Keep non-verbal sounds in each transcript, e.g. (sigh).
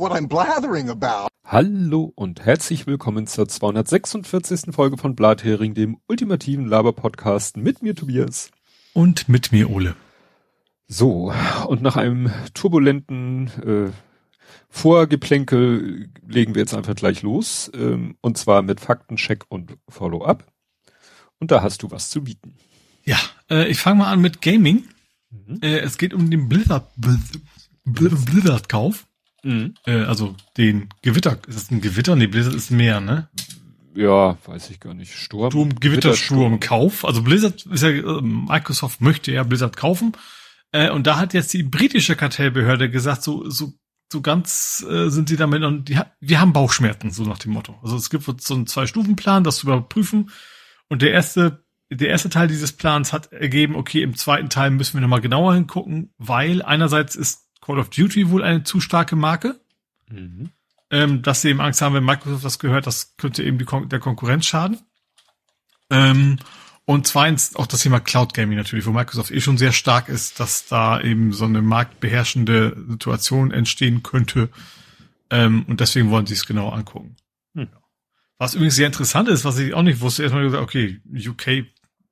what I'm blathering about. Hallo und herzlich willkommen zur 246. Folge von Blathering, dem ultimativen Laber-Podcast mit mir Tobias. Und mit mir Ole. So, und nach einem turbulenten äh, Vorgeplänkel legen wir jetzt einfach gleich los. Ähm, und zwar mit Faktencheck und Follow-up. Und da hast du was zu bieten. Ja, äh, ich fange mal an mit Gaming. Mhm. Äh, es geht um den Blizzard, Blizzard Kauf. Mhm. Äh, also den Gewitter. Ist das ein Gewitter? Nee, Blizzard ist mehr, ne? Ja, weiß ich gar nicht. Sturm. Sturm Gewittersturm Kauf. Also Blizzard ist ja, äh, Microsoft möchte ja Blizzard kaufen. Äh, und da hat jetzt die britische Kartellbehörde gesagt, so, so, so ganz äh, sind sie damit und die, wir haben Bauchschmerzen, so nach dem Motto. Also es gibt so einen Zwei-Stufen-Plan, das zu überprüfen. Und der erste der erste Teil dieses Plans hat ergeben, okay, im zweiten Teil müssen wir nochmal genauer hingucken, weil einerseits ist Call of Duty wohl eine zu starke Marke, mhm. ähm, dass sie eben Angst haben, wenn Microsoft das gehört, das könnte eben Kon der Konkurrenz schaden. Ähm, und zweitens auch das Thema Cloud Gaming natürlich, wo Microsoft eh schon sehr stark ist, dass da eben so eine marktbeherrschende Situation entstehen könnte. Ähm, und deswegen wollen sie es genau angucken. Hm. Was übrigens sehr interessant ist, was ich auch nicht wusste, erstmal gesagt, okay, UK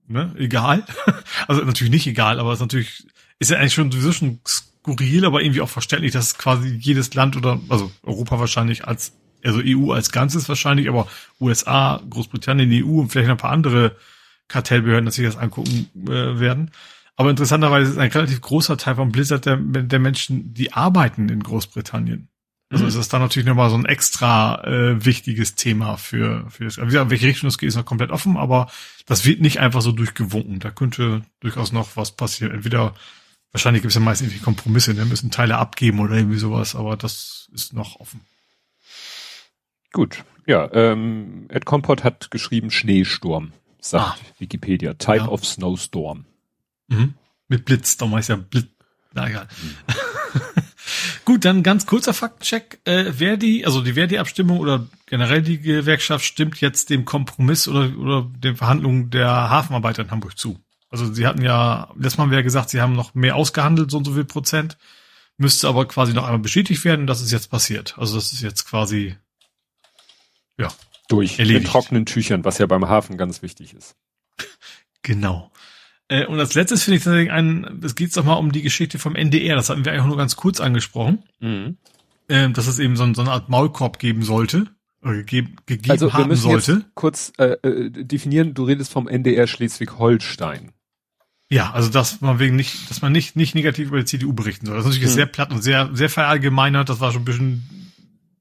ne, egal. (laughs) also natürlich nicht egal, aber es ist natürlich, ist ja eigentlich schon sowieso schon skurril, aber irgendwie auch verständlich, dass quasi jedes Land oder, also Europa wahrscheinlich als, also EU als Ganzes wahrscheinlich, aber USA, Großbritannien, EU und vielleicht noch ein paar andere Kartellbehörden, dass sich das angucken äh, werden. Aber interessanterweise ist ein relativ großer Teil von Blizzard der, der Menschen, die arbeiten in Großbritannien. Also mhm. ist das dann natürlich nochmal so ein extra äh, wichtiges Thema für, für das. Wie gesagt, welche Richtung es geht, ist noch komplett offen, aber das wird nicht einfach so durchgewunken. Da könnte durchaus noch was passieren. Entweder, wahrscheinlich gibt es ja meist irgendwie Kompromisse, ne? müssen Teile abgeben oder irgendwie sowas, aber das ist noch offen. Gut, ja, ähm, Ed Comport hat geschrieben Schneesturm, sagt ah. Wikipedia. Type ja. of Snowstorm. Mhm. Mit Blitz, da meist ja Blitz. Na egal. Mhm. (laughs) Gut, dann ganz kurzer Faktencheck. Äh, Verdi, also die Verdi-Abstimmung oder generell die Gewerkschaft stimmt jetzt dem Kompromiss oder, oder den Verhandlungen der Hafenarbeiter in Hamburg zu. Also sie hatten ja, letztes Mal haben wir ja gesagt, sie haben noch mehr ausgehandelt, so und so viel Prozent. Müsste aber quasi noch einmal bestätigt werden. Das ist jetzt passiert. Also das ist jetzt quasi, ja. Durch erledigt. in trockenen Tüchern, was ja beim Hafen ganz wichtig ist. (laughs) Genau. Äh, und als letztes finde ich tatsächlich ein, es geht doch mal um die Geschichte vom NDR, das hatten wir eigentlich nur ganz kurz angesprochen, mhm. äh, dass es eben so, so eine Art Maulkorb geben sollte, gegeben, gegeben also, haben wir müssen sollte. Jetzt kurz äh, äh, definieren, du redest vom NDR Schleswig-Holstein. Ja, also dass man wegen nicht, dass man nicht, nicht negativ über die CDU berichten soll. Das ist natürlich mhm. sehr platt und sehr, sehr verallgemeinert, das war schon ein bisschen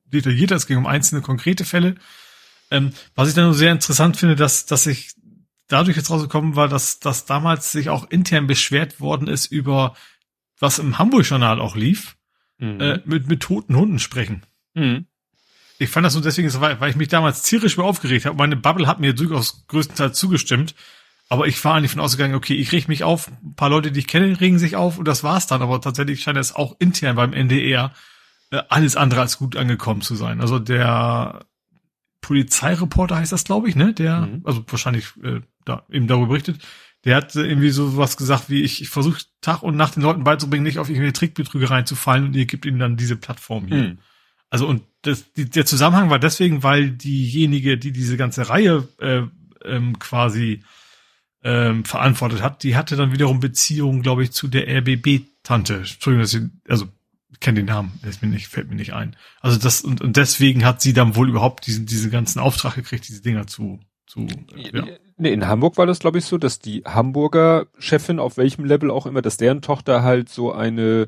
detaillierter, es ging um einzelne konkrete Fälle. Ähm, was ich dann nur sehr interessant finde, dass, dass sich dadurch jetzt rausgekommen war, dass, dass damals sich auch intern beschwert worden ist über, was im Hamburg-Journal auch lief, mhm. äh, mit, mit toten Hunden sprechen. Mhm. Ich fand das nur deswegen, weil, weil ich mich damals tierisch über aufgeregt habe. Meine Bubble hat mir durchaus größtenteils zugestimmt. Aber ich war eigentlich von ausgegangen, okay, ich reg mich auf, ein paar Leute, die ich kenne, regen sich auf und das war's dann. Aber tatsächlich scheint es auch intern beim NDR äh, alles andere als gut angekommen zu sein. Also der Polizeireporter heißt das, glaube ich, ne? Der, mhm. also wahrscheinlich äh, da eben darüber berichtet. Der hat irgendwie so was gesagt wie, ich, ich versuche Tag und Nacht den Leuten beizubringen, nicht auf irgendwelche Trickbetrügereien zu fallen und ihr gibt ihnen dann diese Plattform hier. Mhm. Also und das, die, der Zusammenhang war deswegen, weil diejenige, die diese ganze Reihe äh, ähm, quasi ähm, verantwortet hat, die hatte dann wiederum Beziehungen, glaube ich, zu der RBB-Tante. Entschuldigung, dass ich, also ich kenne den Namen, ist mir nicht, fällt mir nicht ein. Also das und, und deswegen hat sie dann wohl überhaupt diesen diese ganzen Auftrag gekriegt, diese Dinger zu zu ja. Nee, in Hamburg war das glaube ich so, dass die Hamburger Chefin auf welchem Level auch immer, dass deren Tochter halt so eine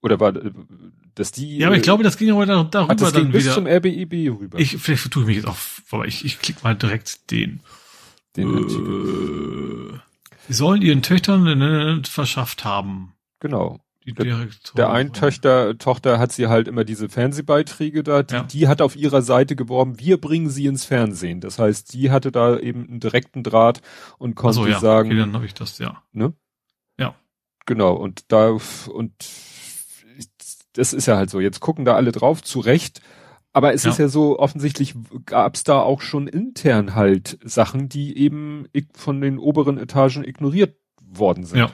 oder war dass die Ja, aber ich glaube, das ging aber darüber hat das dann bis wieder. zum RBIB rüber. Ich vielleicht vertue ich mich jetzt auf, aber ich ich klick mal direkt den den äh, Sie sollen ihren Töchtern verschafft haben. Genau. Die der, der einen Töchter, Tochter hat sie halt immer diese Fernsehbeiträge da, die, ja. die hat auf ihrer Seite geworben, wir bringen sie ins Fernsehen. Das heißt, die hatte da eben einen direkten Draht und konnte so, ja. sagen. Okay, dann habe ich das, ja. Ne? Ja. Genau, und da, und das ist ja halt so. Jetzt gucken da alle drauf, zu Recht. Aber es ja. ist ja so, offensichtlich gab es da auch schon intern halt Sachen, die eben von den oberen Etagen ignoriert worden sind. Ja.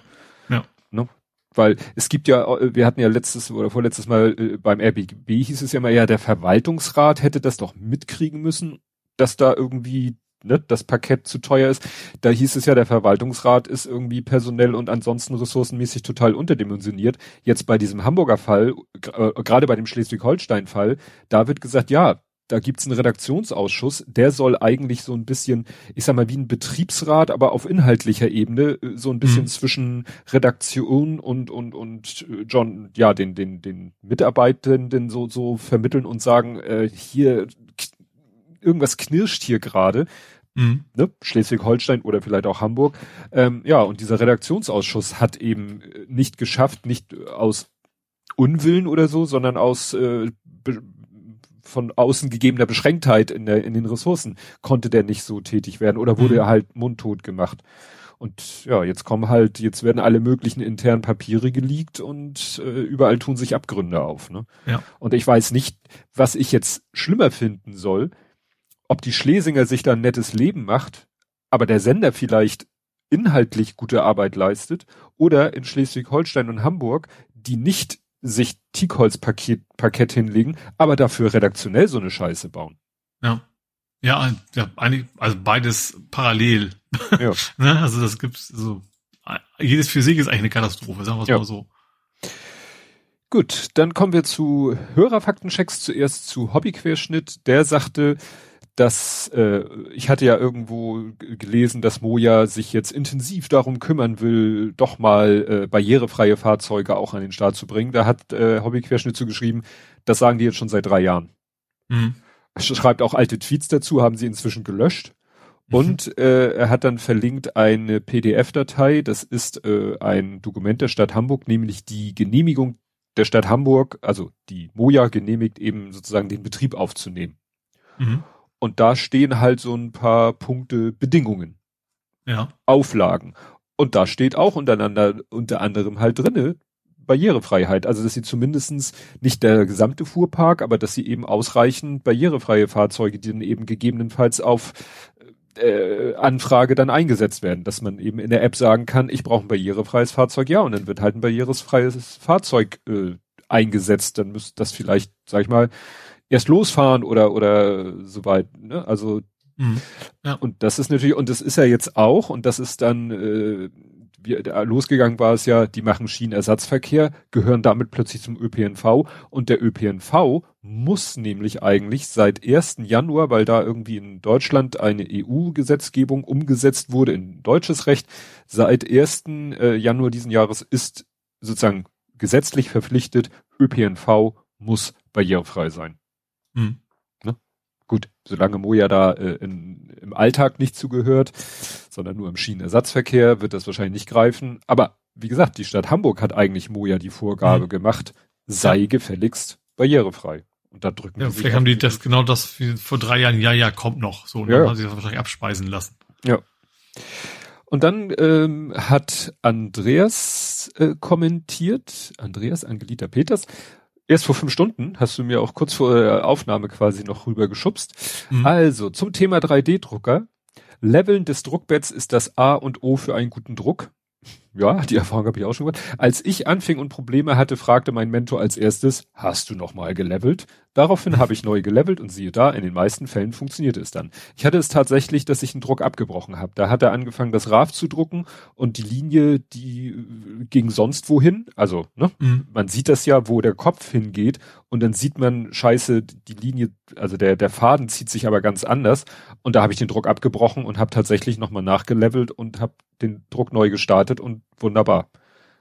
Ja. Ne? weil es gibt ja, wir hatten ja letztes oder vorletztes Mal äh, beim RBB hieß es ja mal, ja, der Verwaltungsrat hätte das doch mitkriegen müssen, dass da irgendwie ne, das Parkett zu teuer ist. Da hieß es ja, der Verwaltungsrat ist irgendwie personell und ansonsten ressourcenmäßig total unterdimensioniert. Jetzt bei diesem Hamburger Fall, äh, gerade bei dem Schleswig-Holstein-Fall, da wird gesagt, ja, da gibt's einen Redaktionsausschuss, der soll eigentlich so ein bisschen, ich sag mal, wie ein Betriebsrat, aber auf inhaltlicher Ebene, äh, so ein bisschen mhm. zwischen Redaktion und, und, und äh, John, ja, den, den, den Mitarbeitenden so, so vermitteln und sagen, äh, hier, irgendwas knirscht hier gerade. Mhm. Ne? Schleswig-Holstein oder vielleicht auch Hamburg. Ähm, ja, und dieser Redaktionsausschuss hat eben äh, nicht geschafft, nicht aus Unwillen oder so, sondern aus äh, von außen gegebener Beschränktheit in, der, in den Ressourcen konnte der nicht so tätig werden oder wurde mhm. er halt mundtot gemacht. Und ja, jetzt kommen halt, jetzt werden alle möglichen internen Papiere geleakt und äh, überall tun sich Abgründe auf. Ne? Ja. Und ich weiß nicht, was ich jetzt schlimmer finden soll, ob die Schlesinger sich da ein nettes Leben macht, aber der Sender vielleicht inhaltlich gute Arbeit leistet, oder in Schleswig-Holstein und Hamburg, die nicht sich Teakholz-Parkett Parkett hinlegen, aber dafür redaktionell so eine Scheiße bauen. Ja. Ja, ja eigentlich, also beides parallel. Ja. (laughs) ne? Also das gibt's so. Jedes für sich ist eigentlich eine Katastrophe, sagen wir es ja. mal so. Gut, dann kommen wir zu Hörerfaktenchecks. Zuerst zu Hobbyquerschnitt. Der sagte, dass äh, ich hatte ja irgendwo gelesen, dass Moja sich jetzt intensiv darum kümmern will, doch mal äh, barrierefreie Fahrzeuge auch an den Start zu bringen. Da hat äh, Hobbyquerschnitt zugeschrieben, das sagen die jetzt schon seit drei Jahren. Mhm. Schreibt auch alte Tweets dazu, haben sie inzwischen gelöscht. Mhm. Und äh, er hat dann verlinkt eine PDF-Datei, das ist äh, ein Dokument der Stadt Hamburg, nämlich die Genehmigung der Stadt Hamburg, also die Moja genehmigt eben sozusagen den Betrieb aufzunehmen. Mhm. Und da stehen halt so ein paar Punkte Bedingungen. Ja. Auflagen. Und da steht auch untereinander, unter anderem halt drinne, Barrierefreiheit. Also, dass sie zumindestens nicht der gesamte Fuhrpark, aber dass sie eben ausreichend barrierefreie Fahrzeuge, die dann eben gegebenenfalls auf äh, Anfrage dann eingesetzt werden, dass man eben in der App sagen kann, ich brauche ein barrierefreies Fahrzeug, ja, und dann wird halt ein barrierefreies Fahrzeug äh, eingesetzt. Dann müsste das vielleicht, sag ich mal, erst losfahren oder oder so weit. Ne? Also mhm. ja. und das ist natürlich und das ist ja jetzt auch und das ist dann äh, da losgegangen war es ja, die machen Schienenersatzverkehr, gehören damit plötzlich zum ÖPNV und der ÖPNV muss nämlich eigentlich seit 1. Januar, weil da irgendwie in Deutschland eine EU-Gesetzgebung umgesetzt wurde in deutsches Recht, seit 1. Äh, Januar diesen Jahres ist sozusagen gesetzlich verpflichtet, ÖPNV muss barrierefrei sein. Mhm. Ne? Gut, solange Moja da äh, in, im Alltag nicht zugehört, sondern nur im Schienenersatzverkehr, wird das wahrscheinlich nicht greifen. Aber wie gesagt, die Stadt Hamburg hat eigentlich Moja die Vorgabe mhm. gemacht, sei ja. gefälligst barrierefrei. Und da drücken ja, vielleicht haben die das genau das wie vor drei Jahren, ja, ja, kommt noch. So, und ja. dann haben sie das wahrscheinlich abspeisen lassen. Ja. Und dann ähm, hat Andreas äh, kommentiert, Andreas Angelita Peters, Erst vor fünf Stunden hast du mir auch kurz vor der Aufnahme quasi noch rüber geschubst. Mhm. Also zum Thema 3D-Drucker. Leveln des Druckbetts ist das A und O für einen guten Druck. Ja, die Erfahrung habe ich auch schon gemacht. Als ich anfing und Probleme hatte, fragte mein Mentor als erstes, hast du noch mal gelevelt? Daraufhin habe ich neu gelevelt und siehe da, in den meisten Fällen funktionierte es dann. Ich hatte es tatsächlich, dass ich einen Druck abgebrochen habe. Da hat er angefangen, das RAV zu drucken und die Linie, die äh, ging sonst wohin. Also, ne, mhm. man sieht das ja, wo der Kopf hingeht und dann sieht man, scheiße, die Linie, also der, der Faden zieht sich aber ganz anders. Und da habe ich den Druck abgebrochen und habe tatsächlich nochmal nachgelevelt und habe den Druck neu gestartet und wunderbar.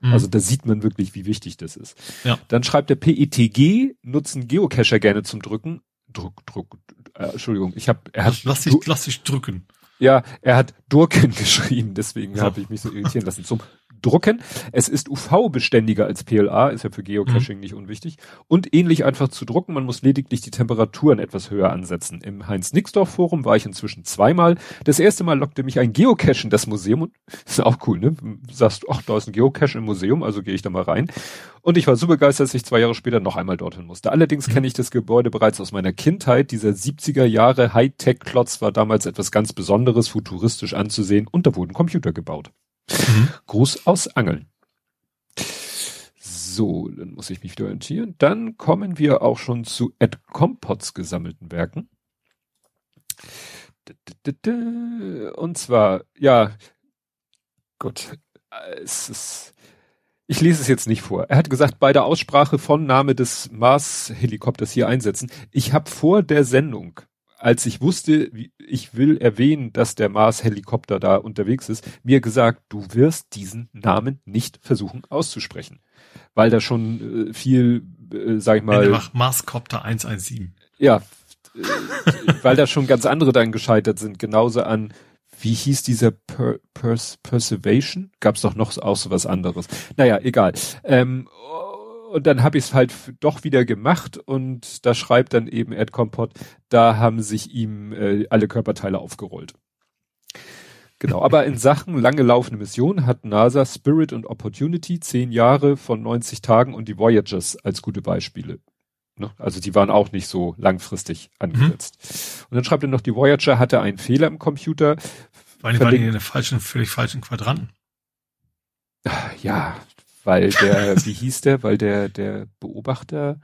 Mhm. Also da sieht man wirklich, wie wichtig das ist. Ja. Dann schreibt der PETG, nutzen Geocacher gerne zum Drücken. Druck, Druck, äh, Entschuldigung, ich habe, er hat. Lass dich, lass dich drücken. Ja, er hat Durken (laughs) geschrieben, deswegen so. habe ich mich so irritieren lassen. Zum drucken. Es ist UV-beständiger als PLA, ist ja für Geocaching mhm. nicht unwichtig. Und ähnlich einfach zu drucken, man muss lediglich die Temperaturen etwas höher ansetzen. Im Heinz-Nixdorf-Forum war ich inzwischen zweimal. Das erste Mal lockte mich ein Geocache in das Museum und (laughs) ist auch cool, ne? Du sagst, ach, da ist ein Geocache im Museum, also gehe ich da mal rein. Und ich war so begeistert, dass ich zwei Jahre später noch einmal dorthin musste. Allerdings mhm. kenne ich das Gebäude bereits aus meiner Kindheit. Dieser 70er Jahre Hightech-Klotz war damals etwas ganz Besonderes, futuristisch anzusehen und da wurden Computer gebaut. Mhm. Gruß aus Angeln. So, dann muss ich mich wieder orientieren. Dann kommen wir auch schon zu Ed Compots gesammelten Werken. Und zwar, ja, gut, es ist, ich lese es jetzt nicht vor. Er hat gesagt, bei der Aussprache von Name des Mars-Helikopters hier einsetzen. Ich habe vor der Sendung, als ich wusste, ich will erwähnen, dass der Mars-Helikopter da unterwegs ist, mir gesagt, du wirst diesen Namen nicht versuchen auszusprechen. Weil da schon äh, viel, äh, sag ich mal. Marscopter 117. Ja, äh, weil da schon ganz andere dann gescheitert sind. Genauso an wie hieß dieser per, Pers, Perseveration? Gab's doch noch auch so was anderes. Naja, egal. Ähm, und dann habe ich es halt doch wieder gemacht und da schreibt dann eben Ed Compot, da haben sich ihm äh, alle Körperteile aufgerollt. Genau, aber in (laughs) Sachen lange laufende Mission hat NASA Spirit und Opportunity zehn Jahre von 90 Tagen und die Voyagers als gute Beispiele. Ne? Also die waren auch nicht so langfristig angesetzt. Mhm. Und dann schreibt er noch, die Voyager hatte einen Fehler im Computer. Weil die waren in den falschen, völlig falschen Quadranten. Ja, weil (laughs) der, wie hieß der, weil der, der Beobachter.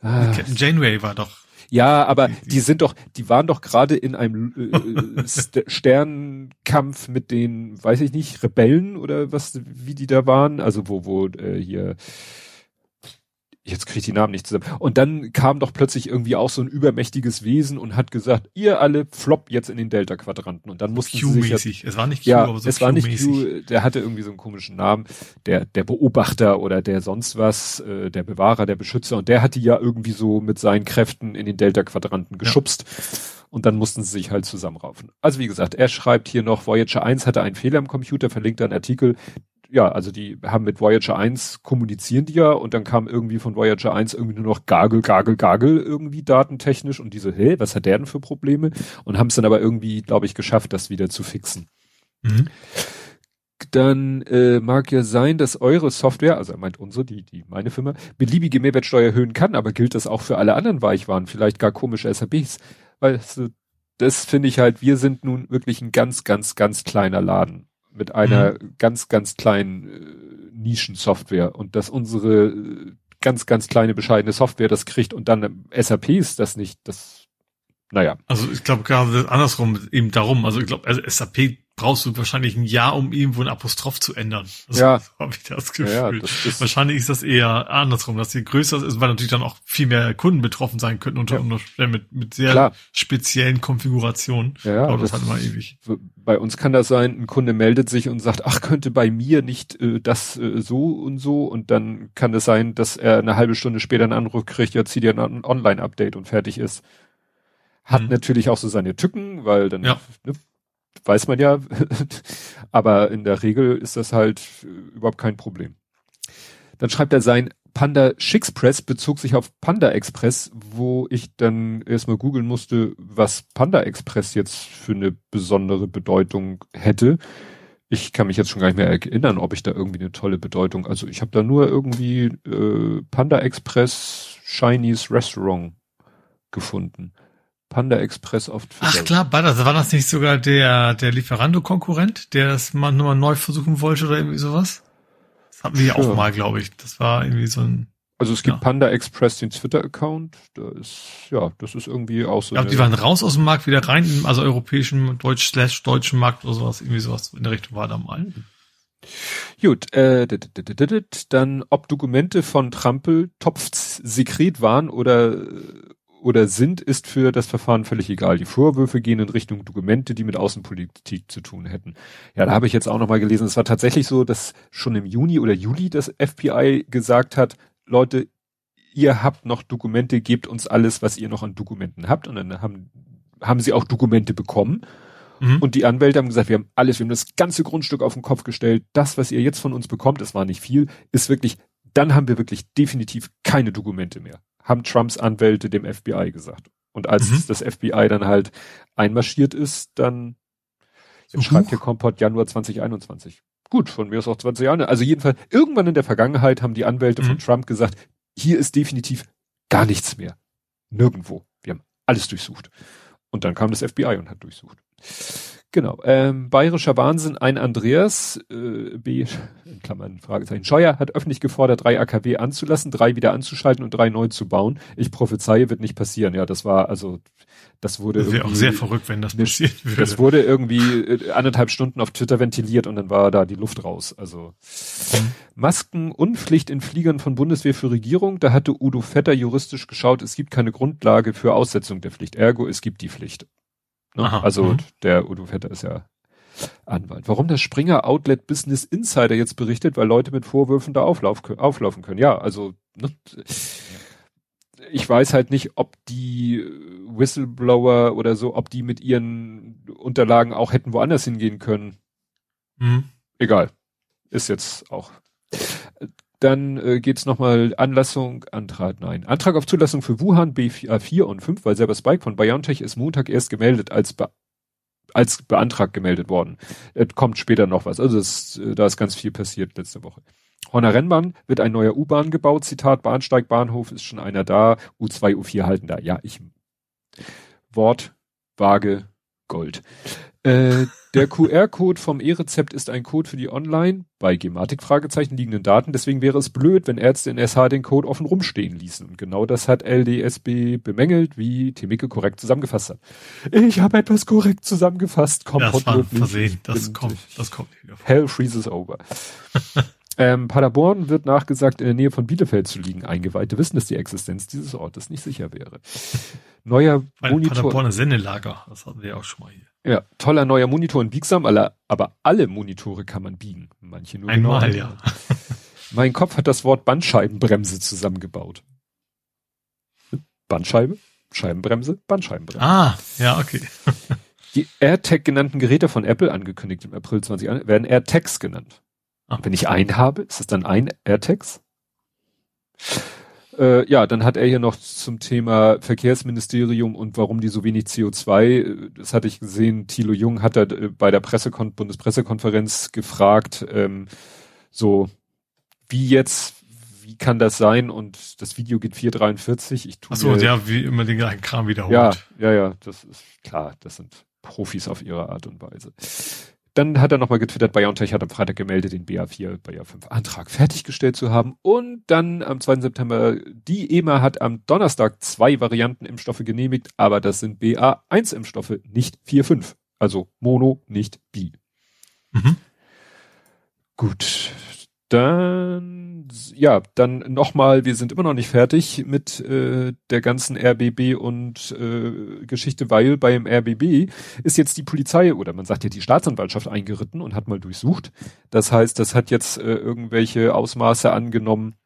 Ah, Captain Janeway war doch. Ja, aber die sind doch, die waren doch gerade in einem äh, (laughs) Sternkampf mit den, weiß ich nicht, Rebellen oder was, wie die da waren. Also wo, wo äh, hier jetzt kriege ich die Namen nicht zusammen. Und dann kam doch plötzlich irgendwie auch so ein übermächtiges Wesen und hat gesagt, ihr alle flop jetzt in den Delta-Quadranten. Und dann mussten Q sie sich. Es war nicht Q, ja, aber so es war nicht Q, der hatte irgendwie so einen komischen Namen, der, der Beobachter oder der sonst was, äh, der Bewahrer, der Beschützer. Und der hat die ja irgendwie so mit seinen Kräften in den Delta-Quadranten geschubst. Ja. Und dann mussten sie sich halt zusammenraufen. Also wie gesagt, er schreibt hier noch, Voyager 1 hatte einen Fehler im Computer, verlinkt einen Artikel, ja, also die haben mit Voyager 1 kommunizieren die ja und dann kam irgendwie von Voyager 1 irgendwie nur noch Gagel, Gagel, Gagel irgendwie datentechnisch und diese, hey, was hat der denn für Probleme? Und haben es dann aber irgendwie, glaube ich, geschafft, das wieder zu fixen. Mhm. Dann äh, mag ja sein, dass eure Software, also er meint unsere, die, die meine Firma, beliebige Mehrwertsteuer erhöhen kann, aber gilt das auch für alle anderen Weichwaren, vielleicht gar komische SABs? Weil so, das finde ich halt, wir sind nun wirklich ein ganz, ganz, ganz kleiner Laden mit einer mhm. ganz, ganz kleinen äh, Nischensoftware und dass unsere äh, ganz, ganz kleine, bescheidene Software das kriegt und dann SAP ist das nicht, das, naja. Also ich glaube gerade andersrum, eben darum, also ich glaube, also SAP brauchst du wahrscheinlich ein Jahr, um irgendwo ein Apostroph zu ändern. (laughs) Also, ja. habe ich das Gefühl. Ja, das ist wahrscheinlich ist das eher andersrum, dass je größer ist, weil natürlich dann auch viel mehr Kunden betroffen sein könnten unter ja. mit, mit sehr Klar. speziellen Konfigurationen. Ja, Aber das, das hat immer ewig. Bei uns kann das sein, ein Kunde meldet sich und sagt, ach, könnte bei mir nicht äh, das äh, so und so und dann kann es sein, dass er eine halbe Stunde später einen Anruf kriegt, ja, zieh dir ein Online-Update und fertig ist. Hat mhm. natürlich auch so seine Tücken, weil dann ja. ne, weiß man ja, (laughs) aber in der Regel ist das halt überhaupt kein Problem. Dann schreibt er sein Panda Shixpress bezog sich auf Panda Express, wo ich dann erstmal googeln musste, was Panda Express jetzt für eine besondere Bedeutung hätte. Ich kann mich jetzt schon gar nicht mehr erinnern, ob ich da irgendwie eine tolle Bedeutung. Also ich habe da nur irgendwie äh, Panda Express Chinese Restaurant gefunden. Panda Express auf Twitter. Ach klar, war das, war das nicht sogar der, der Lieferando-Konkurrent, der das mal nochmal neu versuchen wollte oder irgendwie sowas? Das hatten wir ja auch mal, glaube ich. Das war irgendwie so ein. Also es gibt ja. Panda Express den Twitter-Account. Da ist, ja, das ist irgendwie auch so. Ja, die waren raus aus dem Markt, wieder rein, also europäischen, deutsch slash deutschen Markt oder sowas, irgendwie sowas in der Richtung war da mal. Gut, äh, dann ob Dokumente von Trampel Topfs Sekret waren oder oder sind, ist für das Verfahren völlig egal. Die Vorwürfe gehen in Richtung Dokumente, die mit Außenpolitik zu tun hätten. Ja, da habe ich jetzt auch nochmal gelesen, es war tatsächlich so, dass schon im Juni oder Juli das FBI gesagt hat, Leute, ihr habt noch Dokumente, gebt uns alles, was ihr noch an Dokumenten habt. Und dann haben, haben sie auch Dokumente bekommen. Mhm. Und die Anwälte haben gesagt, wir haben alles, wir haben das ganze Grundstück auf den Kopf gestellt. Das, was ihr jetzt von uns bekommt, das war nicht viel, ist wirklich, dann haben wir wirklich definitiv keine Dokumente mehr haben Trumps Anwälte dem FBI gesagt. Und als mhm. das FBI dann halt einmarschiert ist, dann jetzt schreibt hier Kompott Januar 2021. Gut, von mir ist auch 20 Jahre. Also jedenfalls, irgendwann in der Vergangenheit haben die Anwälte mhm. von Trump gesagt, hier ist definitiv gar nichts mehr. Nirgendwo. Wir haben alles durchsucht. Und dann kam das FBI und hat durchsucht. Genau. Ähm, bayerischer Wahnsinn, ein Andreas, äh, B, in Klammern, Fragezeichen. Scheuer hat öffentlich gefordert, drei AKW anzulassen, drei wieder anzuschalten und drei neu zu bauen. Ich prophezeie, wird nicht passieren. Ja, das war also, das wurde das wäre auch sehr verrückt, wenn das passiert würde. Das wurde irgendwie äh, anderthalb Stunden auf Twitter ventiliert und dann war da die Luft raus. Also mhm. Maskenunpflicht in Fliegern von Bundeswehr für Regierung. Da hatte Udo Vetter juristisch geschaut, es gibt keine Grundlage für Aussetzung der Pflicht. Ergo, es gibt die Pflicht. Ne? Aha, also mh. der Udo Vetter ist ja Anwalt. Warum das Springer Outlet Business Insider jetzt berichtet, weil Leute mit Vorwürfen da auflauf, auflaufen können. Ja, also ne, ich weiß halt nicht, ob die Whistleblower oder so, ob die mit ihren Unterlagen auch hätten woanders hingehen können. Mhm. Egal. Ist jetzt auch. Dann äh, geht's nochmal Anlassung, Antrag, nein. Antrag auf Zulassung für Wuhan B4 und 5, weil selber Spike von BioNTech ist Montag erst gemeldet als be als beantragt gemeldet worden. Es kommt später noch was. Also es, äh, da ist ganz viel passiert letzte Woche. Horner Rennbahn wird ein neuer U-Bahn gebaut. Zitat Bahnsteig Bahnhof ist schon einer da. U2, U4 halten da. Ja, ich Wort, Waage, Gold. Äh, der QR-Code vom E-Rezept ist ein Code für die online bei Gematik Fragezeichen liegenden Daten. Deswegen wäre es blöd, wenn Ärzte in SH den Code offen rumstehen ließen. Und genau das hat LDSB bemängelt, wie Timike korrekt zusammengefasst hat. Ich habe etwas korrekt zusammengefasst. Kommt das war versehen. Das kommt, das kommt. Hell freezes over. (laughs) Ähm, Paderborn wird nachgesagt, in der Nähe von Bielefeld zu liegen. Eingeweihte wissen, dass die Existenz dieses Ortes nicht sicher wäre. Neuer Weil Monitor. Paderborn ein Sendelager, das hatten wir auch schon mal hier. Ja, toller neuer Monitor und biegsam, alle, aber alle Monitore kann man biegen. Manche nur Einmal, genau. ja. (laughs) mein Kopf hat das Wort Bandscheibenbremse zusammengebaut. Bandscheibe, Scheibenbremse, Bandscheibenbremse. Ah, ja, okay. Die AirTag genannten Geräte von Apple angekündigt im April 20 werden AirTags genannt. Ah. Wenn ich einen habe, ist es dann ein AirTags? Äh, ja, dann hat er hier noch zum Thema Verkehrsministerium und warum die so wenig CO2, äh, das hatte ich gesehen, Thilo Jung hat da äh, bei der Pressekon Bundespressekonferenz gefragt, ähm, so wie jetzt, wie kann das sein? Und das Video geht 4,43. Ich tue Ach so, ja, wie immer den gleichen Kram wiederholt. Ja, ja, ja, das ist klar, das sind Profis auf ihre Art und Weise. Dann hat er nochmal getwittert, BioNTech hat am Freitag gemeldet, den BA4, BA5 Antrag fertiggestellt zu haben. Und dann am 2. September, die EMA hat am Donnerstag zwei Varianten Impfstoffe genehmigt, aber das sind BA1 Impfstoffe, nicht 4,5. Also Mono, nicht Bi. Mhm. Gut, dann, ja, dann nochmal, wir sind immer noch nicht fertig mit äh, der ganzen RBB und äh, Geschichte, weil beim RBB ist jetzt die Polizei oder man sagt ja die Staatsanwaltschaft eingeritten und hat mal durchsucht. Das heißt, das hat jetzt äh, irgendwelche Ausmaße angenommen,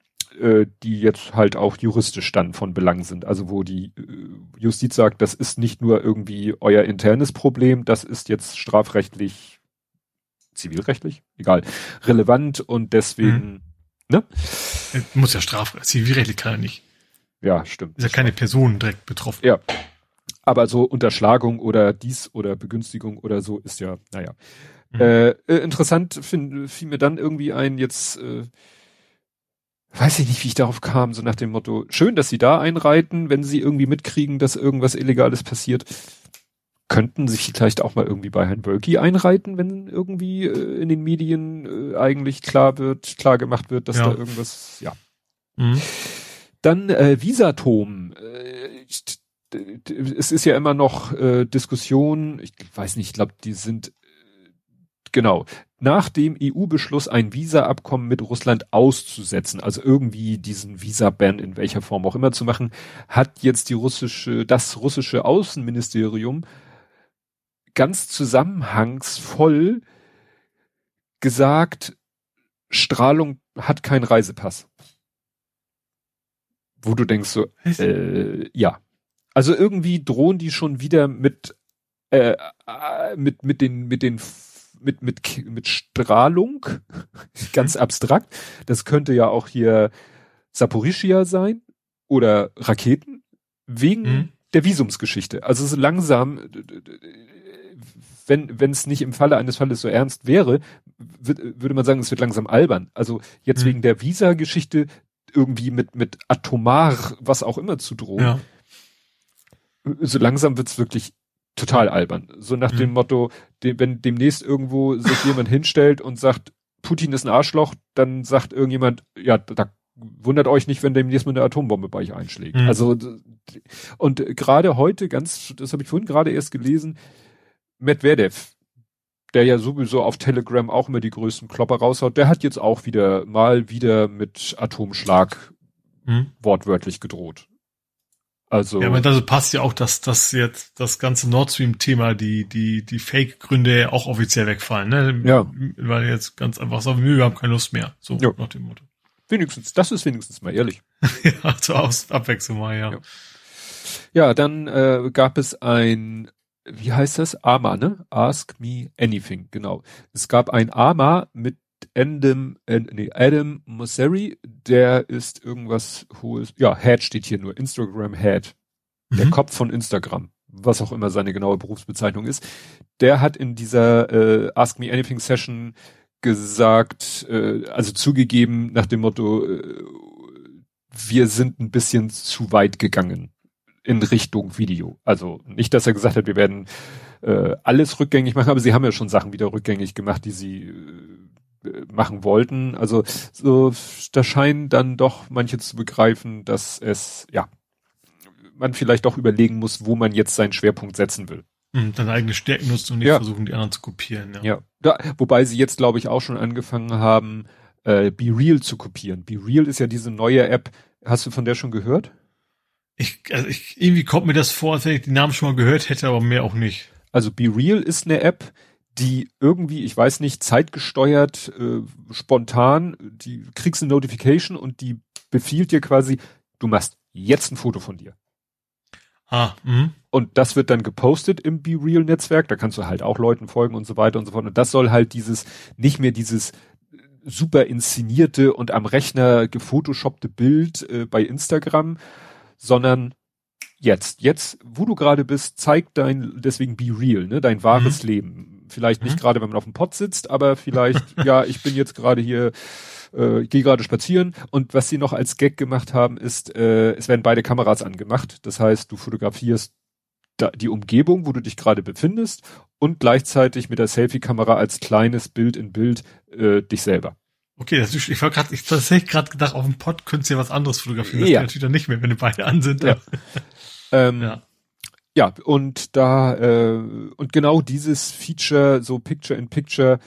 äh, die jetzt halt auch juristisch dann von Belang sind. Also wo die äh, Justiz sagt, das ist nicht nur irgendwie euer internes Problem, das ist jetzt strafrechtlich zivilrechtlich, egal, relevant und deswegen, mhm. ne? Muss ja straf, zivilrechtlich kann er nicht. Ja, stimmt. Ist ja keine Person direkt betroffen. Ja. Aber so Unterschlagung oder dies oder Begünstigung oder so ist ja, naja. Mhm. Äh, äh, interessant fiel, fiel mir dann irgendwie ein, jetzt, äh, weiß ich nicht, wie ich darauf kam, so nach dem Motto, schön, dass sie da einreiten, wenn sie irgendwie mitkriegen, dass irgendwas Illegales passiert könnten sich vielleicht auch mal irgendwie bei Herrn Wölki einreiten, wenn irgendwie äh, in den Medien äh, eigentlich klar wird, klar gemacht wird, dass ja. da irgendwas, ja. Mhm. Dann äh, Visatom. Äh, es ist ja immer noch äh, Diskussion, ich weiß nicht, ich glaube, die sind äh, genau, nach dem EU-Beschluss ein Visa-Abkommen mit Russland auszusetzen, also irgendwie diesen Visa-Ban in welcher Form auch immer zu machen, hat jetzt die russische, das russische Außenministerium ganz zusammenhangsvoll gesagt, Strahlung hat keinen Reisepass. Wo du denkst so, äh, ja. Also irgendwie drohen die schon wieder mit, äh, äh mit, mit den, mit den, mit, mit, mit Strahlung, (laughs) ganz abstrakt. Das könnte ja auch hier Saporischia sein oder Raketen, wegen mhm. der Visumsgeschichte. Also so langsam, wenn wenn es nicht im Falle eines Falles so ernst wäre, würde man sagen, es wird langsam albern. Also jetzt mhm. wegen der Visa-Geschichte irgendwie mit mit atomar was auch immer zu drohen. Ja. So langsam wird's wirklich total albern. So nach mhm. dem Motto, de, wenn demnächst irgendwo sich jemand hinstellt und sagt, Putin ist ein Arschloch, dann sagt irgendjemand, ja, da wundert euch nicht, wenn demnächst mal eine Atombombe bei euch einschlägt. Mhm. Also und gerade heute, ganz, das habe ich vorhin gerade erst gelesen, Medvedev, der ja sowieso auf Telegram auch immer die größten Klopper raushaut, der hat jetzt auch wieder mal wieder mit Atomschlag mhm. wortwörtlich gedroht. Also. Ja, aber das passt ja auch, dass das jetzt das ganze Nord Stream-Thema, die, die, die Fake-Gründe auch offiziell wegfallen, ne? Ja. Weil jetzt ganz einfach sagen, wir haben keine Lust mehr. So ja. nach dem Motto. Wenigstens, das ist wenigstens mal ehrlich. (laughs) ja, zur Aus Abwechslung mal, ja. Ja, ja dann äh, gab es ein, wie heißt das? AMA, ne? Ask Me Anything, genau. Es gab ein AMA mit Adam, äh, nee, Adam Mosseri, der ist irgendwas hohes, ja, Head steht hier nur, Instagram Head. Mhm. Der Kopf von Instagram, was auch immer seine genaue Berufsbezeichnung ist. Der hat in dieser äh, Ask Me Anything Session gesagt, äh, also zugegeben nach dem Motto, äh, wir sind ein bisschen zu weit gegangen in Richtung Video. Also nicht, dass er gesagt hat, wir werden äh, alles rückgängig machen, aber sie haben ja schon Sachen wieder rückgängig gemacht, die sie äh, machen wollten. Also so, da scheinen dann doch manche zu begreifen, dass es, ja, man vielleicht doch überlegen muss, wo man jetzt seinen Schwerpunkt setzen will. Und dann eigene Stärken nutzt und nicht ja. versuchen, die anderen zu kopieren. Ja, ja. Da, wobei sie jetzt, glaube ich, auch schon angefangen haben, äh, Be Real zu kopieren. Be Real ist ja diese neue App. Hast du von der schon gehört? Ich, also ich, irgendwie kommt mir das vor, als wenn ich den Namen schon mal gehört hätte, aber mehr auch nicht. Also Be Real ist eine App, die irgendwie, ich weiß nicht, zeitgesteuert, äh, spontan, die kriegst eine Notification und die befiehlt dir quasi, du machst jetzt ein Foto von dir. Ah, mh. Und das wird dann gepostet im Be Real Netzwerk, da kannst du halt auch Leuten folgen und so weiter und so fort. Und das soll halt dieses, nicht mehr dieses super inszenierte und am Rechner gefotoshoppte Bild äh, bei Instagram, sondern jetzt, jetzt, wo du gerade bist, zeigt dein, deswegen Be Real, ne, dein wahres mhm. Leben Vielleicht nicht mhm. gerade, wenn man auf dem Pott sitzt, aber vielleicht, (laughs) ja, ich bin jetzt gerade hier, äh, gehe gerade spazieren. Und was sie noch als Gag gemacht haben, ist, äh, es werden beide Kameras angemacht. Das heißt, du fotografierst da, die Umgebung, wo du dich gerade befindest und gleichzeitig mit der Selfie-Kamera als kleines Bild in Bild äh, dich selber. Okay, das ist, ich war gerade, ich tatsächlich gerade gedacht, auf dem Pod könntest du ja was anderes fotografieren. Das ja. geht natürlich dann nicht mehr, wenn du beide an sind. Ja. ähm, ja. Ja, und da, äh, und genau dieses Feature, so Picture in Picture,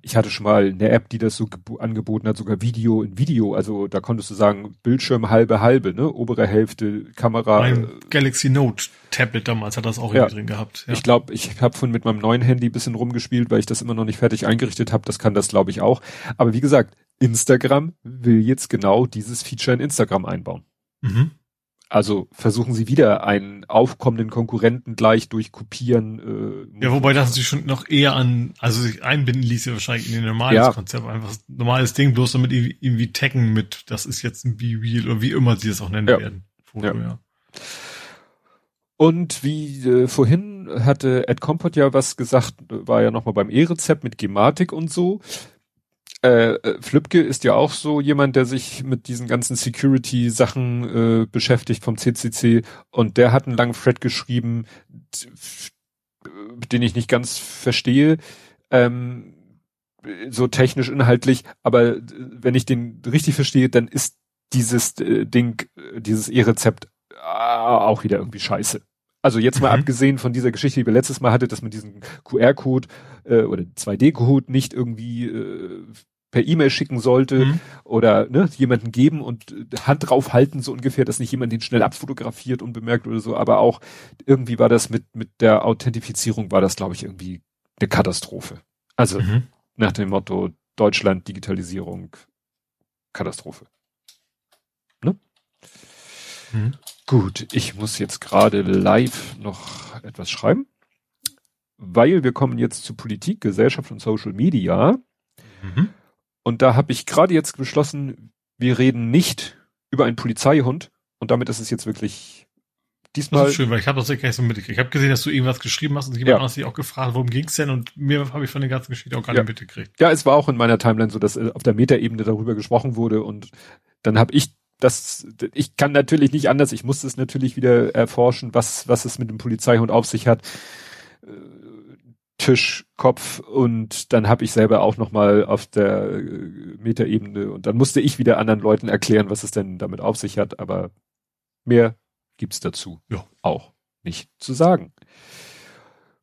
ich hatte schon mal eine App, die das so angeboten hat, sogar Video in Video. Also da konntest du sagen, Bildschirm halbe halbe, ne? Obere Hälfte, Kamera. Mein äh, Galaxy Note Tablet damals hat das auch ja, drin gehabt. Ja. Ich glaube, ich habe von mit meinem neuen Handy bisschen rumgespielt, weil ich das immer noch nicht fertig eingerichtet habe. Das kann das, glaube ich, auch. Aber wie gesagt, Instagram will jetzt genau dieses Feature in Instagram einbauen. Mhm. Also versuchen sie wieder einen aufkommenden Konkurrenten gleich durch Kopieren. Äh, ja, wobei das sich schon noch eher an, also sich einbinden ließ ja wahrscheinlich in ein normales ja. Konzept, einfach ein normales Ding, bloß damit irgendwie taggen mit, das ist jetzt ein Be-Real oder wie immer sie das auch nennen ja. werden. Foto, ja. ja. Und wie äh, vorhin hatte Ed Compot ja was gesagt, war ja nochmal beim E-Rezept mit Gematik und so. Äh, äh, Flübke ist ja auch so jemand, der sich mit diesen ganzen Security-Sachen äh, beschäftigt vom CCC und der hat einen langen Thread geschrieben, den ich nicht ganz verstehe, ähm, so technisch inhaltlich, aber wenn ich den richtig verstehe, dann ist dieses äh, Ding, dieses E-Rezept äh, auch wieder irgendwie scheiße. Also jetzt mal mhm. abgesehen von dieser Geschichte, die wir letztes Mal hatte, dass man diesen QR-Code äh, oder 2D-Code nicht irgendwie äh, per E-Mail schicken sollte mhm. oder ne, jemanden geben und Hand drauf halten, so ungefähr, dass nicht jemand den schnell abfotografiert und bemerkt oder so, aber auch irgendwie war das mit, mit der Authentifizierung war das, glaube ich, irgendwie eine Katastrophe. Also mhm. nach dem Motto Deutschland, Digitalisierung, Katastrophe. Ne? Mhm. Gut, ich muss jetzt gerade live noch etwas schreiben, weil wir kommen jetzt zu Politik, Gesellschaft und Social Media. Mhm. Und da habe ich gerade jetzt beschlossen, wir reden nicht über einen Polizeihund. Und damit ist es jetzt wirklich diesmal. Das ist schön, weil ich habe das ja gar nicht so mitgekriegt. Ich habe gesehen, dass du irgendwas geschrieben hast und jemand ja. hat sich auch gefragt, worum ging's denn? Und mir habe ich von der ganzen Geschichte auch gar ja. nicht mitgekriegt. Ja, es war auch in meiner Timeline so, dass äh, auf der Metaebene darüber gesprochen wurde und dann habe ich das, ich kann natürlich nicht anders, ich musste es natürlich wieder erforschen, was, was es mit dem Polizeihund auf sich hat. Tischkopf und dann habe ich selber auch noch mal auf der äh, Metaebene und dann musste ich wieder anderen Leuten erklären, was es denn damit auf sich hat, aber mehr gibt's dazu ja. auch nicht zu sagen.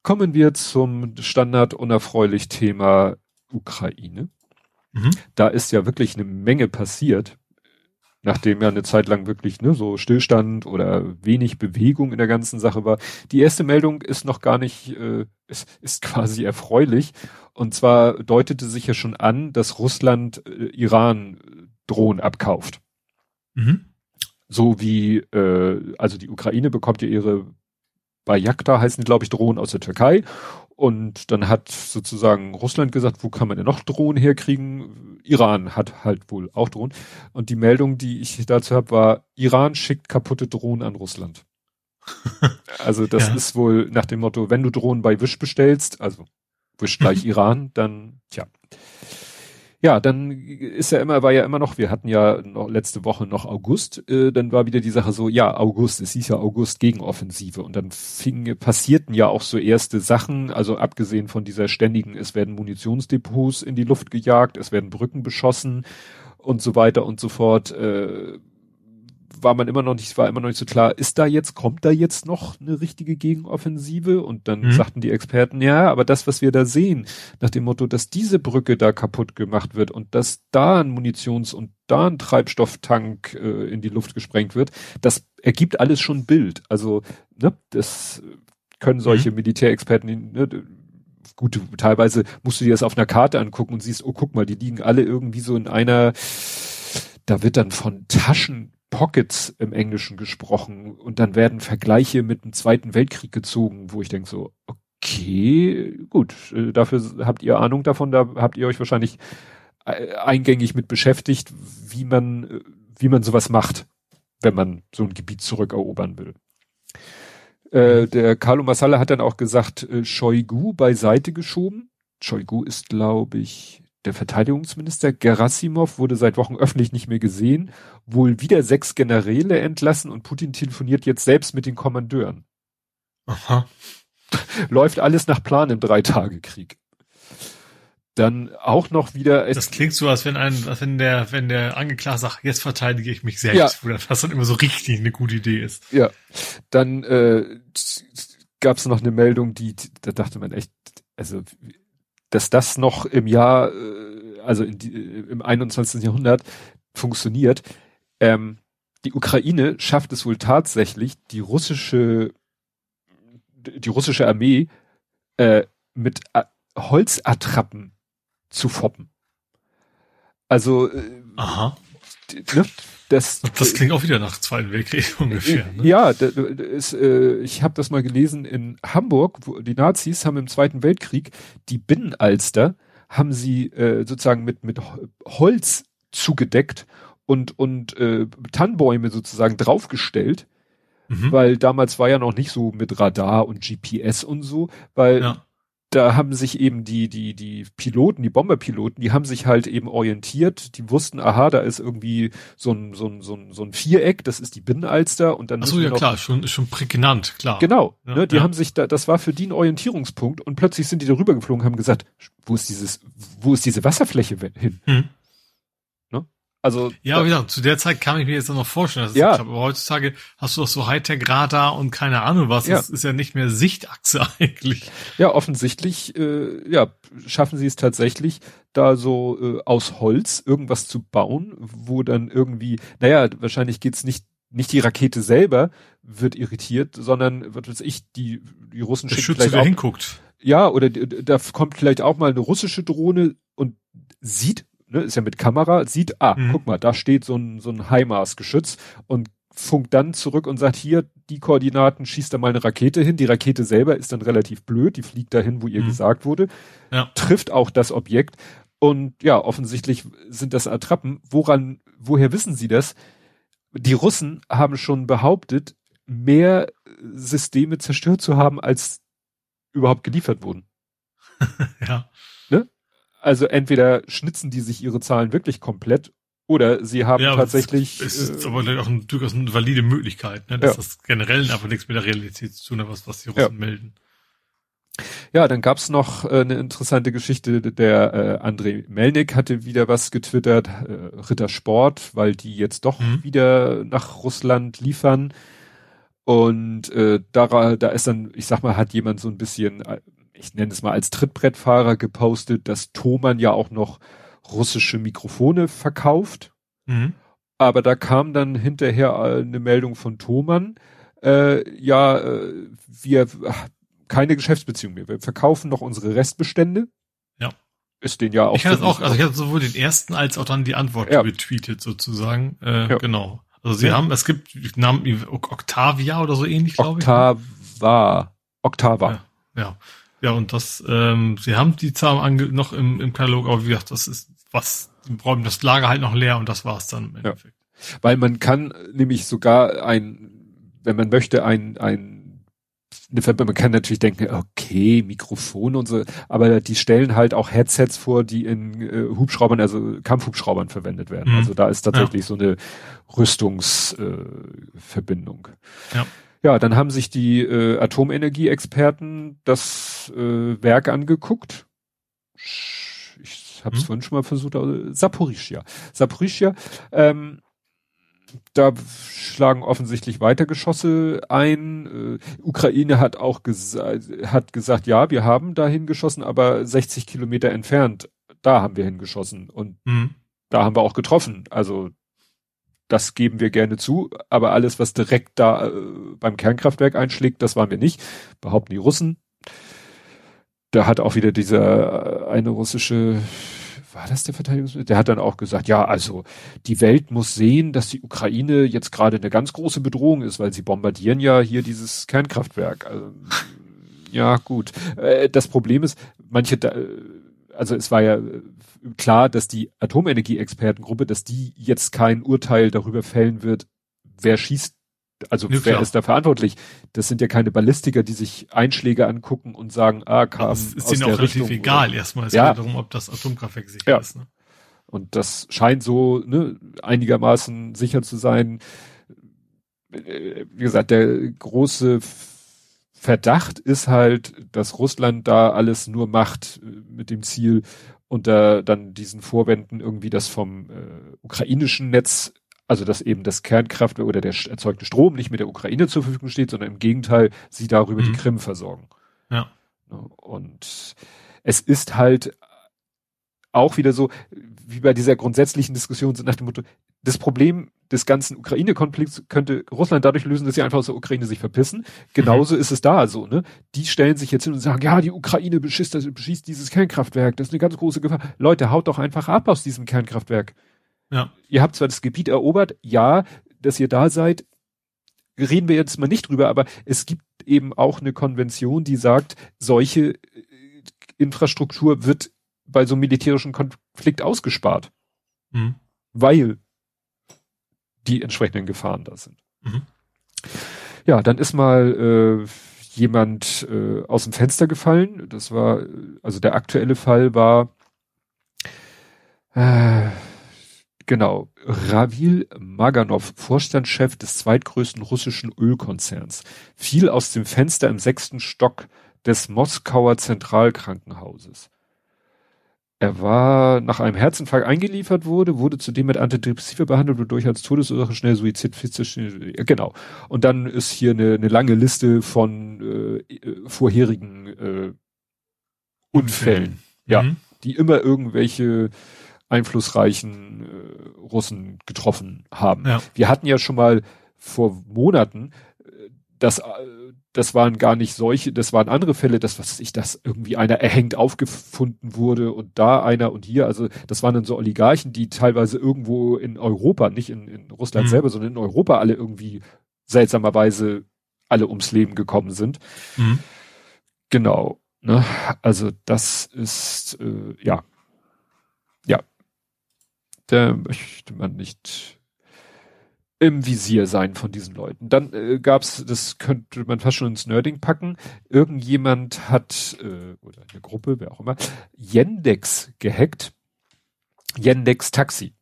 Kommen wir zum Standard unerfreulich Thema Ukraine. Mhm. Da ist ja wirklich eine Menge passiert nachdem ja eine Zeit lang wirklich ne, so Stillstand oder wenig Bewegung in der ganzen Sache war. Die erste Meldung ist noch gar nicht, äh, ist, ist (laughs) quasi erfreulich. Und zwar deutete sich ja schon an, dass Russland äh, Iran äh, Drohnen abkauft. Mhm. So wie, äh, also die Ukraine bekommt ja ihre Bayakta heißen, glaube ich, Drohnen aus der Türkei und dann hat sozusagen Russland gesagt, wo kann man denn noch Drohnen herkriegen? Iran hat halt wohl auch Drohnen. Und die Meldung, die ich dazu habe, war, Iran schickt kaputte Drohnen an Russland. (laughs) also das ja. ist wohl nach dem Motto, wenn du Drohnen bei Wish bestellst, also Wish gleich (laughs) Iran, dann, tja. Ja, dann ist ja immer, war ja immer noch, wir hatten ja noch letzte Woche noch August, äh, dann war wieder die Sache so, ja, August, es hieß ja August Gegenoffensive und dann fing, passierten ja auch so erste Sachen, also abgesehen von dieser ständigen, es werden Munitionsdepots in die Luft gejagt, es werden Brücken beschossen und so weiter und so fort, äh, war man immer noch nicht, war immer noch nicht so klar, ist da jetzt, kommt da jetzt noch eine richtige Gegenoffensive? Und dann mhm. sagten die Experten, ja, aber das, was wir da sehen, nach dem Motto, dass diese Brücke da kaputt gemacht wird und dass da ein Munitions- und da ein Treibstofftank äh, in die Luft gesprengt wird, das ergibt alles schon Bild. Also, ne, das können solche mhm. Militärexperten, ne, gut, teilweise musst du dir das auf einer Karte angucken und siehst, oh, guck mal, die liegen alle irgendwie so in einer, da wird dann von Taschen Pockets im Englischen gesprochen und dann werden Vergleiche mit dem Zweiten Weltkrieg gezogen, wo ich denke so, okay, gut, äh, dafür habt ihr Ahnung davon, da habt ihr euch wahrscheinlich äh, eingängig mit beschäftigt, wie man, äh, wie man sowas macht, wenn man so ein Gebiet zurückerobern will. Der Carlo Massala hat dann auch gesagt, Shoigu beiseite geschoben. Shoigu ist, glaube ich, der Verteidigungsminister Gerasimov wurde seit Wochen öffentlich nicht mehr gesehen, wohl wieder sechs Generäle entlassen und Putin telefoniert jetzt selbst mit den Kommandeuren. Aha. (laughs) Läuft alles nach Plan im Dreitagekrieg. Dann auch noch wieder. Das klingt so, als wenn ein, als wenn der, wenn der Angeklagte sagt, jetzt verteidige ich mich selbst, ja. was dann immer so richtig eine gute Idee ist. Ja. Dann äh, gab es noch eine Meldung, die, da dachte man echt, also dass das noch im Jahr, äh, also die, äh, im 21. Jahrhundert funktioniert. Ähm, die Ukraine schafft es wohl tatsächlich, die russische, die russische Armee äh, mit A Holzattrappen zu foppen. Also äh, Aha. Ne, das, das klingt auch wieder nach Zweiten Weltkrieg (laughs) ungefähr. Ne? Ja, ist, äh, ich habe das mal gelesen in Hamburg, wo die Nazis haben im Zweiten Weltkrieg die Binnenalster haben sie äh, sozusagen mit mit Holz zugedeckt und und äh, Tannenbäume sozusagen draufgestellt, mhm. weil damals war ja noch nicht so mit Radar und GPS und so, weil ja da haben sich eben die, die, die Piloten, die Bomberpiloten, die haben sich halt eben orientiert, die wussten, aha, da ist irgendwie so ein, so ein, so ein, so ein Viereck, das ist die Binnenalster und dann. Ach so, ja klar, schon, schon prägnant, klar. Genau, ja, ne, die ja. haben sich da, das war für die ein Orientierungspunkt und plötzlich sind die darüber geflogen, haben gesagt, wo ist dieses, wo ist diese Wasserfläche hin? Hm. Also ja, wie gesagt, zu der Zeit kann ich mir jetzt noch vorstellen, dass ja. aber heutzutage hast du doch so Hightech-Radar und keine Ahnung was. Ja. Das ist ja nicht mehr Sichtachse (laughs) eigentlich. Ja, offensichtlich, äh, ja, schaffen sie es tatsächlich, da so äh, aus Holz irgendwas zu bauen, wo dann irgendwie, naja, wahrscheinlich geht's nicht nicht die Rakete selber wird irritiert, sondern was weiß ich, die die Russen schicken Schütze, vielleicht auch, hinguckt. Ja, oder da kommt vielleicht auch mal eine russische Drohne und sieht ne, ist ja mit Kamera, sieht, ah, mhm. guck mal, da steht so ein, so ein HIMARS-Geschütz und funkt dann zurück und sagt, hier, die Koordinaten, schießt da mal eine Rakete hin. Die Rakete selber ist dann relativ blöd, die fliegt dahin, wo ihr mhm. gesagt wurde, ja. trifft auch das Objekt. Und ja, offensichtlich sind das Attrappen. Woran, woher wissen Sie das? Die Russen haben schon behauptet, mehr Systeme zerstört zu haben, als überhaupt geliefert wurden. (laughs) ja. Also entweder schnitzen die sich ihre Zahlen wirklich komplett oder sie haben ja, tatsächlich. Es ist äh, aber auch ein, durchaus eine valide Möglichkeit, ne? dass ja. das generell einfach nichts mit der Realität zu tun hat, was, was die Russen ja. melden. Ja, dann gab's noch äh, eine interessante Geschichte. Der äh, André Melnik hatte wieder was getwittert, äh, Rittersport, weil die jetzt doch mhm. wieder nach Russland liefern. Und äh, da, da ist dann, ich sag mal, hat jemand so ein bisschen, äh, ich nenne es mal als Trittbrettfahrer gepostet, dass Thomann ja auch noch russische Mikrofone verkauft. Mhm. Aber da kam dann hinterher äh, eine Meldung von Thomann, äh, ja, äh, wir keine Geschäftsbeziehung mehr. Wir verkaufen noch unsere Restbestände. Ja. Ist den ja auch. Ich hatte auch, also ich hatte sowohl den ersten als auch dann die Antwort ja. retweetet sozusagen. Äh, ja. Genau. Also sie ja. haben, es gibt Namen Octavia oder so ähnlich, glaube ich. Ne? Octava. Octava. Ja, ja. Und das, ähm, sie haben die Zahlen noch im, im Katalog, aber wie gesagt, das ist was, die räumen das Lager halt noch leer und das war's dann im Endeffekt. Ja. Weil man kann nämlich sogar ein, wenn man möchte, ein, ein man kann natürlich denken, okay, Mikrofone und so, aber die stellen halt auch Headsets vor, die in äh, Hubschraubern, also Kampfhubschraubern verwendet werden. Mhm. Also da ist tatsächlich ja. so eine Rüstungsverbindung. Äh, ja. Ja, dann haben sich die äh, Atomenergie-Experten das äh, Werk angeguckt. Ich habe es mhm. vorhin schon mal versucht, Saporischia. Saporischia, ähm, da schlagen offensichtlich weiter Geschosse ein. Äh, Ukraine hat auch gesa hat gesagt, ja, wir haben dahin geschossen, aber 60 Kilometer entfernt, da haben wir hingeschossen und mhm. da haben wir auch getroffen. Also das geben wir gerne zu, aber alles, was direkt da äh, beim Kernkraftwerk einschlägt, das waren wir nicht, behaupten die Russen. Da hat auch wieder dieser äh, eine russische war das der Verteidigungsminister? Der hat dann auch gesagt, ja, also die Welt muss sehen, dass die Ukraine jetzt gerade eine ganz große Bedrohung ist, weil sie bombardieren ja hier dieses Kernkraftwerk. Also, ja, gut. Äh, das Problem ist, manche, also es war ja klar, dass die Atomenergie-Expertengruppe, dass die jetzt kein Urteil darüber fällen wird, wer schießt also ja, wer ist da verantwortlich? Das sind ja keine Ballistiker, die sich Einschläge angucken und sagen, ah, kam das ist aus ihnen auch relativ egal. Oder, Erstmal es ja. geht darum, ob das Atomkraftwerk sicher ja. ist. Ne? Und das scheint so ne, einigermaßen sicher zu sein. Wie gesagt, der große Verdacht ist halt, dass Russland da alles nur macht äh, mit dem Ziel, unter dann diesen Vorwänden irgendwie das vom äh, ukrainischen Netz also dass eben das Kernkraftwerk oder der erzeugte Strom nicht mit der Ukraine zur Verfügung steht, sondern im Gegenteil, sie darüber mhm. die Krim versorgen. Ja. Und es ist halt auch wieder so, wie bei dieser grundsätzlichen Diskussion nach dem Motto, das Problem des ganzen Ukraine-Konflikts könnte Russland dadurch lösen, dass sie einfach aus der Ukraine sich verpissen. Genauso mhm. ist es da so, ne? Die stellen sich jetzt hin und sagen, ja, die Ukraine beschießt, beschießt dieses Kernkraftwerk, das ist eine ganz große Gefahr. Leute, haut doch einfach ab aus diesem Kernkraftwerk. Ja. Ihr habt zwar das Gebiet erobert, ja, dass ihr da seid, reden wir jetzt mal nicht drüber, aber es gibt eben auch eine Konvention, die sagt, solche äh, Infrastruktur wird bei so einem militärischen Konflikt ausgespart. Mhm. Weil die entsprechenden Gefahren da sind. Mhm. Ja, dann ist mal äh, jemand äh, aus dem Fenster gefallen. Das war, also der aktuelle Fall war, äh, Genau. Ravil Maganov, Vorstandschef des zweitgrößten russischen Ölkonzerns, fiel aus dem Fenster im sechsten Stock des Moskauer Zentralkrankenhauses. Er war nach einem Herzinfarkt eingeliefert wurde, wurde zudem mit Antidepressiva behandelt, wodurch als Todesursache schnell Suizid, ja, genau. Und dann ist hier eine, eine lange Liste von äh, vorherigen äh, Unfällen, ja, mhm. die immer irgendwelche einflussreichen äh, Russen getroffen haben. Ja. Wir hatten ja schon mal vor Monaten, äh, das, äh, das waren gar nicht solche, das waren andere Fälle, dass was ich, dass irgendwie einer erhängt aufgefunden wurde und da einer und hier, also das waren dann so Oligarchen, die teilweise irgendwo in Europa, nicht in, in Russland mhm. selber, sondern in Europa alle irgendwie seltsamerweise alle ums Leben gekommen sind. Mhm. Genau. Ne? Also das ist äh, ja ja da möchte man nicht im Visier sein von diesen Leuten. Dann äh, gab's, das könnte man fast schon ins Nerding packen. Irgendjemand hat äh, oder eine Gruppe, wer auch immer, Yandex gehackt. Yandex Taxi.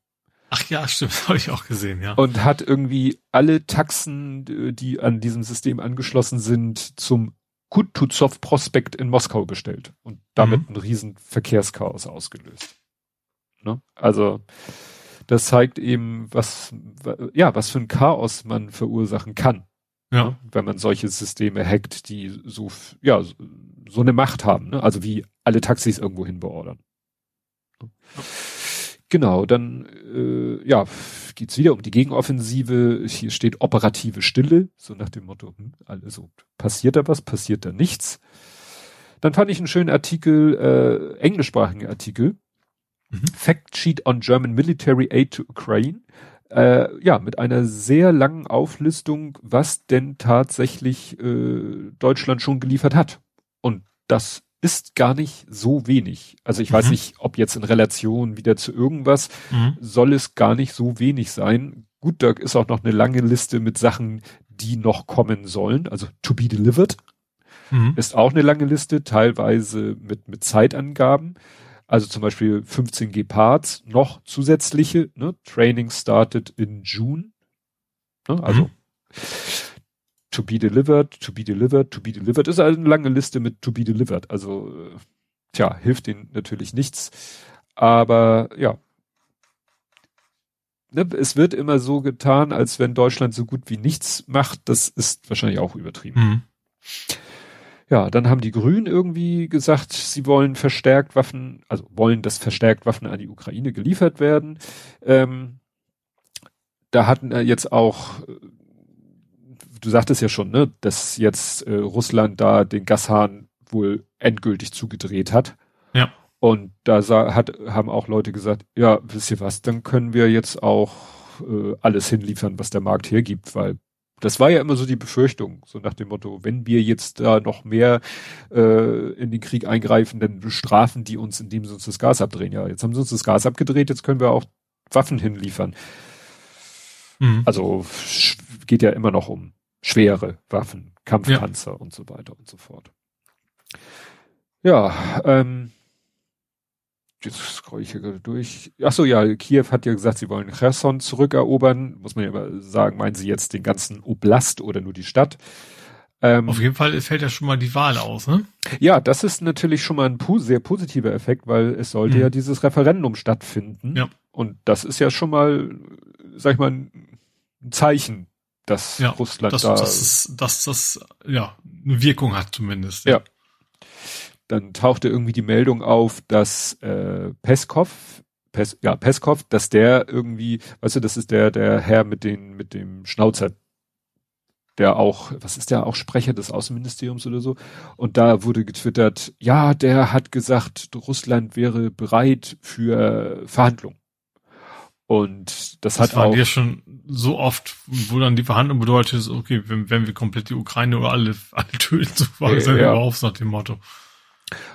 Ach ja, stimmt, (laughs) habe ich auch gesehen, ja. Und hat irgendwie alle Taxen, die an diesem System angeschlossen sind, zum Kutuzov-Prospekt in Moskau bestellt und damit mhm. ein riesen Verkehrschaos ausgelöst. Ne? Also das zeigt eben, was ja, was für ein Chaos man verursachen kann. Ja. Ne? Wenn man solche Systeme hackt, die so ja so eine Macht haben, ne? also wie alle Taxis irgendwo hin beordern. Ja. Genau, dann äh, ja, geht's wieder um die Gegenoffensive. Hier steht operative Stille, so nach dem Motto, hm, also passiert da was, passiert da nichts. Dann fand ich einen schönen Artikel, äh, englischsprachigen Artikel. Mhm. Fact Sheet on German Military Aid to Ukraine. Äh, ja, mit einer sehr langen Auflistung, was denn tatsächlich äh, Deutschland schon geliefert hat. Und das ist gar nicht so wenig. Also ich mhm. weiß nicht, ob jetzt in Relation wieder zu irgendwas, mhm. soll es gar nicht so wenig sein. Gut, da ist auch noch eine lange Liste mit Sachen, die noch kommen sollen, also to be delivered. Mhm. Ist auch eine lange Liste, teilweise mit, mit Zeitangaben. Also zum Beispiel 15 Gepards, noch zusätzliche, ne? Training started in June. Ne? Also mhm to be delivered, to be delivered, to be delivered. Ist eine lange Liste mit to be delivered. Also, äh, tja, hilft ihnen natürlich nichts. Aber ja. Ne, es wird immer so getan, als wenn Deutschland so gut wie nichts macht. Das ist wahrscheinlich auch übertrieben. Mhm. Ja, dann haben die Grünen irgendwie gesagt, sie wollen verstärkt Waffen, also wollen, dass verstärkt Waffen an die Ukraine geliefert werden. Ähm, da hatten jetzt auch äh, du sagtest ja schon, ne, dass jetzt äh, Russland da den Gashahn wohl endgültig zugedreht hat. Ja. Und da hat, haben auch Leute gesagt, ja, wisst ihr was, dann können wir jetzt auch äh, alles hinliefern, was der Markt hergibt, weil das war ja immer so die Befürchtung, so nach dem Motto, wenn wir jetzt da noch mehr äh, in den Krieg eingreifen, dann bestrafen die uns, indem sie uns das Gas abdrehen. Ja, jetzt haben sie uns das Gas abgedreht, jetzt können wir auch Waffen hinliefern. Mhm. Also geht ja immer noch um schwere Waffen, Kampfpanzer ja. und so weiter und so fort. Ja, ähm, jetzt scroll ich hier gerade durch. Ach so, ja, Kiew hat ja gesagt, sie wollen Cherson zurückerobern. Muss man ja aber sagen, meinen sie jetzt den ganzen Oblast oder nur die Stadt? Ähm, Auf jeden Fall fällt ja schon mal die Wahl aus, ne? Ja, das ist natürlich schon mal ein sehr positiver Effekt, weil es sollte mhm. ja dieses Referendum stattfinden. Ja. Und das ist ja schon mal, sag ich mal, ein Zeichen dass ja, Russland dass, da. Dass, dass das ja eine Wirkung hat zumindest. Ja. ja. Dann tauchte irgendwie die Meldung auf, dass äh, Peskov, Pes, ja, Peskov, dass der irgendwie, weißt du, das ist der, der Herr mit den, mit dem Schnauzer, der auch, was ist der auch Sprecher des Außenministeriums oder so? Und da wurde getwittert, ja, der hat gesagt, Russland wäre bereit für Verhandlungen. Und das, das hat war auch. Das schon so oft, wo dann die Verhandlung bedeutet, okay, wenn, wenn wir komplett die Ukraine oder alle, alle töten, so war es ja. überhaupt nach dem Motto.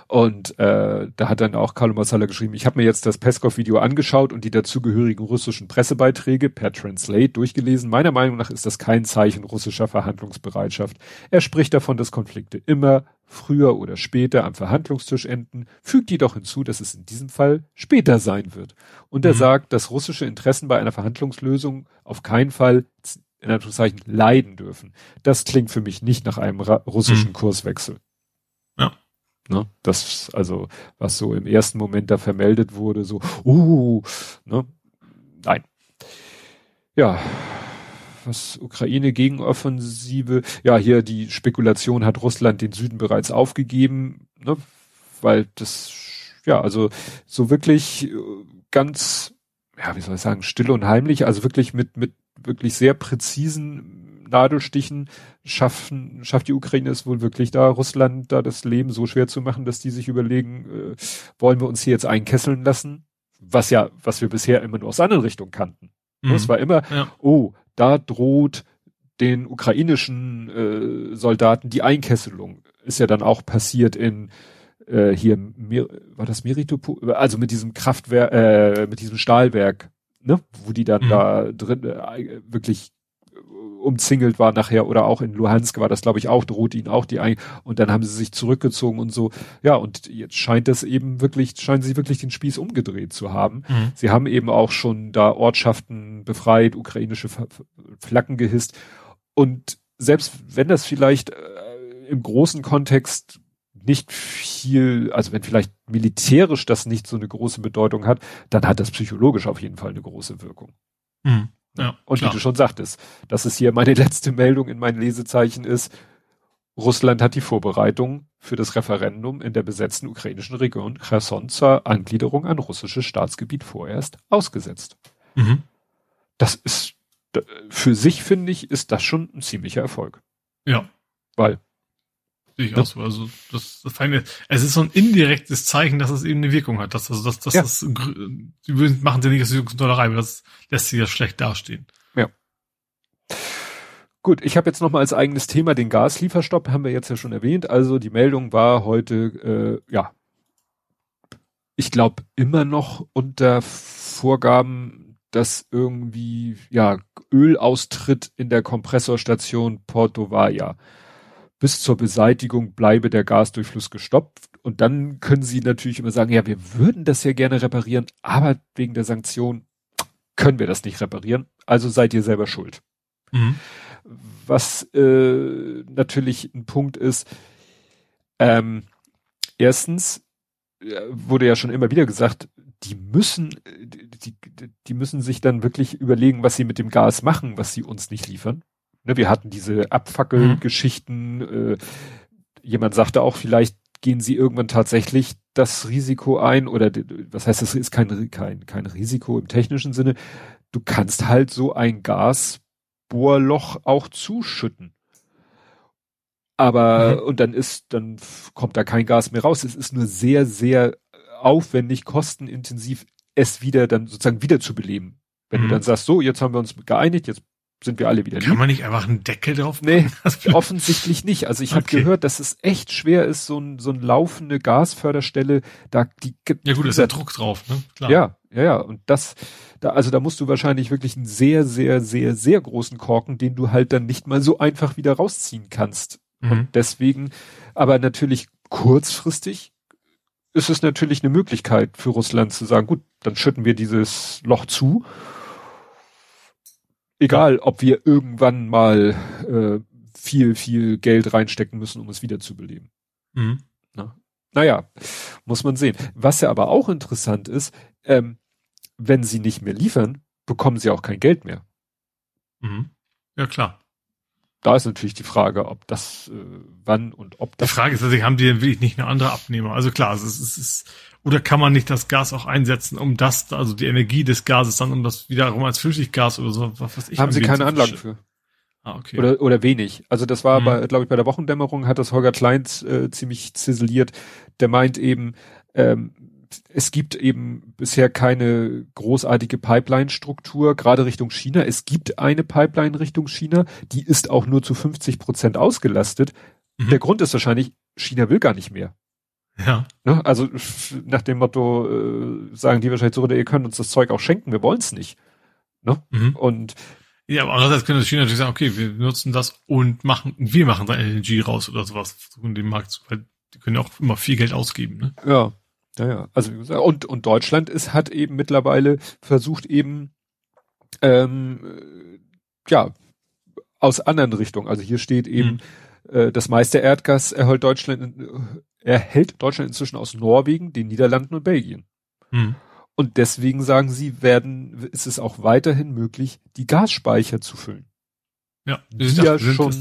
Und äh, da hat dann auch Carlo Massala geschrieben, ich habe mir jetzt das Peskov-Video angeschaut und die dazugehörigen russischen Pressebeiträge per Translate durchgelesen. Meiner Meinung nach ist das kein Zeichen russischer Verhandlungsbereitschaft. Er spricht davon, dass Konflikte immer früher oder später am Verhandlungstisch enden, fügt jedoch hinzu, dass es in diesem Fall später sein wird. Und er mhm. sagt, dass russische Interessen bei einer Verhandlungslösung auf keinen Fall in Anführungszeichen leiden dürfen. Das klingt für mich nicht nach einem russischen mhm. Kurswechsel. Ja. Ne? Das, also, was so im ersten Moment da vermeldet wurde, so, uh, ne? Nein. Ja, was Ukraine Gegenoffensive, ja, hier die Spekulation hat Russland den Süden bereits aufgegeben, ne? Weil das, ja, also so wirklich äh, ganz, ja, wie soll ich sagen, still und heimlich, also wirklich mit, mit wirklich sehr präzisen Nadelstichen schaffen, schafft die Ukraine es wohl wirklich da, Russland da das Leben so schwer zu machen, dass die sich überlegen, äh, wollen wir uns hier jetzt einkesseln lassen? Was ja, was wir bisher immer nur aus anderen Richtungen kannten. Mhm. Es war immer, ja. oh, da droht den ukrainischen äh, Soldaten die Einkesselung. Ist ja dann auch passiert in äh, hier, war das Meritopol, also mit diesem Kraftwerk, äh, mit diesem Stahlwerk, ne, wo die dann mhm. da drin äh, wirklich umzingelt war nachher oder auch in Luhansk war das glaube ich auch, droht ihnen auch die ein und dann haben sie sich zurückgezogen und so. Ja, und jetzt scheint das eben wirklich, scheinen sie wirklich den Spieß umgedreht zu haben. Mhm. Sie haben eben auch schon da Ortschaften befreit, ukrainische Flaggen gehisst und selbst wenn das vielleicht äh, im großen Kontext nicht viel, also wenn vielleicht militärisch das nicht so eine große Bedeutung hat, dann hat das psychologisch auf jeden Fall eine große Wirkung. Mhm. Ja, und klar. wie du schon sagtest, dass es hier meine letzte Meldung in meinen Lesezeichen ist, Russland hat die Vorbereitung für das Referendum in der besetzten ukrainischen Region Cherson zur Angliederung an russisches Staatsgebiet vorerst ausgesetzt. Mhm. Das ist, für sich finde ich, ist das schon ein ziemlicher Erfolg. Ja. Weil Sehe ich auch so. Also das, das feine, es ist so ein indirektes Zeichen, dass es eben eine Wirkung hat. Dass, also, dass, dass ja. das, sie machen sie nicht als Wirkungsdollerei, aber das lässt sich ja schlecht dastehen. Ja. Gut, ich habe jetzt nochmal als eigenes Thema den Gaslieferstopp, haben wir jetzt ja schon erwähnt. Also die Meldung war heute, äh, ja, ich glaube immer noch unter Vorgaben, dass irgendwie, ja, Ölaustritt in der Kompressorstation Porto Valle bis zur Beseitigung bleibe der Gasdurchfluss gestoppt. Und dann können sie natürlich immer sagen, ja, wir würden das ja gerne reparieren, aber wegen der Sanktion können wir das nicht reparieren. Also seid ihr selber schuld. Mhm. Was äh, natürlich ein Punkt ist, ähm, erstens äh, wurde ja schon immer wieder gesagt, die müssen, die, die müssen sich dann wirklich überlegen, was sie mit dem Gas machen, was sie uns nicht liefern. Ne, wir hatten diese Abfackelgeschichten. Mhm. Äh, jemand sagte auch, vielleicht gehen sie irgendwann tatsächlich das Risiko ein oder was heißt, das ist kein, kein, kein Risiko im technischen Sinne. Du kannst halt so ein Gasbohrloch auch zuschütten. Aber, mhm. und dann ist, dann kommt da kein Gas mehr raus. Es ist nur sehr, sehr aufwendig, kostenintensiv, es wieder dann sozusagen wieder zu beleben. Wenn mhm. du dann sagst, so, jetzt haben wir uns geeinigt, jetzt sind wir alle wieder Kann lieb. man nicht einfach einen Deckel drauf machen? Nee, (laughs) offensichtlich nicht. Also ich okay. habe gehört, dass es echt schwer ist, so ein, so ein laufende Gasförderstelle, da die Ja gut, da ist ja Druck drauf, ne? Klar. Ja, ja, ja. Und das, da, also da musst du wahrscheinlich wirklich einen sehr, sehr, sehr, sehr großen Korken, den du halt dann nicht mal so einfach wieder rausziehen kannst. Mhm. Und deswegen, aber natürlich kurzfristig ist es natürlich eine Möglichkeit für Russland zu sagen, gut, dann schütten wir dieses Loch zu Egal, ob wir irgendwann mal äh, viel, viel Geld reinstecken müssen, um es wiederzubeleben. Mhm. Na? Naja, muss man sehen. Was ja aber auch interessant ist, ähm, wenn sie nicht mehr liefern, bekommen sie auch kein Geld mehr. Mhm. Ja, klar. Da ist natürlich die Frage, ob das, äh, wann und ob das. Die Frage ist, also, haben die denn wirklich nicht eine andere Abnehmer? Also klar, es ist, es ist oder kann man nicht das Gas auch einsetzen, um das, also die Energie des Gases dann, um das wiederum als Flüssiggas oder so, was weiß ich. Haben sie keine Anlagen für. Ah, okay. Oder, oder wenig. Also das war mhm. bei, glaube ich, bei der Wochendämmerung hat das Holger Kleins äh, ziemlich ziseliert. Der meint eben, ähm, es gibt eben bisher keine großartige Pipeline-Struktur, gerade Richtung China. Es gibt eine Pipeline Richtung China, die ist auch nur zu 50 Prozent ausgelastet. Mhm. Der Grund ist wahrscheinlich, China will gar nicht mehr. Ja. Ne? Also nach dem Motto äh, sagen die wahrscheinlich so, ihr könnt uns das Zeug auch schenken, wir wollen es nicht. Ne? Mhm. Und ja, aber andererseits können China natürlich sagen, okay, wir nutzen das und machen, wir machen da LNG raus oder sowas, versuchen den Markt zu, weil die können ja auch immer viel Geld ausgeben, ne? Ja. Ja, ja. Also und, und Deutschland ist, hat eben mittlerweile versucht eben ähm, ja aus anderen Richtungen. Also hier steht eben, mhm. äh, das meiste Erdgas erhält Deutschland erhält Deutschland inzwischen aus Norwegen, den Niederlanden und Belgien. Hm. Und deswegen sagen sie, werden, ist es auch weiterhin möglich, die Gasspeicher zu füllen. Ja, wir sind ja, sind schon,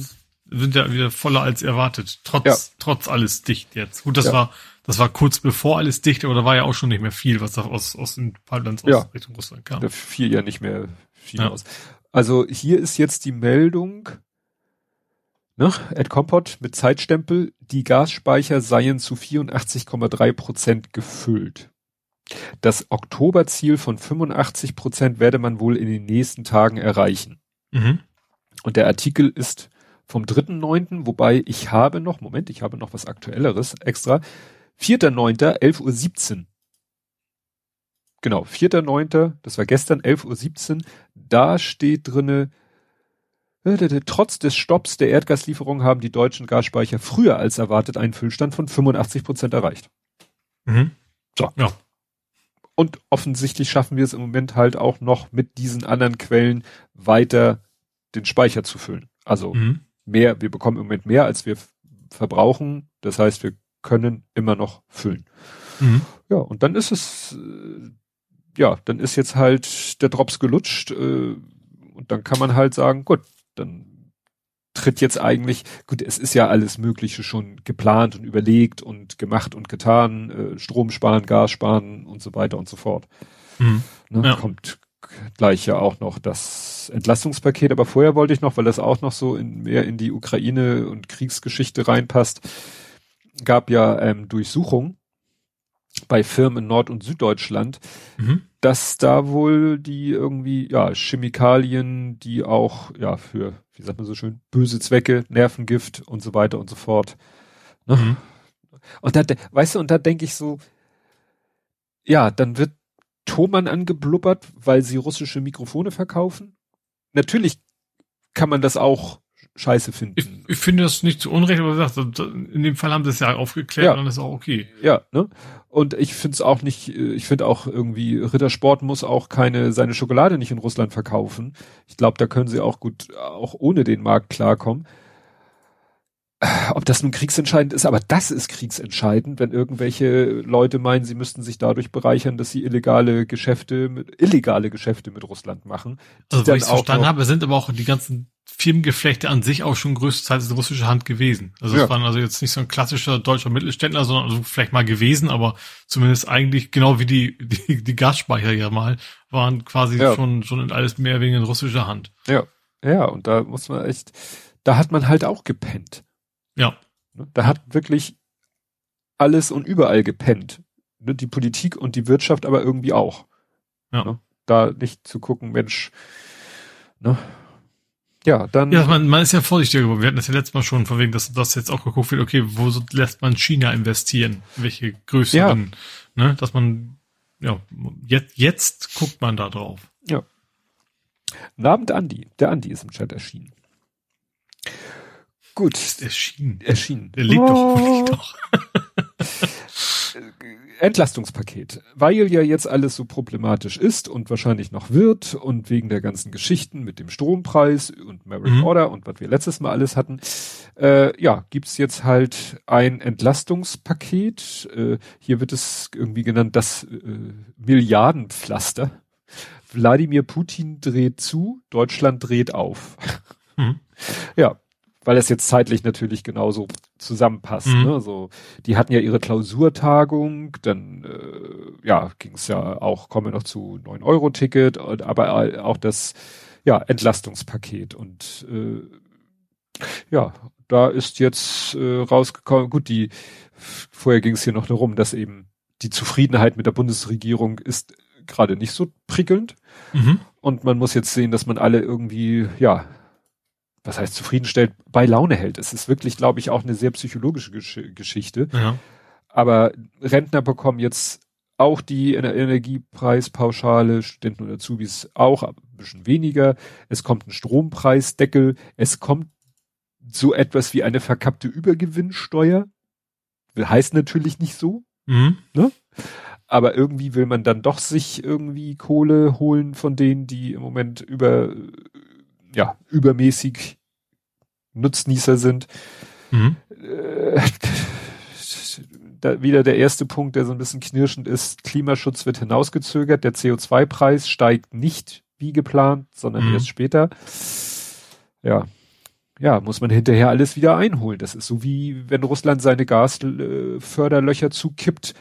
sind ja wieder voller als erwartet. Trotz, ja. trotz alles dicht jetzt. Gut, das ja. war, das war kurz bevor alles dicht, aber da war ja auch schon nicht mehr viel, was da aus, aus den Pipelines ja. Richtung Russland kam. Da fiel ja nicht mehr viel aus. Also hier ist jetzt die Meldung, ne, Ed Compot mit Zeitstempel, die Gasspeicher seien zu 84,3 Prozent gefüllt. Das Oktoberziel von 85 Prozent werde man wohl in den nächsten Tagen erreichen. Mhm. Und der Artikel ist vom 3.9., wobei ich habe noch, Moment, ich habe noch was Aktuelleres extra. 4.9., 11.17 Uhr. Genau, 4.9., das war gestern, 11.17 Uhr. Da steht drinne, Trotz des Stopps der Erdgaslieferung haben die deutschen Gasspeicher früher als erwartet einen Füllstand von 85 Prozent erreicht. Mhm. So. Ja. Und offensichtlich schaffen wir es im Moment halt auch noch mit diesen anderen Quellen weiter den Speicher zu füllen. Also mhm. mehr, wir bekommen im Moment mehr, als wir verbrauchen. Das heißt, wir können immer noch füllen. Mhm. Ja, und dann ist es, äh, ja, dann ist jetzt halt der Drops gelutscht äh, und dann kann man halt sagen, gut, dann tritt jetzt eigentlich, gut, es ist ja alles Mögliche schon geplant und überlegt und gemacht und getan, äh, Strom sparen, Gas sparen und so weiter und so fort. Mhm. Ne, ja. Kommt gleich ja auch noch das Entlastungspaket, aber vorher wollte ich noch, weil das auch noch so in, mehr in die Ukraine und Kriegsgeschichte reinpasst, gab ja ähm, Durchsuchungen bei Firmen in Nord- und Süddeutschland, mhm. dass da wohl die irgendwie, ja, Chemikalien, die auch, ja, für, wie sagt man so schön, böse Zwecke, Nervengift und so weiter und so fort. Ne? Mhm. Und da, weißt du, und da denke ich so, ja, dann wird Thomann angeblubbert, weil sie russische Mikrofone verkaufen. Natürlich kann man das auch scheiße finden. Ich, ich finde das nicht zu Unrecht, aber gesagt, in dem Fall haben sie es ja aufgeklärt ja. und dann ist auch okay. Ja, ne? Und ich finde es auch nicht, ich finde auch irgendwie, Rittersport muss auch keine, seine Schokolade nicht in Russland verkaufen. Ich glaube, da können sie auch gut, auch ohne den Markt klarkommen ob das nun kriegsentscheidend ist, aber das ist kriegsentscheidend, wenn irgendwelche Leute meinen, sie müssten sich dadurch bereichern, dass sie illegale Geschäfte mit, illegale Geschäfte mit Russland machen. Also, wo ich verstanden habe, sind aber auch die ganzen Firmengeflechte an sich auch schon größtenteils in russischer Hand gewesen. Also es waren also jetzt nicht so ein klassischer deutscher Mittelständler, sondern also vielleicht mal gewesen, aber zumindest eigentlich genau wie die, (laughs) die, die Gasspeicher ja mal, waren quasi ja. schon, schon in alles mehr wegen in russischer Hand. Ja. Ja, und da muss man echt, da hat man halt auch gepennt. Ja. Ne, da hat wirklich alles und überall gepennt. Ne, die Politik und die Wirtschaft aber irgendwie auch. Ja. Ne, da nicht zu gucken, Mensch, ne? Ja, dann. Ja, man, man ist ja vorsichtiger geworden. Wir hatten das ja letztes Mal schon, von wegen, dass das jetzt auch geguckt wird, okay, wo lässt man China investieren? Welche größeren, ja. ne? Dass man, ja, jetzt, jetzt guckt man da drauf. Ja. Guten Abend, Andi. Der Andi ist im Chat erschienen. Gut. Ist erschienen. Erschienen. Der lebt oh. doch, doch. Entlastungspaket. Weil ja jetzt alles so problematisch ist und wahrscheinlich noch wird und wegen der ganzen Geschichten mit dem Strompreis und Merit mhm. Order und was wir letztes Mal alles hatten, äh, ja, gibt's jetzt halt ein Entlastungspaket. Äh, hier wird es irgendwie genannt das äh, Milliardenpflaster. Wladimir Putin dreht zu, Deutschland dreht auf. Mhm. Ja, weil es jetzt zeitlich natürlich genauso zusammenpasst. Mhm. Ne? So, die hatten ja ihre Klausurtagung, dann äh, ja ging es ja auch, kommen wir noch zu 9-Euro-Ticket, aber auch das ja Entlastungspaket und äh, ja, da ist jetzt äh, rausgekommen, gut, die vorher ging es hier noch darum, dass eben die Zufriedenheit mit der Bundesregierung ist gerade nicht so prickelnd. Mhm. Und man muss jetzt sehen, dass man alle irgendwie, ja, was heißt zufriedenstellt, bei Laune hält. Es ist wirklich, glaube ich, auch eine sehr psychologische Gesch Geschichte. Ja. Aber Rentner bekommen jetzt auch die Energiepreispauschale, Studenten und Azubis auch, ein bisschen weniger. Es kommt ein Strompreisdeckel. Es kommt so etwas wie eine verkappte Übergewinnsteuer. Heißt natürlich nicht so. Mhm. Ne? Aber irgendwie will man dann doch sich irgendwie Kohle holen von denen, die im Moment über ja, übermäßig Nutznießer sind. Mhm. Äh, (laughs) da wieder der erste Punkt, der so ein bisschen knirschend ist, Klimaschutz wird hinausgezögert, der CO2-Preis steigt nicht wie geplant, sondern mhm. erst später. Ja. Ja, muss man hinterher alles wieder einholen. Das ist so wie, wenn Russland seine Gasförderlöcher zukippt,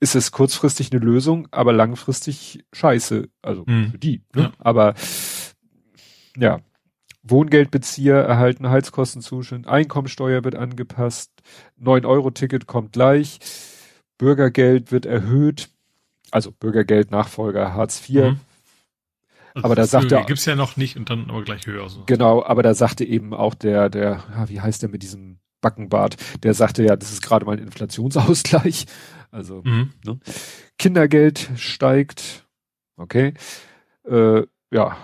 ist es kurzfristig eine Lösung, aber langfristig scheiße. Also mhm. für die. Ne? Ja. Aber ja, Wohngeldbezieher erhalten Heizkostenzuschnitt, Einkommensteuer wird angepasst, 9-Euro-Ticket kommt gleich, Bürgergeld wird erhöht, also Bürgergeld Nachfolger Hartz IV. Mhm. Also aber da sagte er gibt's ja noch nicht und dann aber gleich höher. So. Genau, aber da sagte eben auch der der wie heißt der mit diesem Backenbart, der sagte ja, das ist gerade mal ein Inflationsausgleich. (laughs) Also mhm. ne? Kindergeld steigt, okay, äh, ja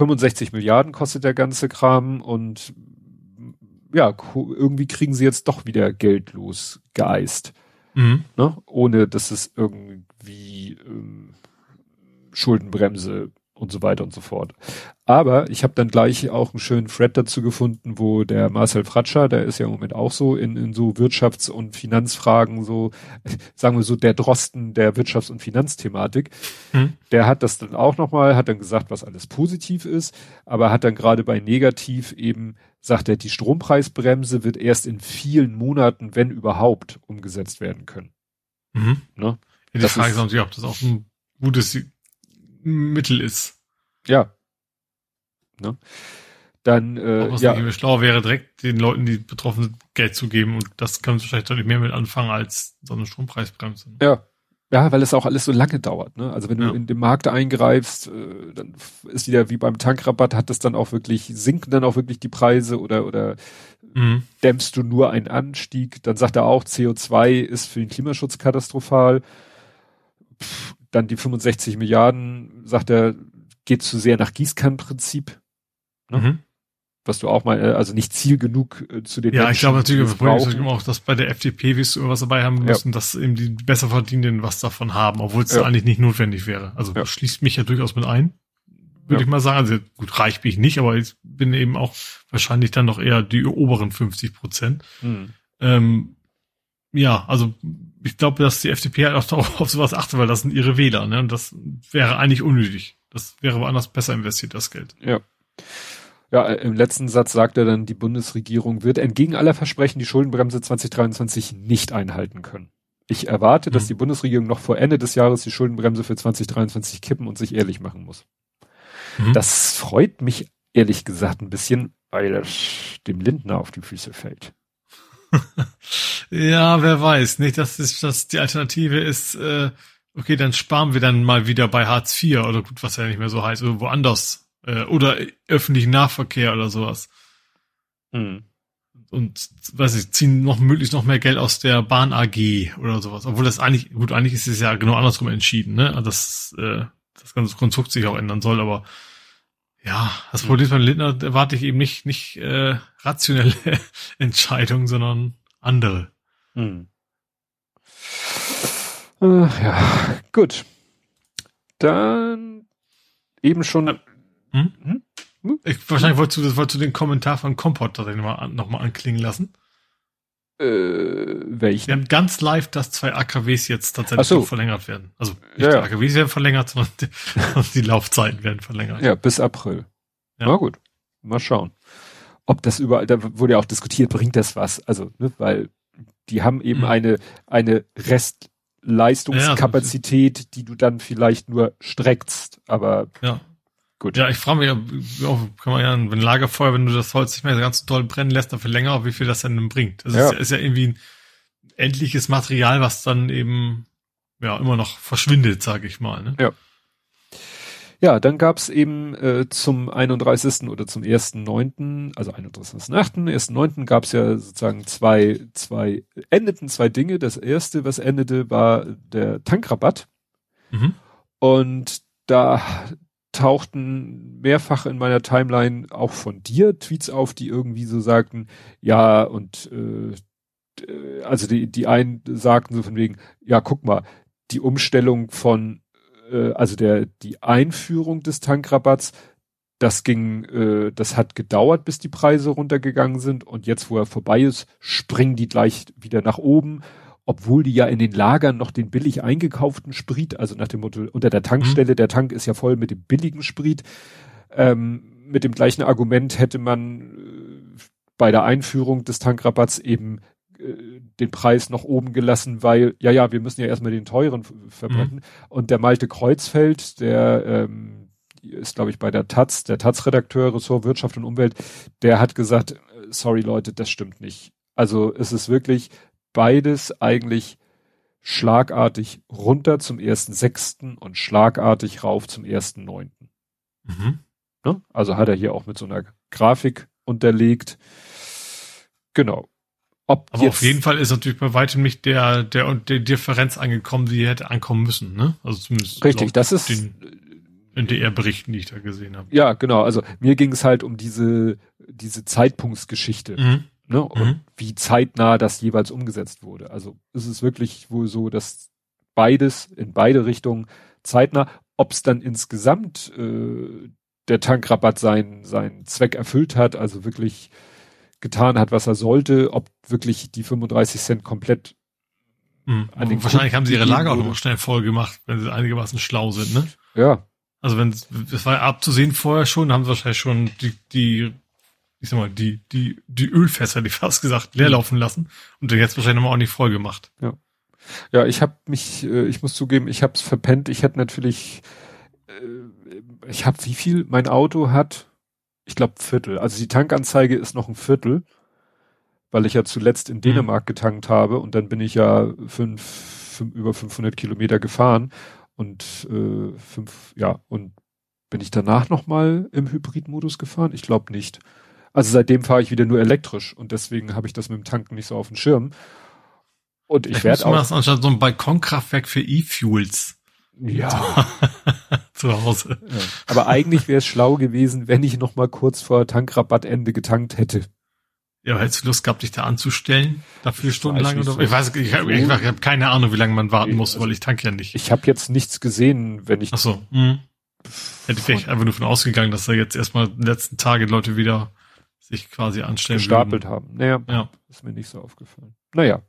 65 Milliarden kostet der ganze Kram und ja, irgendwie kriegen sie jetzt doch wieder Geld los geeist. Mhm. Ne? Ohne dass es irgendwie ähm, Schuldenbremse und so weiter und so fort. Aber ich habe dann gleich auch einen schönen Thread dazu gefunden, wo der Marcel Fratscher, der ist ja im Moment auch so in, in so Wirtschafts- und Finanzfragen, so, (laughs) sagen wir so, der Drosten der Wirtschafts- und Finanzthematik, hm. der hat das dann auch nochmal, hat dann gesagt, was alles positiv ist, aber hat dann gerade bei negativ eben, sagt er, die Strompreisbremse wird erst in vielen Monaten, wenn überhaupt, umgesetzt werden können. Mhm. Ne? Ja, die das Frage ist natürlich, ob das auch ein gutes Mittel ist. Ja. Ne? Dann, äh, was ja. schlau wäre, direkt den Leuten, die betroffen sind, Geld zu geben und das können sie wahrscheinlich deutlich mehr mit anfangen als so eine Strompreisbremse. Ja. Ja, weil es auch alles so lange dauert. Ne? Also wenn ja. du in den Markt eingreifst, äh, dann ist wieder wie beim Tankrabatt, hat es dann auch wirklich, sinken dann auch wirklich die Preise oder, oder mhm. dämmst du nur einen Anstieg. Dann sagt er auch, CO2 ist für den Klimaschutz katastrophal. Pff, dann die 65 Milliarden, sagt er, geht zu sehr nach Gießkannenprinzip. Ne? Mhm. Was du auch mal, äh, also nicht Ziel genug äh, zu den Ja, Menschen, ich glaube natürlich, wir auch, dass bei der FDP wirst du irgendwas dabei haben müssen, ja. dass eben die besser verdienenden was davon haben, obwohl es ja. eigentlich nicht notwendig wäre. Also ja. schließt mich ja durchaus mit ein, würde ich mal sagen. Also gut, reich bin ich nicht, aber ich bin eben auch wahrscheinlich dann noch eher die oberen 50 Prozent. Mhm. Ähm, ja, also ich glaube, dass die FDP halt auch (laughs) auf sowas achtet, weil das sind ihre Wähler, ne? Und das wäre eigentlich unnötig. Das wäre woanders besser investiert, das Geld. Ja. Ja, äh, im letzten Satz sagt er dann, die Bundesregierung wird entgegen aller Versprechen die Schuldenbremse 2023 nicht einhalten können. Ich erwarte, dass hm. die Bundesregierung noch vor Ende des Jahres die Schuldenbremse für 2023 kippen und sich ehrlich machen muss. Mhm. Das freut mich ehrlich gesagt ein bisschen, weil es dem Lindner auf die Füße fällt. (laughs) ja, wer weiß, nicht, dass das, dass die Alternative ist, äh, okay, dann sparen wir dann mal wieder bei Hartz IV oder gut, was ja nicht mehr so heißt, oder woanders. Äh, oder öffentlichen Nahverkehr oder sowas. Hm. Und weiß ich, ziehen noch möglichst noch mehr Geld aus der Bahn AG oder sowas. Obwohl das eigentlich, gut, eigentlich ist es ja genau andersrum entschieden, ne? Also das, äh, das ganze Konstrukt sich auch ändern soll, aber ja, das Problem ist, bei Lindner erwarte ich eben nicht, nicht äh, rationelle (laughs) Entscheidungen, sondern andere. Hm. Äh, ja, gut. Dann eben schon. Äh, hm? Hm? hm? Ich, wahrscheinlich wolltest du, das wolltest du den Kommentar von Kompott nochmal noch mal anklingen lassen. Äh, welchen? Wir haben ganz live, dass zwei AKWs jetzt tatsächlich so. verlängert werden. Also nicht ja, die AKWs werden verlängert, sondern die, (laughs) die, Laufzeiten werden verlängert. Ja, bis April. Ja. Na gut, mal schauen. Ob das überall, da wurde ja auch diskutiert, bringt das was? Also, ne, weil die haben eben mhm. eine, eine Restleistungskapazität, ja, die du dann vielleicht nur streckst, aber ja. Gut. Ja, ich frage mich, ja, kann man ja, wenn Lagerfeuer, wenn du das Holz nicht mehr ganz toll brennen lässt, dafür länger, wie viel das denn bringt. Das ja. Ist, ist ja irgendwie ein endliches Material, was dann eben ja immer noch verschwindet, sage ich mal. Ne? Ja. Ja, dann gab's eben äh, zum 31. oder zum 1.9., also 31.8., 1.9. gab's ja sozusagen zwei, zwei, endeten zwei Dinge. Das erste, was endete, war der Tankrabatt. Mhm. Und da tauchten mehrfach in meiner Timeline auch von dir Tweets auf, die irgendwie so sagten, ja, und äh, also die, die einen sagten so von wegen, ja, guck mal, die Umstellung von, äh, also der, die Einführung des Tankrabatts, das ging, äh, das hat gedauert, bis die Preise runtergegangen sind und jetzt, wo er vorbei ist, springen die gleich wieder nach oben obwohl die ja in den Lagern noch den billig eingekauften Sprit, also nach dem Motto, unter der Tankstelle, mhm. der Tank ist ja voll mit dem billigen Sprit, ähm, mit dem gleichen Argument hätte man äh, bei der Einführung des Tankrabatts eben äh, den Preis noch oben gelassen, weil, ja, ja, wir müssen ja erstmal den teuren verbrennen. Mhm. Und der Malte Kreuzfeld, der ähm, ist, glaube ich, bei der Taz, der Taz-Redakteur, Ressort Wirtschaft und Umwelt, der hat gesagt, äh, sorry Leute, das stimmt nicht. Also es ist wirklich, beides eigentlich schlagartig runter zum ersten sechsten und schlagartig rauf zum ersten neunten. Mhm. Ne? Also hat er hier auch mit so einer Grafik unterlegt. Genau. Ob Aber auf jeden Fall ist natürlich bei weitem nicht der, der, der Differenz angekommen, die hätte ankommen müssen, ne? Also zumindest. Richtig, das ist. Den NDR-Berichten, die ich da gesehen habe. Ja, genau. Also mir ging es halt um diese, diese Zeitpunktsgeschichte. Mhm ne? Und mhm. wie zeitnah das jeweils umgesetzt wurde. Also ist es wirklich wohl so, dass beides in beide Richtungen zeitnah, ob es dann insgesamt äh, der Tankrabatt seinen seinen Zweck erfüllt hat, also wirklich getan hat, was er sollte, ob wirklich die 35 Cent komplett mhm. Wahrscheinlich haben sie ihre Lager auch noch schnell voll gemacht, wenn sie einigermaßen schlau sind, ne? Ja. Also wenn das war abzusehen vorher schon, haben sie wahrscheinlich schon die, die ich sag mal, die, die, die Ölfässer, die fast gesagt, leer laufen lassen und jetzt wahrscheinlich nochmal auch nicht voll gemacht. Ja. Ja, ich habe mich, äh, ich muss zugeben, ich habe es verpennt. Ich hätte natürlich, äh, ich habe wie viel? Mein Auto hat, ich glaube Viertel. Also die Tankanzeige ist noch ein Viertel, weil ich ja zuletzt in mhm. Dänemark mhm. getankt habe und dann bin ich ja fünf, fünf über 500 Kilometer gefahren und äh, fünf, ja und bin ich danach noch mal im Hybridmodus gefahren? Ich glaube nicht. Also seitdem fahre ich wieder nur elektrisch und deswegen habe ich das mit dem Tanken nicht so auf dem Schirm. Und ich werde auch. Das anstatt so ein Balkonkraftwerk für E-Fuels. Ja. Zu (laughs) Hause. Ja. Aber eigentlich wäre es schlau gewesen, wenn ich noch mal kurz vor Tankrabattende getankt hätte. Ja, hättest du Lust gehabt, dich da anzustellen? Dafür stundenlang oder? So. Ich weiß, ich habe hab keine Ahnung, wie lange man warten muss, also, weil ich tank ja nicht. Ich habe jetzt nichts gesehen, wenn ich. Ach so. Hm. Hätte ich einfach nur von ausgegangen, dass da jetzt erstmal in den letzten Tage Leute wieder sich quasi anstellen gestapelt würden. haben. Naja, ja. ist mir nicht so aufgefallen. Naja.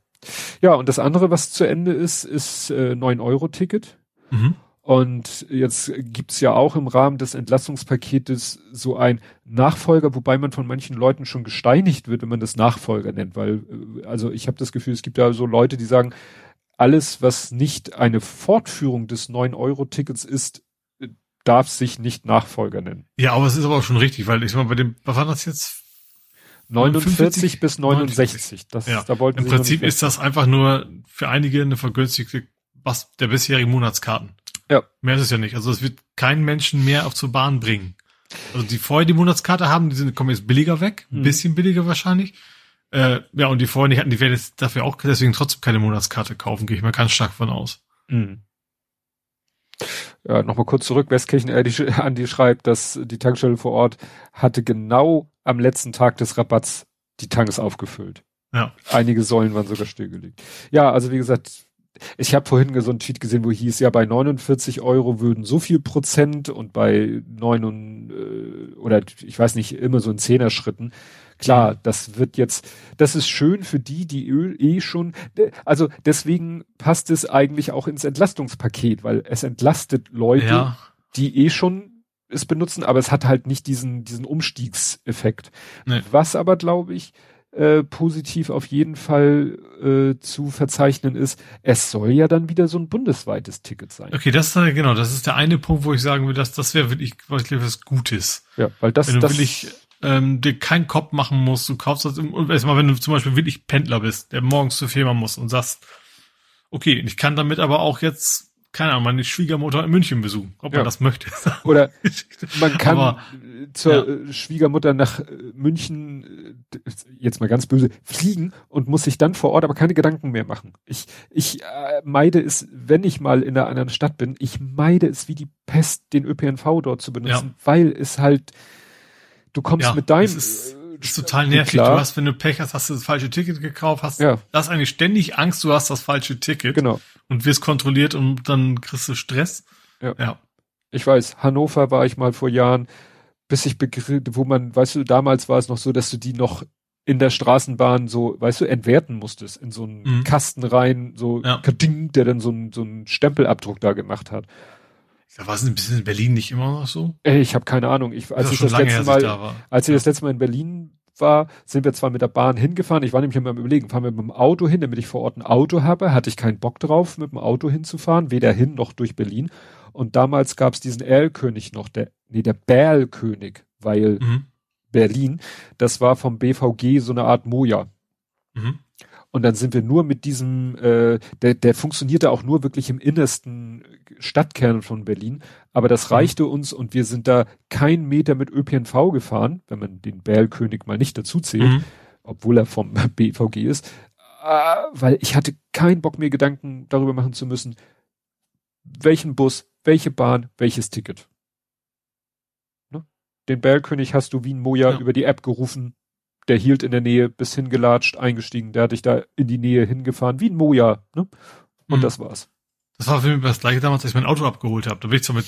Ja, und das andere, was zu Ende ist, ist äh, 9-Euro-Ticket. Mhm. Und jetzt gibt's ja auch im Rahmen des Entlastungspaketes so ein Nachfolger, wobei man von manchen Leuten schon gesteinigt wird, wenn man das Nachfolger nennt, weil äh, also ich habe das Gefühl, es gibt ja so Leute, die sagen, alles, was nicht eine Fortführung des 9-Euro-Tickets ist, äh, darf sich nicht Nachfolger nennen. Ja, aber es ist aber auch schon richtig, weil ich mal bei dem, was war das jetzt? 49 bis 69. Das, ja. da wollten Im Prinzip ist das einfach nur für einige eine vergünstigte was der bisherigen Monatskarten. Ja. Mehr ist es ja nicht. Also es wird keinen Menschen mehr auf zur Bahn bringen. Also die vorher die Monatskarte haben, die sind, kommen jetzt billiger weg, ein mhm. bisschen billiger wahrscheinlich. Äh, ja, und die vorher nicht hatten, die werden jetzt dafür auch deswegen trotzdem keine Monatskarte kaufen, gehe ich mal ganz stark von aus. Mhm. Ja, nochmal kurz zurück. Westkirchen (laughs) Andi schreibt, dass die Tankstelle vor Ort hatte genau am letzten Tag des Rabatts die Tanks aufgefüllt. Ja. Einige Säulen waren sogar stillgelegt. Ja, also wie gesagt, ich habe vorhin so einen Tweet gesehen, wo hieß, ja, bei 49 Euro würden so viel Prozent und bei neun äh, oder ich weiß nicht, immer so in Zehner-Schritten. Klar, das wird jetzt, das ist schön für die, die Öl eh schon, also deswegen passt es eigentlich auch ins Entlastungspaket, weil es entlastet Leute, ja. die eh schon es benutzen, aber es hat halt nicht diesen, diesen Umstiegseffekt. Nee. Was aber, glaube ich, äh, positiv auf jeden Fall äh, zu verzeichnen ist, es soll ja dann wieder so ein bundesweites Ticket sein. Okay, das ist genau, das ist der eine Punkt, wo ich sagen will, dass das wäre wirklich, wirklich was Gutes. Ja, weil das, wenn du das wirklich ähm, dir keinen Kopf machen musst, du kaufst das und erstmal, wenn du zum Beispiel wirklich Pendler bist, der morgens zur Firma muss und sagst, okay, ich kann damit aber auch jetzt keine Ahnung, meine Schwiegermutter in München besuchen, ob ja. man das möchte. (laughs) Oder man kann Aber, zur ja. Schwiegermutter nach äh, München, äh, jetzt mal ganz böse, fliegen und muss sich dann vor Ort aber keine Gedanken mehr machen. Ich, ich äh, meide es, wenn ich mal in einer anderen Stadt bin, ich meide es wie die Pest, den ÖPNV dort zu benutzen, ja. weil es halt, du kommst mit deinem das ist total nervig. Klar. Du hast, wenn du Pech hast, hast du das falsche Ticket gekauft, hast, ja. hast eigentlich ständig Angst, du hast das falsche Ticket. Genau. Und wirst kontrolliert und dann kriegst du Stress. Ja. ja. Ich weiß, Hannover war ich mal vor Jahren, bis ich begriff, wo man, weißt du, damals war es noch so, dass du die noch in der Straßenbahn so, weißt du, entwerten musstest, in so einen mhm. Kasten rein, so ja. Kading, der dann so einen, so einen Stempelabdruck da gemacht hat. War es ein bisschen in Berlin nicht immer noch so? Ich habe keine Ahnung. Ich, als ich das letzte Mal, da als ich ja. das letzte Mal in Berlin war, sind wir zwar mit der Bahn hingefahren. Ich war nämlich immer am überlegen, fahren wir mit dem Auto hin, damit ich vor Ort ein Auto habe. Hatte ich keinen Bock drauf, mit dem Auto hinzufahren, weder hin noch durch Berlin. Und damals gab es diesen Erlkönig noch, der, nee, der Berlkönig, weil mhm. Berlin, das war vom BVG so eine Art Moja. Mhm. Und dann sind wir nur mit diesem, äh, der, der funktionierte auch nur wirklich im innersten Stadtkern von Berlin. Aber das mhm. reichte uns und wir sind da kein Meter mit ÖPNV gefahren, wenn man den Bärlkönig mal nicht dazu zählt, mhm. obwohl er vom (laughs) BVG ist. Äh, weil ich hatte keinen Bock mehr Gedanken darüber machen zu müssen, welchen Bus, welche Bahn, welches Ticket. Ne? Den Bärlkönig hast du wie ein Moja ja. über die App gerufen, der hielt in der Nähe, bis hingelatscht, eingestiegen, der hat dich da in die Nähe hingefahren, wie ein Moja, ne? Und mhm. das war's. Das war für mich das gleiche damals, als ich mein Auto abgeholt habe. Da bin ich zwar mit,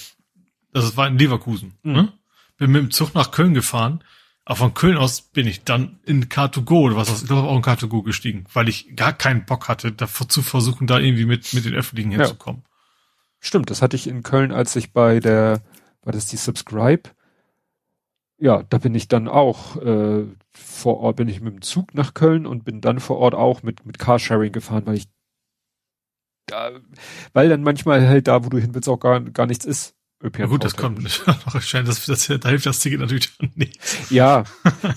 das war in Leverkusen, mhm. ne? Bin mit dem Zug nach Köln gefahren. Aber von Köln aus bin ich dann in Car2Go oder was, ich glaube auch in Car2Go gestiegen, weil ich gar keinen Bock hatte, davor zu versuchen, da irgendwie mit, mit den Öffentlichen hinzukommen. Ja. Stimmt, das hatte ich in Köln, als ich bei der, war das die Subscribe? Ja, da bin ich dann auch äh, vor Ort, bin ich mit dem Zug nach Köln und bin dann vor Ort auch mit, mit Carsharing gefahren, weil ich da, weil dann manchmal halt da, wo du hin willst, auch gar, gar nichts ist. ÖPNV gut, das kommt scheint, (laughs) das, das, da hilft das Ticket natürlich nicht. Ja,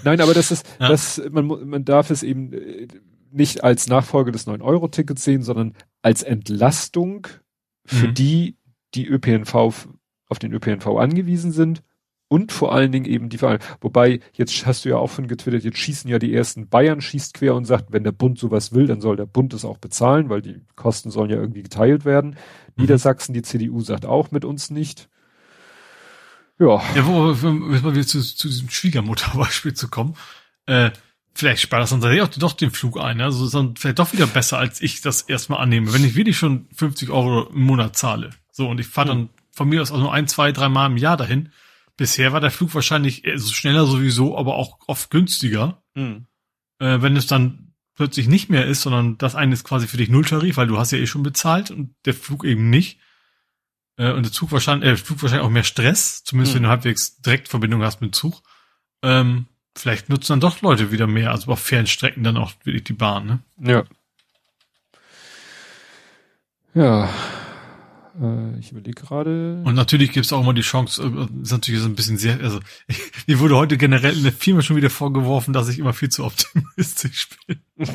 nein, aber das ist, (laughs) ja. das, man, man darf es eben äh, nicht als Nachfolge des 9-Euro-Tickets sehen, sondern als Entlastung für mhm. die, die ÖPNV auf den ÖPNV angewiesen sind und vor allen Dingen eben die Vereine. Wobei, jetzt hast du ja auch von getwittert, jetzt schießen ja die ersten, Bayern schießt quer und sagt, wenn der Bund sowas will, dann soll der Bund es auch bezahlen, weil die Kosten sollen ja irgendwie geteilt werden. Mhm. Niedersachsen, die CDU sagt auch mit uns nicht. Ja. Ja, wo, wenn wir zu, zu diesem Schwiegermutterbeispiel zu kommen, äh, vielleicht spart das dann auch doch den Flug ein, also ist dann vielleicht doch wieder besser, als ich das erstmal annehme. Wenn ich wirklich schon 50 Euro im Monat zahle, so, und ich fahre dann von mir aus auch nur ein, zwei, drei Mal im Jahr dahin, Bisher war der Flug wahrscheinlich also schneller sowieso, aber auch oft günstiger. Mhm. Äh, wenn es dann plötzlich nicht mehr ist, sondern das eine ist quasi für dich Nulltarif, weil du hast ja eh schon bezahlt und der Flug eben nicht. Äh, und der Zug wahrscheinlich, äh, Flug wahrscheinlich auch mehr Stress, zumindest mhm. wenn du halbwegs Direktverbindung hast mit Zug. Ähm, vielleicht nutzen dann doch Leute wieder mehr, also auf Fernstrecken dann auch wirklich die Bahn, ne? Ja. Ja, äh, ich überlege gerade. Und natürlich gibt es auch immer die Chance, äh, ist natürlich so ein bisschen sehr, also (laughs) mir wurde heute generell in der Firma schon wieder vorgeworfen, dass ich immer viel zu optimistisch bin. (laughs)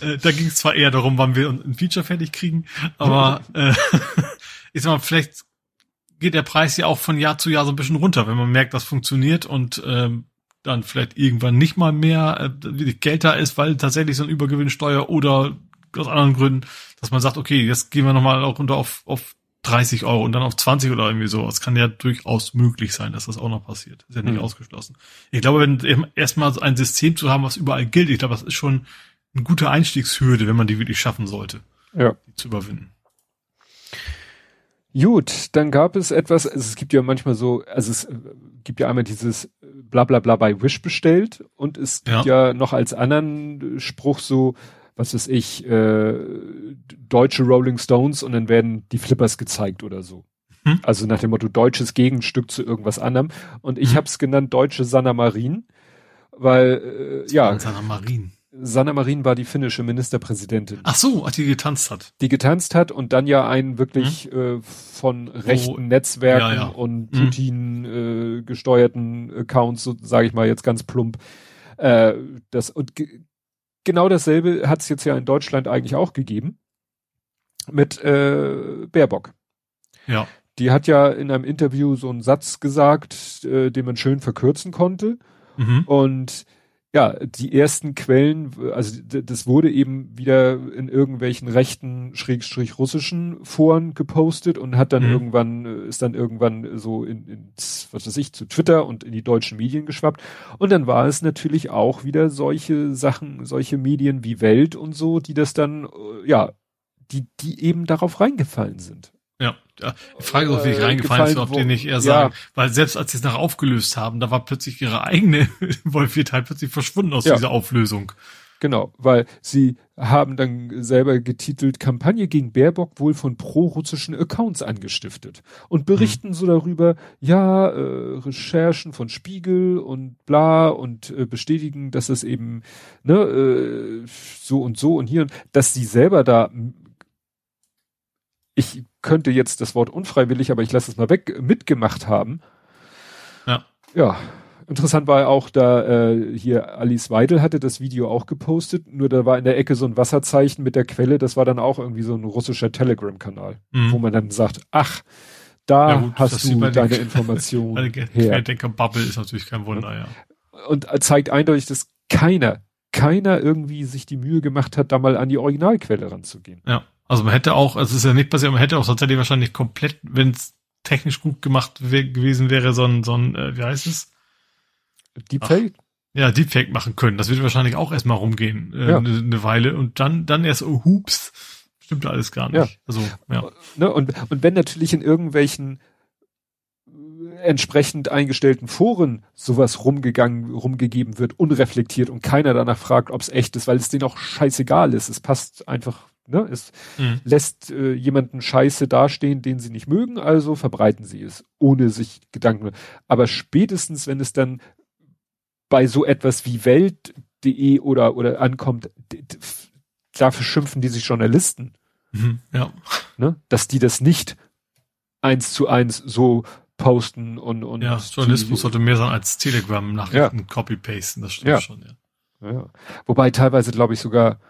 äh, da ging es zwar eher darum, wann wir ein Feature fertig kriegen, aber (laughs) äh, ich sag mal, vielleicht geht der Preis ja auch von Jahr zu Jahr so ein bisschen runter, wenn man merkt, das funktioniert und ähm, dann vielleicht irgendwann nicht mal mehr äh, Geld da ist, weil tatsächlich so ein Übergewinnsteuer oder aus anderen Gründen, dass man sagt, okay, jetzt gehen wir nochmal auch runter auf, auf 30 Euro und dann auf 20 oder irgendwie so. Es kann ja durchaus möglich sein, dass das auch noch passiert. Ist ja nicht mhm. ausgeschlossen. Ich glaube, wenn erstmal ein System zu haben, was überall gilt, ich glaube, das ist schon eine gute Einstiegshürde, wenn man die wirklich schaffen sollte. Ja. Die zu überwinden. Gut, dann gab es etwas, also es gibt ja manchmal so, also es gibt ja einmal dieses bla bla bla bei Wish bestellt und es gibt ja, ja noch als anderen Spruch so, was weiß ich, äh, deutsche Rolling Stones und dann werden die Flippers gezeigt oder so. Hm? Also nach dem Motto deutsches Gegenstück zu irgendwas anderem. Und ich hm. habe es genannt deutsche Sanna Marin, weil äh, ja. Sanna Marin. Sanna Marin war die finnische Ministerpräsidentin. Ach so, die getanzt hat. Die getanzt hat und dann ja einen wirklich hm? äh, von rechten oh, Netzwerken ja, ja. und hm. Putin äh, gesteuerten Accounts, so sage ich mal jetzt ganz plump, äh, das und genau dasselbe hat es jetzt ja in Deutschland eigentlich auch gegeben mit äh, Baerbock. Ja. Die hat ja in einem Interview so einen Satz gesagt, äh, den man schön verkürzen konnte. Mhm. Und ja, die ersten Quellen, also das wurde eben wieder in irgendwelchen rechten, schrägstrich russischen Foren gepostet und hat dann mhm. irgendwann, äh, ist dann irgendwann so in, ins, was weiß ich, zu Twitter und in die deutschen Medien geschwappt. Und dann war es natürlich auch wieder solche Sachen, solche Medien wie Welt und so, die das dann, äh, ja, die, die eben darauf reingefallen sind. Ja, ja. Die Frage auch, wie ich äh, reingefallen ist, ob die nicht eher sagen, ja. weil selbst als sie es nachher aufgelöst haben, da war plötzlich ihre eigene (laughs) Involviertheit plötzlich verschwunden aus ja. dieser Auflösung. Genau, weil sie haben dann selber getitelt Kampagne gegen Baerbock wohl von pro-russischen Accounts angestiftet und berichten mhm. so darüber, ja, äh, Recherchen von Spiegel und bla und äh, bestätigen, dass es eben ne, äh, so und so und hier, dass sie selber da ich könnte jetzt das Wort unfreiwillig, aber ich lasse es mal weg, mitgemacht haben. Ja. Ja. Interessant war auch, da äh, hier Alice Weidel hatte das Video auch gepostet, nur da war in der Ecke so ein Wasserzeichen mit der Quelle, das war dann auch irgendwie so ein russischer Telegram-Kanal, mhm. wo man dann sagt, ach, da ja, gut, hast du deine (laughs) Information her. Bubble ist natürlich kein Wunder, ja. Und zeigt eindeutig, dass keiner, keiner irgendwie sich die Mühe gemacht hat, da mal an die Originalquelle ranzugehen. Ja. Also man hätte auch, also es ist ja nicht passiert, man hätte auch tatsächlich wahrscheinlich komplett, wenn es technisch gut gemacht gewesen wäre, so ein, so ein, äh, wie heißt es? Deepfake? Ach, ja, Deepfake machen können. Das wird wahrscheinlich auch erstmal rumgehen, äh, ja. eine, eine Weile. Und dann, dann erst, oh, hups, Stimmt alles gar nicht. Ja. Also, ja. Ne, und, und wenn natürlich in irgendwelchen entsprechend eingestellten Foren sowas rumgegangen, rumgegeben wird, unreflektiert und keiner danach fragt, ob es echt ist, weil es denen auch scheißegal ist. Es passt einfach, ne? Es mhm. lässt äh, jemanden Scheiße dastehen, den sie nicht mögen, also verbreiten sie es, ohne sich Gedanken. Aber spätestens, wenn es dann bei so etwas wie Welt.de oder, oder ankommt, dafür schimpfen die sich Journalisten. Mhm, ja. Ne? Dass die das nicht eins zu eins so posten und, und ja, Journalismus sollte mehr sein als Telegram Nachrichten ja. copy-pasten, das stimmt ja. schon, ja. ja. Wobei teilweise, glaube ich, sogar,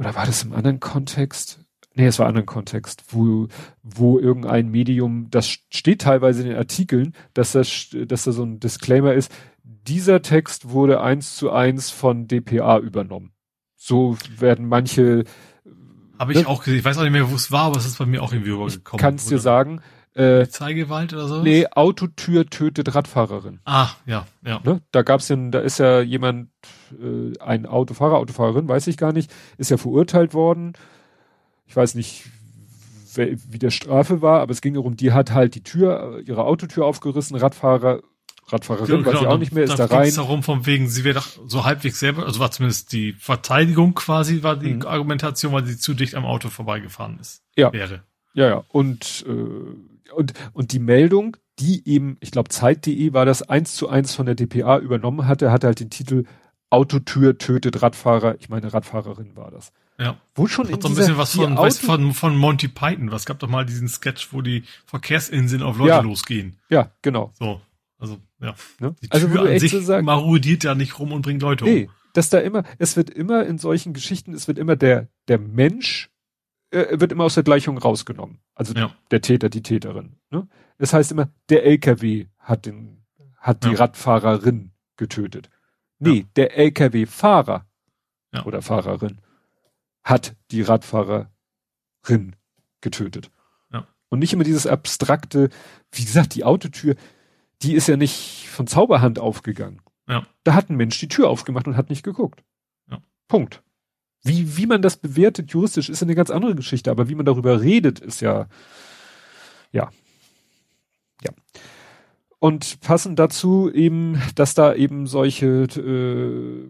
oder war das im anderen Kontext? Nee, es war ein anderen Kontext, wo, wo irgendein Medium, das steht teilweise in den Artikeln, dass das, dass da so ein Disclaimer ist, dieser Text wurde eins zu eins von DPA übernommen. So werden manche. Habe ich ne? auch gesehen. Ich weiß auch nicht mehr, wo es war, aber es ist bei mir auch irgendwie rübergekommen. Kannst dir sagen, äh, Polizeigewalt oder so? Nee, Autotür tötet Radfahrerin. Ah, ja, ja. Ne? Da gab's ja, da ist ja jemand, äh, ein Autofahrer, Autofahrerin, weiß ich gar nicht, ist ja verurteilt worden. Ich weiß nicht, wie der Strafe war, aber es ging darum, die hat halt die Tür, ihre Autotür aufgerissen, Radfahrer, Radfahrerin, genau, weiß ich auch nicht mehr, ist da, da rein. Es darum von wegen, sie wäre doch so halbwegs selber, also war zumindest die Verteidigung quasi, war die mhm. Argumentation, weil sie zu dicht am Auto vorbeigefahren ist. Ja. Wäre. Ja, ja. Und äh, und, und die Meldung, die eben, ich glaube Zeit.de war das eins zu eins von der DPA übernommen hatte, hatte halt den Titel Autotür tötet Radfahrer. Ich meine, Radfahrerin war das. Ja. Wo schon in so ein bisschen was von, weißt, von, von Monty Python. Was gab doch mal diesen Sketch, wo die Verkehrsinseln auf Leute ja. losgehen. Ja, genau. So. Also, ja. Ne? Die also, Tür an sich so sagen, marodiert ja nicht rum und bringt Leute nee, um. Dass da immer, es wird immer in solchen Geschichten, es wird immer der, der Mensch äh, wird immer aus der Gleichung rausgenommen. Also ja. der Täter, die Täterin. Ne? Das heißt immer, der LKW hat den, hat die ja. Radfahrerin getötet. Nee, ja. der LKW-Fahrer oder Fahrerin hat die Radfahrerin getötet. Und nicht immer dieses abstrakte, wie gesagt, die Autotür, die ist ja nicht von Zauberhand aufgegangen. Ja. Da hat ein Mensch die Tür aufgemacht und hat nicht geguckt. Ja. Punkt. Wie, wie man das bewertet juristisch ist eine ganz andere Geschichte, aber wie man darüber redet, ist ja, ja, ja. Und passend dazu eben, dass da eben solche, äh,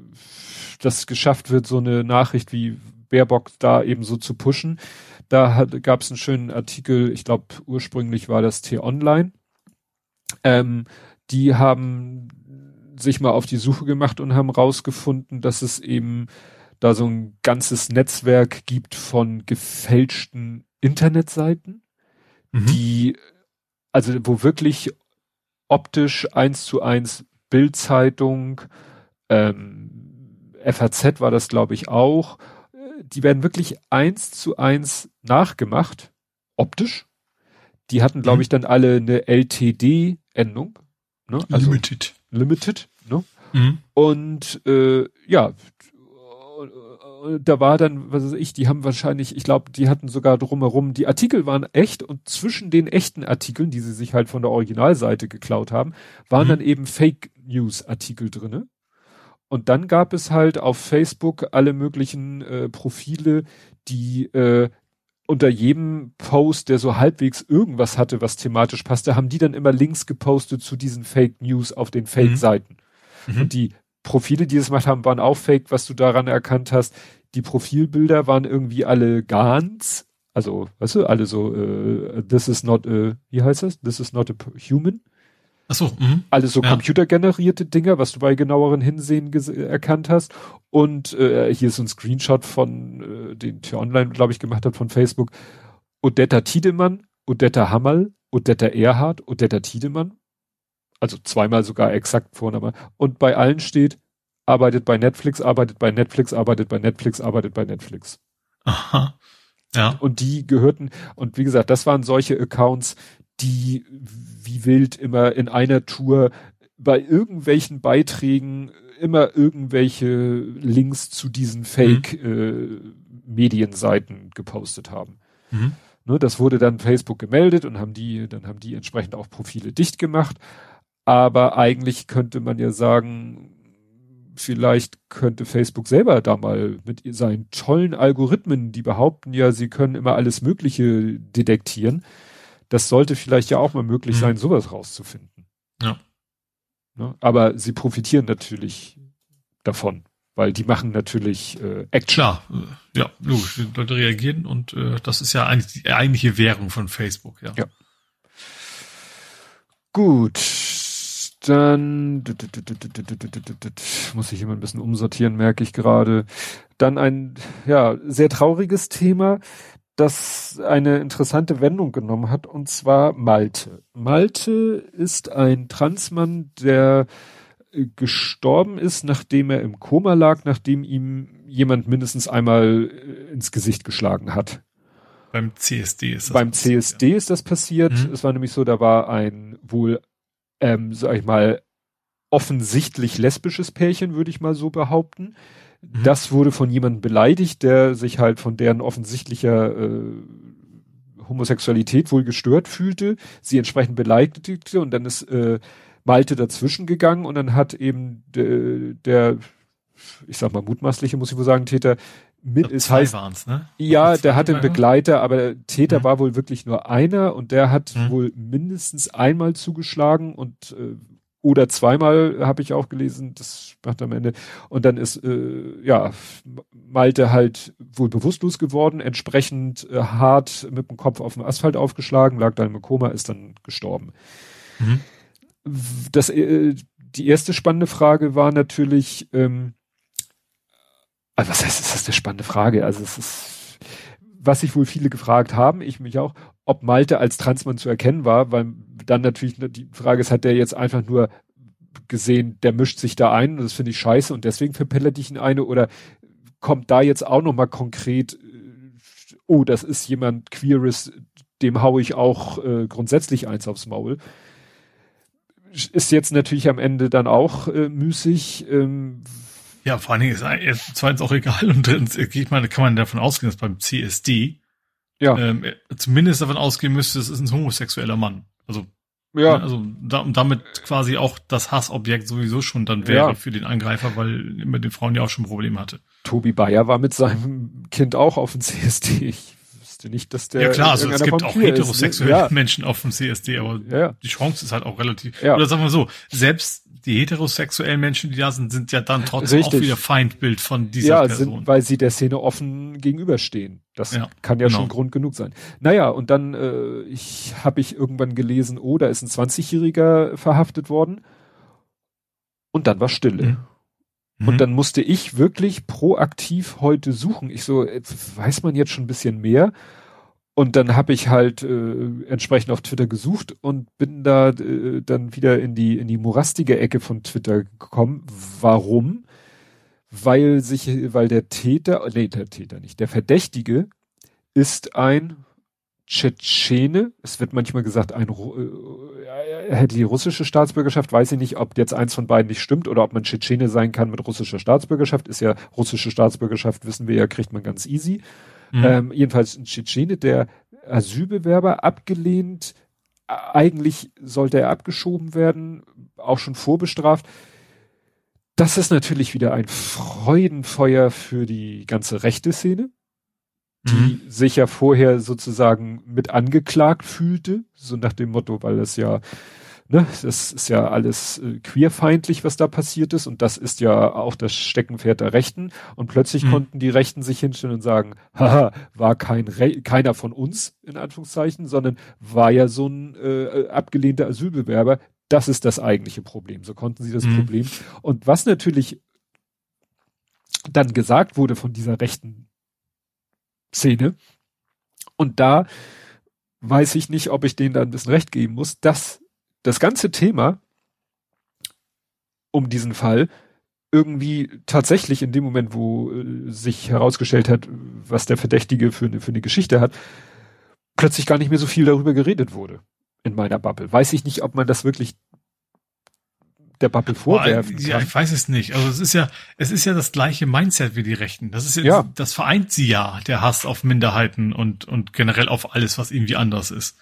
das geschafft wird, so eine Nachricht wie Baerbock da eben so zu pushen. Da gab es einen schönen Artikel, ich glaube ursprünglich war das T-Online. Ähm, die haben sich mal auf die Suche gemacht und haben rausgefunden, dass es eben da so ein ganzes Netzwerk gibt von gefälschten Internetseiten, mhm. die, also wo wirklich optisch eins zu eins Bildzeitung, ähm, FAZ war das glaube ich auch, die werden wirklich eins zu eins nachgemacht, optisch. Die hatten glaube mhm. ich dann alle eine LTD-Endung. Ne? Also Limited. Limited, ne? Mhm. Und äh, ja, da war dann, was weiß ich, die haben wahrscheinlich, ich glaube, die hatten sogar drumherum, die Artikel waren echt und zwischen den echten Artikeln, die sie sich halt von der Originalseite geklaut haben, waren mhm. dann eben Fake News Artikel drinne. Und dann gab es halt auf Facebook alle möglichen äh, Profile, die äh, unter jedem Post, der so halbwegs irgendwas hatte, was thematisch passte, haben die dann immer Links gepostet zu diesen Fake News auf den Fake-Seiten. Mhm. Mhm. Und die Profile, die das gemacht haben, waren auch fake, was du daran erkannt hast. Die Profilbilder waren irgendwie alle ganz, also, weißt du, alle so, äh, this is not a, wie heißt das? This is not a human. Ach so, mh. Alle so ja. computergenerierte Dinger, was du bei genaueren Hinsehen erkannt hast. Und äh, hier ist so ein Screenshot von, äh, den Tür Online, glaube ich, gemacht hat von Facebook. Odetta Tiedemann, Odetta Hammerl, Odetta Erhard, Odetta Tiedemann also zweimal sogar exakt Vorname. Und bei allen steht, arbeitet bei Netflix, arbeitet bei Netflix, arbeitet bei Netflix, arbeitet bei Netflix. Aha. Ja. Und die gehörten, und wie gesagt, das waren solche Accounts, die wie wild immer in einer Tour bei irgendwelchen Beiträgen immer irgendwelche Links zu diesen Fake-Medienseiten mhm. äh, gepostet haben. Mhm. Ne, das wurde dann Facebook gemeldet und haben die, dann haben die entsprechend auch Profile dicht gemacht. Aber eigentlich könnte man ja sagen, vielleicht könnte Facebook selber da mal mit seinen tollen Algorithmen, die behaupten ja, sie können immer alles Mögliche detektieren. Das sollte vielleicht ja auch mal möglich mhm. sein, sowas rauszufinden. Ja. Ne? Aber sie profitieren natürlich davon, weil die machen natürlich äh, Action. Klar, äh, ja, logisch. Die Leute reagieren und äh, das ist ja eigentlich die eigentliche Währung von Facebook, ja. Ja. Gut, dann muss ich immer ein bisschen umsortieren, merke ich gerade. Dann ein ja sehr trauriges Thema, das eine interessante Wendung genommen hat, und zwar Malte. Malte ist ein Transmann, der gestorben ist, nachdem er im Koma lag, nachdem ihm jemand mindestens einmal ins Gesicht geschlagen hat. Beim CSD ist das Beim passiert, CSD ja. ist das passiert. Mhm. Es war nämlich so, da war ein wohl, ähm, sag ich mal, offensichtlich lesbisches Pärchen, würde ich mal so behaupten. Mhm. Das wurde von jemandem beleidigt, der sich halt von deren offensichtlicher äh, Homosexualität wohl gestört fühlte, sie entsprechend beleidigte und dann ist äh, Malte dazwischen gegangen und dann hat eben de, der, ich sag mal mutmaßliche, muss ich wohl sagen, Täter mit, es heißt, waren's, ne? ja, der hatte einen Begleiter, aber der Täter mhm. war wohl wirklich nur einer und der hat mhm. wohl mindestens einmal zugeschlagen und äh, oder zweimal habe ich auch gelesen, das macht am Ende. Und dann ist äh, ja Malte halt wohl bewusstlos geworden, entsprechend äh, hart mit dem Kopf auf dem Asphalt aufgeschlagen, lag dann im Koma, ist dann gestorben. Mhm. Das äh, die erste spannende Frage war natürlich, ähm, also was heißt, ist das eine spannende Frage? Also es ist, was sich wohl viele gefragt haben, ich mich auch, ob Malte als Transmann zu erkennen war, weil dann natürlich die Frage ist, hat der jetzt einfach nur gesehen, der mischt sich da ein und das finde ich scheiße und deswegen verpellert ich ihn eine oder kommt da jetzt auch nochmal konkret, äh, oh, das ist jemand Queeres, dem hau ich auch äh, grundsätzlich eins aufs Maul. Ist jetzt natürlich am Ende dann auch äh, müßig, ähm, ja, vor allen Dingen ist es zweitens auch egal und drittens, ich meine, kann man davon ausgehen, dass beim CSD ja. ähm, zumindest davon ausgehen müsste, es ist ein homosexueller Mann. Also ja. Ne, also da, damit quasi auch das Hassobjekt sowieso schon dann wäre ja. für den Angreifer, weil mit den Frauen ja auch schon Probleme hatte. Tobi Bayer war mit seinem Kind auch auf dem CSD. Ich wusste nicht, dass der. Ja klar, also es gibt auch heterosexuelle ist, ne? ja. Menschen auf dem CSD, aber ja. die Chance ist halt auch relativ. Oder sagen wir so, selbst die heterosexuellen Menschen, die da sind, sind ja dann trotzdem Richtig. auch wieder Feindbild von dieser ja, Person. Sind, weil sie der Szene offen gegenüberstehen. Das ja, kann ja genau. schon Grund genug sein. Naja, und dann äh, ich habe ich irgendwann gelesen, oh, da ist ein 20-Jähriger verhaftet worden. Und dann war Stille. Mhm. Und mhm. dann musste ich wirklich proaktiv heute suchen. Ich so, weiß man jetzt schon ein bisschen mehr? Und dann habe ich halt äh, entsprechend auf Twitter gesucht und bin da äh, dann wieder in die in die morastige Ecke von Twitter gekommen. Warum? Weil sich, weil der Täter, nee, der Täter nicht, der Verdächtige ist ein Tschetschene. Es wird manchmal gesagt, ein äh, er hätte die russische Staatsbürgerschaft. Weiß ich nicht, ob jetzt eins von beiden nicht stimmt oder ob man Tschetschene sein kann mit russischer Staatsbürgerschaft. Ist ja russische Staatsbürgerschaft, wissen wir ja, kriegt man ganz easy. Mhm. Ähm, jedenfalls ein Tschetschene, der Asylbewerber abgelehnt. Eigentlich sollte er abgeschoben werden, auch schon vorbestraft. Das ist natürlich wieder ein Freudenfeuer für die ganze rechte Szene, die mhm. sich ja vorher sozusagen mit angeklagt fühlte, so nach dem Motto, weil es ja ne, das ist ja alles äh, queerfeindlich, was da passiert ist und das ist ja auch das Steckenpferd der Rechten und plötzlich mhm. konnten die Rechten sich hinstellen und sagen, haha, war kein Re keiner von uns, in Anführungszeichen, sondern war ja so ein äh, abgelehnter Asylbewerber, das ist das eigentliche Problem. So konnten sie das mhm. Problem. Und was natürlich dann gesagt wurde von dieser rechten Szene, und da weiß ich nicht, ob ich denen da ein bisschen recht geben muss, dass das ganze Thema um diesen Fall irgendwie tatsächlich in dem Moment, wo äh, sich herausgestellt hat, was der Verdächtige für eine, für eine Geschichte hat, plötzlich gar nicht mehr so viel darüber geredet wurde in meiner Bubble. Weiß ich nicht, ob man das wirklich der Bubble vorwerfen kann. Ja, ich weiß es nicht. Also es ist ja, es ist ja das gleiche Mindset wie die Rechten. Das ist ja, ja. das vereint sie ja, der Hass auf Minderheiten und, und generell auf alles, was irgendwie anders ist.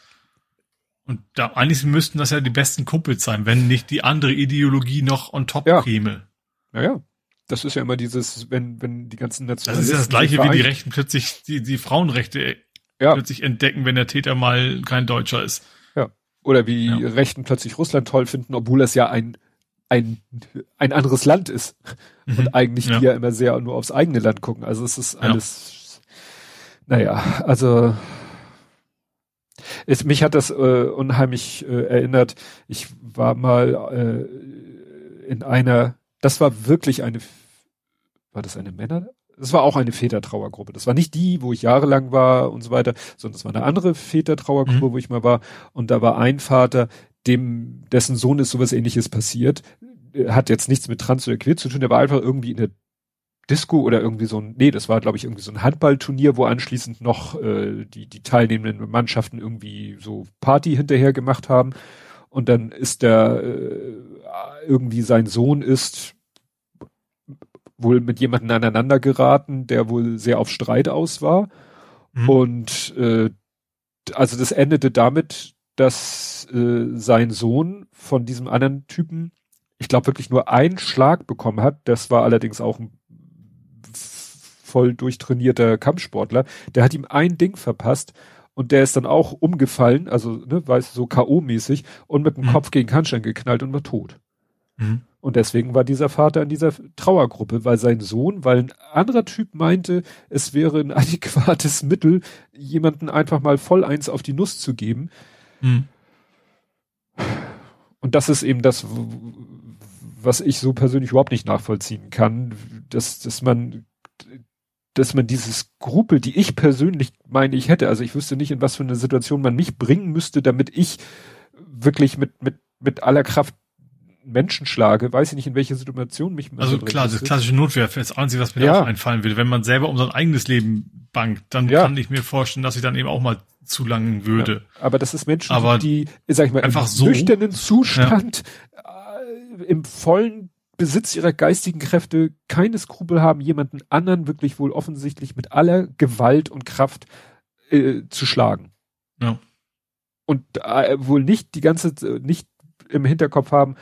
Und da eigentlich müssten das ja die besten Kumpels sein, wenn nicht die andere Ideologie noch on top ja. käme. Ja, ja. Das ist ja immer dieses, wenn, wenn die ganzen Nationalisten. Das ist ja das gleiche, wie die Rechten plötzlich die, die Frauenrechte ja. plötzlich entdecken, wenn der Täter mal kein Deutscher ist. Ja. Oder wie ja. Rechten plötzlich Russland toll finden, obwohl das ja ein, ein, ein anderes Land ist. Mhm. Und eigentlich ja. die ja immer sehr nur aufs eigene Land gucken. Also es ist alles, naja, also es, mich hat das äh, unheimlich äh, erinnert. Ich war mal äh, in einer, das war wirklich eine, war das eine Männer? Das war auch eine Vätertrauergruppe. Das war nicht die, wo ich jahrelang war und so weiter, sondern das war eine andere Vätertrauergruppe, mhm. wo ich mal war. Und da war ein Vater, dem, dessen Sohn ist sowas ähnliches passiert. Hat jetzt nichts mit Trans oder Queer zu tun, der war einfach irgendwie in der Disco oder irgendwie so ein, nee, das war glaube ich irgendwie so ein Handballturnier, wo anschließend noch äh, die, die teilnehmenden Mannschaften irgendwie so Party hinterher gemacht haben. Und dann ist der äh, irgendwie sein Sohn ist wohl mit jemandem aneinander geraten, der wohl sehr auf Streit aus war. Mhm. Und äh, also das endete damit, dass äh, sein Sohn von diesem anderen Typen, ich glaube wirklich nur einen Schlag bekommen hat. Das war allerdings auch ein voll durchtrainierter Kampfsportler, der hat ihm ein Ding verpasst und der ist dann auch umgefallen, also, ne, weißt du, so K.O.-mäßig und mit dem mhm. Kopf gegen Handstein geknallt und war tot. Mhm. Und deswegen war dieser Vater in dieser Trauergruppe, weil sein Sohn, weil ein anderer Typ meinte, es wäre ein (laughs) adäquates Mittel, jemanden einfach mal voll eins auf die Nuss zu geben. Mhm. Und das ist eben das, was ich so persönlich überhaupt nicht nachvollziehen kann, dass, dass man dass man dieses Skrupel, die ich persönlich meine, ich hätte, also ich wüsste nicht, in was für eine Situation man mich bringen müsste, damit ich wirklich mit, mit, mit aller Kraft Menschen schlage, weiß ich nicht, in welche Situation mich Also klar, das klassische Notwehr ist das Einzige, was mir ja. auch einfallen will. Wenn man selber um sein eigenes Leben bangt, dann ja. kann ich mir vorstellen, dass ich dann eben auch mal zulangen würde. Ja. Aber das ist Menschen, aber die, sag ich mal, einfach im so, nüchternen Zustand äh, im vollen Besitz ihrer geistigen Kräfte keine Skrupel haben, jemanden anderen wirklich wohl offensichtlich mit aller Gewalt und Kraft äh, zu schlagen. Ja. Und äh, wohl nicht die ganze, nicht im Hinterkopf haben,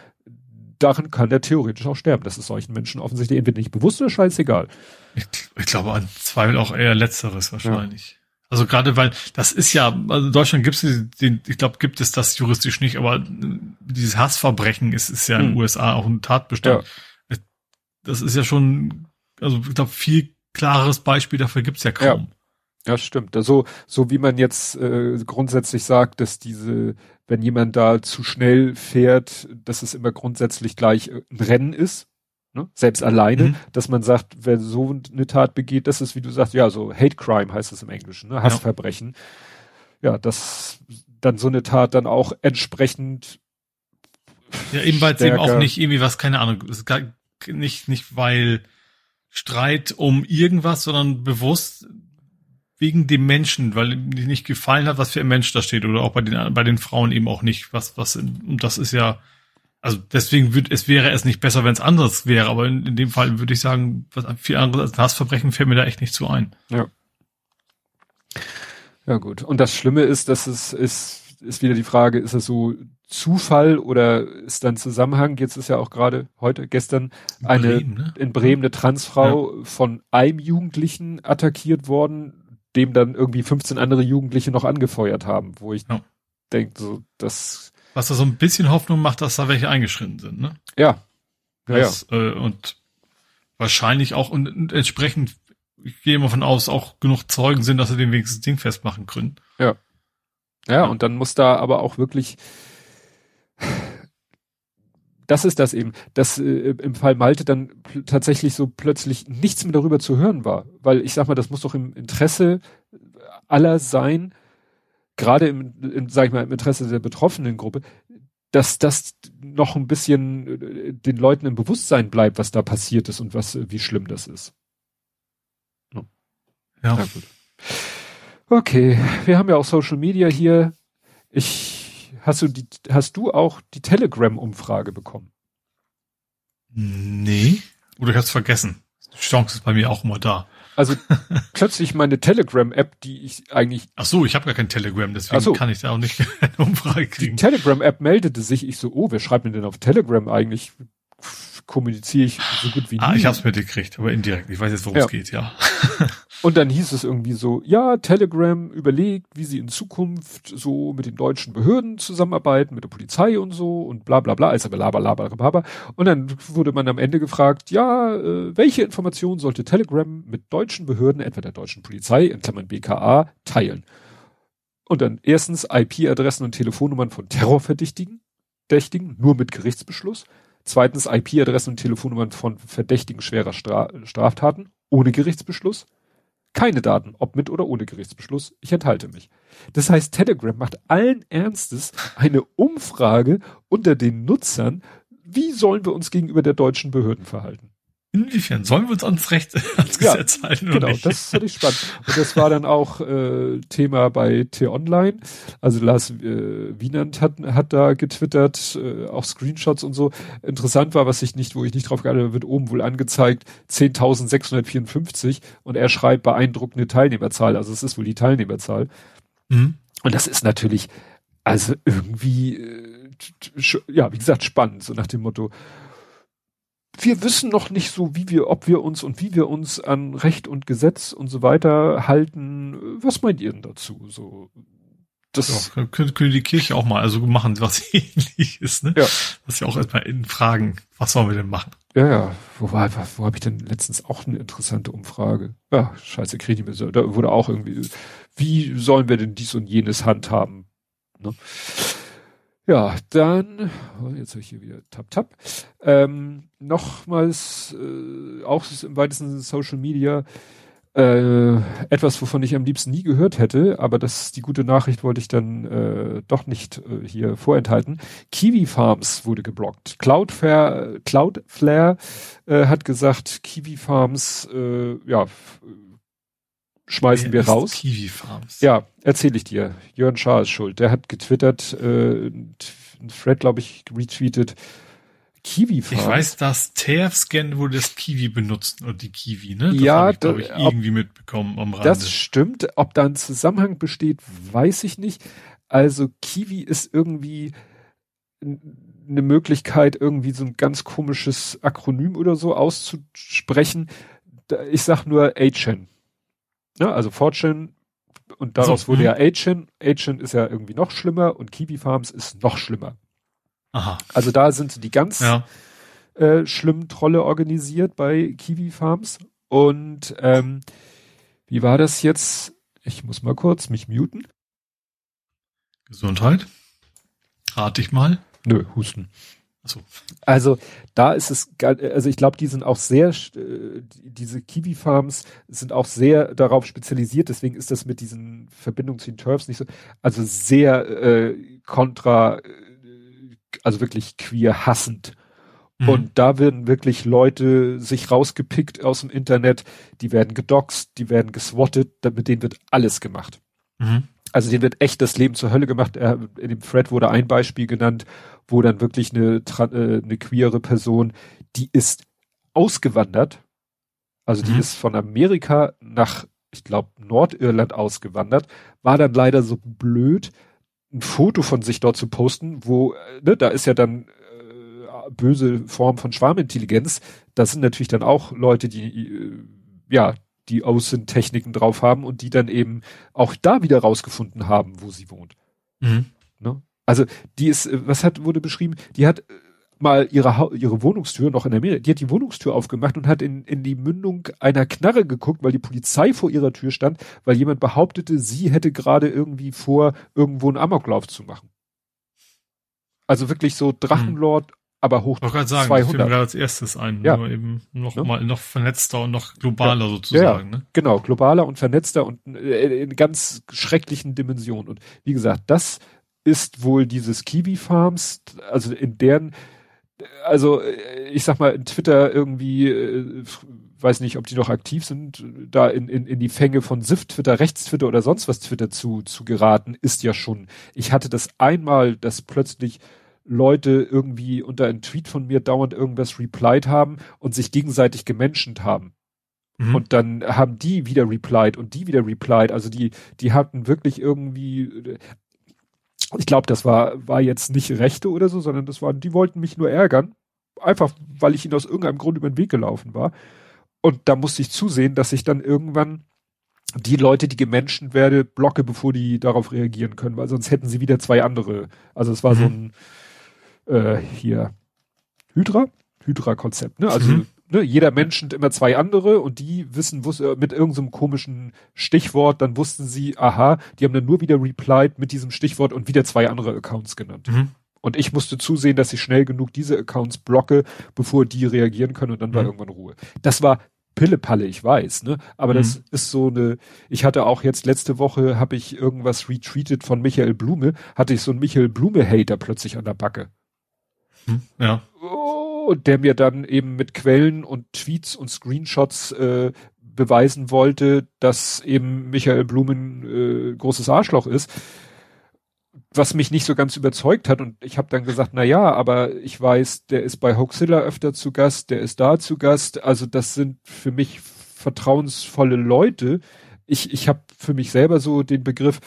darin kann der theoretisch auch sterben. Das ist solchen Menschen offensichtlich entweder nicht bewusst oder scheißegal. Ich, ich glaube an Zweifel auch eher Letzteres wahrscheinlich. Ja. Also gerade weil das ist ja, also in Deutschland gibt es den, ich glaube, gibt es das juristisch nicht, aber dieses Hassverbrechen ist, ist ja in den hm. USA auch ein Tatbestand. Ja. Das ist ja schon, also ich glaube, viel klares Beispiel dafür gibt's ja kaum. Ja. ja, stimmt. Also so wie man jetzt äh, grundsätzlich sagt, dass diese, wenn jemand da zu schnell fährt, dass es immer grundsätzlich gleich ein Rennen ist ne? selbst alleine, mhm. dass man sagt, wer so eine Tat begeht, das ist, wie du sagst, ja, so Hate Crime heißt es im Englischen, ne? Hassverbrechen. Ja. ja, dass dann so eine Tat dann auch entsprechend ja, eben weil es eben auch nicht irgendwie was, keine Ahnung, nicht, nicht weil Streit um irgendwas, sondern bewusst wegen dem Menschen, weil ihm nicht gefallen hat, was für ein Mensch da steht oder auch bei den, bei den Frauen eben auch nicht, was, was, und das ist ja, also deswegen würde es wäre es nicht besser, wenn es anders wäre, aber in, in, dem Fall würde ich sagen, was viel anderes als Hassverbrechen fällt mir da echt nicht zu ein. Ja. Ja gut. Und das Schlimme ist, dass es ist, ist wieder die Frage, ist es so Zufall oder ist dann Zusammenhang? Jetzt ist ja auch gerade heute, gestern in eine Bremen, ne? in Bremen eine Transfrau ja. von einem Jugendlichen attackiert worden, dem dann irgendwie 15 andere Jugendliche noch angefeuert haben, wo ich ja. denke, so, das was da so ein bisschen Hoffnung macht, dass da welche eingeschritten sind, ne? Ja. Ja, das, ja. Äh, und wahrscheinlich auch und, und entsprechend, ich gehe immer von aus, auch genug Zeugen sind, dass sie den wenigstens Ding festmachen können. Ja. Ja, ja. und dann muss da aber auch wirklich, das ist das eben, dass äh, im Fall Malte dann tatsächlich so plötzlich nichts mehr darüber zu hören war. Weil ich sag mal, das muss doch im Interesse aller sein, gerade im, im, sag ich mal, im Interesse der betroffenen Gruppe, dass das noch ein bisschen äh, den Leuten im Bewusstsein bleibt, was da passiert ist und was, äh, wie schlimm das ist. Ja. ja. gut. Okay, wir haben ja auch Social Media hier. Ich, hast du die, hast du auch die Telegram-Umfrage bekommen? Nee. Oder ich hab's vergessen. Die Chance ist bei mir auch immer da. Also plötzlich meine Telegram-App, die ich eigentlich. Ach so, ich habe gar kein Telegram, deswegen so. kann ich da auch nicht (laughs) eine Umfrage kriegen. Die Telegram-App meldete sich, ich so, oh, wer schreibt mir denn auf Telegram eigentlich? Kommuniziere ich so gut wie nie. Ah, ich hab's mitgekriegt, aber indirekt. Ich weiß jetzt, worum ja. es geht, ja. (laughs) Und dann hieß es irgendwie so, ja, Telegram überlegt, wie sie in Zukunft so mit den deutschen Behörden zusammenarbeiten, mit der Polizei und so und bla bla bla, also bla bla bla bla bla. Und dann wurde man am Ende gefragt, ja, äh, welche Informationen sollte Telegram mit deutschen Behörden, etwa der deutschen Polizei, in Klammern BKA, teilen? Und dann erstens IP-Adressen und Telefonnummern von Terrorverdächtigen, Verdächtigen, nur mit Gerichtsbeschluss. Zweitens IP-Adressen und Telefonnummern von Verdächtigen schwerer Stra Straftaten, ohne Gerichtsbeschluss. Keine Daten, ob mit oder ohne Gerichtsbeschluss. Ich enthalte mich. Das heißt, Telegram macht allen Ernstes eine Umfrage unter den Nutzern. Wie sollen wir uns gegenüber der deutschen Behörden verhalten? Inwiefern sollen wir uns ans Recht, (laughs) ans ja, Gesetz halten? Genau, nicht? das fand ich spannend. Und das war dann auch äh, Thema bei T-Online. Also Lars äh, Wienand hat, hat da getwittert, äh, auch Screenshots und so. Interessant war, was ich nicht, wo ich nicht drauf geachtet habe, wird oben wohl angezeigt 10.654 und er schreibt beeindruckende Teilnehmerzahl. Also es ist wohl die Teilnehmerzahl. Mhm. Und das ist natürlich, also irgendwie, äh, ja, wie gesagt, spannend, so nach dem Motto, wir wissen noch nicht so, wie wir, ob wir uns und wie wir uns an Recht und Gesetz und so weiter halten. Was meint ihr denn dazu? So, das ja, könnte, könnte die Kirche auch mal also machen, was (laughs) ähnlich ist, ne? Ja. Das ist ja auch erstmal in Fragen, was sollen wir denn machen? Ja, ja. Wo war, wo habe ich denn letztens auch eine interessante Umfrage? Ja, scheiße, kriege ich mir so. Da wurde auch irgendwie, wie sollen wir denn dies und jenes handhaben? Ne? Ja, dann, oh, jetzt habe ich hier wieder Tap Tap. Ähm, nochmals, äh, auch im weitesten Social Media, äh, etwas, wovon ich am liebsten nie gehört hätte, aber das, die gute Nachricht wollte ich dann äh, doch nicht äh, hier vorenthalten. Kiwi Farms wurde geblockt. Cloudflare, Cloudflare äh, hat gesagt, Kiwi Farms, äh, ja, schmeißen Wer wir raus. Kiwi Farms. Ja, erzähle ich dir. Jörn Schaar ist schuld. Der hat getwittert, äh, ein Thread, glaube ich, retweetet. Kiwi Farms. Ich weiß, dass TF-Scan wurde das Kiwi benutzt und die Kiwi, ne? Das ja, ich, glaube ich, irgendwie mitbekommen am Rande. Das stimmt. Ob da ein Zusammenhang besteht, weiß ich nicht. Also Kiwi ist irgendwie eine Möglichkeit, irgendwie so ein ganz komisches Akronym oder so auszusprechen. Ich sag nur Achen. Ja, also Fortune und daraus so, wurde ja mhm. Achen. Achen ist ja irgendwie noch schlimmer und Kiwi Farms ist noch schlimmer. Aha. Also da sind die ganz ja. äh, schlimmen Trolle organisiert bei Kiwi Farms. Und ähm, wie war das jetzt? Ich muss mal kurz mich muten. Gesundheit. Rate ich mal. Nö, Husten. So. Also da ist es, also ich glaube, die sind auch sehr, äh, diese Kiwi-Farms sind auch sehr darauf spezialisiert, deswegen ist das mit diesen Verbindungen zu den Turfs nicht so, also sehr äh, kontra, äh, also wirklich queer hassend. Mhm. Und da werden wirklich Leute sich rausgepickt aus dem Internet, die werden gedoxt, die werden geswattet, mit denen wird alles gemacht. Mhm. Also denen wird echt das Leben zur Hölle gemacht. In dem Thread wurde ein Beispiel genannt, wo dann wirklich eine, äh, eine queere Person, die ist ausgewandert, also die mhm. ist von Amerika nach, ich glaube, Nordirland ausgewandert, war dann leider so blöd, ein Foto von sich dort zu posten, wo, äh, ne, da ist ja dann äh, böse Form von Schwarmintelligenz. Das sind natürlich dann auch Leute, die, äh, ja, die Außentechniken drauf haben und die dann eben auch da wieder rausgefunden haben, wo sie wohnt. Mhm. Ne? Also die ist, äh, was hat wurde beschrieben? Die hat äh, mal ihre ihre Wohnungstür noch in der Amerika, die hat die Wohnungstür aufgemacht und hat in in die Mündung einer Knarre geguckt, weil die Polizei vor ihrer Tür stand, weil jemand behauptete, sie hätte gerade irgendwie vor, irgendwo einen Amoklauf zu machen. Also wirklich so Drachenlord, hm. aber hoch ich sagen, 200. Ich gerade als erstes ein, ja. nur eben noch ja. mal noch vernetzter und noch globaler ja. sozusagen. Ja, ne? Genau, globaler und vernetzter und äh, in ganz schrecklichen Dimensionen. Und wie gesagt, das ist wohl dieses Kiwi Farms, also in deren, also ich sag mal, in Twitter irgendwie, äh, weiß nicht, ob die noch aktiv sind, da in, in, in die Fänge von SIF-Twitter, Rechtstwitter oder sonst was Twitter zu, zu geraten, ist ja schon. Ich hatte das einmal, dass plötzlich Leute irgendwie unter einem Tweet von mir dauernd irgendwas replied haben und sich gegenseitig gemenschent haben. Mhm. Und dann haben die wieder replied und die wieder replied. Also die, die hatten wirklich irgendwie, ich glaube, das war, war jetzt nicht Rechte oder so, sondern das waren, die wollten mich nur ärgern. einfach, weil ich ihn aus irgendeinem Grund über den Weg gelaufen war. Und da musste ich zusehen, dass ich dann irgendwann die Leute, die gemenschen werde, blocke, bevor die darauf reagieren können, weil sonst hätten sie wieder zwei andere. Also es war mhm. so ein äh, hier Hydra, Hydra-Konzept, ne? Also mhm. Ne, jeder Mensch sind immer zwei andere und die wissen, wus äh, mit irgendeinem so komischen Stichwort, dann wussten sie, aha, die haben dann nur wieder replied mit diesem Stichwort und wieder zwei andere Accounts genannt. Mhm. Und ich musste zusehen, dass ich schnell genug diese Accounts blocke, bevor die reagieren können und dann war mhm. irgendwann Ruhe. Das war Pillepalle, ich weiß, ne? Aber mhm. das ist so eine, ich hatte auch jetzt letzte Woche, habe ich irgendwas retweetet von Michael Blume, hatte ich so einen Michael Blume-Hater plötzlich an der Backe. Hm, ja. Oh, der mir dann eben mit Quellen und Tweets und Screenshots äh, beweisen wollte, dass eben Michael Blumen äh, großes Arschloch ist was mich nicht so ganz überzeugt hat und ich habe dann gesagt, na ja, aber ich weiß, der ist bei Hoaxilla öfter zu Gast, der ist da zu Gast, also das sind für mich vertrauensvolle Leute. Ich ich habe für mich selber so den Begriff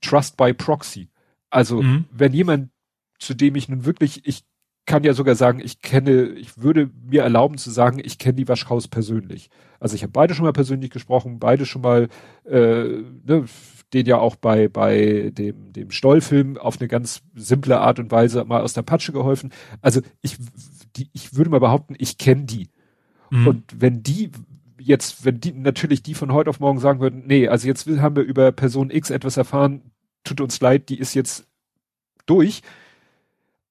Trust by Proxy. Also, mhm. wenn jemand zu dem ich nun wirklich ich kann ja sogar sagen, ich kenne, ich würde mir erlauben zu sagen, ich kenne die Waschhaus persönlich. Also ich habe beide schon mal persönlich gesprochen, beide schon mal äh, ne, den ja auch bei, bei dem, dem Stollfilm auf eine ganz simple Art und Weise mal aus der Patsche geholfen. Also ich, die, ich würde mal behaupten, ich kenne die. Mhm. Und wenn die jetzt, wenn die natürlich die von heute auf morgen sagen würden, nee, also jetzt haben wir über Person X etwas erfahren, tut uns leid, die ist jetzt durch.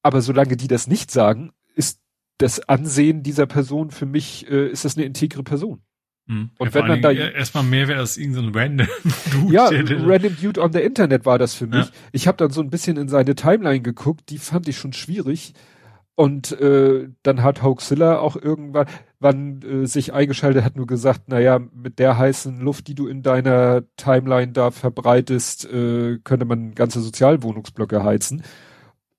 Aber solange die das nicht sagen, ist das Ansehen dieser Person für mich, äh, ist das eine integre Person. Mhm. Und ja, wenn man da erstmal mehr wäre als irgendein random (laughs) Dude. Ja, random Dude on the Internet war das für mich. Ja. Ich habe dann so ein bisschen in seine Timeline geguckt, die fand ich schon schwierig. Und äh, dann hat Hoaxilla auch irgendwann wann äh, sich eingeschaltet, hat nur gesagt, na ja, mit der heißen Luft, die du in deiner Timeline da verbreitest, äh, könnte man ganze Sozialwohnungsblöcke heizen.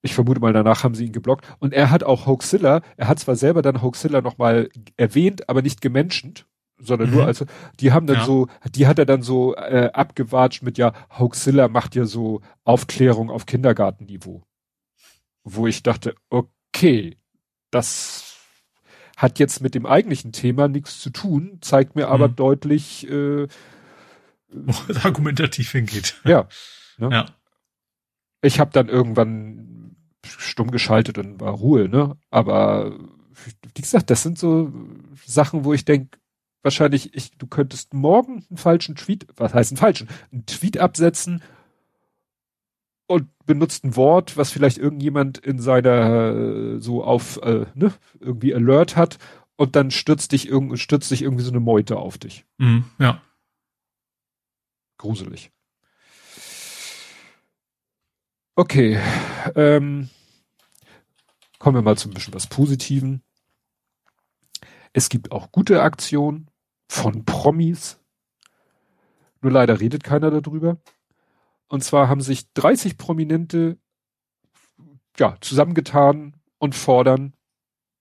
Ich vermute mal, danach haben sie ihn geblockt. Und er hat auch Hoaxilla, er hat zwar selber dann Hoaxilla nochmal erwähnt, aber nicht gemenschent sondern mhm. nur also die haben dann ja. so die hat er dann so äh, abgewatscht mit ja Hoaxilla macht ja so Aufklärung auf Kindergartenniveau wo ich dachte okay das hat jetzt mit dem eigentlichen Thema nichts zu tun zeigt mir aber mhm. deutlich äh, (laughs) wo es argumentativ hingeht ja (laughs) ne? ja ich habe dann irgendwann stumm geschaltet und war Ruhe ne aber wie gesagt das sind so Sachen wo ich denke wahrscheinlich, ich, du könntest morgen einen falschen Tweet, was heißt einen falschen, einen Tweet absetzen und benutzt ein Wort, was vielleicht irgendjemand in seiner so auf äh, ne, irgendwie Alert hat und dann stürzt dich irgendwie stürzt dich irgendwie so eine Meute auf dich. Mhm, ja. Gruselig. Okay, ähm, kommen wir mal zu ein bisschen was Positiven. Es gibt auch gute Aktionen von Promis. Nur leider redet keiner darüber. Und zwar haben sich 30 Prominente ja, zusammengetan und fordern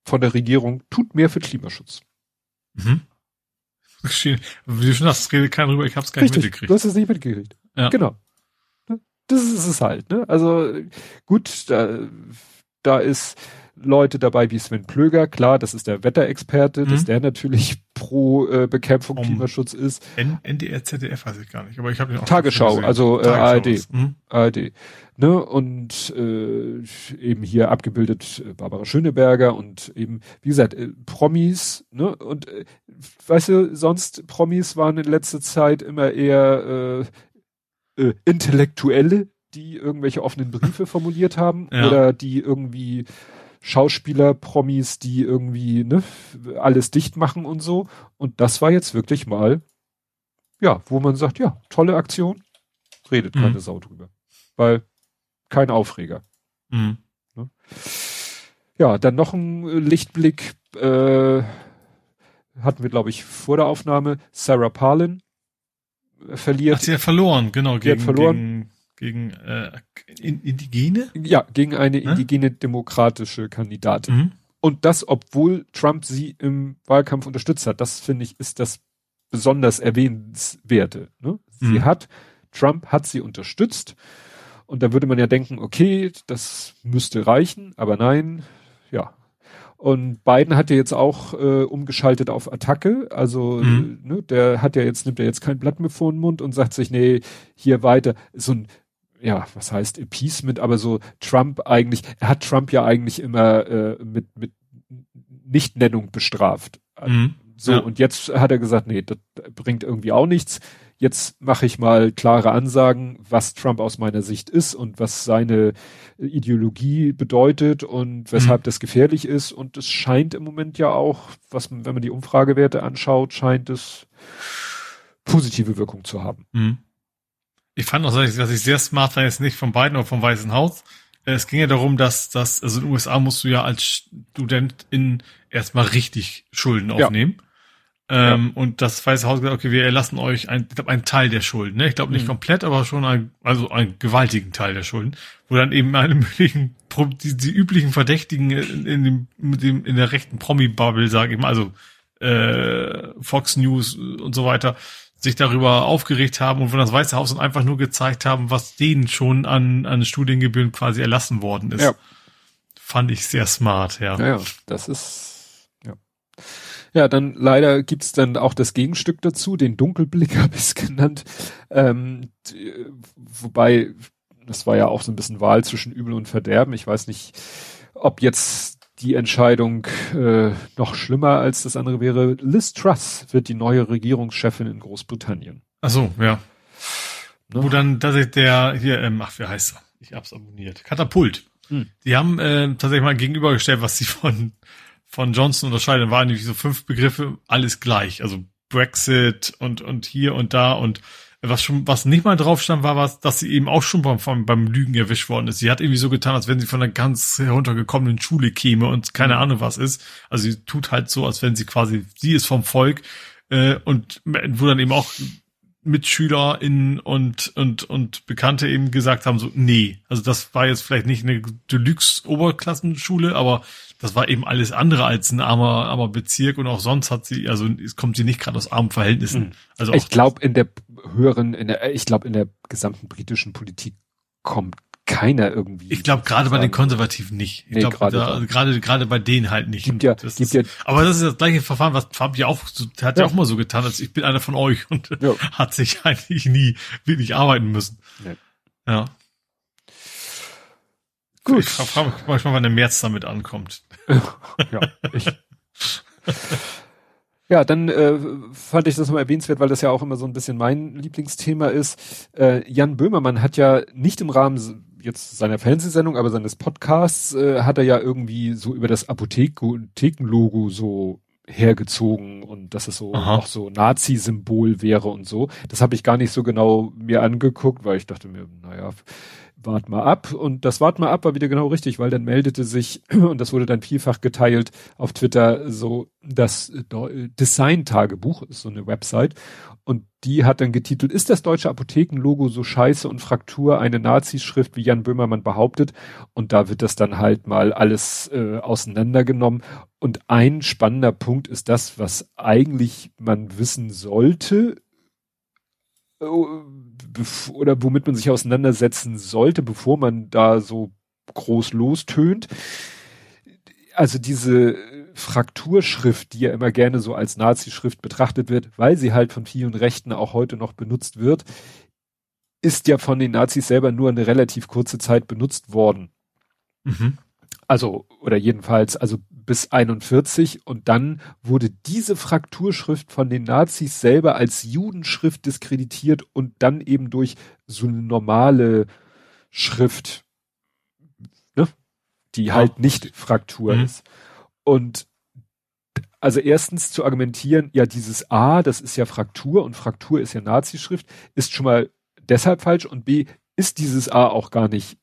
von der Regierung, tut mehr für Klimaschutz. Mhm. Wie du schon hast, redet keiner drüber, ich hab's gar Richtig, nicht mitgekriegt. Du hast es nicht mitgekriegt. Ja. Genau. Das ist es halt, ne? Also gut, da, da ist Leute dabei wie Sven Plöger, klar, das ist der Wetterexperte, mhm. dass der natürlich pro äh, Bekämpfung um Klimaschutz ist. N NDR, ZDF weiß ich gar nicht, aber ich habe den auch Tagesschau, also äh, ARD. Mhm. ARD. Ne? Und äh, eben hier abgebildet äh, Barbara Schöneberger und eben, wie gesagt, äh, Promis, ne? Und äh, weißt du, sonst Promis waren in letzter Zeit immer eher äh, äh, Intellektuelle, die irgendwelche offenen Briefe (laughs) formuliert haben ja. oder die irgendwie Schauspieler, Promis, die irgendwie ne, alles dicht machen und so. Und das war jetzt wirklich mal, ja, wo man sagt, ja, tolle Aktion, redet mhm. keine Sau drüber. Weil kein Aufreger. Mhm. Ne? Ja, dann noch ein Lichtblick, äh, hatten wir, glaube ich, vor der Aufnahme, Sarah Palin verliert. Ach, sie hat verloren, genau. Gegen, hat verloren. Gegen gegen äh, Indigene? Ja, gegen eine indigene ne? demokratische Kandidatin. Mhm. Und das, obwohl Trump sie im Wahlkampf unterstützt hat. Das finde ich ist das besonders erwähnenswerte. Ne? Sie mhm. hat, Trump hat sie unterstützt. Und da würde man ja denken, okay, das müsste reichen, aber nein, ja. Und Biden hat ja jetzt auch äh, umgeschaltet auf Attacke. Also mhm. ne, der hat ja jetzt, nimmt er jetzt kein Blatt mehr vor den Mund und sagt sich, nee, hier weiter. So ein, ja, was heißt Appeasement, aber so Trump eigentlich, er hat Trump ja eigentlich immer äh, mit, mit Nichtnennung bestraft. Mhm. So, ja. und jetzt hat er gesagt, nee, das bringt irgendwie auch nichts jetzt mache ich mal klare Ansagen, was Trump aus meiner Sicht ist und was seine Ideologie bedeutet und weshalb mhm. das gefährlich ist. Und es scheint im Moment ja auch, was, wenn man die Umfragewerte anschaut, scheint es positive Wirkung zu haben. Mhm. Ich fand auch, dass ich sehr smart fand, jetzt nicht von beiden oder vom Weißen Haus. Es ging ja darum, dass, dass, also in den USA musst du ja als Student in erstmal richtig Schulden aufnehmen. Ähm, ja. Und das Weiße Haus gesagt, okay, wir erlassen euch ein, ich glaube, einen Teil der Schulden. Ne? Ich glaube nicht mhm. komplett, aber schon ein, also einen gewaltigen Teil der Schulden, wo dann eben alle (laughs) möglichen, die, die üblichen Verdächtigen in, in, dem, mit dem, in der rechten Promi-Bubble, sage ich mal, also äh, Fox News und so weiter, sich darüber aufgeregt haben und von das Weiße Haus dann einfach nur gezeigt haben, was denen schon an, an Studiengebühren quasi erlassen worden ist. Ja. Fand ich sehr smart, ja. Ja, ja das ist. Ja, dann leider gibt's dann auch das Gegenstück dazu, den Dunkelblick (laughs) habe ich es genannt. Ähm, wobei, das war ja auch so ein bisschen Wahl zwischen Übel und Verderben. Ich weiß nicht, ob jetzt die Entscheidung äh, noch schlimmer als das andere wäre. Liz Truss wird die neue Regierungschefin in Großbritannien. Ach so, ja. Ne? Wo dann tatsächlich der hier, ähm, ach, wie heißt er? Ich hab's abonniert. Katapult. Hm. Die haben äh, tatsächlich mal gegenübergestellt, was sie von von Johnson unterscheidet, waren nämlich so fünf Begriffe, alles gleich. Also Brexit und, und hier und da und was schon, was nicht mal drauf stand, war was, dass sie eben auch schon beim, beim Lügen erwischt worden ist. Sie hat irgendwie so getan, als wenn sie von einer ganz heruntergekommenen Schule käme und keine mhm. Ahnung was ist. Also sie tut halt so, als wenn sie quasi, sie ist vom Volk, äh, und wo dann eben auch MitschülerInnen und, und, und Bekannte eben gesagt haben, so, nee, also das war jetzt vielleicht nicht eine Deluxe-Oberklassenschule, aber das war eben alles andere als ein armer, armer Bezirk und auch sonst hat sie, also es kommt sie nicht gerade aus armen Verhältnissen. Mhm. Also ich glaube in der höheren, in der, ich glaube in der gesamten britischen Politik kommt keiner irgendwie. Ich glaube gerade bei den Konservativen nicht. Ich nee, glaube gerade also gerade gerade bei denen halt nicht. Gibt ja, das gibt ist, ja, aber das ist das gleiche Verfahren, was Trump ja auch hat ja. ja auch mal so getan, als ich bin einer von euch und ja. (laughs) hat sich eigentlich nie wirklich arbeiten müssen. Nee. Ja. Gut. Ich frage mich manchmal, wann der März damit ankommt. (laughs) ja, ich. Ja, dann äh, fand ich das mal erwähnenswert, weil das ja auch immer so ein bisschen mein Lieblingsthema ist. Äh, Jan Böhmermann hat ja nicht im Rahmen jetzt seiner Fernsehsendung, aber seines Podcasts äh, hat er ja irgendwie so über das Apothekenlogo so hergezogen und dass es so Aha. auch so Nazi-Symbol wäre und so. Das habe ich gar nicht so genau mir angeguckt, weil ich dachte mir, naja, wart mal ab. Und das wart mal ab war wieder genau richtig, weil dann meldete sich, (clears throat) und das wurde dann vielfach geteilt auf Twitter, so das Design-Tagebuch, so eine Website. Und die hat dann getitelt, ist das deutsche Apothekenlogo so scheiße und Fraktur eine Nazi-Schrift, wie Jan Böhmermann behauptet? Und da wird das dann halt mal alles äh, auseinandergenommen. Und ein spannender Punkt ist das, was eigentlich man wissen sollte, äh, oder womit man sich auseinandersetzen sollte, bevor man da so groß lostönt. Also diese Frakturschrift, die ja immer gerne so als Nazi-Schrift betrachtet wird, weil sie halt von vielen Rechten auch heute noch benutzt wird, ist ja von den Nazis selber nur eine relativ kurze Zeit benutzt worden. Mhm. Also, oder jedenfalls, also bis 41 und dann wurde diese Frakturschrift von den Nazis selber als Judenschrift diskreditiert und dann eben durch so eine normale Schrift, ne, die ja. halt nicht Fraktur mhm. ist. Und also erstens zu argumentieren, ja, dieses A, das ist ja Fraktur und Fraktur ist ja Nazi-Schrift, ist schon mal deshalb falsch und B, ist dieses A auch gar nicht,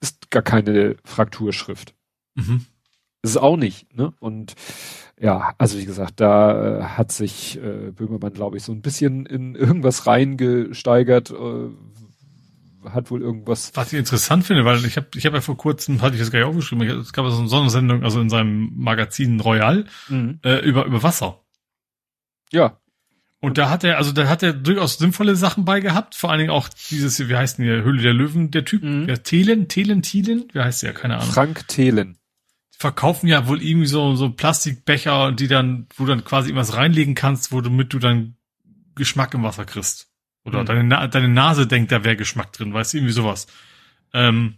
ist gar keine Frakturschrift. Mhm. Das ist auch nicht, ne? Und ja, also wie gesagt, da äh, hat sich äh, Böhmermann, glaube ich, so ein bisschen in irgendwas reingesteigert, äh, hat wohl irgendwas. Was ich interessant finde, weil ich habe ich hab ja vor kurzem, hatte ich das gar nicht aufgeschrieben, es gab so eine Sonnensendung, also in seinem Magazin Royal, mhm. äh, über, über Wasser. Ja. Und da hat er, also da hat er durchaus sinnvolle Sachen bei gehabt, vor allen Dingen auch dieses, wie heißt denn der Höhle der Löwen, der Typ, mhm. der Thelen, Thelen, Thielen, wie heißt der, keine Ahnung. Frank Thelen verkaufen ja wohl irgendwie so, so Plastikbecher, die dann, wo du dann quasi irgendwas reinlegen kannst, wo damit du dann Geschmack im Wasser kriegst. Oder mhm. deine, deine Nase denkt, da wäre Geschmack drin, weißt du, irgendwie sowas. Ähm,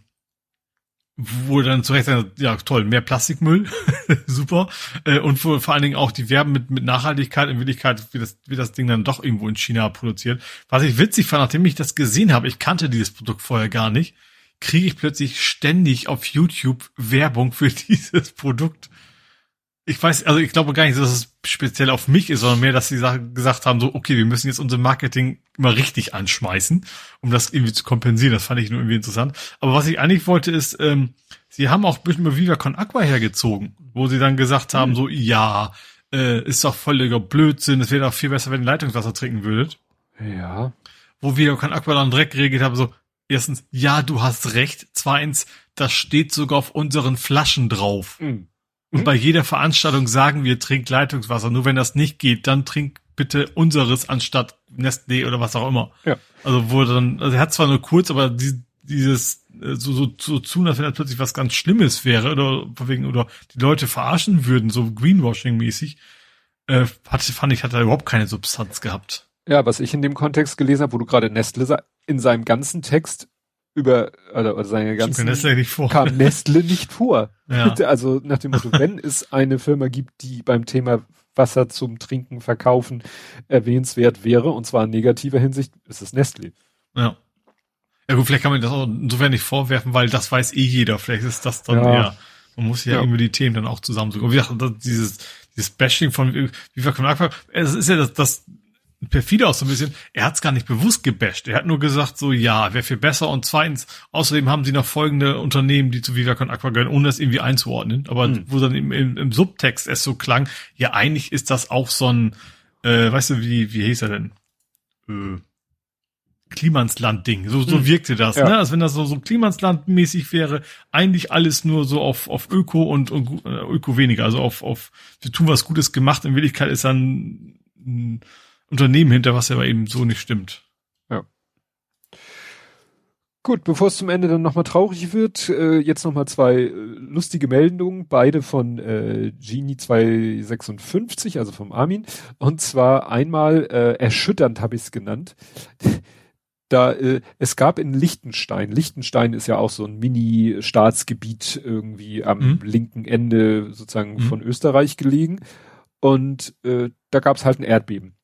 wo dann zurecht sagt, ja toll, mehr Plastikmüll, (laughs) super. Äh, und wo, vor allen Dingen auch die werben mit, mit Nachhaltigkeit, in Wirklichkeit wie das, wie das Ding dann doch irgendwo in China produziert. Was ich witzig fand, nachdem ich das gesehen habe, ich kannte dieses Produkt vorher gar nicht, kriege ich plötzlich ständig auf YouTube Werbung für (laughs) dieses Produkt. Ich weiß, also ich glaube gar nicht, dass es speziell auf mich ist, sondern mehr, dass sie gesagt haben, so, okay, wir müssen jetzt unser Marketing immer richtig anschmeißen, um das irgendwie zu kompensieren. Das fand ich nur irgendwie interessant. Aber was ich eigentlich wollte, ist, ähm, sie haben auch ein bisschen über Viva Con Aqua hergezogen, wo sie dann gesagt haben, mhm. so, ja, äh, ist doch völliger Blödsinn, es wäre doch viel besser, wenn ihr Leitungswasser trinken würdet. Ja. Wo Viva Con Aqua dann direkt geregelt haben, so, erstens, ja, du hast recht. Zweitens, das steht sogar auf unseren Flaschen drauf. Mhm. Und bei jeder Veranstaltung sagen wir, trink Leitungswasser. Nur wenn das nicht geht, dann trink bitte unseres anstatt Nestlé oder was auch immer. Ja. Also wo dann, also er hat zwar nur kurz, aber die, dieses äh, so, so, so tun, als wenn das plötzlich was ganz Schlimmes wäre oder wegen oder die Leute verarschen würden, so Greenwashing-mäßig, äh, hat, fand ich, hat er überhaupt keine Substanz gehabt. Ja, was ich in dem Kontext gelesen habe, wo du gerade Nestle in seinem ganzen Text über oder, oder seine ganzen Nestle nicht vor. kam Nestle nicht vor. (laughs) Ja. Also nach dem Motto, wenn es eine Firma gibt, die beim Thema Wasser zum Trinken, Verkaufen erwähnenswert wäre, und zwar in negativer Hinsicht, ist es Nestle. Ja. Ja gut, vielleicht kann man das auch insofern nicht vorwerfen, weil das weiß eh jeder. Vielleicht ist das dann ja. eher. Man muss ja, ja. irgendwie die Themen dann auch zusammensuchen. Und wie gesagt, dieses, dieses Bashing von, wie wir es ist ja das, das perfide auch so ein bisschen, er hat es gar nicht bewusst gebasht. Er hat nur gesagt, so ja, wäre viel besser. Und zweitens, außerdem haben sie noch folgende Unternehmen, die zu Vivac und Aqua gehören, ohne das irgendwie einzuordnen. Aber mhm. wo dann im, im, im, Subtext es so klang, ja, eigentlich ist das auch so ein, äh, weißt du, wie, wie hieß er denn? Äh, Klimansland-Ding. So, so mhm. wirkte das, ja. ne? Als wenn das so, so Klimansland-mäßig wäre, eigentlich alles nur so auf, auf Öko und, und äh, Öko weniger. Also auf, auf, wir tun was Gutes gemacht. In Wirklichkeit ist dann ein, Unternehmen hinter, was aber eben so nicht stimmt. Ja. Gut, bevor es zum Ende dann nochmal traurig wird, äh, jetzt nochmal zwei äh, lustige Meldungen, beide von äh, Genie 256, also vom Armin. Und zwar einmal äh, erschütternd habe ich es genannt. (laughs) da äh, es gab in Liechtenstein, Liechtenstein ist ja auch so ein Mini-Staatsgebiet irgendwie am mhm. linken Ende sozusagen mhm. von Österreich gelegen. Und äh, da gab es halt ein Erdbeben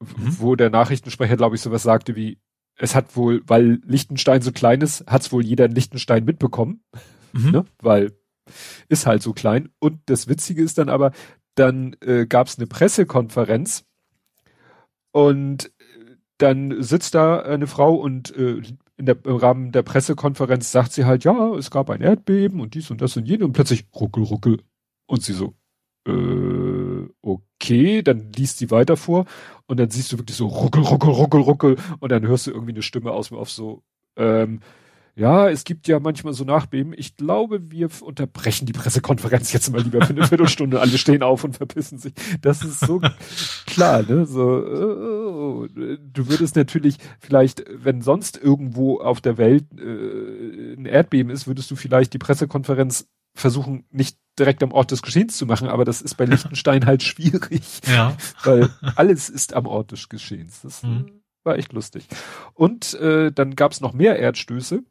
mhm. wo der Nachrichtensprecher, glaube ich, sowas sagte wie, es hat wohl, weil Liechtenstein so klein ist, hat es wohl jeder in Liechtenstein mitbekommen, mhm. ne? weil ist halt so klein. Und das Witzige ist dann aber, dann äh, gab es eine Pressekonferenz und dann sitzt da eine Frau und äh, in der, im Rahmen der Pressekonferenz sagt sie halt, ja, es gab ein Erdbeben und dies und das und jene und plötzlich ruckel, ruckel. Und sie so, äh, okay, dann liest sie weiter vor und dann siehst du wirklich so ruckel, ruckel, ruckel, ruckel und dann hörst du irgendwie eine Stimme aus dem Off so, ähm, ja, es gibt ja manchmal so Nachbeben. Ich glaube, wir unterbrechen die Pressekonferenz jetzt mal lieber für eine Viertelstunde. Alle stehen auf und verpissen sich. Das ist so klar, ne? So, oh, du würdest natürlich vielleicht, wenn sonst irgendwo auf der Welt äh, ein Erdbeben ist, würdest du vielleicht die Pressekonferenz versuchen, nicht direkt am Ort des Geschehens zu machen, aber das ist bei (laughs) Liechtenstein halt schwierig. Ja. (laughs) Weil alles ist am Ort des Geschehens. Das mhm. war echt lustig. Und äh, dann gab es noch mehr Erdstöße.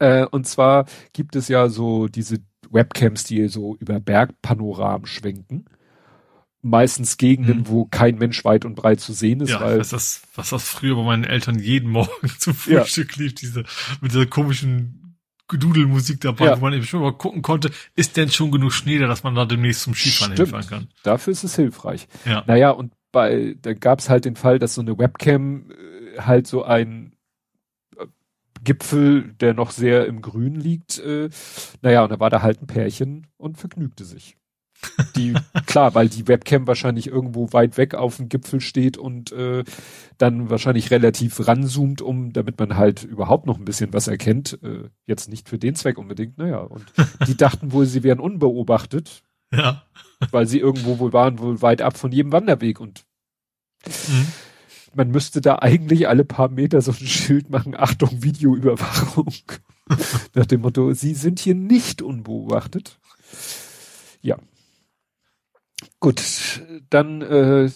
Äh, und zwar gibt es ja so diese Webcams, die so über Bergpanoramen schwenken. Meistens Gegenden, mhm. wo kein Mensch weit und breit zu sehen ist. Ja, weil was das, was das früher bei meinen Eltern jeden (laughs) Morgen zum Frühstück ja. lief, diese, mit dieser komischen Gedudelmusik dabei, ja. wo man eben schon mal gucken konnte, ist denn schon genug Schnee da, dass man da demnächst zum Skifahren Stimmt. hinfahren kann. Dafür ist es hilfreich. Ja. Naja, und bei, da gab es halt den Fall, dass so eine Webcam äh, halt so ein äh, Gipfel, der noch sehr im Grün liegt, äh, naja, und da war da halt ein Pärchen und vergnügte sich. Die, klar, weil die Webcam wahrscheinlich irgendwo weit weg auf dem Gipfel steht und äh, dann wahrscheinlich relativ ranzoomt, um, damit man halt überhaupt noch ein bisschen was erkennt. Äh, jetzt nicht für den Zweck unbedingt, naja. Und die (laughs) dachten wohl, sie wären unbeobachtet. Ja. Weil sie irgendwo wohl waren, wohl weit ab von jedem Wanderweg und mhm. man müsste da eigentlich alle paar Meter so ein Schild machen, Achtung, Videoüberwachung. (laughs) Nach dem Motto, sie sind hier nicht unbeobachtet. Ja. Gut, dann äh,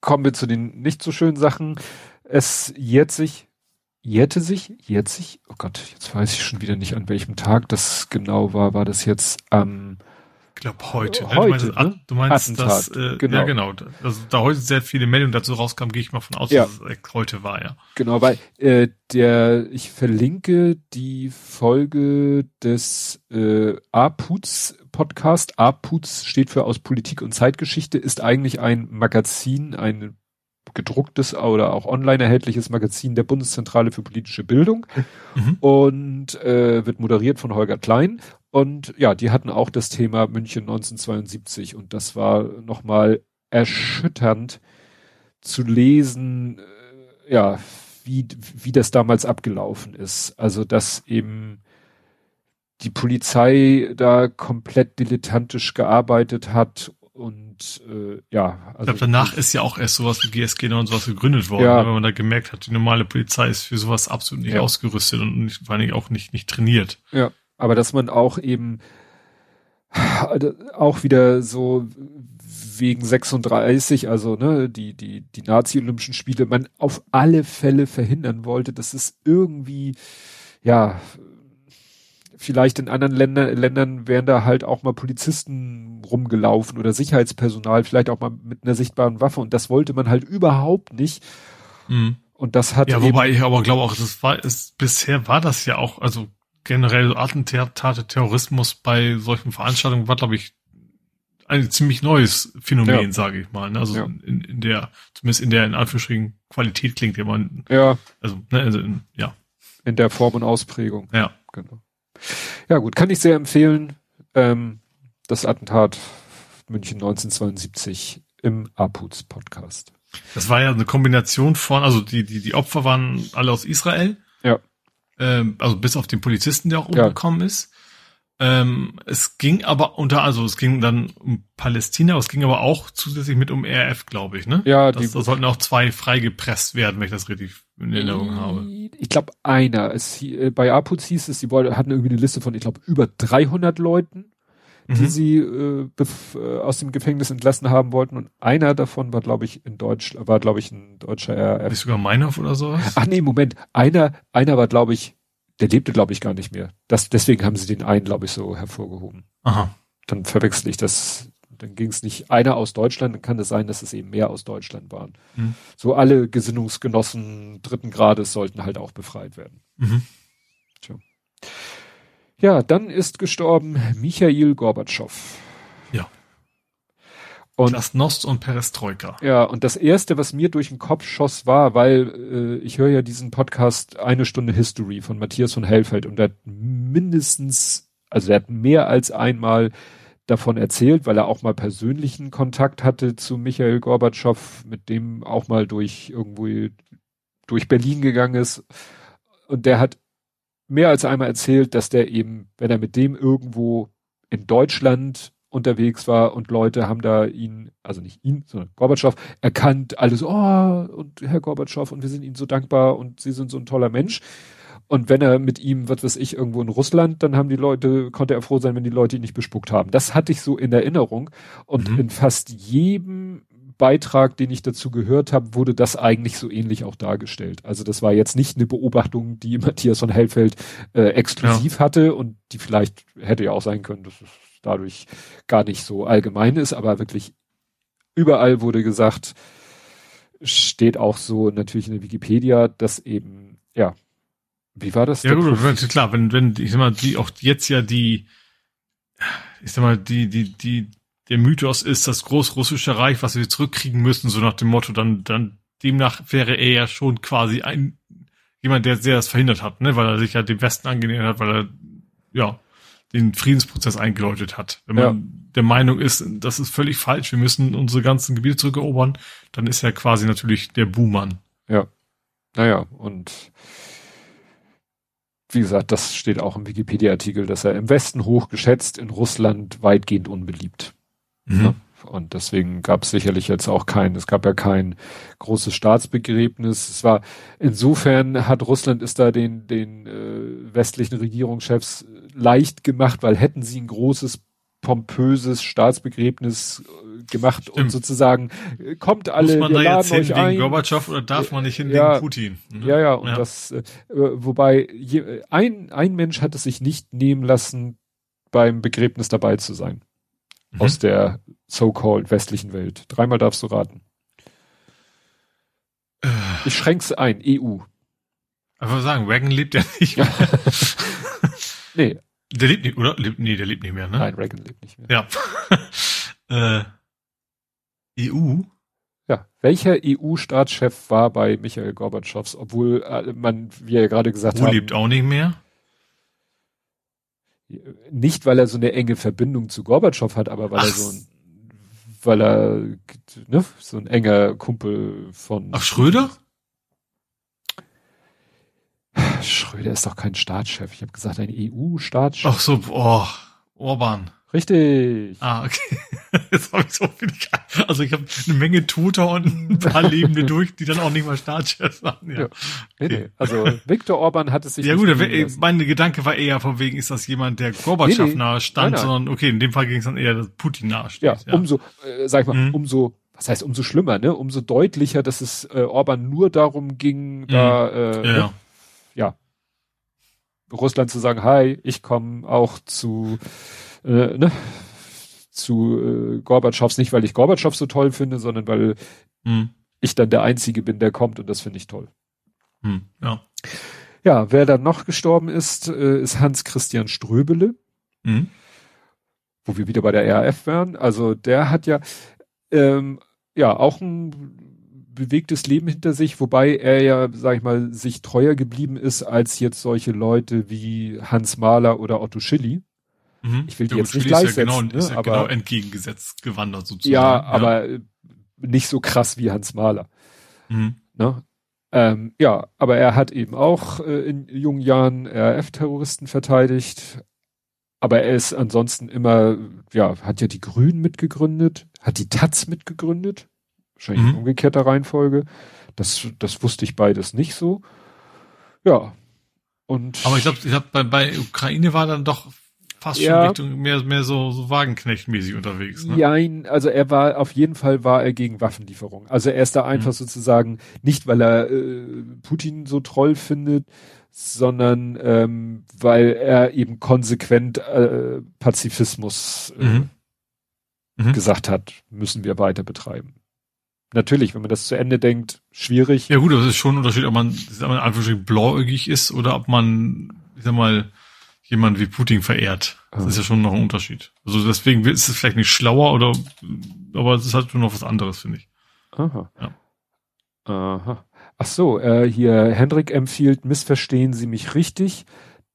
kommen wir zu den nicht so schönen Sachen. Es jährt sich, jährte sich, jährt sich, oh Gott, jetzt weiß ich schon wieder nicht, an welchem Tag das genau war. War das jetzt am ähm, ich glaube heute. Ne? Heute, du meinst, ne? du meinst das, äh, genau. ja genau. Also da heute sehr viele Meldungen dazu rauskamen, gehe ich mal von aus, ja. dass es heute war, ja. Genau, weil äh, der, ich verlinke die Folge des äh, APUZ Podcast. APUZ steht für aus Politik und Zeitgeschichte, ist eigentlich ein Magazin, ein gedrucktes oder auch online erhältliches Magazin der Bundeszentrale für politische Bildung mhm. und äh, wird moderiert von Holger Klein und ja, die hatten auch das Thema München 1972 und das war nochmal erschütternd zu lesen, äh, ja, wie, wie das damals abgelaufen ist. Also, dass eben die Polizei da komplett dilettantisch gearbeitet hat und äh, ja. Also ich glaube, danach ist ja auch erst sowas wie GSG und sowas gegründet worden, ja. wenn man da gemerkt hat, die normale Polizei ist für sowas absolut nicht ja. ausgerüstet und nicht, vor allen Dingen auch nicht, nicht trainiert. Ja aber dass man auch eben auch wieder so wegen 36, also ne, die die die Nazi-Olympischen Spiele, man auf alle Fälle verhindern wollte, dass es irgendwie ja vielleicht in anderen Ländern, Ländern wären da halt auch mal Polizisten rumgelaufen oder Sicherheitspersonal, vielleicht auch mal mit einer sichtbaren Waffe und das wollte man halt überhaupt nicht. Mhm. Und das hat ja, wobei ich aber glaube auch, das war, ist, bisher war das ja auch, also generell Attentate, Terrorismus bei solchen Veranstaltungen war, glaube ich, ein ziemlich neues Phänomen, ja. sage ich mal. Ne? Also ja. in, in der, zumindest in der in Anführungsstrichen Qualität klingt ja man. Ja. Also, ne, also in, ja. In der Form und Ausprägung. Ja. Genau. Ja, gut, kann ich sehr empfehlen. Ähm, das Attentat München 1972 im Aputs Podcast. Das war ja eine Kombination von, also die, die, die Opfer waren alle aus Israel. Ja ähm, also bis auf den Polizisten, der auch umgekommen ja. ist. Ähm, es ging aber unter, also es ging dann um Palästina, es ging aber auch zusätzlich mit um RF, glaube ich, ne? Ja, das, die, da sollten auch zwei freigepresst werden, wenn ich das richtig in Erinnerung habe. Ich glaube einer. Es, äh, bei Apuz hieß es, sie hatten irgendwie eine Liste von, ich glaube, über 300 Leuten die mhm. sie äh, äh, aus dem Gefängnis entlassen haben wollten. Und einer davon war, glaube ich, in Deutsch, war, glaube ich, ein deutscher RF. Nicht sogar Meinhof oder sowas? Ach nee, Moment. Einer, einer war, glaube ich, der lebte, glaube ich, gar nicht mehr. Das, deswegen haben sie den einen, glaube ich, so hervorgehoben. Aha. Dann verwechsel ich das. Dann ging es nicht einer aus Deutschland, dann kann es sein, dass es eben mehr aus Deutschland waren. Mhm. So alle Gesinnungsgenossen dritten Grades sollten halt auch befreit werden. Mhm. Tja. Ja, dann ist gestorben Michail Gorbatschow. Ja. Und Glasnost und Perestroika. Ja, und das erste, was mir durch den Kopf schoss, war, weil äh, ich höre ja diesen Podcast Eine Stunde History von Matthias von Hellfeld und er hat mindestens, also er hat mehr als einmal davon erzählt, weil er auch mal persönlichen Kontakt hatte zu Michael Gorbatschow, mit dem auch mal durch irgendwo durch Berlin gegangen ist. Und der hat mehr als einmal erzählt, dass der eben, wenn er mit dem irgendwo in Deutschland unterwegs war und Leute haben da ihn, also nicht ihn, sondern Gorbatschow, erkannt, alles, oh, und Herr Gorbatschow, und wir sind Ihnen so dankbar und Sie sind so ein toller Mensch. Und wenn er mit ihm, was weiß ich, irgendwo in Russland, dann haben die Leute, konnte er froh sein, wenn die Leute ihn nicht bespuckt haben. Das hatte ich so in Erinnerung. Und mhm. in fast jedem Beitrag, den ich dazu gehört habe, wurde das eigentlich so ähnlich auch dargestellt. Also das war jetzt nicht eine Beobachtung, die (laughs) Matthias von Hellfeld äh, exklusiv ja. hatte und die vielleicht hätte ja auch sein können, dass es dadurch gar nicht so allgemein ist, aber wirklich überall wurde gesagt, steht auch so natürlich in der Wikipedia, dass eben, ja, wie war das? Ja, gut, klar, wenn, wenn, ich sag mal, die auch jetzt ja die, ich sag mal, die, die, die, der Mythos ist das Großrussische Reich, was wir zurückkriegen müssen, so nach dem Motto, dann, dann demnach wäre er ja schon quasi ein jemand, der sehr das verhindert hat, ne, weil er sich ja dem Westen angenähert hat, weil er ja den Friedensprozess eingeläutet hat. Wenn man ja. der Meinung ist, das ist völlig falsch, wir müssen unsere ganzen Gebiete zurückerobern, dann ist er quasi natürlich der Buhmann. Ja. Naja, und wie gesagt, das steht auch im Wikipedia-Artikel, dass er im Westen hoch geschätzt, in Russland weitgehend unbeliebt. Mhm. Ja, Und deswegen gab es sicherlich jetzt auch kein, es gab ja kein großes Staatsbegräbnis. Es war insofern hat Russland ist da den den äh, westlichen Regierungschefs leicht gemacht, weil hätten sie ein großes pompöses Staatsbegräbnis äh, gemacht Stimmt. und sozusagen äh, kommt alle, Muss man da jetzt hin wegen Gorbatschow oder darf man nicht hin ja, wegen Putin? Mhm. Ja, ja, und ja. das, äh, wobei je, ein, ein Mensch hat es sich nicht nehmen lassen, beim Begräbnis dabei zu sein. Mhm. Aus der so-called westlichen Welt. Dreimal darfst du raten. Äh. Ich schränk's ein, EU. Aber sagen, Reagan lebt ja nicht (laughs) mehr. nee, der lebt nicht, oder? Lebt, nee, der lebt nicht mehr, ne? Nein, Reagan lebt nicht mehr. Ja. (laughs) äh, EU? Ja, welcher EU-Staatschef war bei Michael Gorbatschows, obwohl äh, man, wie er gerade gesagt hat. Lebt auch nicht mehr? Nicht, weil er so eine enge Verbindung zu Gorbatschow hat, aber weil Ach. er so ein, weil er, ne, so ein enger Kumpel von. Ach, Schröder? Schröder ist doch kein Staatschef. Ich habe gesagt, ein EU-Staatschef. Ach so, oh, Orban. Richtig. Ah, okay. (laughs) Jetzt habe ich so viel. Also ich habe eine Menge Tutor und ein paar Lebende durch, die dann auch nicht mal Staatschefs waren. Ja. ja. Nee, nee. Also Viktor Orban hat es sich. Ja gut, mein Gedanke war eher von wegen, ist das jemand, der Gorbatschow nee, nee. nahe stand, nein, nein. sondern okay, in dem Fall ging es dann eher, dass Putin nahe steht. Ja, ja. umso, äh, sag ich mal, mhm. umso was heißt umso schlimmer, ne? Umso deutlicher, dass es äh, Orban nur darum ging, mhm. da äh, ja. Ne? Ja, Russland zu sagen, hi, ich komme auch zu, äh, ne, zu äh, Gorbatschows, nicht weil ich Gorbatschow so toll finde, sondern weil hm. ich dann der Einzige bin, der kommt und das finde ich toll. Hm, ja. Ja, wer dann noch gestorben ist, äh, ist Hans Christian Ströbele. Hm. Wo wir wieder bei der RAF wären. Also der hat ja ähm, ja auch ein bewegtes Leben hinter sich, wobei er ja, sag ich mal, sich treuer geblieben ist als jetzt solche Leute wie Hans Mahler oder Otto Schilly. Mhm. Ich will die ja, jetzt nicht gleichsetzen, ja genau, ne? ist ja aber genau entgegengesetzt gewandert sozusagen. Ja, ja, aber nicht so krass wie Hans Mahler. Mhm. Ne? Ähm, ja, aber er hat eben auch äh, in jungen Jahren RAF-Terroristen verteidigt. Aber er ist ansonsten immer, ja, hat ja die Grünen mitgegründet, hat die Taz mitgegründet. Wahrscheinlich mhm. in umgekehrter Reihenfolge. Das, das wusste ich beides nicht so. Ja. Und Aber ich glaube, ich glaub, bei, bei Ukraine war dann doch fast ja, schon Richtung mehr, mehr so, so Wagenknecht-mäßig unterwegs. Ne? Ja, also er war, auf jeden Fall war er gegen Waffenlieferung. Also er ist da einfach mhm. sozusagen, nicht weil er äh, Putin so toll findet, sondern ähm, weil er eben konsequent äh, Pazifismus äh, mhm. Mhm. gesagt hat, müssen wir weiter betreiben natürlich, wenn man das zu Ende denkt, schwierig. Ja gut, das ist schon ein Unterschied, ob man, ob man einfach blauäugig ist oder ob man, ich sag mal, jemand wie Putin verehrt. Das ist ja schon noch ein Unterschied. Also deswegen ist es vielleicht nicht schlauer oder, aber es ist halt schon noch was anderes, finde ich. Aha. Ja. Aha. Ach so, äh, hier Hendrik empfiehlt, missverstehen Sie mich richtig.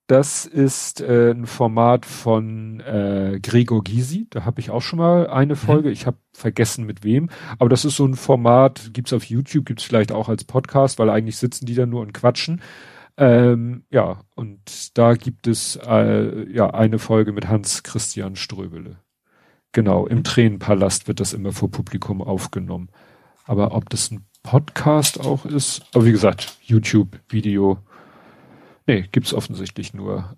Das ist äh, ein Format von äh, Gregor Gysi. Da habe ich auch schon mal eine mhm. Folge. Ich habe vergessen mit wem. Aber das ist so ein Format, gibt's auf YouTube, gibt's vielleicht auch als Podcast, weil eigentlich sitzen die da nur und quatschen. Ähm, ja, und da gibt es äh, ja eine Folge mit Hans Christian Ströbele. Genau, im mhm. Tränenpalast wird das immer vor Publikum aufgenommen. Aber ob das ein Podcast auch ist, aber wie gesagt, YouTube-Video Nee, gibt's offensichtlich nur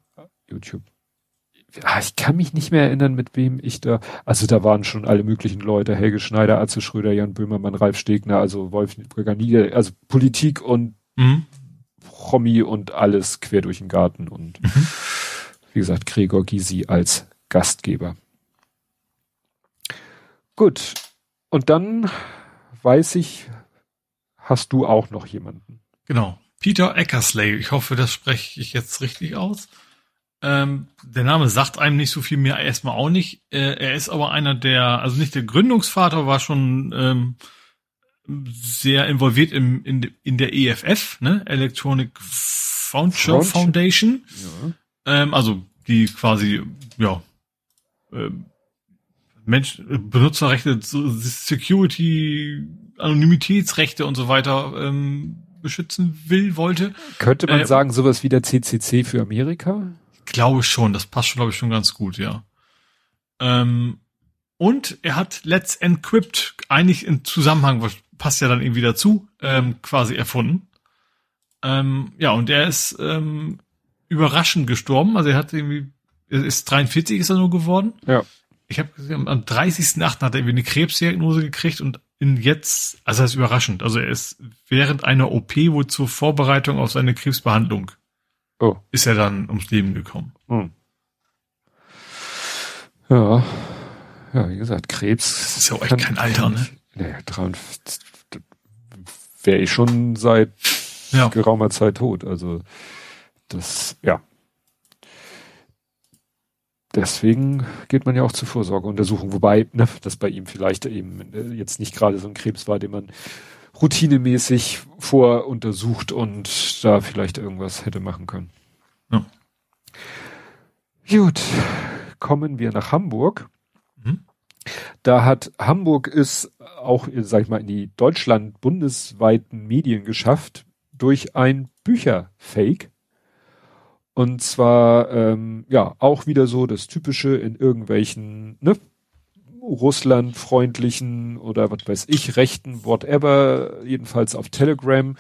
YouTube. Ah, ich kann mich nicht mehr erinnern, mit wem ich da, also da waren schon alle möglichen Leute, Helge Schneider, Atze Schröder, Jan Böhmermann, Ralf Stegner, also Wolf Nieder, also Politik und mhm. Promi und alles quer durch den Garten und mhm. wie gesagt, Gregor Gysi als Gastgeber. Gut. Und dann weiß ich, hast du auch noch jemanden. Genau. Peter Eckersley, ich hoffe, das spreche ich jetzt richtig aus. Ähm, der Name sagt einem nicht so viel mehr erstmal auch nicht. Äh, er ist aber einer der, also nicht der Gründungsvater, war schon ähm, sehr involviert im, in, in der EFF, ne? Electronic Foundation. Foundation. Ja. Ähm, also die quasi, ja, äh, Mensch, Benutzerrechte, Security, Anonymitätsrechte und so weiter ähm, beschützen will, wollte. Könnte man äh, sagen, sowas wie der CCC für Amerika? Ich glaube schon, das passt, glaube ich, schon ganz gut, ja. Ähm, Und er hat Let's Encrypt eigentlich im Zusammenhang, was passt ja dann irgendwie dazu, ähm, quasi erfunden. Ähm, ja, und er ist ähm, überraschend gestorben. Also er hat irgendwie, er ist 43 ist er nur geworden. Ja. Ich habe gesehen, am 30.8. hat er irgendwie eine Krebsdiagnose gekriegt und in jetzt, also das ist überraschend. Also er ist während einer OP wohl zur Vorbereitung auf seine Krebsbehandlung oh. ist er dann ums Leben gekommen. Hm. Ja. Ja, wie gesagt, Krebs. Das ist ja auch echt kein Alter, ne? Nee, 53 wäre ich schon seit ja. geraumer Zeit tot. Also das, ja. Deswegen geht man ja auch zur Vorsorgeuntersuchung, wobei ne, das bei ihm vielleicht eben äh, jetzt nicht gerade so ein Krebs war, den man routinemäßig voruntersucht und da vielleicht irgendwas hätte machen können. Ja. Gut, kommen wir nach Hamburg. Mhm. Da hat Hamburg es auch, sag ich mal, in die Deutschland bundesweiten Medien geschafft durch ein Bücherfake. Und zwar, ähm, ja, auch wieder so das Typische in irgendwelchen, ne, Russland-freundlichen oder was weiß ich, rechten, whatever, jedenfalls auf Telegram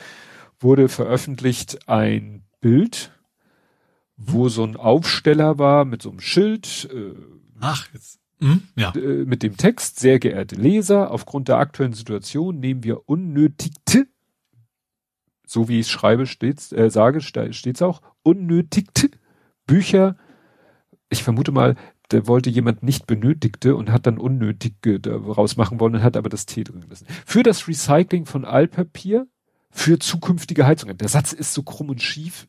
wurde veröffentlicht ein Bild, wo so ein Aufsteller war mit so einem Schild. Äh, Ach, jetzt. Hm, ja. Äh, mit dem Text, sehr geehrte Leser, aufgrund der aktuellen Situation nehmen wir unnötigte so wie ich schreibe, steht's, äh, sage, steht's auch, unnötigte Bücher. Ich vermute mal, der wollte jemand nicht benötigte und hat dann unnötige daraus machen wollen und hat aber das T drin gelassen. Für das Recycling von Altpapier, für zukünftige Heizungen. Der Satz ist so krumm und schief,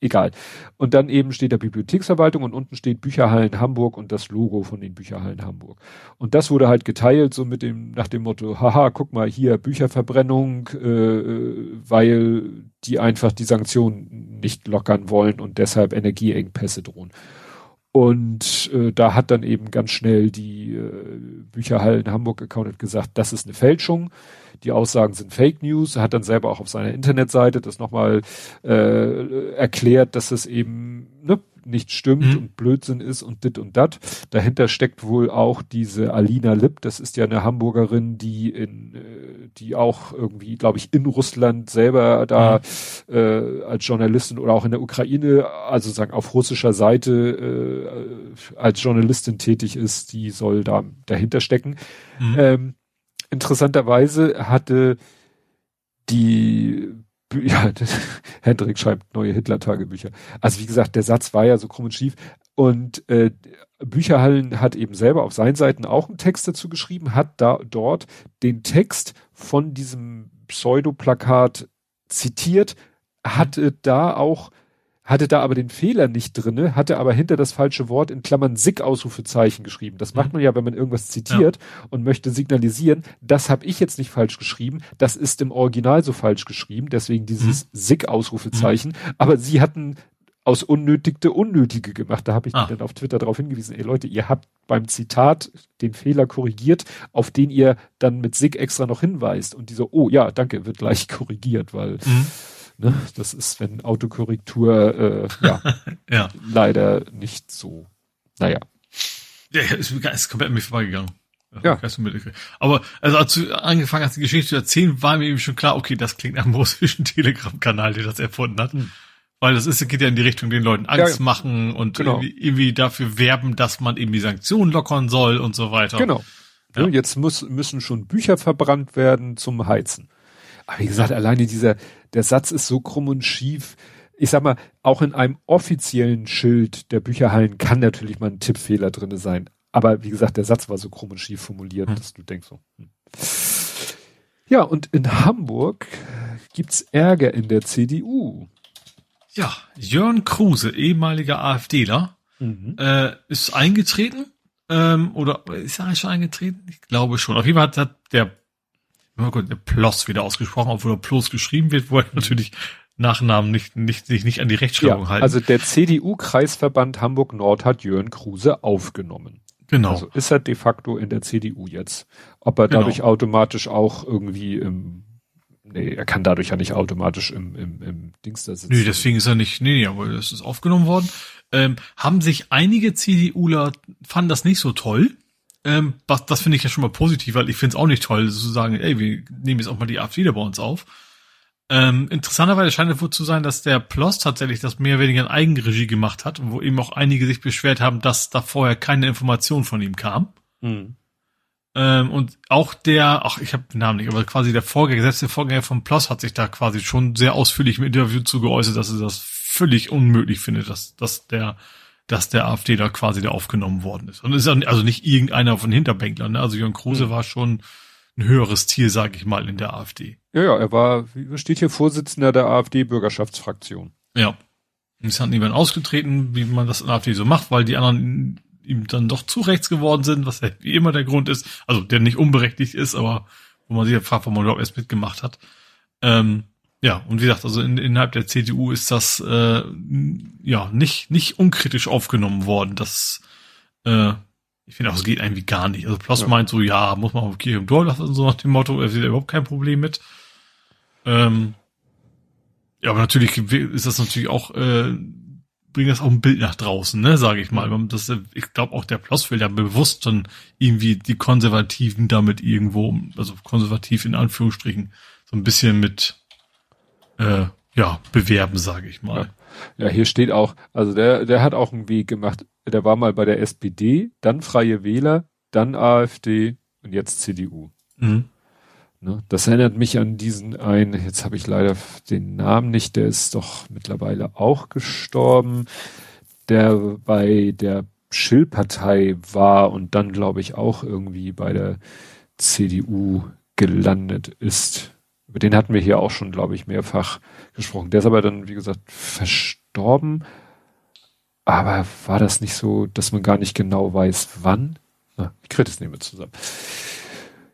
egal. Und dann eben steht der Bibliotheksverwaltung und unten steht Bücherhallen Hamburg und das Logo von den Bücherhallen Hamburg. Und das wurde halt geteilt so mit dem, nach dem Motto, haha, guck mal hier Bücherverbrennung, äh, weil die einfach die Sanktionen nicht lockern wollen und deshalb Energieengpässe drohen. Und äh, da hat dann eben ganz schnell die äh, Bücherhallen Hamburg Account gesagt, das ist eine Fälschung die Aussagen sind Fake News. Hat dann selber auch auf seiner Internetseite das nochmal äh, erklärt, dass es eben ne, nicht stimmt mhm. und Blödsinn ist und dit und dat. Dahinter steckt wohl auch diese Alina Lipp, das ist ja eine Hamburgerin, die in, äh, die auch irgendwie, glaube ich, in Russland selber da mhm. äh, als Journalistin oder auch in der Ukraine, also sagen auf russischer Seite äh, als Journalistin tätig ist, die soll da dahinter stecken. Mhm. Ähm, interessanterweise hatte die (laughs) ja, Hendrik schreibt neue Hitler-Tagebücher. Also wie gesagt, der Satz war ja so krumm und schief. Und äh, Bücherhallen hat eben selber auf seinen Seiten auch einen Text dazu geschrieben, hat da dort den Text von diesem Pseudoplakat zitiert, hatte da auch hatte da aber den Fehler nicht drinne, hatte aber hinter das falsche Wort in Klammern Sick Ausrufezeichen geschrieben. Das macht mhm. man ja, wenn man irgendwas zitiert ja. und möchte signalisieren, das habe ich jetzt nicht falsch geschrieben, das ist im Original so falsch geschrieben, deswegen dieses mhm. Sick Ausrufezeichen, mhm. aber sie hatten aus unnötigte Unnötige gemacht. Da habe ich ah. dann auf Twitter darauf hingewiesen, ey Leute, ihr habt beim Zitat den Fehler korrigiert, auf den ihr dann mit Sick extra noch hinweist und dieser, oh ja, danke, wird gleich (laughs) korrigiert, weil mhm Ne? Das ist, wenn Autokorrektur äh, ja, (laughs) ja. leider nicht so. Naja. Ja, ist, ist komplett an mir vorbeigegangen. Ja. Aber also als du angefangen hast, die Geschichte zu erzählen, war mir eben schon klar, okay, das klingt nach einem (laughs) russischen Telegram-Kanal, der das erfunden hat. Hm. Weil das ist, geht ja in die Richtung, den Leuten Angst ja, machen und genau. irgendwie, irgendwie, dafür werben, dass man eben die Sanktionen lockern soll und so weiter. Genau. Ja. Jetzt muss, müssen schon Bücher verbrannt werden zum Heizen. Aber wie gesagt, alleine dieser, der Satz ist so krumm und schief. Ich sag mal, auch in einem offiziellen Schild der Bücherhallen kann natürlich mal ein Tippfehler drinne sein. Aber wie gesagt, der Satz war so krumm und schief formuliert, hm. dass du denkst so. Hm. Ja, und in Hamburg gibt's Ärger in der CDU. Ja, Jörn Kruse, ehemaliger AfDler, mhm. äh, ist eingetreten. Ähm, oder ist er eigentlich schon eingetreten? Ich glaube schon. Auf jeden Fall hat, hat der oh Gott, Ploss wieder ausgesprochen, obwohl er Plus geschrieben wird, wo er natürlich Nachnamen nicht, nicht, sich nicht an die Rechtschreibung ja, halten. Also der CDU-Kreisverband Hamburg-Nord hat Jörn Kruse aufgenommen. Genau. Also ist er de facto in der CDU jetzt. Ob er genau. dadurch automatisch auch irgendwie im, nee, er kann dadurch ja nicht automatisch im, im, im Dings da sitzen. Nee, deswegen ist er nicht, nee, nee, aber das ist aufgenommen worden. Ähm, haben sich einige CDUler, fanden das nicht so toll, Ähm, das das finde ich ja schon mal positiv, weil ich finde es auch nicht toll, zu sagen, ey, wir nehmen jetzt auch mal die AfD da bei uns auf. Ähm, interessanterweise scheint es wohl zu sein, dass der Ploss tatsächlich das mehr oder weniger in Eigenregie gemacht hat, wo eben auch einige sich beschwert haben, dass da vorher keine Information von ihm kam. Mhm. Ähm, und auch der, ach, ich habe den Namen nicht, aber quasi der Vorgänger, selbst der Vorgänger von Ploss hat sich da quasi schon sehr ausführlich im Interview zu geäußert, dass er das völlig unmöglich findet, dass, dass der, dass der AfD da quasi da aufgenommen worden ist. Und es ist also nicht irgendeiner von Hinterbänklern, ne? Also Jörn Kruse mhm. war schon ein höheres Ziel, sage ich mal, in der AfD. Ja, ja, er war, wie steht hier, Vorsitzender der AfD-Bürgerschaftsfraktion. Ja. Und es hat niemand ausgetreten, wie man das in der AfD so macht, weil die anderen ihm dann doch zu rechts geworden sind, was ja wie immer der Grund ist, also der nicht unberechtigt ist, aber wo man sich ja fragt, warum man überhaupt erst mitgemacht hat. Ähm, ja, und wie gesagt, also in, innerhalb der CDU ist das äh, ja nicht nicht unkritisch aufgenommen worden. Das äh, ich finde auch, es geht irgendwie gar nicht. Also Plus ja. meint so, ja, muss man auf Kirche im Tor lassen, so nach dem Motto, er sieht überhaupt kein Problem mit. Ähm, ja, aber natürlich ist das natürlich auch, äh, bringt das auch ein Bild nach draußen, ne, sage ich mal. Das, ich glaube auch der Plus will ja bewusst dann irgendwie die Konservativen damit irgendwo, also konservativ in Anführungsstrichen, so ein bisschen mit äh, ja, bewerben, sage ich mal. Ja. ja, hier steht auch, also der, der hat auch einen Weg gemacht der war mal bei der SPD, dann Freie Wähler, dann AfD und jetzt CDU. Mhm. Ne, das erinnert mich an diesen einen, jetzt habe ich leider den Namen nicht, der ist doch mittlerweile auch gestorben, der bei der Schill-Partei war und dann, glaube ich, auch irgendwie bei der CDU gelandet ist. Über den hatten wir hier auch schon, glaube ich, mehrfach gesprochen. Der ist aber dann, wie gesagt, verstorben. Aber war das nicht so, dass man gar nicht genau weiß, wann? Na, ich kriege das nicht mehr zusammen.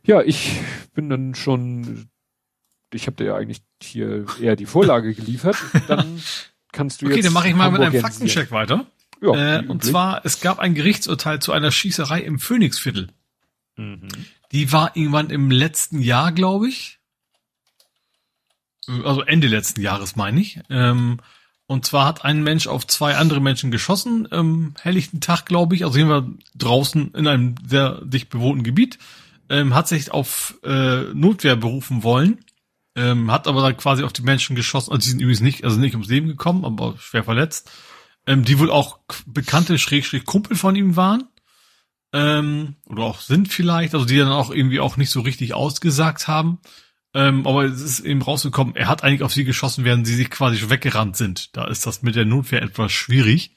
Ja, ich bin dann schon, ich habe dir ja eigentlich hier eher die Vorlage geliefert. Dann (laughs) kannst du okay, jetzt. Okay, dann mache ich mal mit einem Faktencheck weiter. Ja, äh, und zwar, es gab ein Gerichtsurteil zu einer Schießerei im Phoenixviertel. Mhm. Die war irgendwann im letzten Jahr, glaube ich. Also Ende letzten Jahres, meine ich. Ähm, und zwar hat ein Mensch auf zwei andere Menschen geschossen, ähm, helllichten Tag, glaube ich, also wir draußen in einem sehr dicht bewohnten Gebiet, ähm, hat sich auf äh, Notwehr berufen wollen, ähm, hat aber dann quasi auf die Menschen geschossen, also die sind übrigens nicht, also nicht ums Leben gekommen, aber schwer verletzt, ähm, die wohl auch bekannte Schrägstrich Kumpel von ihm waren, ähm, oder auch sind vielleicht, also die dann auch irgendwie auch nicht so richtig ausgesagt haben. Ähm, aber es ist eben rausgekommen, er hat eigentlich auf sie geschossen, während sie sich quasi schon weggerannt sind. Da ist das mit der Notwehr etwas schwierig.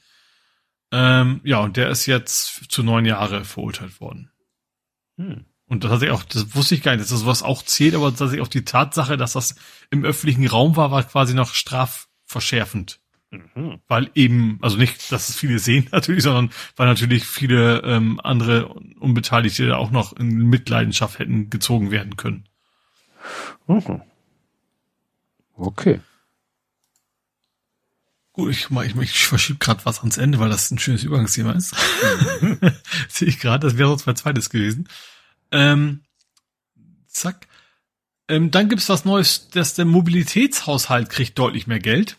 Ähm, ja, und der ist jetzt zu neun Jahre verurteilt worden. Hm. Und das hat sich auch, das wusste ich gar nicht, dass das was auch zählt, aber tatsächlich auch die Tatsache, dass das im öffentlichen Raum war, war quasi noch strafverschärfend. Mhm. Weil eben, also nicht, dass es viele sehen (laughs) natürlich, sondern weil natürlich viele ähm, andere Unbeteiligte auch noch in Mitleidenschaft hätten gezogen werden können. Mhm. Okay. Gut, ich, ich, ich verschiebe gerade was ans Ende, weil das ein schönes Übergangsthema ist. Mhm. (laughs) Sehe ich gerade, das wäre sonst mein zweites gewesen. Ähm, zack. Ähm, dann gibt's was Neues, dass der Mobilitätshaushalt kriegt deutlich mehr Geld.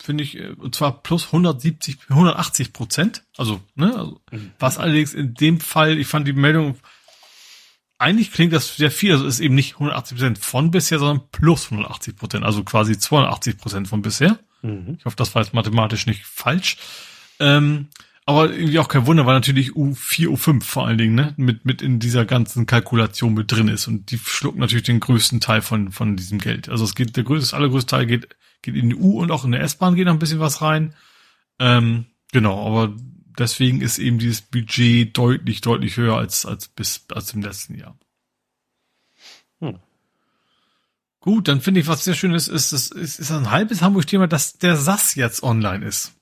Finde ich, äh, und zwar plus 170, 180 Prozent. Also, ne, also, mhm. was allerdings in dem Fall, ich fand die Meldung eigentlich klingt das sehr viel. Also ist eben nicht 180 Prozent von bisher, sondern plus 180 Prozent. Also quasi 280 Prozent von bisher. Mhm. Ich hoffe, das war jetzt mathematisch nicht falsch. Ähm, aber irgendwie auch kein Wunder, weil natürlich U4, U5 vor allen Dingen, ne, mit, mit in dieser ganzen Kalkulation mit drin ist. Und die schlucken natürlich den größten Teil von, von diesem Geld. Also es geht, der größte, das allergrößte Teil geht, geht in die U und auch in der S-Bahn geht noch ein bisschen was rein. Ähm, genau, aber deswegen ist eben dieses Budget deutlich, deutlich höher als, als bis, als im letzten Jahr. Hm. Gut, dann finde ich, was sehr schön ist, ist, ist, ist, ist ein halbes Hamburg-Thema, dass der SAS jetzt online ist.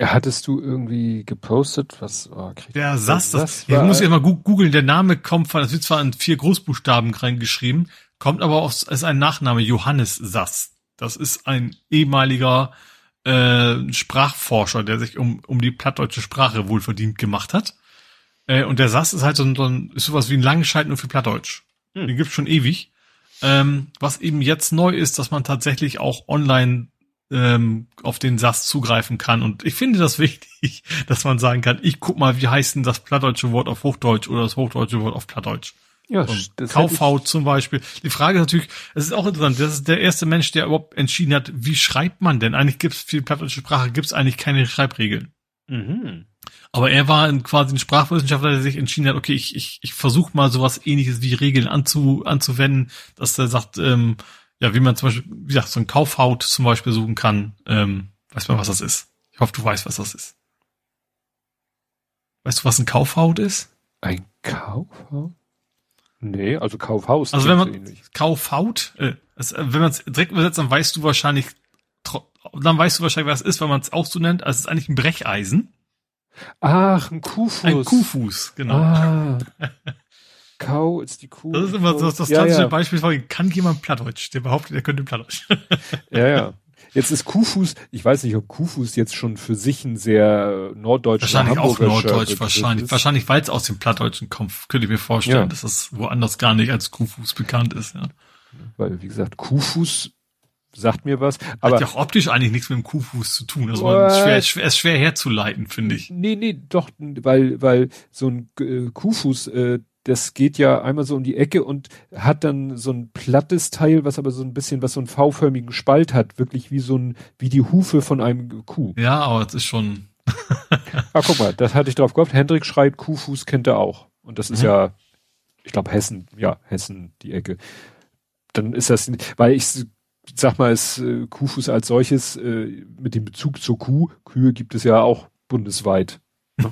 Ja, hattest du irgendwie gepostet, was oh, Der SAS, das, das ich muss ja mal googeln, der Name kommt von, das wird zwar in vier Großbuchstaben reingeschrieben, kommt aber aus, ist ein Nachname Johannes Sass. Das ist ein ehemaliger äh, Sprachforscher, der sich um, um die plattdeutsche Sprache wohlverdient gemacht hat. Äh, und der SAS ist halt so ein, ist sowas wie ein Langenscheid nur für Plattdeutsch. Hm. Den gibt's schon ewig. Ähm, was eben jetzt neu ist, dass man tatsächlich auch online ähm, auf den SAS zugreifen kann. Und ich finde das (laughs) wichtig, dass man sagen kann, ich guck mal, wie heißt denn das plattdeutsche Wort auf Hochdeutsch oder das hochdeutsche Wort auf Plattdeutsch. Ja, das Kaufhaut zum Beispiel. Die Frage ist natürlich, es ist auch interessant, das ist der erste Mensch, der überhaupt entschieden hat, wie schreibt man denn? Eigentlich gibt es für die plattdeutsche Sprache gibt es eigentlich keine Schreibregeln. Mhm. Aber er war quasi ein Sprachwissenschaftler, der sich entschieden hat, okay, ich, ich, ich versuche mal sowas ähnliches wie Regeln anzu, anzuwenden, dass er sagt, ähm, ja, wie man zum Beispiel, wie gesagt, so ein Kaufhaut zum Beispiel suchen kann. Ähm, weiß man, was das ist? Ich hoffe, du weißt, was das ist. Weißt du, was ein Kaufhaut ist? Ein Kaufhaut? Nee, also Kaufhaus. Also wenn man. Kaufhaut, äh, es, äh, wenn man es direkt übersetzt, dann weißt du wahrscheinlich, dann weißt du wahrscheinlich, was es ist, wenn man es auch so nennt. Also es ist eigentlich ein Brecheisen. Ach, ein Kuhfuß. Ein Kuhfuß, genau. Ah. Kau ist die Kuh. Das ist immer so das ja, klassische ja. Beispiel von, kann jemand Plattdeutsch, der behauptet, er könnte Plattdeutsch. ja, ja. (laughs) Jetzt ist Kuhfuß, ich weiß nicht, ob Kuhfuß jetzt schon für sich ein sehr norddeutscher Wahrscheinlich auch norddeutsch, wahrscheinlich. Ist. Wahrscheinlich, weil es aus dem Plattdeutschen kommt, könnte ich mir vorstellen, ja. dass es woanders gar nicht als Kuhfuß bekannt ist. Ja. Weil, wie gesagt, Kuhfuß sagt mir was. Aber Hat ja auch optisch eigentlich nichts mit dem Kuhfuß zu tun. Also äh, schwer, schwer, ist schwer herzuleiten, finde ich. Nee, nee, doch, weil, weil so ein äh, Kuhfuß, äh, das geht ja einmal so um die Ecke und hat dann so ein plattes Teil, was aber so ein bisschen, was so einen V-förmigen Spalt hat, wirklich wie so ein, wie die Hufe von einem Kuh. Ja, aber es ist schon. (laughs) ah, guck mal, das hatte ich drauf gehofft. Hendrik schreibt, Kuhfuß kennt er auch. Und das ist mhm. ja, ich glaube Hessen, ja, Hessen, die Ecke. Dann ist das, weil ich sag mal, es äh, Kuhfuß als solches äh, mit dem Bezug zur Kuh, Kühe gibt es ja auch bundesweit. (laughs)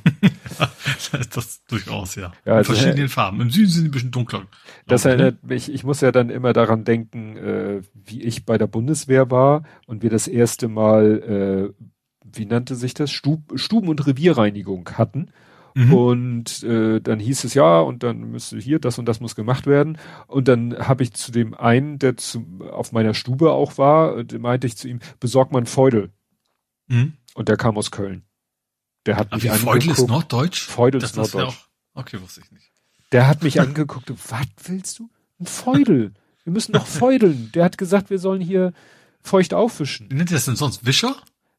(laughs) das durchaus, ja. ja also, In verschiedenen äh, Farben. Im Süden sind sie ein bisschen dunkler. Das erinnert mich, ich muss ja dann immer daran denken, äh, wie ich bei der Bundeswehr war und wir das erste Mal, äh, wie nannte sich das, Stub, Stuben- und Revierreinigung hatten. Mhm. Und äh, dann hieß es ja, und dann müsste hier das und das muss gemacht werden. Und dann habe ich zu dem einen, der zu, auf meiner Stube auch war, äh, meinte ich zu ihm, besorg mal einen Feudel. Mhm. Und der kam aus Köln. Der hat Ach, mich angeguckt. Feudel ist Norddeutsch? Feudel ist Norddeutsch. Auch, okay, wusste ich nicht. Der hat mich angeguckt, was willst du? Ein Feudel. Wir müssen noch feudeln. Der hat gesagt, wir sollen hier feucht aufwischen. Nennt ihr das denn sonst? Wischer?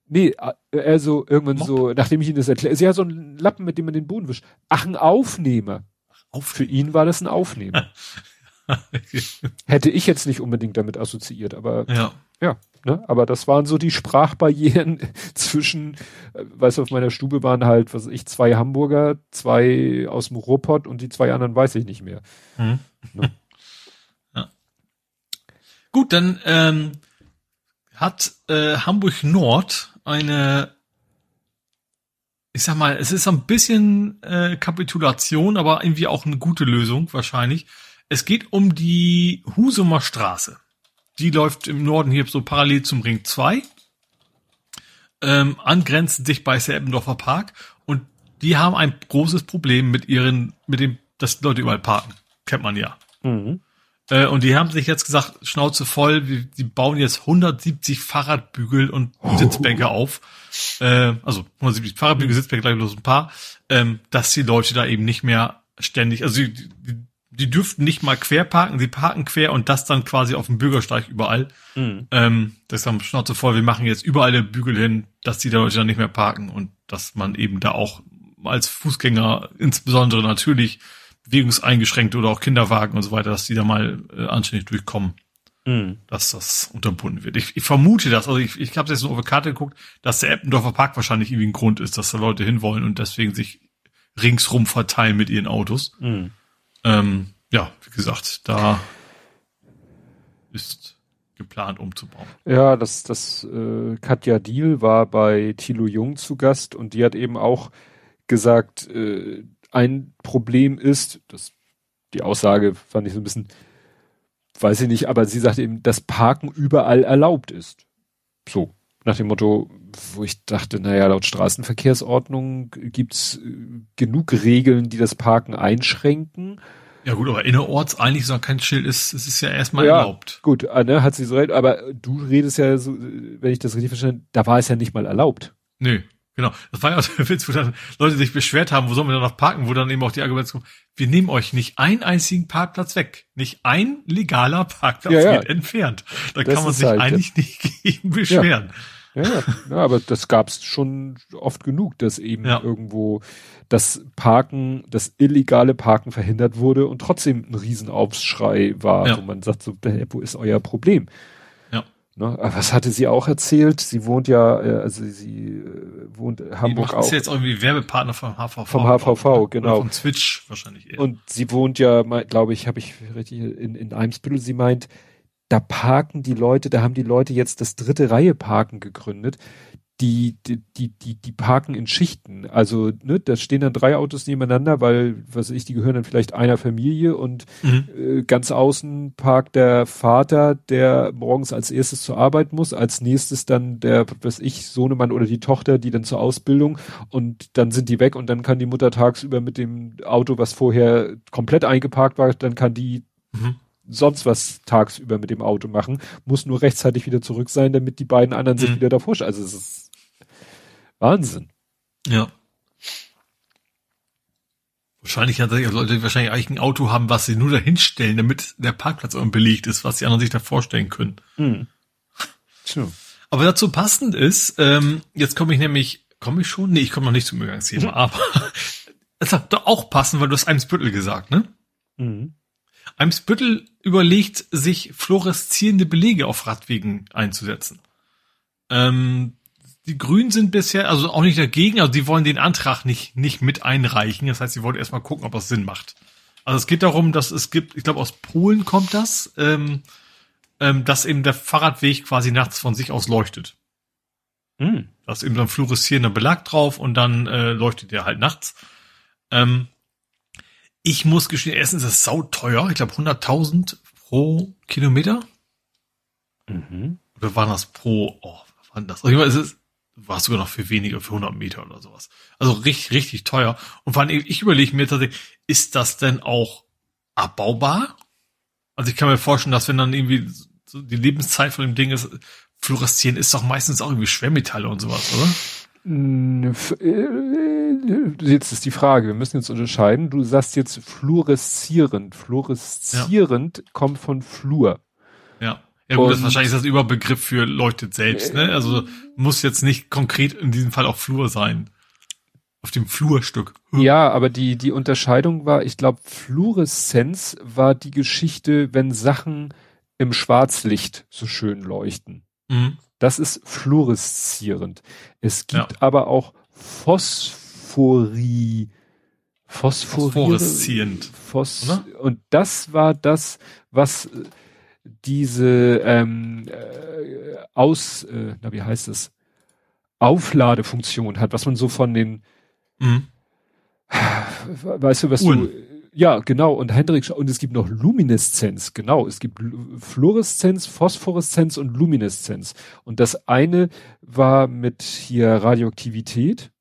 Nee, äh, er so irgendwann Mob? so, nachdem ich ihm das erkläre, ist ja so ein Lappen, mit dem man den Boden wischt. Ach, ein Aufnehmer. Auf Für ihn war das ein Aufnehmer. (laughs) (laughs) Hätte ich jetzt nicht unbedingt damit assoziiert, aber ja, ja ne? aber das waren so die Sprachbarrieren (laughs) zwischen, äh, weißt du, auf meiner Stube waren halt, was weiß ich, zwei Hamburger, zwei aus dem Ruhrpott und die zwei anderen weiß ich nicht mehr. Mhm. Ne? (laughs) Ja. Gut, dann ähm, hat äh, Hamburg Nord eine, ich sag mal, es ist ein bisschen äh, Kapitulation, aber irgendwie auch eine gute Lösung wahrscheinlich. Es geht um die Husumer Straße. Die läuft im Norden hier so parallel zum Ring 2. Ähm, angrenzend dicht bei Serbendorfer Park. Und die haben ein großes Problem mit ihren, mit dem, dass Leute überall parken. Kennt man ja. Mhm. Äh, und die haben sich jetzt gesagt, Schnauze voll, die bauen jetzt 170 Fahrradbügel und Sitzbänke auf. Äh, also 170 Fahrradbügel, Sitzbänke, gleich bloß ein paar, ähm, dass die Leute da eben nicht mehr ständig, also die, die, die dürften nicht mal quer parken, sie parken quer und das dann quasi auf dem Bürgersteig überall. Mhm. Ähm, das haben Schnauze voll, wir machen jetzt überall Bügel hin, dass die Leute dann nicht mehr parken und dass man eben da auch als Fußgänger insbesondere natürlich bewegungseingeschränkte oder auch Kinderwagen und so weiter, dass die da mal äh, anständig durchkommen. Mhm. Dass das unterbunden wird. Ich, ich vermute das, also ich, ich habe jetzt nur auf der Karte geguckt, dass der Eppendorfer Park wahrscheinlich irgendwie ein Grund ist, dass da Leute hinwollen und deswegen sich ringsrum verteilen mit ihren Autos. Mhm. Ähm, ja, wie gesagt, da ist geplant umzubauen. Ja, das, das äh, Katja Diel war bei Thilo Jung zu Gast und die hat eben auch gesagt, äh, ein Problem ist, das, die Aussage fand ich so ein bisschen, weiß ich nicht, aber sie sagt eben, dass Parken überall erlaubt ist. So, nach dem Motto, wo ich dachte, naja, laut Straßenverkehrsordnung gibt's äh, genug Regeln, die das Parken einschränken. Ja gut, aber innerorts eigentlich so kein Schild ist, es ist ja erstmal ja, erlaubt. Gut, äh, ne, hat sie so recht, aber du redest ja so, wenn ich das richtig verstanden, da war es ja nicht mal erlaubt. Nö, Genau. Das war ja auch der Witz, wo dann Leute sich beschwert haben, wo sollen wir dann noch parken, wo dann eben auch die Argumente kommen, wir nehmen euch nicht einen einzigen Parkplatz weg. Nicht ein legaler Parkplatz ja, ja. wird entfernt. Da das kann man sich halt, eigentlich nicht gegen beschweren. Ja. Ja, ja. aber das gab's schon oft genug, dass eben ja. irgendwo das Parken, das illegale Parken verhindert wurde und trotzdem ein Riesenaufschrei war, ja. wo man sagt so, wo ist euer Problem? Ne? Was hatte sie auch erzählt? Sie wohnt ja, äh, also sie äh, wohnt in Hamburg auch. Ist jetzt irgendwie Werbepartner vom HVV. Vom HVV, genau. Oder vom Switch wahrscheinlich eher. Und sie wohnt ja, glaube ich, habe ich richtig in, in Eimsbüttel. Sie meint, da parken die Leute, da haben die Leute jetzt das dritte Reihe Parken gegründet die, die, die, die, die parken in Schichten. Also, ne, da stehen dann drei Autos nebeneinander, weil, was weiß ich, die gehören dann vielleicht einer Familie und mhm. äh, ganz außen parkt der Vater, der morgens als erstes zur Arbeit muss, als nächstes dann der, was ich, Sohnemann oder die Tochter, die dann zur Ausbildung und dann sind die weg und dann kann die Mutter tagsüber mit dem Auto, was vorher komplett eingeparkt war, dann kann die mhm sonst was tagsüber mit dem Auto machen, muss nur rechtzeitig wieder zurück sein, damit die beiden anderen mhm. sich wieder davor. Also es ist Wahnsinn. Ja. Wahrscheinlich hat Leute wahrscheinlich eigentlich ein Auto haben, was sie nur dahin stellen, damit der Parkplatz belegt ist, was die anderen sich da vorstellen können. Mhm. Aber dazu passend ist, ähm, jetzt komme ich nämlich, komme ich schon? Nee, ich komme noch nicht zum Übergangsthema, mhm. aber (laughs) es hat doch auch passen, weil du hast Eimsbüttel gesagt, ne? Mhm. Eimsbüttel überlegt, sich fluoreszierende Belege auf Radwegen einzusetzen. Ähm, die Grünen sind bisher, also auch nicht dagegen, also die wollen den Antrag nicht, nicht mit einreichen. Das heißt, sie wollen erstmal gucken, ob das Sinn macht. Also es geht darum, dass es gibt, ich glaube aus Polen kommt das, ähm, ähm, dass eben der Fahrradweg quasi nachts von sich aus leuchtet. Hm. Da ist eben so ein fluoreszierender Belag drauf und dann äh, leuchtet der halt nachts. Ähm, ich muss gestehen, erstens ist es sauteuer. Ich glaube 100.000 pro Kilometer. Mhm. Oder waren das pro, oh, was war das? Also, es ist, war sogar noch für weniger, für 100 Meter oder sowas. Also richtig, richtig teuer. Und vor allem, ich überlege mir tatsächlich, ist das denn auch abbaubar? Also ich kann mir vorstellen, dass wenn dann irgendwie so die Lebenszeit von dem Ding ist, fluoreszieren ist doch meistens auch irgendwie Schwermetalle und sowas, oder? Äh, jetzt ist die Frage, wir müssen jetzt unterscheiden. Du sagst jetzt fluoreszierend. Fluoreszierend ja. kommt von Fluor. Ja. Ja gut, das ist wahrscheinlich das Überbegriff für leuchtet selbst, ne? Also muss jetzt nicht konkret in diesem Fall auch Flur sein. Auf dem Flurstück. Ja, aber die, die Unterscheidung war, ich glaube, Fluoreszenz war die Geschichte, wenn Sachen im Schwarzlicht so schön leuchten. Mhm. Das ist fluoreszierend. Es gibt ja. aber auch Phosphori, Phosphoreszierend. Phos und das war das, was diese ähm, äh, Aus, äh, na wie heißt es, Aufladefunktion hat, was man so von den, mhm. weißt du, was Uhren. du, ja, genau, und Hendrik, und es gibt noch Lumineszenz, genau, es gibt Fluoreszenz, Phosphoreszenz und Lumineszenz. Und das eine war mit hier Radioaktivität,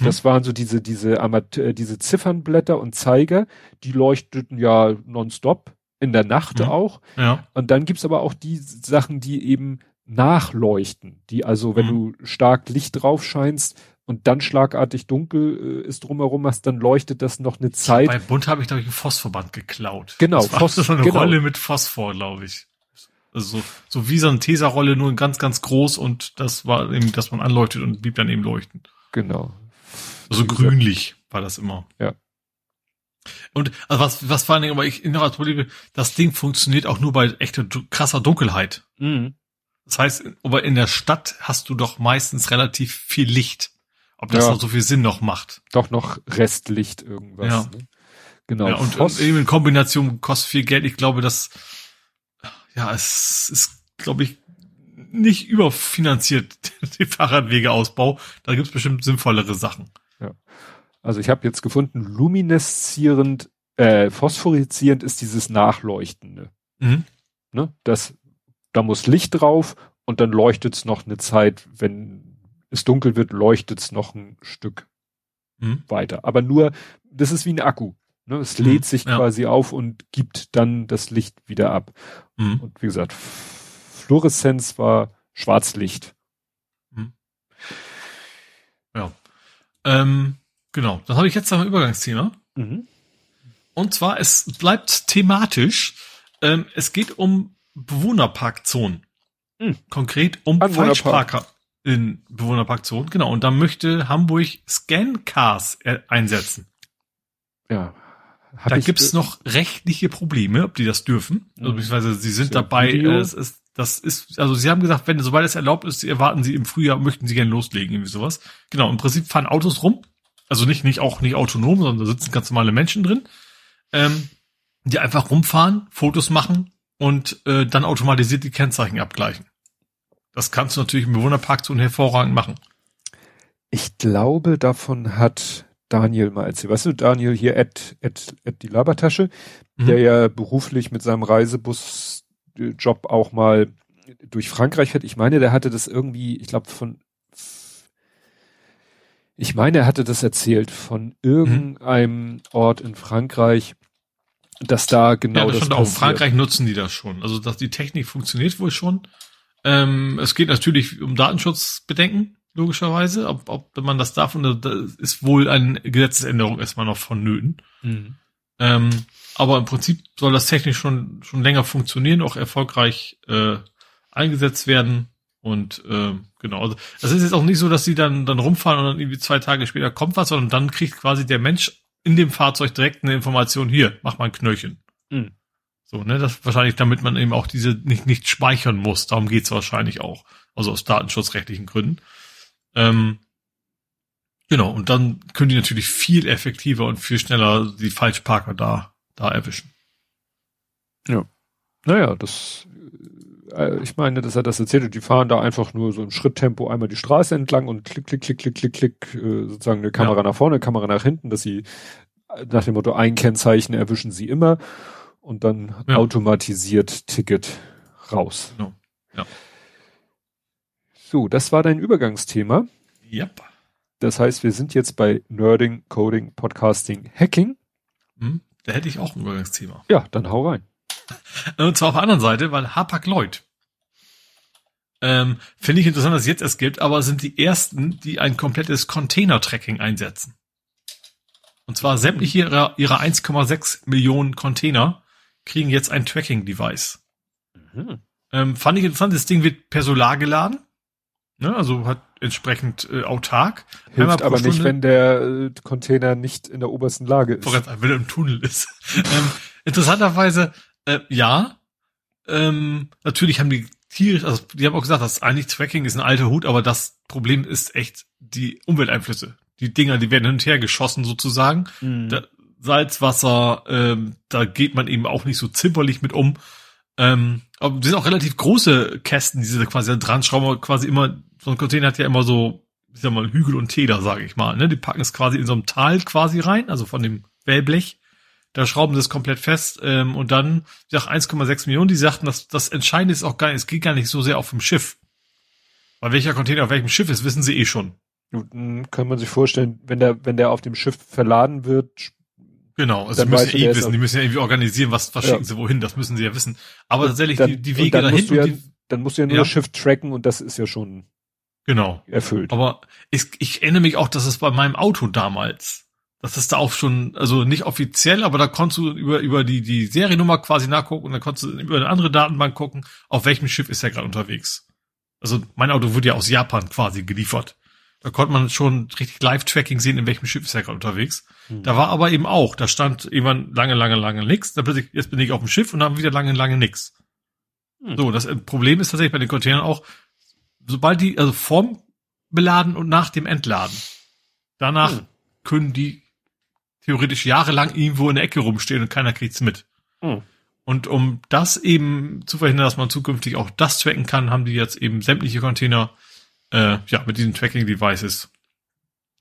mhm. das waren so diese, diese Amateur, diese Ziffernblätter und Zeiger, die leuchteten ja nonstop in der Nacht mhm. auch. Ja. Und dann gibt's aber auch die Sachen, die eben nachleuchten, die also, wenn mhm. du stark Licht drauf scheinst und dann schlagartig dunkel äh, ist drumherum hast, dann leuchtet das noch eine Zeit. Bei Bund habe ich, glaube ich, ein Phosphorband geklaut. Genau. Das war Phos so eine genau. Rolle mit Phosphor, glaube ich. Also so, so wie so eine Tesa-Rolle, nur ganz, ganz groß und das war eben, dass man anleuchtet und blieb dann eben leuchten. Genau. Also grünlich war das immer. Ja. Und also was, was vor allen Dingen aber ich noch als Problem, das Ding funktioniert auch nur bei echter krasser Dunkelheit. Mhm. Das heißt, aber in der Stadt hast du doch meistens relativ viel Licht. Ob das ja. noch so viel Sinn noch macht. Doch noch Restlicht irgendwas. Ja. Ne? Genau. Ja, und, und eben in Kombination kostet viel Geld. Ich glaube, dass ja, es ist, glaube ich, nicht überfinanziert, (laughs) die Fahrradwegeausbau. Da gibt's bestimmt sinnvollere Sachen. Ja. Also ich habe jetzt gefunden, lumineszierend, äh, phosphoreszierend ist dieses Nachleuchtende. Mhm. Ne? Das, da muss Licht drauf und dann leuchtet es noch eine Zeit, wenn es dunkel wird, leuchtet es noch ein Stück mhm. weiter. Aber nur, das ist wie ein Akku. Ne? Es mhm. lädt sich ja. quasi auf und gibt dann das Licht wieder ab. Mhm. Und wie gesagt, Fluoreszenz war Schwarzlicht. Ja. Ähm, genau. Dann habe ich jetzt noch ein Übergangsthema. Mhm. Und zwar, es bleibt thematisch. Ähm, es geht um Bewohnerparkzonen. Mhm. Konkret um Falschparker in Bewohnerparkzonen. Genau. Und da möchte Hamburg Scan-Cars einsetzen. Ja. Da gibt's noch rechtliche Probleme, ob die das dürfen. Also, beziehungsweise sie sind dabei, äh, es ist, das ist, also sie haben gesagt, wenn, sobald es erlaubt ist, erwarten sie im Frühjahr, möchten sie gerne loslegen, irgendwie sowas. Genau, im Prinzip fahren Autos rum. Also nicht, nicht auch nicht autonom, sondern da sitzen ganz normale Menschen drin, ähm, die einfach rumfahren, Fotos machen und äh, dann automatisiert die Kennzeichen abgleichen. Das kannst du natürlich im Bewohnerpark so hervorragend machen. Ich glaube, davon hat Daniel mal erzählt. Weißt du, Daniel hier, Ed, Ed, Ed die Labertasche, mhm. der ja beruflich mit seinem Reisebus-Job auch mal durch Frankreich fährt. Ich meine, der hatte das irgendwie, ich glaube, von ich meine, er hatte das erzählt von irgendeinem mhm. Ort in Frankreich, dass da genau ja, das, das passiert. Auch in Frankreich nutzen die das schon. Also, dass die Technik funktioniert wohl schon. Ähm, es geht natürlich um Datenschutzbedenken logischerweise, ob, ob man das darf und da ist wohl eine Gesetzesänderung erstmal noch vonnöten. Mhm. Ähm, aber im Prinzip soll das technisch schon schon länger funktionieren, auch erfolgreich äh, eingesetzt werden und äh, genau. Also das ist jetzt auch nicht so, dass sie dann dann rumfahren und dann irgendwie zwei Tage später kommt was, sondern dann kriegt quasi der Mensch in dem Fahrzeug direkt eine Information hier, mach mal ein Knöllchen. Mhm. So, ne, das wahrscheinlich, damit man eben auch diese nicht, nicht speichern muss. Darum geht's wahrscheinlich auch. Also aus datenschutzrechtlichen Gründen. Ähm, genau, und dann können die natürlich viel effektiver und viel schneller die Falschparker da, da erwischen. Ja. Naja, das, äh, ich meine, dass er das erzählt und die fahren da einfach nur so im Schritttempo einmal die Straße entlang und klick, klick, klick, klick, klick, klick, äh, sozusagen eine Kamera ja. nach vorne, Kamera nach hinten, dass sie äh, nach dem Motto ein Kennzeichen erwischen sie immer und dann ja. automatisiert Ticket raus. Ja. ja. So, das war dein Übergangsthema. Yep. Das heißt, wir sind jetzt bei Nerding, Coding, Podcasting, Hacking. Hm, da hätte ich auch ein Übergangsthema. Ja, dann hau rein. (laughs) Und zwar auf der anderen Seite, weil Hapag Lloyd. Ähm, Finde ich interessant, dass es jetzt erst gibt, aber sind die ersten, die ein komplettes Container-Tracking einsetzen. Und zwar sämtliche ihrer, ihrer 1,6 Millionen Container kriegen jetzt ein Tracking-Device. Mhm. Ähm, fand ich interessant, das Ding wird per Solar geladen. Ne, also hat entsprechend äh, autark. Hilft aber Stunde. nicht, wenn der äh, Container nicht in der obersten Lage ist. Vorher, wenn er im Tunnel ist. (laughs) ähm, interessanterweise, äh, ja. Ähm, natürlich haben die tierisch, also die haben auch gesagt, dass eigentlich Tracking ist ein alter Hut, aber das Problem ist echt die Umwelteinflüsse. Die Dinger, die werden hin und her geschossen sozusagen. Mhm. Da, Salzwasser, ähm, da geht man eben auch nicht so zimperlich mit um. Ähm, aber die sind auch relativ große Kästen, die sie da quasi dran schrauben, quasi immer so ein Container hat ja immer so, ich sag mal, Hügel und Täler, sage ich mal. Ne? Die packen es quasi in so einem Tal quasi rein, also von dem Wellblech. Da schrauben sie es komplett fest ähm, und dann, ich sag 1,6 Millionen, die sagten, dass das Entscheidende ist auch gar nicht, es geht gar nicht so sehr auf dem Schiff. Weil welcher Container auf welchem Schiff ist, wissen sie eh schon. Kann man sich vorstellen, wenn der, wenn der auf dem Schiff verladen wird, Genau, also die müssen ja eh wissen, die müssen ja irgendwie organisieren, was, was ja. schicken sie wohin, das müssen sie ja wissen. Aber tatsächlich dann, die, die Wege dahin. Ja, die, dann musst du ja nur ja. das Schiff tracken und das ist ja schon Genau. Erfüllt. Aber ich, ich erinnere mich auch, dass es bei meinem Auto damals, dass es da auch schon, also nicht offiziell, aber da konntest du über, über die, die Seriennummer quasi nachgucken und dann konntest du über eine andere Datenbank gucken, auf welchem Schiff ist er gerade unterwegs. Also mein Auto wurde ja aus Japan quasi geliefert. Da konnte man schon richtig Live-Tracking sehen, in welchem Schiff ist er gerade unterwegs. Hm. Da war aber eben auch, da stand irgendwann lange, lange, lange nix. Dann plötzlich, jetzt bin ich auf dem Schiff und dann wieder lange, lange nix. Hm. So, das Problem ist tatsächlich bei den Containern auch, sobald die, also vorm Beladen und nach dem Entladen. Danach hm. können die theoretisch jahrelang irgendwo in der Ecke rumstehen und keiner kriegt's mit. Hm. Und um das eben zu verhindern, dass man zukünftig auch das tracken kann, haben die jetzt eben sämtliche Container äh, ja mit diesen Tracking-Devices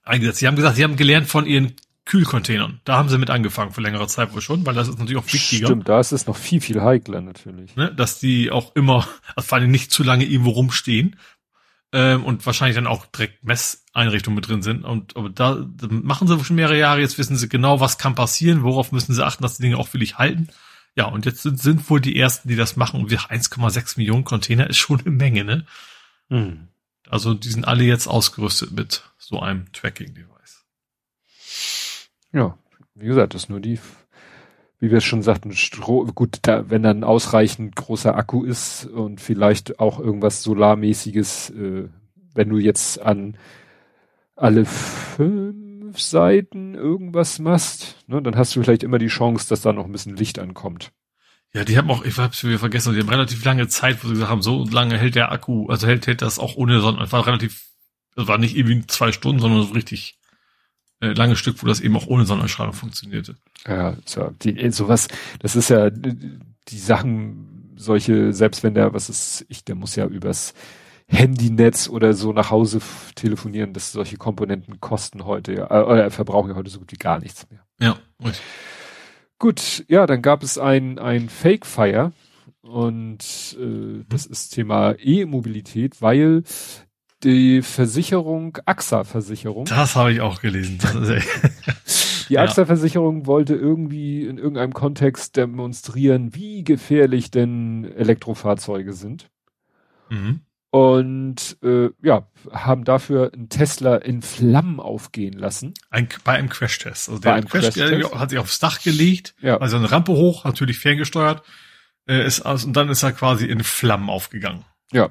eingesetzt. Sie haben gesagt, sie haben gelernt von ihren Kühlcontainern. Da haben sie mit angefangen für längere Zeit wohl schon, weil das ist natürlich auch wichtiger. Stimmt, da ist es noch viel, viel heikler natürlich. Ne, dass die auch immer, also vor allem nicht zu lange irgendwo rumstehen, ähm, und wahrscheinlich dann auch direkt Messeinrichtungen mit drin sind. Und aber da, da machen sie schon mehrere Jahre, jetzt wissen sie genau, was kann passieren, worauf müssen sie achten, dass die Dinge auch wirklich halten. Ja, und jetzt sind, sind wohl die ersten, die das machen. Und wir 1,6 Millionen Container ist schon eine Menge, ne? Mhm. Also die sind alle jetzt ausgerüstet mit so einem Tracking-Device. Ja, wie gesagt, das ist nur die, wie wir es schon sagten, Stro gut, da, wenn dann ausreichend großer Akku ist und vielleicht auch irgendwas Solarmäßiges, äh, wenn du jetzt an alle fünf Seiten irgendwas machst, ne, dann hast du vielleicht immer die Chance, dass da noch ein bisschen Licht ankommt. Ja, die haben auch, ich hab's wieder vergessen, die haben relativ lange Zeit, wo sie gesagt haben, so lange hält der Akku, also hält, hält das auch ohne Sonne. Es war relativ, es war nicht irgendwie zwei Stunden, sondern so richtig äh, langes Stück, wo das eben auch ohne Sonnenstrahlung funktionierte. Ja, so, die, sowas, das ist ja die Sachen, solche, selbst wenn der, was ist, ich, der muss ja übers Handynetz oder so nach Hause telefonieren, dass solche Komponenten kosten heute äh, oder verbrauchen ja heute so gut wie gar nichts mehr. Ja, richtig. Gut, ja, dann gab es ein, ein Fake Fire und äh, das ist Thema E-Mobilität, weil die Versicherung, AXA-Versicherung. Das habe ich auch gelesen. (laughs) die AXA-Versicherung wollte irgendwie in irgendeinem Kontext demonstrieren, wie gefährlich denn Elektrofahrzeuge sind. Mhm. Und äh, ja, haben dafür einen Tesla in Flammen aufgehen lassen. Ein, bei einem Crash-Test. Also der Crash, Crash hat sich aufs Dach gelegt, ja. also eine Rampe hoch, natürlich ferngesteuert, äh, ist aus, und dann ist er quasi in Flammen aufgegangen. Ja.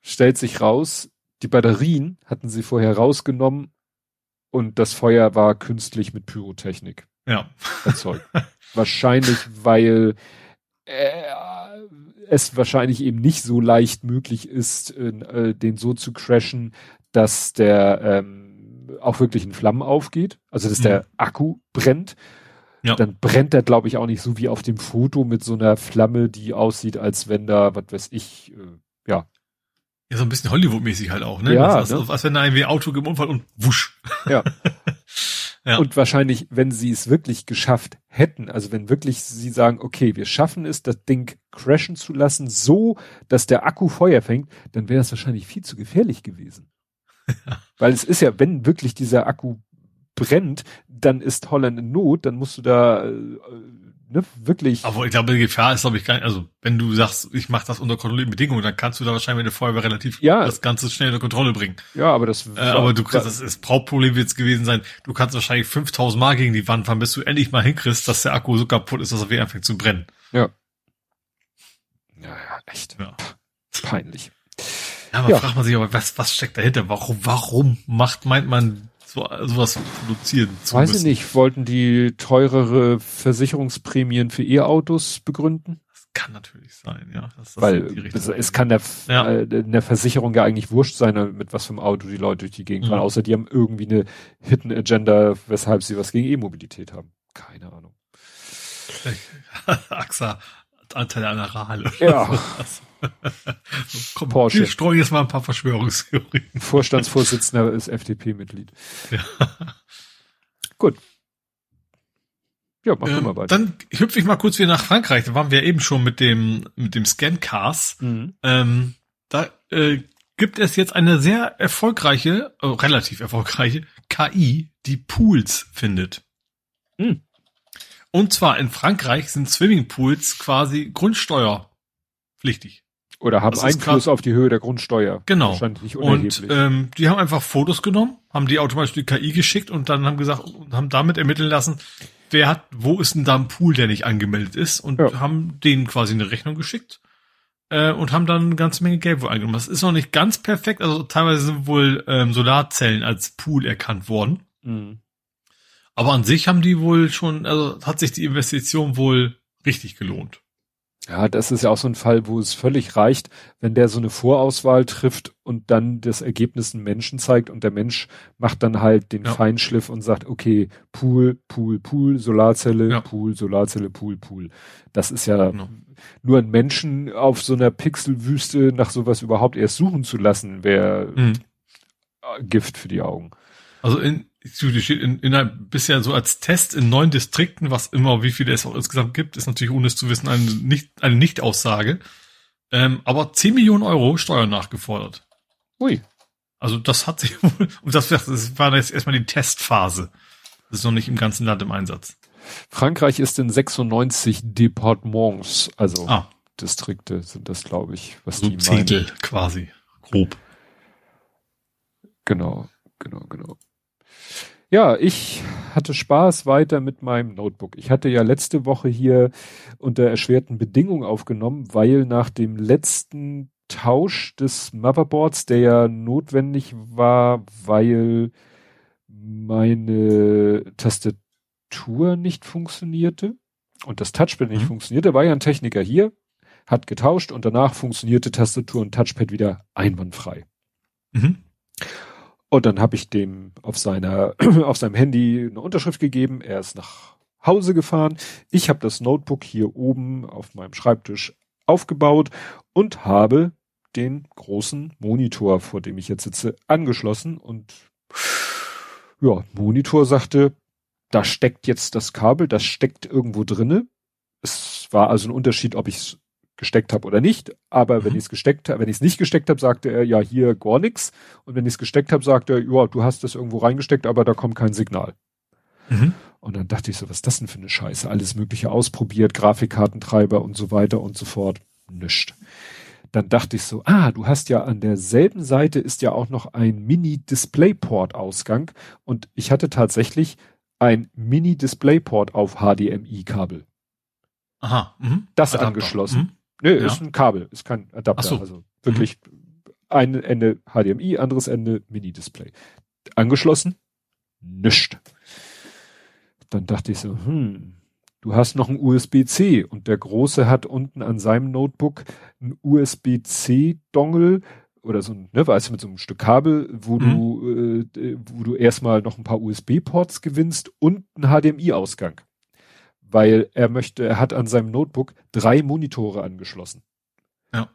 Stellt sich raus, die Batterien hatten sie vorher rausgenommen und das Feuer war künstlich mit Pyrotechnik ja. erzeugt. Wahrscheinlich, weil äh, es wahrscheinlich eben nicht so leicht möglich ist, äh, den so zu crashen, dass der ähm, auch wirklich in Flammen aufgeht, also dass mhm. der Akku brennt. Ja. Dann brennt er, glaube ich, auch nicht so wie auf dem Foto mit so einer Flamme, die aussieht, als wenn da, was weiß ich, äh, ja. Ja, so ein bisschen Hollywood-mäßig halt auch, ne? Ja, also, ne? als wenn da irgendwie Auto im Unfall und wusch. Ja. (laughs) Ja. Und wahrscheinlich, wenn sie es wirklich geschafft hätten, also wenn wirklich sie sagen, okay, wir schaffen es, das Ding crashen zu lassen, so, dass der Akku Feuer fängt, dann wäre das wahrscheinlich viel zu gefährlich gewesen. Ja. (laughs) Weil es ist ja, wenn wirklich dieser Akku brennt, dann ist Holland in Not, dann musst du da äh, ne, wirklich. Aber ich glaube, die Gefahr ist, glaube ich, gar nicht, also wenn du sagst, ich mache das unter kontrollierten Bedingungen, dann kannst du da wahrscheinlich mit der Feuerwehr relativ ja. das Ganze schnell unter Kontrolle bringen. Ja, aber das äh, Aber du kannst, das ist Hauptproblem wird es gewesen sein, du kannst wahrscheinlich 5000 Mal gegen die Wand fahren, bis du endlich mal hinkriegst, dass der Akku so kaputt ist, dass er wieder anfängt zu brennen. Ja. Ja, ja, echt. Ja. Peinlich. Ja, man ja. fragt man sich aber, was, was steckt dahinter? Warum, warum macht, meint man, so, sowas produzieren zu Weiß müssen. ich nicht, wollten die teurere Versicherungsprämien für E-Autos begründen? Das kann natürlich sein, ja. Das, Weil es, es, kann der, ja. äh, der Versicherung ja eigentlich wurscht sein, mit was für einem Auto die Leute durch die Gegend fahren, mhm. außer die haben irgendwie eine Hidden Agenda, weshalb sie was gegen E-Mobilität haben. Keine Ahnung. (laughs) AXA, Anteil einer Rale. Ja. (laughs) (laughs) Komm, Porsche. Wir streuen jetzt mal ein paar Verschwörungstheorien. Vorstandsvorsitzender ist FDP-Mitglied. Ja. Gut. Ja, mach ähm, du mal weiter. Dann hüpfe ich mal kurz wieder nach Frankreich. Da waren wir eben schon mit dem, mit dem Scancars. Mhm. Ähm, da äh, gibt es jetzt eine sehr erfolgreiche, äh, relativ erfolgreiche KI, die Pools findet. Mhm. Und zwar in Frankreich sind Swimmingpools quasi grundsteuerpflichtig. Oder haben das Einfluss auf die Höhe der Grundsteuer. Genau. Und ähm, die haben einfach Fotos genommen, haben die automatisch die KI geschickt und dann haben gesagt, haben damit ermitteln lassen, wer hat, wo ist denn da ein Pool, der nicht angemeldet ist und ja. haben denen quasi eine Rechnung geschickt äh, und haben dann eine ganze Menge Geld wohl eingenommen. Das ist noch nicht ganz perfekt, also teilweise sind wohl ähm, Solarzellen als Pool erkannt worden. Mhm. Aber an sich haben die wohl schon, also hat sich die Investition wohl richtig gelohnt. Ja, das ist ja auch so ein Fall, wo es völlig reicht, wenn der so eine Vorauswahl trifft und dann das Ergebnis einen Menschen zeigt und der Mensch macht dann halt den ja. Feinschliff und sagt, okay, Pool, Pool, Pool, Solarzelle, ja. Pool, Solarzelle, Pool, Pool. Das ist ja genau. nur ein Menschen auf so einer Pixelwüste nach sowas überhaupt erst suchen zu lassen, wäre mhm. Gift für die Augen. Also in, steht in, in einem, bisher so als Test in neun Distrikten, was immer, wie viele es auch insgesamt gibt, ist natürlich ohne es zu wissen eine nicht eine Nicht-Aussage. Ähm, aber 10 Millionen Euro Steuern nachgefordert. Ui. Also das hat sich (laughs) wohl, und das, das war jetzt erstmal die Testphase. Das ist noch nicht im ganzen Land im Einsatz. Frankreich ist in 96 Departements, also ah. Distrikte sind das, glaube ich, was so die Zehntel meinen. quasi, grob. Genau, genau, genau. Ja, ich hatte Spaß weiter mit meinem Notebook. Ich hatte ja letzte Woche hier unter erschwerten Bedingungen aufgenommen, weil nach dem letzten Tausch des Motherboards, der ja notwendig war, weil meine Tastatur nicht funktionierte und das Touchpad nicht mhm. funktionierte, war ja ein Techniker hier, hat getauscht und danach funktionierte Tastatur und Touchpad wieder einwandfrei. Mhm. Und dann habe ich dem auf seiner, (clears throat) auf seinem Handy eine Unterschrift gegeben. Er ist nach Hause gefahren. Ich habe das Notebook hier oben auf meinem Schreibtisch aufgebaut und habe den großen Monitor, vor dem ich jetzt sitze, angeschlossen und ja, Monitor sagte, da steckt jetzt das Kabel, das steckt irgendwo drinne. Es war also ein Unterschied, ob ich es gesteckt habe oder nicht. Aber mhm. wenn ich es gesteckt habe, wenn ich es nicht gesteckt habe, sagte er, ja, hier gar nichts. Und wenn ich es gesteckt habe, sagte er, ja, du hast das irgendwo reingesteckt, aber da kommt kein Signal. Mhm. Und dann dachte ich so, was ist das denn für eine Scheiße? Alles Mögliche ausprobiert, Grafikkartentreiber und so weiter und so fort. Nischt. Dann dachte ich so, ah, du hast ja an derselben Seite ist ja auch noch ein Mini-Displayport-Ausgang. Und ich hatte tatsächlich ein Mini-Displayport auf HDMI-Kabel. Aha. Mh. Das Adapter. angeschlossen. Mhm. Nö, ja. ist ein Kabel, ist kein Adapter. So. Also wirklich mhm. ein Ende HDMI, anderes Ende Mini-Display. Angeschlossen? Nischt. Dann dachte ich so, hm, du hast noch ein USB-C und der Große hat unten an seinem Notebook ein USB-C-Dongle oder so ein, ne, weißt du, mit so einem Stück Kabel, wo mhm. du, äh, wo du erstmal noch ein paar USB-Ports gewinnst und einen HDMI-Ausgang weil er möchte, er hat an seinem Notebook drei Monitore angeschlossen. Ja.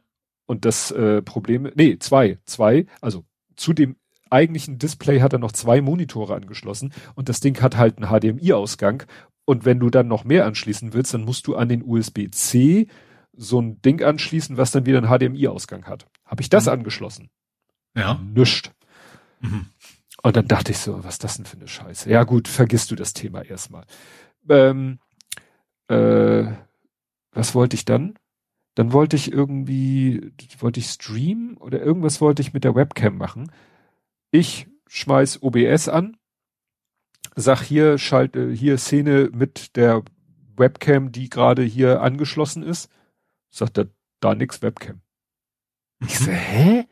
Und das äh, Problem, nee, zwei, zwei, also zu dem eigentlichen Display hat er noch zwei Monitore angeschlossen und das Ding hat halt einen HDMI-Ausgang und wenn du dann noch mehr anschließen willst, dann musst du an den USB-C so ein Ding anschließen, was dann wieder einen HDMI-Ausgang hat. Habe ich das mhm. angeschlossen? Ja. Nischt. Mhm. Und dann dachte ich so, was ist das denn für eine Scheiße? Ja gut, vergisst du das Thema erstmal. Ähm, äh, was wollte ich dann? Dann wollte ich irgendwie, wollte ich streamen oder irgendwas wollte ich mit der Webcam machen. Ich schmeiß OBS an, sag hier, schalte hier Szene mit der Webcam, die gerade hier angeschlossen ist. Sagt er, da nix Webcam. Ich so, (laughs) hä?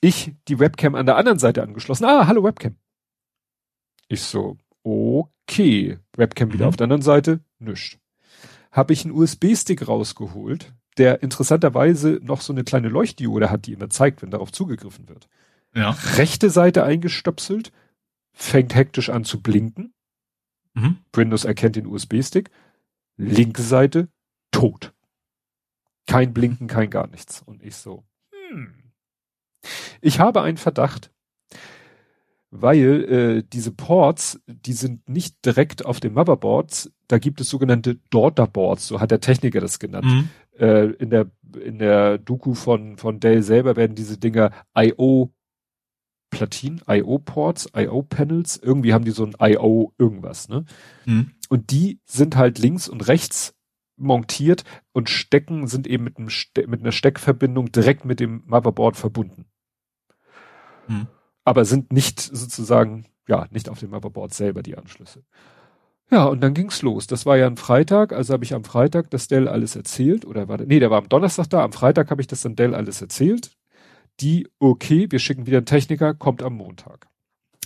Ich die Webcam an der anderen Seite angeschlossen. Ah, hallo Webcam. Ich so, okay. Webcam wieder mhm. auf der anderen Seite nischt. Habe ich einen USB-Stick rausgeholt, der interessanterweise noch so eine kleine Leuchtdiode hat, die immer zeigt, wenn darauf zugegriffen wird. Ja. Rechte Seite eingestöpselt, fängt hektisch an zu blinken. Mhm. Windows erkennt den USB-Stick. Linke Seite, tot. Kein Blinken, kein gar nichts. Und ich so, hm. Ich habe einen Verdacht, weil äh, diese Ports, die sind nicht direkt auf den Motherboards, da gibt es sogenannte Daughterboards, so hat der Techniker das genannt. Mhm. Äh, in der in der Doku von von Dell selber werden diese Dinger IO Platinen, IO Ports, IO Panels, irgendwie haben die so ein IO irgendwas, ne? Mhm. Und die sind halt links und rechts montiert und stecken sind eben mit einem Ste mit einer Steckverbindung direkt mit dem Motherboard verbunden. Mhm aber sind nicht sozusagen, ja, nicht auf dem Motherboard selber die Anschlüsse. Ja, und dann ging's los. Das war ja ein Freitag, also habe ich am Freitag das Dell alles erzählt, oder war, nee, der war am Donnerstag da, am Freitag habe ich das dann Dell alles erzählt. Die, okay, wir schicken wieder einen Techniker, kommt am Montag.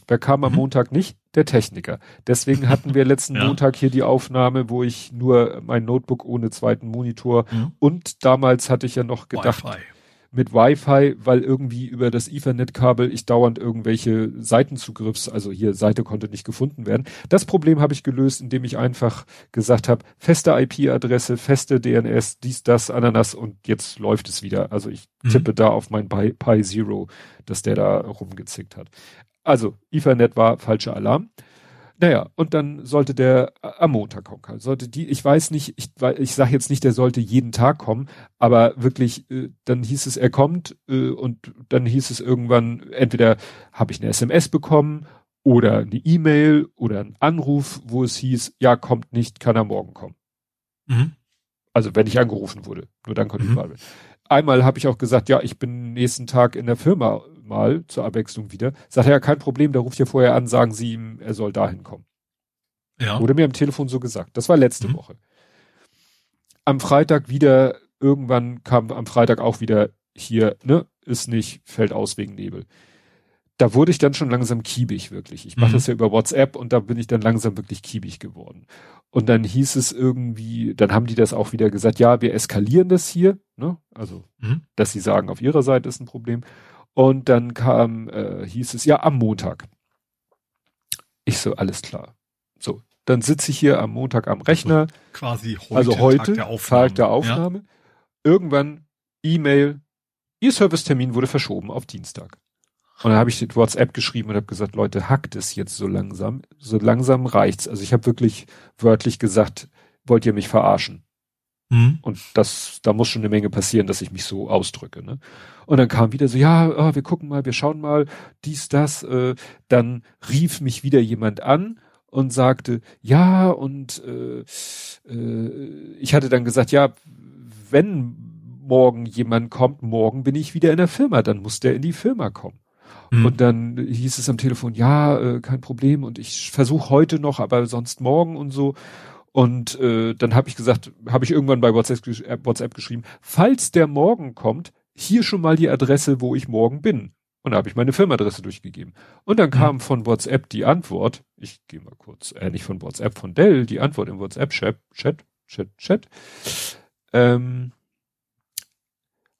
Wer kam am mhm. Montag nicht? Der Techniker. Deswegen hatten wir letzten (laughs) ja. Montag hier die Aufnahme, wo ich nur mein Notebook ohne zweiten Monitor mhm. und damals hatte ich ja noch gedacht, Wi-Fi mit Wi-Fi, weil irgendwie über das Ethernet-Kabel ich dauernd irgendwelche Seitenzugriffs, also hier Seite konnte nicht gefunden werden. Das Problem habe ich gelöst, indem ich einfach gesagt habe, feste IP-Adresse, feste DNS, dies, das, Ananas und jetzt läuft es wieder. Also ich mhm. tippe da auf mein Pi, Pi Zero, dass der da rumgezickt hat. Also Ethernet war falscher Alarm. Naja, und dann sollte der äh, am Montag kommen. Sollte die, ich weiß nicht, ich, ich sage jetzt nicht, der sollte jeden Tag kommen, aber wirklich, äh, dann hieß es, er kommt äh, und dann hieß es irgendwann, entweder habe ich eine SMS bekommen oder eine E-Mail oder einen Anruf, wo es hieß, ja, kommt nicht, kann er morgen kommen. Mhm. Also wenn ich angerufen wurde, nur dann konnte mhm. ich fahren. Einmal habe ich auch gesagt, ja, ich bin nächsten Tag in der Firma Mal zur Abwechslung wieder. Sagt er ja kein Problem, der ruft ja vorher an, sagen Sie ihm, er soll dahin kommen. Ja. Wurde mir am Telefon so gesagt. Das war letzte mhm. Woche. Am Freitag wieder, irgendwann kam am Freitag auch wieder hier, ne, ist nicht, fällt aus wegen Nebel. Da wurde ich dann schon langsam kiebig, wirklich. Ich mache mhm. das ja über WhatsApp und da bin ich dann langsam wirklich kiebig geworden. Und dann hieß es irgendwie, dann haben die das auch wieder gesagt, ja, wir eskalieren das hier, ne? Also, mhm. dass sie sagen, auf ihrer Seite ist ein Problem. Und dann kam, äh, hieß es, ja, am Montag. Ich so, alles klar. So, dann sitze ich hier am Montag am Rechner. Also (laughs) quasi heute, also heute Tag der Aufnahme. Tag der Aufnahme. Ja. Irgendwann E-Mail, Ihr Servicetermin wurde verschoben auf Dienstag. Und dann habe ich WhatsApp geschrieben und habe gesagt, Leute, hackt es jetzt so langsam. So langsam reicht's. Also ich habe wirklich wörtlich gesagt, wollt ihr mich verarschen? Mhm. Und das, da muss schon eine Menge passieren, dass ich mich so ausdrücke. Ne? Und dann kam wieder so, ja, oh, wir gucken mal, wir schauen mal, dies, das. Äh, dann rief mich wieder jemand an und sagte, ja, und äh, äh, ich hatte dann gesagt, ja, wenn morgen jemand kommt, morgen bin ich wieder in der Firma, dann muss der in die Firma kommen. Mhm. Und dann hieß es am Telefon, ja, äh, kein Problem und ich versuche heute noch, aber sonst morgen und so. Und äh, dann habe ich gesagt, habe ich irgendwann bei WhatsApp, äh, WhatsApp geschrieben, falls der morgen kommt, hier schon mal die Adresse, wo ich morgen bin. Und da habe ich meine Firmenadresse durchgegeben. Und dann kam mhm. von WhatsApp die Antwort, ich gehe mal kurz, äh, nicht von WhatsApp, von Dell, die Antwort im WhatsApp-Chat, Chat, Chat, Chat. Ähm,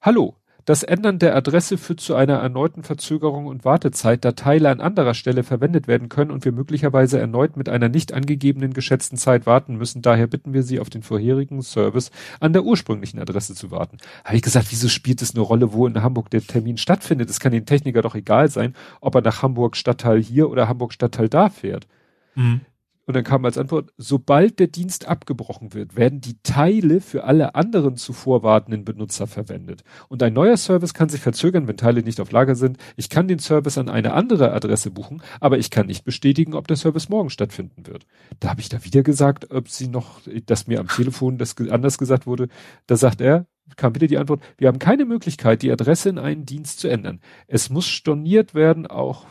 Hallo, das Ändern der Adresse führt zu einer erneuten Verzögerung und Wartezeit, da Teile an anderer Stelle verwendet werden können und wir möglicherweise erneut mit einer nicht angegebenen geschätzten Zeit warten müssen. Daher bitten wir Sie, auf den vorherigen Service an der ursprünglichen Adresse zu warten. Habe ich gesagt, wieso spielt es eine Rolle, wo in Hamburg der Termin stattfindet? Es kann den Techniker doch egal sein, ob er nach Hamburg Stadtteil hier oder Hamburg Stadtteil da fährt. Mhm. Und dann kam als Antwort, sobald der Dienst abgebrochen wird, werden die Teile für alle anderen zuvor wartenden Benutzer verwendet. Und ein neuer Service kann sich verzögern, wenn Teile nicht auf Lager sind. Ich kann den Service an eine andere Adresse buchen, aber ich kann nicht bestätigen, ob der Service morgen stattfinden wird. Da habe ich da wieder gesagt, ob sie noch, dass mir am Telefon das anders gesagt wurde. Da sagt er, kam wieder die Antwort, wir haben keine Möglichkeit, die Adresse in einen Dienst zu ändern. Es muss storniert werden, auch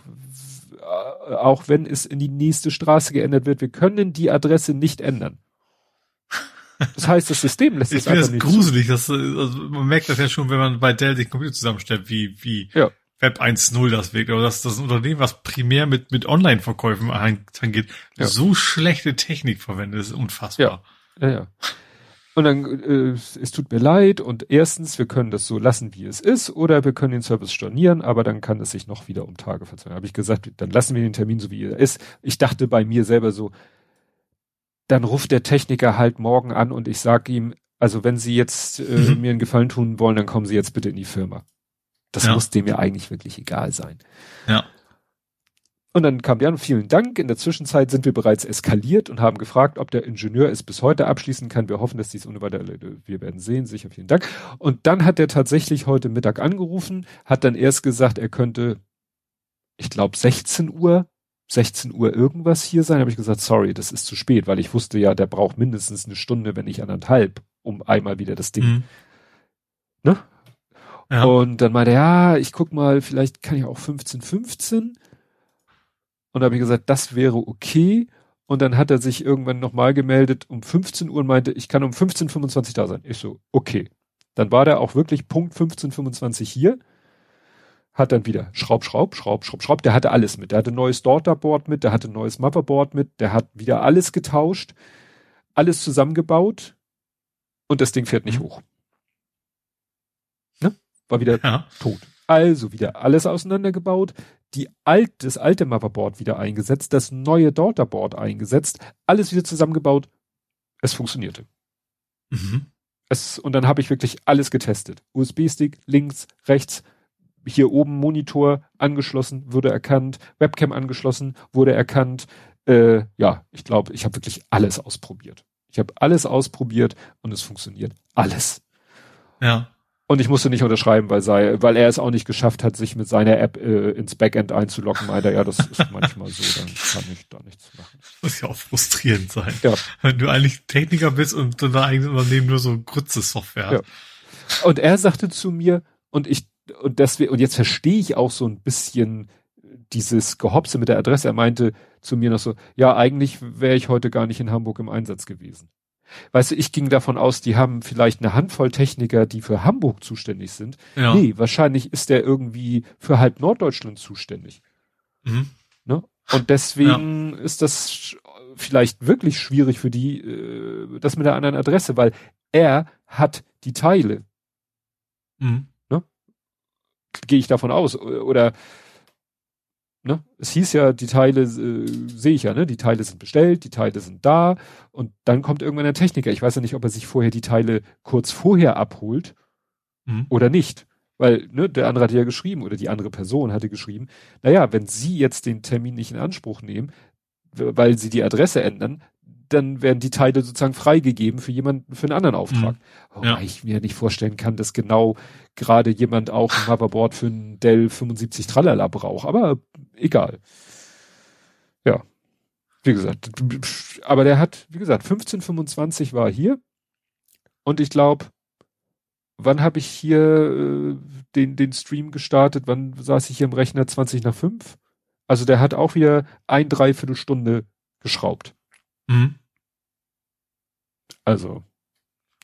auch wenn es in die nächste Straße geändert wird, wir können die Adresse nicht ändern. Das heißt, das System lässt (laughs) es einfach nicht. Ich finde das gruselig, das, also man merkt das ja schon, wenn man bei Dell sich Computer zusammenstellt, wie, wie ja. Web 1.0 das wirkt, oder dass das Unternehmen, was primär mit, mit Online-Verkäufen angeht, ja. so schlechte Technik verwendet, ist unfassbar. Ja, ja, ja. Und dann, äh, es tut mir leid und erstens, wir können das so lassen, wie es ist, oder wir können den Service stornieren, aber dann kann es sich noch wieder um Tage verzögern. Habe ich gesagt, dann lassen wir den Termin so, wie er ist. Ich dachte bei mir selber so, dann ruft der Techniker halt morgen an und ich sag ihm, also wenn Sie jetzt äh, mhm. mir einen Gefallen tun wollen, dann kommen Sie jetzt bitte in die Firma. Das ja. muss dem ja eigentlich wirklich egal sein. Ja. Und dann kam Jan, vielen Dank. In der Zwischenzeit sind wir bereits eskaliert und haben gefragt, ob der Ingenieur es bis heute abschließen kann. Wir hoffen, dass dies ohne weiter, wir werden sehen. Sicher, vielen Dank. Und dann hat er tatsächlich heute Mittag angerufen, hat dann erst gesagt, er könnte, ich glaube, 16 Uhr, 16 Uhr irgendwas hier sein. Habe ich gesagt, sorry, das ist zu spät, weil ich wusste ja, der braucht mindestens eine Stunde, wenn nicht anderthalb, um einmal wieder das Ding, mhm. ne? Ja. Und dann meinte er, ja, ich guck mal, vielleicht kann ich auch 15, 15. Und da habe ich gesagt, das wäre okay. Und dann hat er sich irgendwann nochmal gemeldet um 15 Uhr und meinte, ich kann um 15.25 da sein. Ich so, okay. Dann war der auch wirklich Punkt 15.25 hier. Hat dann wieder Schraub, Schraub, Schraub, Schraub, Schraub. Der hatte alles mit. Der hatte ein neues Daughterboard mit, der hatte ein neues Motherboard mit, der hat wieder alles getauscht, alles zusammengebaut und das Ding fährt nicht mhm. hoch. Ne? War wieder ja. tot. Also wieder alles auseinandergebaut, die alt, das alte Motherboard wieder eingesetzt, das neue Daughterboard eingesetzt, alles wieder zusammengebaut. Es funktionierte. Mhm. Es, und dann habe ich wirklich alles getestet. USB-Stick, links, rechts, hier oben Monitor angeschlossen, wurde erkannt, Webcam angeschlossen, wurde erkannt. Äh, ja, ich glaube, ich habe wirklich alles ausprobiert. Ich habe alles ausprobiert und es funktioniert alles. Ja. Und ich musste nicht unterschreiben, weil, sei, weil er es auch nicht geschafft hat, sich mit seiner App äh, ins Backend einzuloggen. Meinte ja, das ist manchmal so, dann kann ich da nichts machen. Das muss ja auch frustrierend sein. Ja. Wenn du eigentlich Techniker bist und dein eigenes Unternehmen nur so Grütze-Software hat. Ja. Und er sagte zu mir, und ich und deswegen, und jetzt verstehe ich auch so ein bisschen dieses Gehopse mit der Adresse. Er meinte zu mir noch so, ja, eigentlich wäre ich heute gar nicht in Hamburg im Einsatz gewesen. Weißt du, ich ging davon aus, die haben vielleicht eine Handvoll Techniker, die für Hamburg zuständig sind. Ja. Nee, wahrscheinlich ist der irgendwie für halb Norddeutschland zuständig. Mhm. Ne? Und deswegen ja. ist das vielleicht wirklich schwierig für die, äh, das mit der anderen Adresse, weil er hat die Teile. Mhm. Ne? Gehe ich davon aus. Oder Ne? Es hieß ja, die Teile äh, sehe ich ja, ne? Die Teile sind bestellt, die Teile sind da und dann kommt irgendwann der Techniker. Ich weiß ja nicht, ob er sich vorher die Teile kurz vorher abholt mhm. oder nicht. Weil, ne, der andere hat ja geschrieben oder die andere Person hatte geschrieben, naja, wenn Sie jetzt den Termin nicht in Anspruch nehmen, weil Sie die Adresse ändern, dann werden die Teile sozusagen freigegeben für jemanden, für einen anderen Auftrag. Mhm. Wobei ja. ich mir nicht vorstellen kann, dass genau gerade jemand auch ein Hoverboard für einen Dell 75 Tralala braucht, aber egal. Ja. Wie gesagt, aber der hat, wie gesagt, 1525 war hier und ich glaube, wann habe ich hier äh, den, den Stream gestartet? Wann saß ich hier im Rechner 20 nach 5? Also der hat auch wieder ein Dreiviertelstunde geschraubt. Mhm. Also,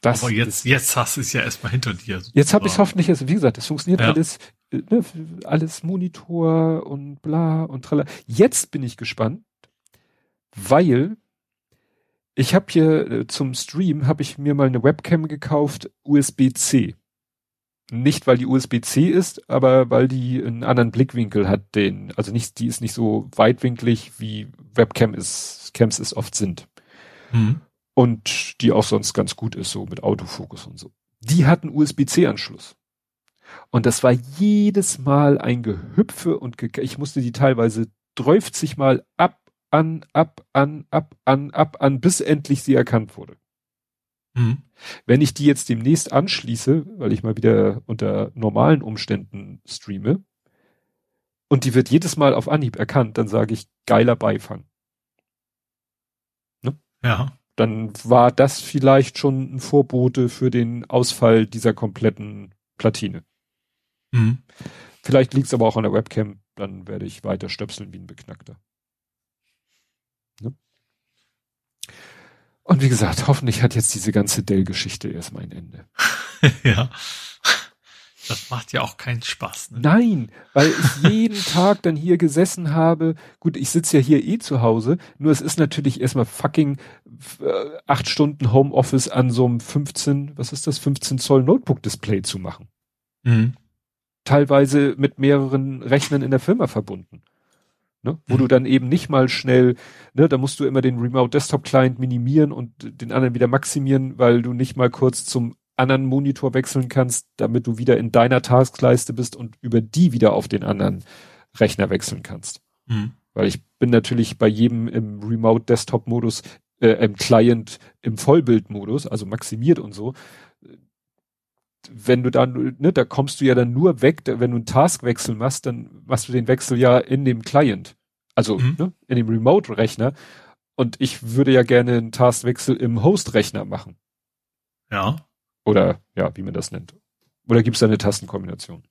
das. Aber jetzt, jetzt hast du es ja erstmal hinter dir. Sozusagen. Jetzt habe ich es hoffentlich, also wie gesagt, es funktioniert ja. alles, äh, ne, alles Monitor und bla und tralla. Jetzt bin ich gespannt, weil ich habe hier äh, zum Stream habe ich mir mal eine Webcam gekauft, USB-C. Nicht, weil die USB-C ist, aber weil die einen anderen Blickwinkel hat, den, also nicht, die ist nicht so weitwinklig, wie Webcam ist, Cams es oft sind. Mhm. Und die auch sonst ganz gut ist, so mit Autofokus und so. Die hat einen USB-C-Anschluss. Und das war jedes Mal ein Gehüpfe und ge ich musste die teilweise 30 Mal ab, an, ab, an, ab, an, ab, an, bis endlich sie erkannt wurde. Mhm. Wenn ich die jetzt demnächst anschließe, weil ich mal wieder unter normalen Umständen streame, und die wird jedes Mal auf Anhieb erkannt, dann sage ich geiler Beifang. Ne? Ja. Dann war das vielleicht schon ein Vorbote für den Ausfall dieser kompletten Platine. Mhm. Vielleicht liegt es aber auch an der Webcam, dann werde ich weiter stöpseln wie ein Beknackter. Und wie gesagt, hoffentlich hat jetzt diese ganze Dell-Geschichte erstmal ein Ende. (laughs) ja. Das macht ja auch keinen Spaß. Ne? Nein, weil ich jeden (laughs) Tag dann hier gesessen habe. Gut, ich sitze ja hier eh zu Hause, nur es ist natürlich erstmal fucking äh, acht Stunden Homeoffice an so einem 15, was ist das, 15 Zoll Notebook-Display zu machen. Mhm. Teilweise mit mehreren Rechnern in der Firma verbunden. Ne? Wo mhm. du dann eben nicht mal schnell, ne, da musst du immer den Remote Desktop Client minimieren und den anderen wieder maximieren, weil du nicht mal kurz zum anderen Monitor wechseln kannst, damit du wieder in deiner Taskleiste bist und über die wieder auf den anderen Rechner wechseln kannst. Mhm. Weil ich bin natürlich bei jedem im Remote Desktop Modus, äh, im Client im Vollbildmodus, also maximiert und so. Wenn du dann, ne, da kommst du ja dann nur weg, wenn du einen Taskwechsel machst, dann machst du den Wechsel ja in dem Client. Also mhm. ne, in dem Remote-Rechner. Und ich würde ja gerne einen Taskwechsel im Host-Rechner machen. Ja. Oder ja, wie man das nennt. Oder gibt es da eine Tastenkombination?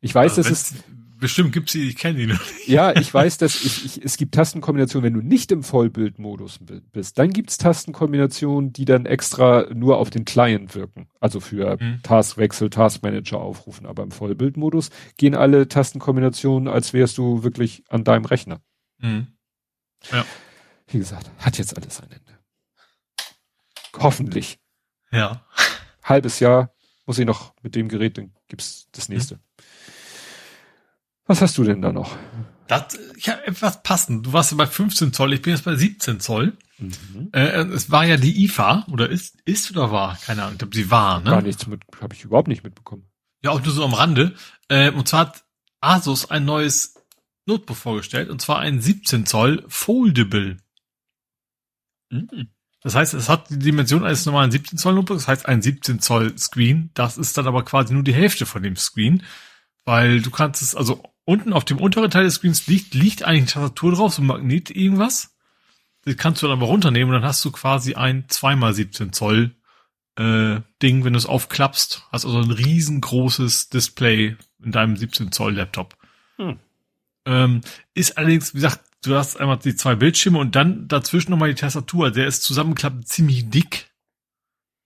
Ich weiß, also dass es bestimmt gibt sie, ich kenne die noch nicht. Ja, ich weiß, dass ich, ich, es gibt Tastenkombinationen, wenn du nicht im Vollbildmodus bist, dann gibt's Tastenkombinationen, die dann extra nur auf den Client wirken, also für mhm. Taskwechsel, Taskmanager aufrufen. Aber im Vollbildmodus gehen alle Tastenkombinationen, als wärst du wirklich an deinem Rechner. Mhm. Ja. Wie gesagt, hat jetzt alles ein Ende. Hoffentlich. Ja. Halbes Jahr muss ich noch mit dem Gerät, dann gibt's das nächste. Mhm. Was hast du denn da noch? Das, ich habe etwas passend. Du warst ja bei 15 Zoll, ich bin jetzt bei 17 Zoll. Mhm. Äh, es war ja die IFA, oder ist, ist oder war? Keine Ahnung, ich glaube, sie war, ne? Gar nichts mit, habe ich überhaupt nicht mitbekommen. Ja, auch nur so am Rande. Äh, und zwar hat Asus ein neues Notebook vorgestellt, und zwar ein 17 Zoll Foldable. Mhm. Das heißt, es hat die Dimension eines normalen 17 Zoll Notebooks, das heißt ein 17 Zoll Screen. Das ist dann aber quasi nur die Hälfte von dem Screen, weil du kannst es, also unten auf dem unteren Teil des Screens liegt, liegt eigentlich eine Tastatur drauf, so ein Magnet irgendwas. Das kannst du dann aber runternehmen und dann hast du quasi ein 2x17 Zoll äh, Ding, wenn du es aufklappst, hast also ein riesengroßes Display in deinem 17 Zoll Laptop. Hm. Ähm, ist allerdings, wie gesagt, du hast einmal die zwei Bildschirme und dann dazwischen nochmal die Tastatur. Der ist zusammenklappend ziemlich dick,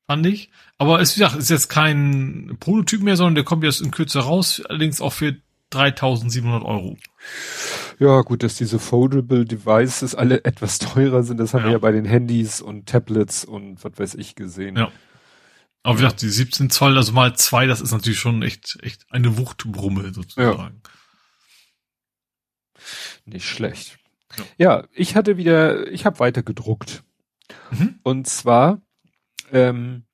fand ich. Aber ist, wie gesagt, ist jetzt kein Prototyp mehr, sondern der kommt jetzt in Kürze raus, allerdings auch für 3700 Euro. Ja, gut, dass diese Foldable Devices alle (laughs) etwas teurer sind, das haben ja. wir ja bei den Handys und Tablets und was weiß ich gesehen. Ja. Aber wie gesagt, die 17 Zoll, also mal zwei, das ist natürlich schon echt, echt eine Wuchtbrumme sozusagen. Ja. Nicht schlecht. Ja. ja, ich hatte wieder, ich habe weiter gedruckt. Mhm. Und zwar, ähm,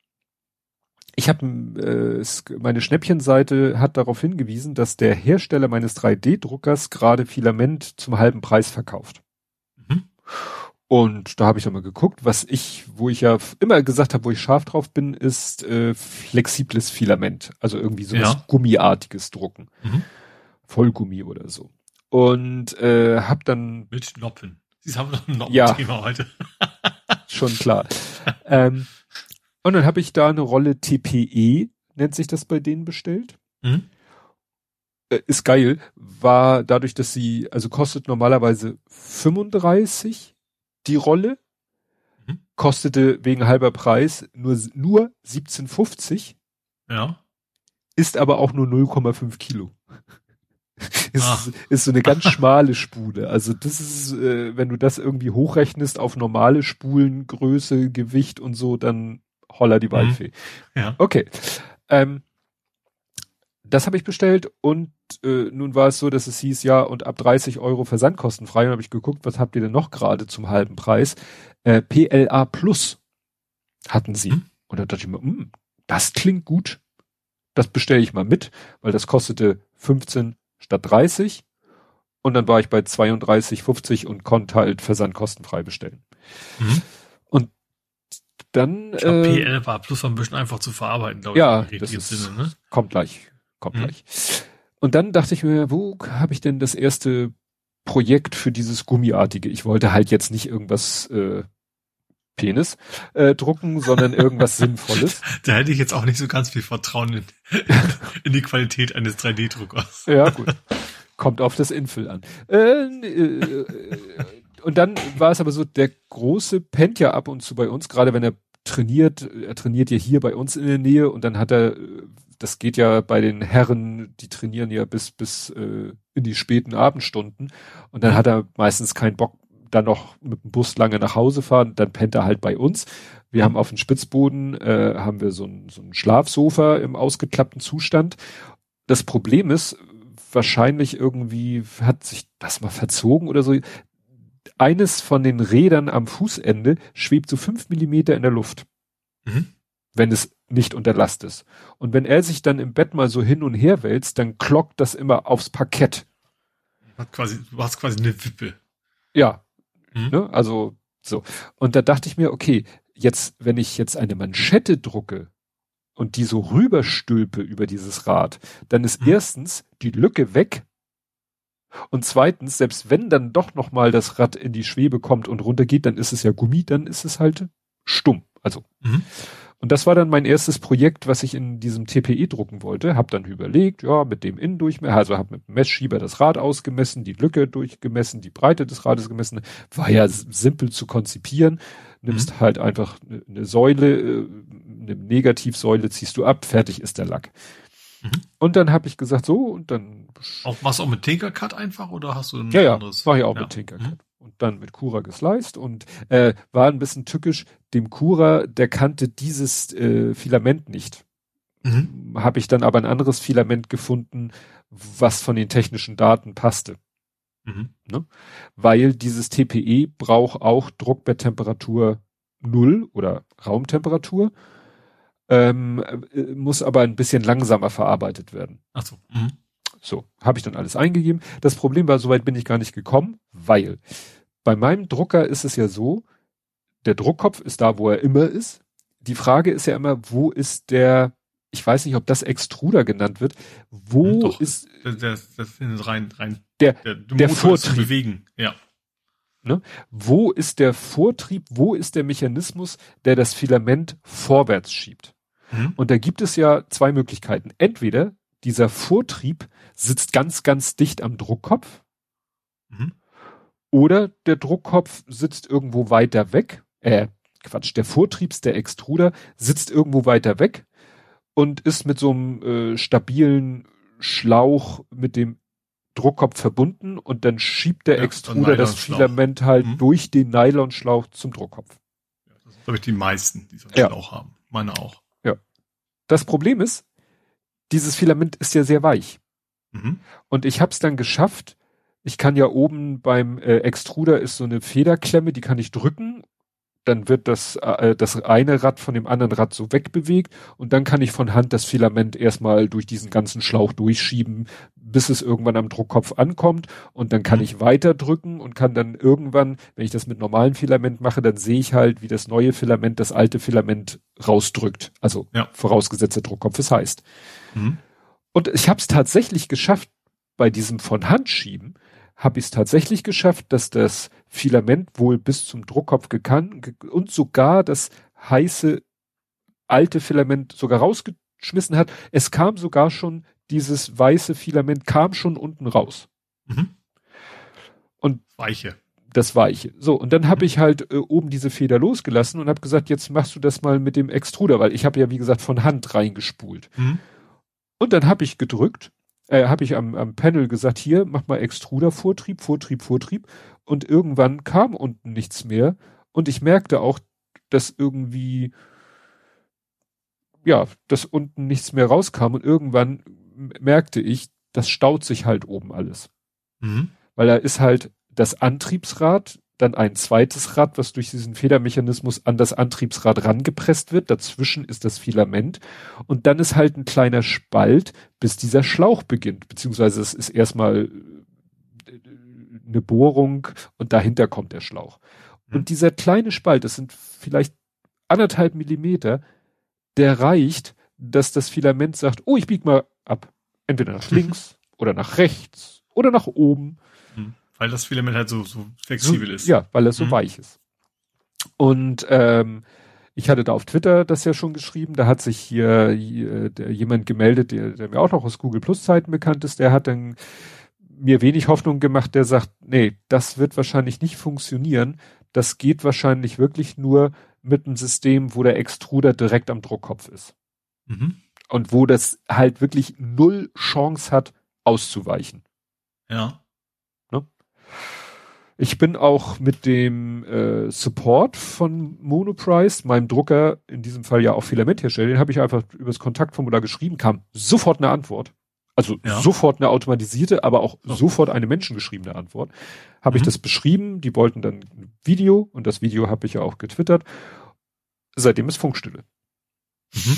ich habe äh, meine Schnäppchenseite hat darauf hingewiesen, dass der Hersteller meines 3D-Druckers gerade Filament zum halben Preis verkauft. Mhm. Und da habe ich mal geguckt, was ich, wo ich ja immer gesagt habe, wo ich scharf drauf bin, ist äh, flexibles Filament, also irgendwie so ja. Gummiartiges Drucken, mhm. Vollgummi oder so. Und äh, habe dann mit Noppen. Sie haben noch ein Noppen-Thema ja, heute. schon klar. ähm, und dann habe ich da eine Rolle TPE, nennt sich das bei denen bestellt. Mhm. Äh, ist geil, war dadurch, dass sie, also kostet normalerweise 35 die Rolle, mhm. kostete wegen halber Preis nur, nur 17,50. Ja. Ist aber auch nur 0,5 Kilo. (laughs) ist, ah. ist so eine ganz schmale Spule. Also das ist, äh, wenn du das irgendwie hochrechnest auf normale Spulengröße, Gewicht und so, dann holla die mhm. Waldfee. Mhm. Ja. Okay. Ähm, das habe ich bestellt und äh, nun war es so, dass es hieß, ja, und ab 30 Euro versandkostenfrei. Und habe ich geguckt, was habt ihr denn noch gerade zum halben Preis? Äh, PLA Plus hatten sie. Mhm. Und da dachte ich mir, mh, hm, das klingt gut. Das bestelle ich mal mit, weil das kostete 15 statt 30. Und dann war ich bei 32,50 und konnte halt versandkostenfrei bestellen. Mhm. Dann. Ich glaub, äh, PL war plus war ein bisschen einfach zu verarbeiten, glaube ja, ich. Ja, das ist, Sinne, ne? kommt gleich. Kommt mhm. gleich. Und dann dachte ich mir, wo habe ich denn das erste Projekt für dieses Gummiartige? Ich wollte halt jetzt nicht irgendwas äh, Penis äh, drucken, sondern irgendwas (laughs) Sinnvolles. Da hätte ich jetzt auch nicht so ganz viel Vertrauen in, (laughs) in die Qualität eines 3D-Druckers. Ja, gut. Kommt auf das Infill an. Äh, äh, und dann war es aber so, der Große pennt ja ab und zu bei uns, gerade wenn er trainiert, er trainiert ja hier bei uns in der Nähe und dann hat er, das geht ja bei den Herren, die trainieren ja bis bis äh, in die späten Abendstunden und dann hat er meistens keinen Bock dann noch mit dem Bus lange nach Hause fahren, dann pennt er halt bei uns. Wir haben auf dem Spitzboden äh, haben wir so ein, so ein Schlafsofa im ausgeklappten Zustand. Das Problem ist, wahrscheinlich irgendwie hat sich das mal verzogen oder so. Eines von den Rädern am Fußende schwebt so fünf Millimeter in der Luft. Mhm. Wenn es nicht unter Last ist. Und wenn er sich dann im Bett mal so hin und her wälzt, dann klockt das immer aufs Parkett. Hat quasi, du hast quasi eine Wippe. Ja, Mhm. Ne? Also so. Und da dachte ich mir, okay, jetzt, wenn ich jetzt eine Manschette drucke und die so rüberstülpe über dieses Rad, dann ist mhm. erstens die Lücke weg und zweitens, selbst wenn dann doch noch mal das Rad in die Schwebe kommt und runtergeht, dann ist es ja Gummi, dann ist es halt stumm. Also mhm. Und das war dann mein erstes Projekt, was ich in diesem TPE drucken wollte. Hab dann überlegt, ja, mit dem Innendurchmesser, also hab mit dem Messschieber das Rad ausgemessen, die Lücke durchgemessen, die Breite des Rades gemessen. War ja simpel zu konzipieren. Nimmst mhm. halt einfach eine Säule, äh, eine Negativsäule ziehst du ab, fertig ist der Lack. Mhm. Und dann habe ich gesagt, so, und dann. Auch, machst du auch mit Tinkercut einfach oder hast du ein ja, anderes? Ja, war ja auch ja. mit Tinkercut. Mhm und dann mit Cura gesliced und äh, war ein bisschen tückisch. Dem Cura, der kannte dieses äh, Filament nicht. Mhm. Habe ich dann aber ein anderes Filament gefunden, was von den technischen Daten passte. Mhm. Ne? Weil dieses TPE braucht auch Druckbetttemperatur null oder Raumtemperatur, ähm, äh, muss aber ein bisschen langsamer verarbeitet werden. Ach so. Mhm. So, habe ich dann alles eingegeben. Das Problem war, soweit bin ich gar nicht gekommen, weil bei meinem Drucker ist es ja so, der Druckkopf ist da, wo er immer ist. Die Frage ist ja immer, wo ist der, ich weiß nicht, ob das Extruder genannt wird, wo Doch, ist das, das, das rein, rein der, der, der Vortrieb. bewegen, ja. Ne? Wo ist der Vortrieb, wo ist der Mechanismus, der das Filament vorwärts schiebt? Mhm. Und da gibt es ja zwei Möglichkeiten. Entweder dieser Vortrieb sitzt ganz, ganz dicht am Druckkopf. Mhm. Oder der Druckkopf sitzt irgendwo weiter weg. Äh, Quatsch, der Vortriebs, der Extruder sitzt irgendwo weiter weg und ist mit so einem äh, stabilen Schlauch mit dem Druckkopf verbunden und dann schiebt der ja, Extruder das Filament halt mhm. durch den Nylonschlauch zum Druckkopf. Ja, das glaube ich, die meisten, die so einen ja. Schlauch haben. Meine auch. Das Problem ist, dieses Filament ist ja sehr weich. Mhm. Und ich habe es dann geschafft, ich kann ja oben beim äh, Extruder ist so eine Federklemme, die kann ich drücken dann wird das, äh, das eine Rad von dem anderen Rad so wegbewegt und dann kann ich von Hand das Filament erstmal durch diesen ganzen Schlauch durchschieben, bis es irgendwann am Druckkopf ankommt und dann kann mhm. ich weiter drücken und kann dann irgendwann, wenn ich das mit normalem Filament mache, dann sehe ich halt, wie das neue Filament das alte Filament rausdrückt. Also ja. vorausgesetzt der Druckkopf es heißt. Mhm. Und ich habe es tatsächlich geschafft, bei diesem von Hand schieben, habe ich es tatsächlich geschafft, dass das Filament wohl bis zum Druckkopf gekannt und sogar das heiße alte Filament sogar rausgeschmissen hat. Es kam sogar schon, dieses weiße Filament kam schon unten raus. Mhm. Und weiche. Das weiche. So, und dann habe mhm. ich halt äh, oben diese Feder losgelassen und habe gesagt, jetzt machst du das mal mit dem Extruder, weil ich habe ja, wie gesagt, von Hand reingespult. Mhm. Und dann habe ich gedrückt äh, habe ich am, am Panel gesagt, hier, mach mal Extruder, Vortrieb, Vortrieb, Vortrieb. Und irgendwann kam unten nichts mehr. Und ich merkte auch, dass irgendwie, ja, dass unten nichts mehr rauskam. Und irgendwann merkte ich, das staut sich halt oben alles. Mhm. Weil da ist halt das Antriebsrad, dann ein zweites Rad, was durch diesen Federmechanismus an das Antriebsrad rangepresst wird. Dazwischen ist das Filament und dann ist halt ein kleiner Spalt, bis dieser Schlauch beginnt. Beziehungsweise es ist erstmal äh, eine Bohrung und dahinter kommt der Schlauch. Mhm. Und dieser kleine Spalt, das sind vielleicht anderthalb Millimeter, der reicht, dass das Filament sagt, oh, ich bieg mal ab. Entweder nach links (laughs) oder nach rechts oder nach oben. Weil das Filament halt so, so flexibel so, ist. Ja, weil es so mhm. weich ist. Und ähm, ich hatte da auf Twitter das ja schon geschrieben, da hat sich hier, hier jemand gemeldet, der, der mir auch noch aus Google Plus Zeiten bekannt ist, der hat dann mir wenig Hoffnung gemacht, der sagt, nee, das wird wahrscheinlich nicht funktionieren. Das geht wahrscheinlich wirklich nur mit einem System, wo der Extruder direkt am Druckkopf ist. Mhm. Und wo das halt wirklich null Chance hat, auszuweichen. Ja. Ich bin auch mit dem äh, Support von Monoprice, meinem Drucker, in diesem Fall ja auch Filamenthersteller, den habe ich einfach übers Kontaktformular geschrieben, kam sofort eine Antwort. Also ja. sofort eine automatisierte, aber auch oh. sofort eine menschengeschriebene Antwort. Habe mhm. ich das beschrieben, die wollten dann ein Video und das Video habe ich ja auch getwittert. Seitdem ist Funkstille. Mhm.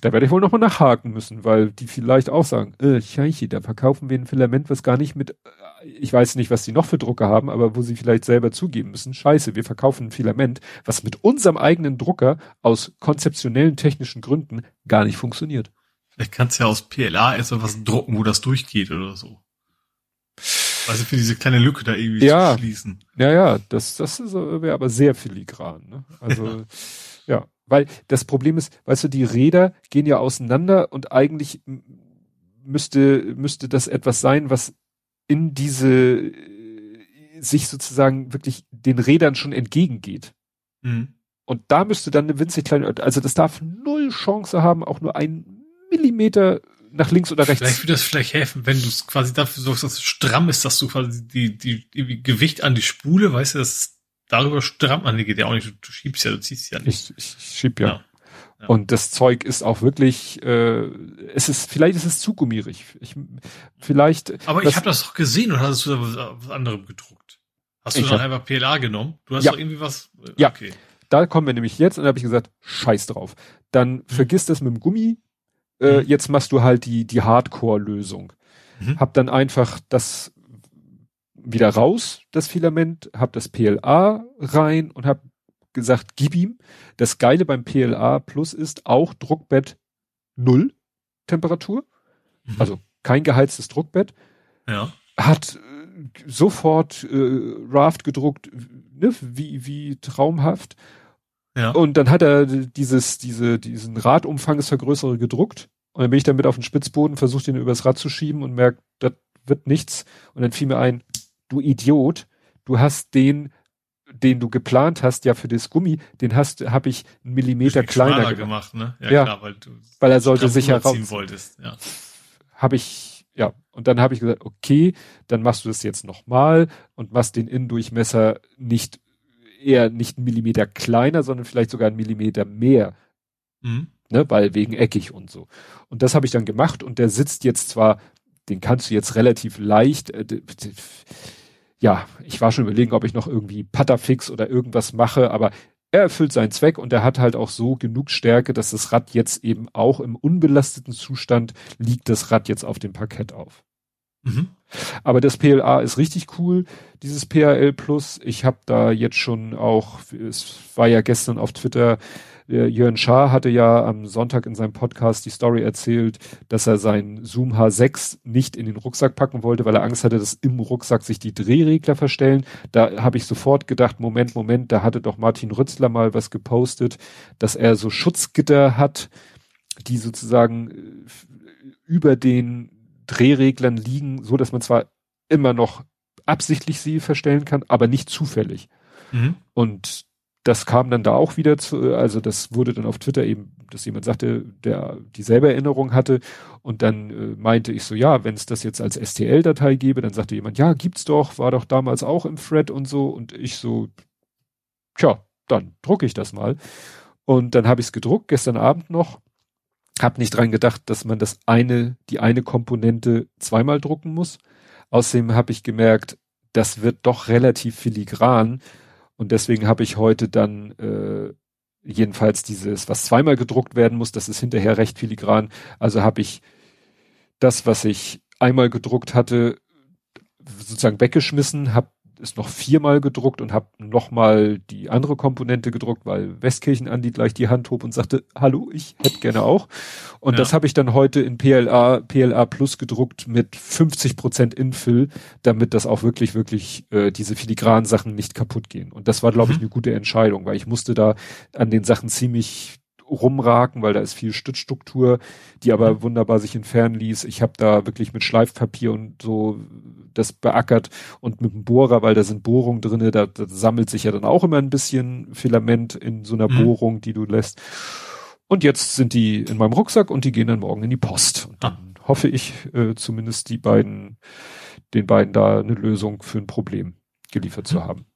Da werde ich wohl nochmal nachhaken müssen, weil die vielleicht auch sagen, äh, Scheiche, da verkaufen wir ein Filament, was gar nicht mit, äh, ich weiß nicht, was die noch für Drucker haben, aber wo sie vielleicht selber zugeben müssen, scheiße, wir verkaufen ein Filament, was mit unserem eigenen Drucker aus konzeptionellen technischen Gründen gar nicht funktioniert. Vielleicht kannst du ja aus PLA erst was drucken, wo das durchgeht oder so. Also für diese kleine Lücke da irgendwie ja, zu schließen. Ja, ja, das, das wäre aber sehr filigran. Ne? Also (laughs) ja. ja. Weil das Problem ist, weißt du, die Räder gehen ja auseinander und eigentlich müsste, müsste das etwas sein, was in diese, äh, sich sozusagen wirklich den Rädern schon entgegengeht. Mhm. Und da müsste dann eine winzig kleine, also das darf null Chance haben, auch nur ein Millimeter nach links oder rechts. Vielleicht würde das vielleicht helfen, wenn du es quasi dafür sorgst, dass es stramm ist, dass du quasi die, die, die Gewicht an die Spule, weißt du, dass darüber strammt man, die geht ja auch nicht, du, schiebst ja, du ziehst ja nicht. Ich, ich schieb ja. ja. ja. Und das Zeug ist auch wirklich, äh, es ist, vielleicht ist es zu gummierig. Ich, vielleicht. Aber ich habe das doch gesehen und hast du da was, was anderem gedruckt. Hast du dann hab, einfach PLA genommen? Du hast ja. doch irgendwie was. Äh, ja. Okay. Da kommen wir nämlich jetzt und da habe ich gesagt, scheiß drauf. Dann mhm. vergiss das mit dem Gummi. Äh, mhm. Jetzt machst du halt die, die Hardcore-Lösung. Mhm. Hab dann einfach das wieder raus, das Filament, hab das PLA rein und hab gesagt, gib ihm. Das Geile beim PLA Plus ist auch Druckbett Null Temperatur. Mhm. Also kein geheiztes Druckbett. Ja. Hat sofort äh, Raft gedruckt, ne, wie, wie traumhaft. Ja. Und dann hat er dieses, diese, diesen Radumfangsvergrößerer gedruckt. Und dann bin ich damit auf den Spitzboden, versucht ihn übers Rad zu schieben und merkt, das wird nichts. Und dann fiel mir ein, du Idiot, du hast den, den du geplant hast, ja für das Gummi, den hast, habe ich einen Millimeter kleiner gemacht. gemacht. ne? Ja, ja, klar, weil du weil er sollte sich herausziehen wolltest. Ja. Habe ich, ja. Und dann habe ich gesagt, okay, dann machst du das jetzt nochmal und machst den Innendurchmesser nicht eher nicht einen Millimeter kleiner, sondern vielleicht sogar einen Millimeter mehr. Mhm. Ne, weil wegen eckig und so. Und das habe ich dann gemacht und der sitzt jetzt zwar, den kannst du jetzt relativ leicht, äh, ja, ich war schon überlegen, ob ich noch irgendwie Patterfix oder irgendwas mache, aber er erfüllt seinen Zweck und er hat halt auch so genug Stärke, dass das Rad jetzt eben auch im unbelasteten Zustand liegt das Rad jetzt auf dem Parkett auf. Mhm. Aber das PLA ist richtig cool, dieses PAL Plus. Ich habe da jetzt schon auch, es war ja gestern auf Twitter, Jörn Schaar hatte ja am Sonntag in seinem Podcast die Story erzählt, dass er sein Zoom H6 nicht in den Rucksack packen wollte, weil er Angst hatte, dass im Rucksack sich die Drehregler verstellen. Da habe ich sofort gedacht, Moment, Moment, da hatte doch Martin Rützler mal was gepostet, dass er so Schutzgitter hat, die sozusagen äh, über den Drehreglern liegen, so dass man zwar immer noch absichtlich sie verstellen kann, aber nicht zufällig. Mhm. Und das kam dann da auch wieder zu, also das wurde dann auf Twitter eben, dass jemand sagte, der dieselbe Erinnerung hatte und dann äh, meinte ich so, ja, wenn es das jetzt als STL-Datei gäbe, dann sagte jemand, ja, gibt's doch, war doch damals auch im Thread und so und ich so, tja, dann drucke ich das mal und dann habe ich es gedruckt gestern Abend noch hab nicht dran gedacht, dass man das eine, die eine Komponente zweimal drucken muss. Außerdem habe ich gemerkt, das wird doch relativ filigran. Und deswegen habe ich heute dann äh, jedenfalls dieses, was zweimal gedruckt werden muss, das ist hinterher recht filigran. Also habe ich das, was ich einmal gedruckt hatte, sozusagen weggeschmissen, habe ist noch viermal gedruckt und habe nochmal die andere Komponente gedruckt, weil Westkirchen Andi gleich die Hand hob und sagte, hallo, ich hätte gerne auch. Und ja. das habe ich dann heute in PLA, PLA Plus gedruckt mit 50 Prozent Infill, damit das auch wirklich, wirklich äh, diese filigranen Sachen nicht kaputt gehen. Und das war, glaube ich, mhm. eine gute Entscheidung, weil ich musste da an den Sachen ziemlich rumraken, weil da ist viel Stützstruktur, die aber mhm. wunderbar sich entfernen ließ. Ich habe da wirklich mit Schleifpapier und so das beackert und mit dem Bohrer, weil da sind Bohrungen drinne, da, da sammelt sich ja dann auch immer ein bisschen Filament in so einer mhm. Bohrung, die du lässt. Und jetzt sind die in meinem Rucksack und die gehen dann morgen in die Post. Und dann ah. hoffe ich äh, zumindest die beiden, den beiden da eine Lösung für ein Problem geliefert mhm. zu haben.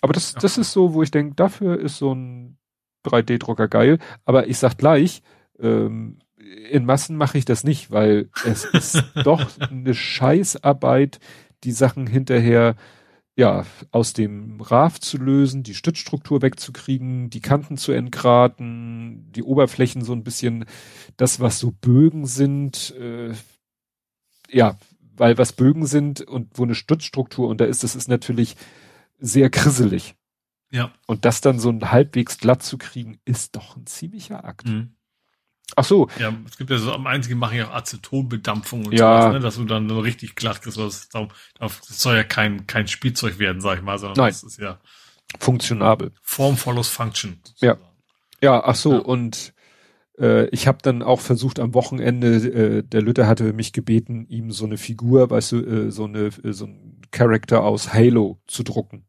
Aber das, das ist so, wo ich denke, dafür ist so ein 3D-Drucker geil. Aber ich sag gleich, ähm, in Massen mache ich das nicht, weil es (laughs) ist doch eine Scheißarbeit, die Sachen hinterher ja aus dem RAF zu lösen, die Stützstruktur wegzukriegen, die Kanten zu entgraten, die Oberflächen so ein bisschen, das was so Bögen sind, äh, ja, weil was Bögen sind und wo eine Stützstruktur unter ist, das ist natürlich sehr krisselig. Ja. Und das dann so ein halbwegs glatt zu kriegen, ist doch ein ziemlicher Akt. Mhm. Ach so. Ja, es gibt ja so am einzigen machen ja auch Acetonbedampfung und ja. sowas, ne, dass du dann so richtig glatt kriegst. Das, das soll ja kein, kein Spielzeug werden, sag ich mal, sondern Nein. das ist ja funktionabel. Form follows function. Sozusagen. Ja. Ja, ach so, ja. und äh, ich habe dann auch versucht am Wochenende, äh, der Lütter hatte mich gebeten, ihm so eine Figur, weißt du, äh, so eine äh, so ein Charakter aus Halo zu drucken.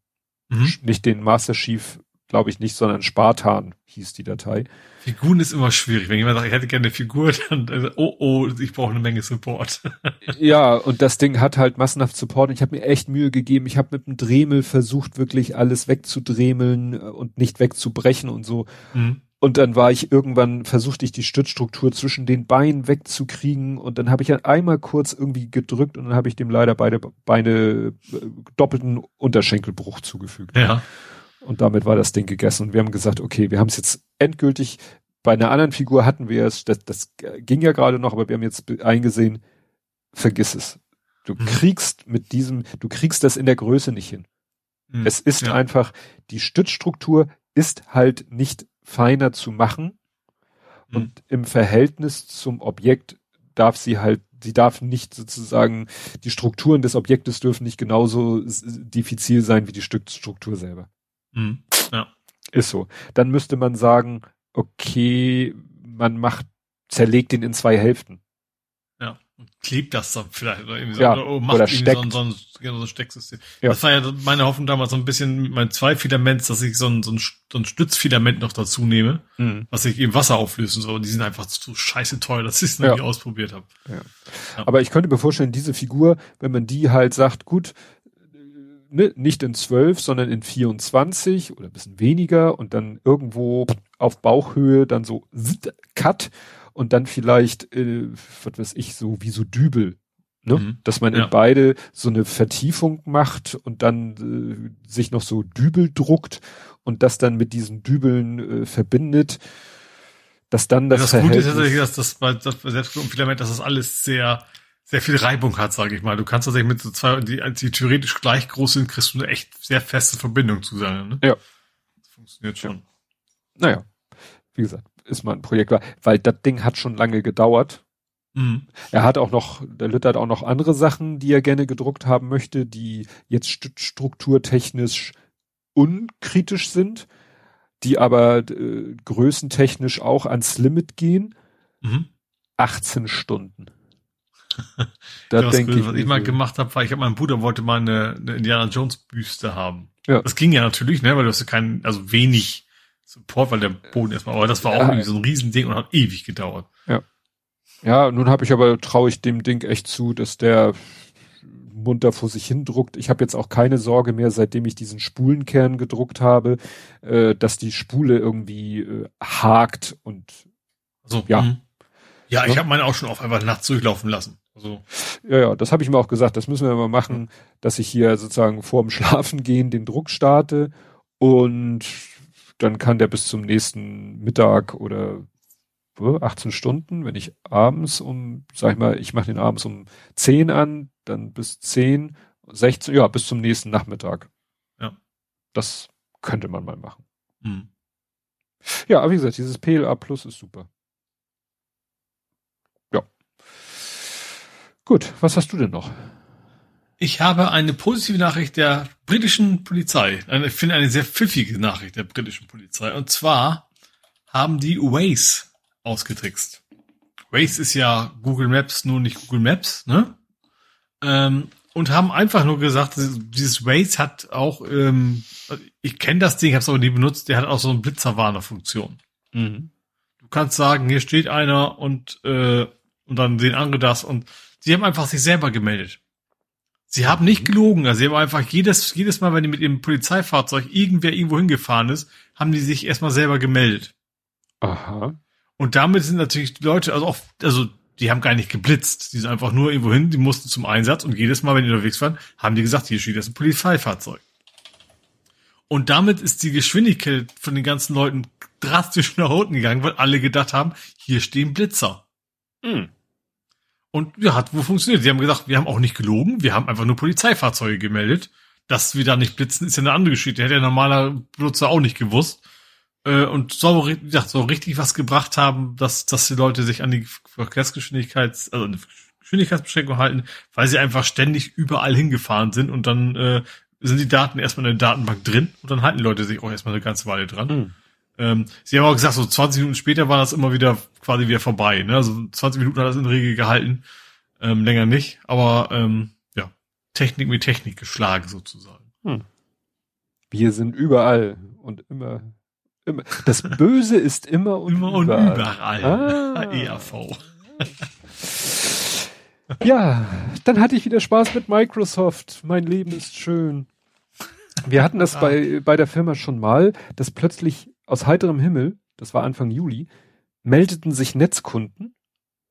Mhm. Nicht den Master Chief glaube ich nicht, sondern Spartan hieß die Datei. Figuren ist immer schwierig. Wenn jemand sagt, ich hätte gerne eine Figur, dann, also, oh, oh, ich brauche eine Menge Support. (laughs) ja, und das Ding hat halt massenhaft Support. Ich habe mir echt Mühe gegeben. Ich habe mit dem Dremel versucht, wirklich alles wegzudremeln und nicht wegzubrechen und so. Mhm. Und dann war ich irgendwann, versuchte ich die Stützstruktur zwischen den Beinen wegzukriegen und dann habe ich einmal kurz irgendwie gedrückt und dann habe ich dem leider beide Beine äh, doppelten Unterschenkelbruch zugefügt. Ja. Und damit war das Ding gegessen. Und wir haben gesagt, okay, wir haben es jetzt endgültig. Bei einer anderen Figur hatten wir es, das, das ging ja gerade noch, aber wir haben jetzt eingesehen, vergiss es. Du mhm. kriegst mit diesem, du kriegst das in der Größe nicht hin. Mhm. Es ist ja. einfach, die Stützstruktur ist halt nicht feiner zu machen. Mhm. Und im Verhältnis zum Objekt darf sie halt sie darf nicht sozusagen, die Strukturen des Objektes dürfen nicht genauso diffizil sein wie die Stückstruktur selber. Mhm. Ja. Ist so. Dann müsste man sagen, okay, man macht, zerlegt ihn in zwei Hälften. Und klebt das dann vielleicht oder irgendwie so. Ja. Oder, macht oder steckt. so ein, so ein, genau, so ein Stecksystem. Ja. Das war ja meine Hoffnung damals so ein bisschen mit meinen zwei Filaments, dass ich so ein, so ein, so ein Stützfilament noch dazu nehme, mhm. was ich im Wasser auflösen soll. Die sind einfach zu scheiße teuer, dass ich es noch ja. nie ausprobiert habe. Ja. ja. Aber ich könnte mir vorstellen, diese Figur, wenn man die halt sagt, gut, ne, nicht in zwölf, sondern in 24 oder ein bisschen weniger und dann irgendwo auf Bauchhöhe dann so Cut und dann vielleicht, äh, was weiß ich, so wie so Dübel. Ne? Mhm. Dass man ja. in beide so eine Vertiefung macht und dann äh, sich noch so Dübel druckt und das dann mit diesen Dübeln äh, verbindet, dass dann das, ja, das Gute ist tatsächlich, dass das bei, das Selbstfilament, dass das alles sehr sehr viel Reibung hat, sage ich mal. Du kannst tatsächlich mit so zwei, die, die theoretisch gleich groß sind, kriegst du eine echt sehr feste Verbindung zusammen. Ne? Ja. Das funktioniert schon. Ja. Naja, wie gesagt, ist mal ein Projekt, weil das Ding hat schon lange gedauert. Mhm. Er hat auch noch, der Lütter hat auch noch andere Sachen, die er gerne gedruckt haben möchte, die jetzt strukturtechnisch unkritisch sind, die aber äh, größentechnisch auch ans Limit gehen. Mhm. 18 Stunden. (laughs) da ja, denke ich. Was ich mal so. gemacht habe, war, ich habe mein Bruder wollte mal eine, eine Indiana Jones Büste haben. Ja. Das ging ja natürlich, ne, weil du hast ja keinen, also wenig Support, weil der Boden erstmal, aber das war auch ja. irgendwie so ein Riesending und hat ewig gedauert. Ja. Ja, nun habe ich aber, traue ich dem Ding echt zu, dass der munter vor sich hin druckt. Ich habe jetzt auch keine Sorge mehr, seitdem ich diesen Spulenkern gedruckt habe, äh, dass die Spule irgendwie äh, hakt und so, ja. Mh. Ja, ich habe meine auch schon auf einfach nachts durchlaufen lassen. Also. Ja, ja, das habe ich mir auch gesagt. Das müssen wir mal machen, dass ich hier sozusagen vorm Schlafen gehen den Druck starte und dann kann der bis zum nächsten Mittag oder 18 Stunden, wenn ich abends um, sag ich mal, ich mache den abends um 10 an, dann bis 10, 16, ja, bis zum nächsten Nachmittag. Ja. Das könnte man mal machen. Mhm. Ja, aber wie gesagt, dieses PLA Plus ist super. Gut, was hast du denn noch? Ich habe eine positive Nachricht der britischen Polizei. Ich finde eine sehr pfiffige Nachricht der britischen Polizei. Und zwar haben die Waze ausgetrickst. Waze ist ja Google Maps, nur nicht Google Maps, ne? Ähm, und haben einfach nur gesagt, dieses Waze hat auch, ähm, ich kenne das Ding, habe es aber nie benutzt, der hat auch so eine Blitzerwarner-Funktion. Mhm. Du kannst sagen, hier steht einer und äh, und dann sehen andere das und Sie haben einfach sich selber gemeldet. Sie haben nicht mhm. gelogen, also sie haben einfach jedes, jedes Mal, wenn die mit ihrem Polizeifahrzeug irgendwer irgendwo hingefahren ist, haben die sich erstmal selber gemeldet. Aha. Und damit sind natürlich die Leute, also oft, also die haben gar nicht geblitzt, die sind einfach nur irgendwo hin, die mussten zum Einsatz und jedes Mal, wenn die unterwegs waren, haben die gesagt, hier steht jetzt ein Polizeifahrzeug. Und damit ist die Geschwindigkeit von den ganzen Leuten drastisch (laughs) nach unten gegangen, weil alle gedacht haben, hier stehen Blitzer. Hm. Und ja, hat wohl funktioniert. Sie haben gesagt, wir haben auch nicht gelogen, wir haben einfach nur Polizeifahrzeuge gemeldet. Dass wir da nicht blitzen, ist ja eine andere Geschichte. Hätte der normaler Benutzer auch nicht gewusst. Äh, und soll, ja, soll richtig was gebracht haben, dass, dass die Leute sich an die Verkehrsgeschwindigkeits, also eine Geschwindigkeitsbeschränkung halten, weil sie einfach ständig überall hingefahren sind und dann äh, sind die Daten erstmal in der Datenbank drin und dann halten Leute sich auch erstmal eine ganze Weile dran. Mhm. Ähm, sie haben auch gesagt, so 20 Minuten später war das immer wieder quasi wieder vorbei. Ne? Also 20 Minuten hat das in der Regel gehalten, ähm, länger nicht. Aber ähm, ja, Technik mit Technik geschlagen sozusagen. Hm. Wir sind überall und immer, immer. Das (laughs) Böse ist immer und immer überall. und überall. Ah. (laughs) ERV. (laughs) ja, dann hatte ich wieder Spaß mit Microsoft. Mein Leben ist schön. Wir hatten das ah. bei, bei der Firma schon mal, dass plötzlich aus heiterem Himmel, das war Anfang Juli, meldeten sich Netzkunden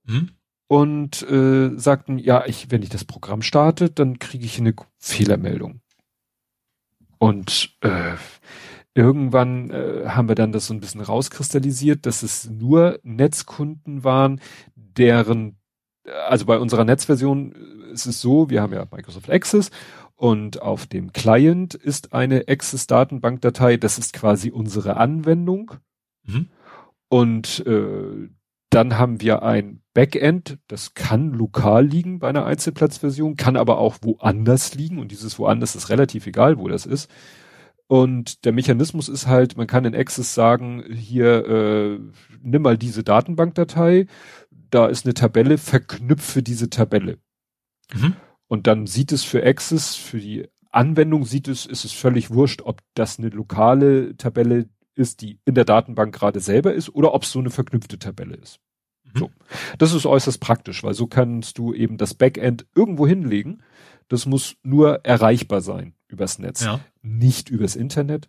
hm? und äh, sagten, ja, ich, wenn ich das Programm starte, dann kriege ich eine Fehlermeldung. Und äh, irgendwann äh, haben wir dann das so ein bisschen rauskristallisiert, dass es nur Netzkunden waren, deren, also bei unserer Netzversion äh, ist es so, wir haben ja Microsoft Access und auf dem Client ist eine Access-Datenbankdatei, das ist quasi unsere Anwendung. Mhm. Und äh, Dann haben wir ein Backend, das kann lokal liegen bei einer Einzelplatzversion, kann aber auch woanders liegen und dieses woanders ist relativ egal, wo das ist. Und der Mechanismus ist halt, man kann in Access sagen, hier äh, nimm mal diese Datenbankdatei, da ist eine Tabelle, verknüpfe diese Tabelle. Mhm. Und dann sieht es für Access, für die Anwendung sieht es, ist es völlig wurscht, ob das eine lokale Tabelle ist, die in der Datenbank gerade selber ist, oder ob es so eine verknüpfte Tabelle ist. Mhm. So. Das ist äußerst praktisch, weil so kannst du eben das Backend irgendwo hinlegen. Das muss nur erreichbar sein übers Netz. Ja. Nicht übers Internet.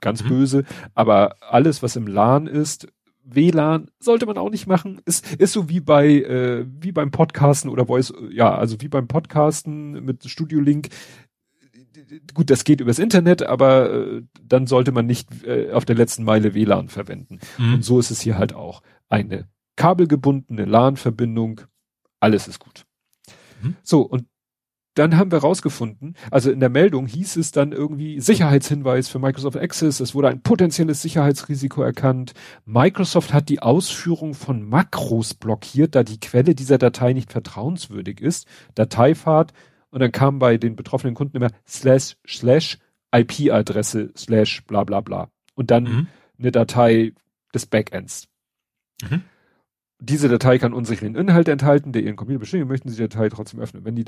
Ganz mhm. böse. Aber alles, was im LAN ist, WLAN sollte man auch nicht machen. Ist, ist so wie bei, äh, wie beim Podcasten oder Voice, ja, also wie beim Podcasten mit Studio Link. Gut, das geht übers Internet, aber äh, dann sollte man nicht äh, auf der letzten Meile WLAN verwenden. Mhm. Und so ist es hier halt auch. Eine kabelgebundene LAN-Verbindung, alles ist gut. Mhm. So, und dann haben wir rausgefunden, also in der Meldung hieß es dann irgendwie Sicherheitshinweis für Microsoft Access, es wurde ein potenzielles Sicherheitsrisiko erkannt. Microsoft hat die Ausführung von Makros blockiert, da die Quelle dieser Datei nicht vertrauenswürdig ist. Dateifahrt und dann kam bei den betroffenen Kunden immer slash slash IP-Adresse slash bla bla bla. Und dann mhm. eine Datei des Backends. Mhm diese Datei kann unsicheren Inhalt enthalten, der Ihren Computer bestätigt, möchten Sie die Datei trotzdem öffnen. Wenn die,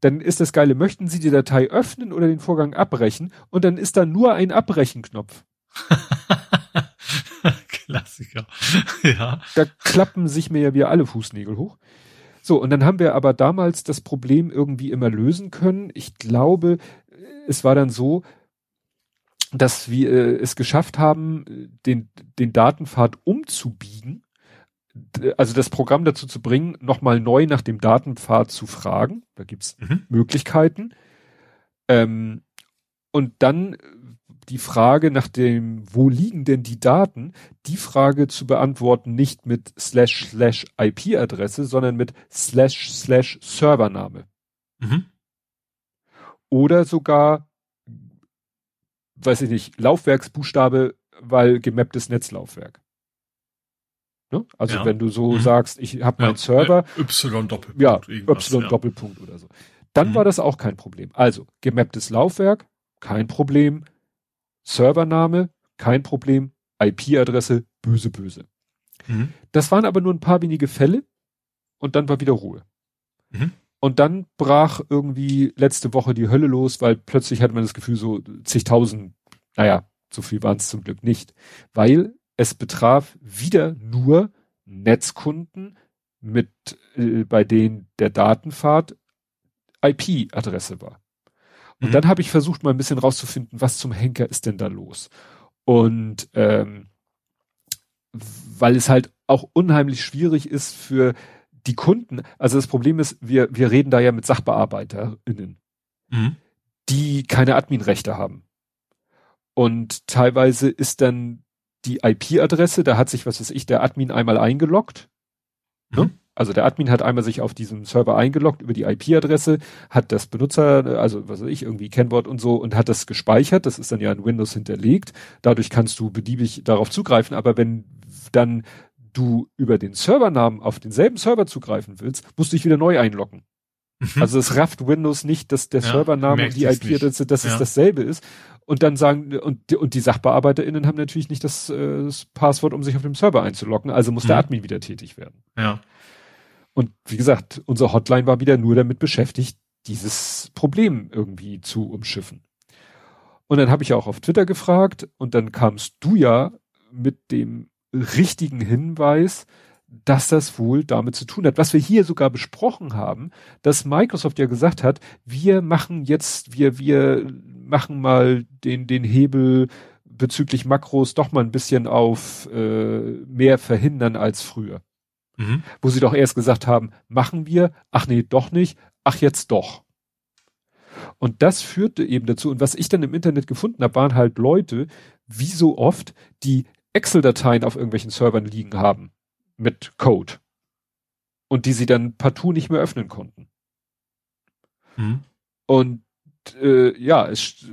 dann ist das Geile, möchten Sie die Datei öffnen oder den Vorgang abbrechen? Und dann ist da nur ein Abbrechen-Knopf. (laughs) Klassiker. (laughs) ja. Da klappen sich mir ja wieder alle Fußnägel hoch. So, und dann haben wir aber damals das Problem irgendwie immer lösen können. Ich glaube, es war dann so, dass wir äh, es geschafft haben, den, den Datenpfad umzubiegen also das Programm dazu zu bringen, nochmal neu nach dem Datenpfad zu fragen. Da gibt's mhm. Möglichkeiten. Ähm, und dann die Frage nach dem, wo liegen denn die Daten, die Frage zu beantworten nicht mit slash slash IP-Adresse, sondern mit slash slash Servername. Mhm. Oder sogar, weiß ich nicht, Laufwerksbuchstabe, weil gemapptes Netzlaufwerk. Ne? Also ja. wenn du so mhm. sagst, ich habe ja. meinen Server. Y Doppelpunkt. Ja, Y Doppelpunkt oder so. Dann mhm. war das auch kein Problem. Also gemapptes Laufwerk, kein Problem. Servername, kein Problem. IP-Adresse, böse, böse. Mhm. Das waren aber nur ein paar wenige Fälle und dann war wieder Ruhe. Mhm. Und dann brach irgendwie letzte Woche die Hölle los, weil plötzlich hatte man das Gefühl, so zigtausend, naja, so viel waren es zum Glück nicht, weil es betraf wieder nur Netzkunden mit, äh, bei denen der Datenpfad IP-Adresse war. Und mhm. dann habe ich versucht, mal ein bisschen rauszufinden, was zum Henker ist denn da los. Und ähm, weil es halt auch unheimlich schwierig ist für die Kunden. Also das Problem ist, wir, wir reden da ja mit SachbearbeiterInnen, mhm. die keine Adminrechte haben. Und teilweise ist dann die IP-Adresse, da hat sich, was weiß ich, der Admin einmal eingeloggt. Ne? Mhm. Also der Admin hat einmal sich auf diesem Server eingeloggt über die IP-Adresse, hat das Benutzer, also was weiß ich, irgendwie Kennwort und so und hat das gespeichert. Das ist dann ja in Windows hinterlegt. Dadurch kannst du beliebig darauf zugreifen. Aber wenn dann du über den Servernamen auf denselben Server zugreifen willst, musst du dich wieder neu einloggen. Mhm. Also es rafft Windows nicht, dass der ja, Servername und die IP-Adresse, dass ja. es dasselbe ist und dann sagen, und, und die SachbearbeiterInnen haben natürlich nicht das, äh, das Passwort, um sich auf dem Server einzuloggen, also muss mhm. der Admin wieder tätig werden. Ja. Und wie gesagt, unsere Hotline war wieder nur damit beschäftigt, dieses Problem irgendwie zu umschiffen. Und dann habe ich auch auf Twitter gefragt und dann kamst du ja mit dem richtigen Hinweis, dass das wohl damit zu tun hat. Was wir hier sogar besprochen haben, dass Microsoft ja gesagt hat, wir machen jetzt, wir, wir machen mal den, den Hebel bezüglich Makros doch mal ein bisschen auf äh, mehr verhindern als früher. Mhm. Wo sie doch erst gesagt haben, machen wir, ach nee, doch nicht, ach jetzt doch. Und das führte eben dazu, und was ich dann im Internet gefunden habe, waren halt Leute, wie so oft, die Excel-Dateien auf irgendwelchen Servern liegen haben mit Code. Und die sie dann partout nicht mehr öffnen konnten. Mhm. Und äh, ja, es,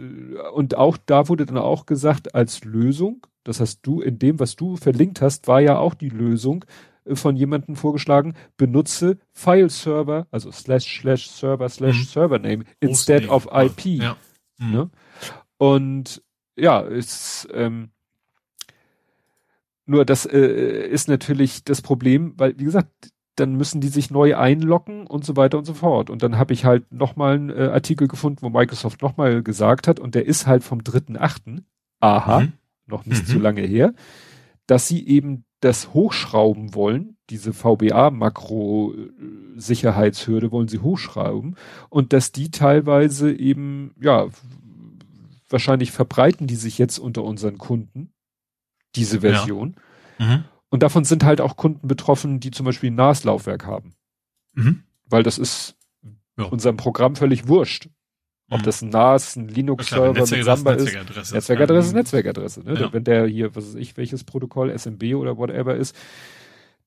und auch da wurde dann auch gesagt, als Lösung Das heißt, du, in dem, was du verlinkt hast, war ja auch die Lösung äh, von jemandem vorgeschlagen, benutze File-Server, also slash slash server slash mhm. server name instead of IP. Ja. Mhm. Ne? Und ja, ist ähm, nur das äh, ist natürlich das Problem, weil wie gesagt, dann müssen die sich neu einloggen und so weiter und so fort. Und dann habe ich halt nochmal einen äh, Artikel gefunden, wo Microsoft nochmal gesagt hat, und der ist halt vom 3.8., aha, mhm. noch nicht mhm. so lange her, dass sie eben das hochschrauben wollen, diese VBA-Makro-Sicherheitshürde wollen sie hochschrauben und dass die teilweise eben, ja, wahrscheinlich verbreiten die sich jetzt unter unseren Kunden, diese Version. Ja. Mhm. Und davon sind halt auch Kunden betroffen, die zum Beispiel ein NAS-Laufwerk haben. Mhm. Weil das ist ja. unserem Programm völlig wurscht. Ob mhm. das ein NAS, ein Linux-Server mit Samba ist. Netzwerkadresse. Netzwerkadresse ist Netzwerkadresse. Ne? Ja. Wenn der hier, was weiß ich, welches Protokoll, SMB oder whatever ist,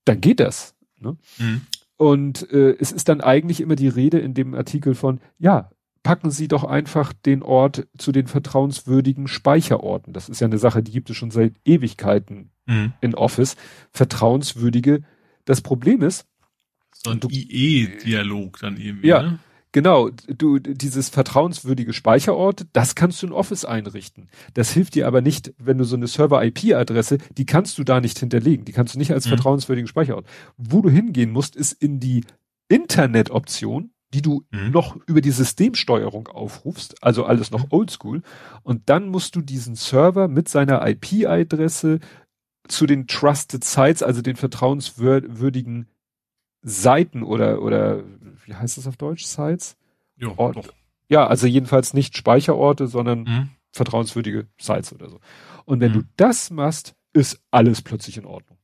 dann geht das. Ne? Mhm. Und äh, es ist dann eigentlich immer die Rede in dem Artikel von, ja, packen Sie doch einfach den Ort zu den vertrauenswürdigen Speicherorten. Das ist ja eine Sache, die gibt es schon seit Ewigkeiten mhm. in Office. Vertrauenswürdige. Das Problem ist. So ein IE-Dialog dann irgendwie. Ja. Ne? Genau, du, dieses vertrauenswürdige Speicherort, das kannst du in Office einrichten. Das hilft dir aber nicht, wenn du so eine Server-IP-Adresse, die kannst du da nicht hinterlegen. Die kannst du nicht als mhm. vertrauenswürdigen Speicherort. Wo du hingehen musst, ist in die Internet-Option die du mhm. noch über die Systemsteuerung aufrufst, also alles noch oldschool. Und dann musst du diesen Server mit seiner IP-Adresse zu den Trusted Sites, also den vertrauenswürdigen Seiten oder, oder, wie heißt das auf Deutsch? Sites? Ja, ja also jedenfalls nicht Speicherorte, sondern mhm. vertrauenswürdige Sites oder so. Und wenn du mhm. das machst, ist alles plötzlich in Ordnung.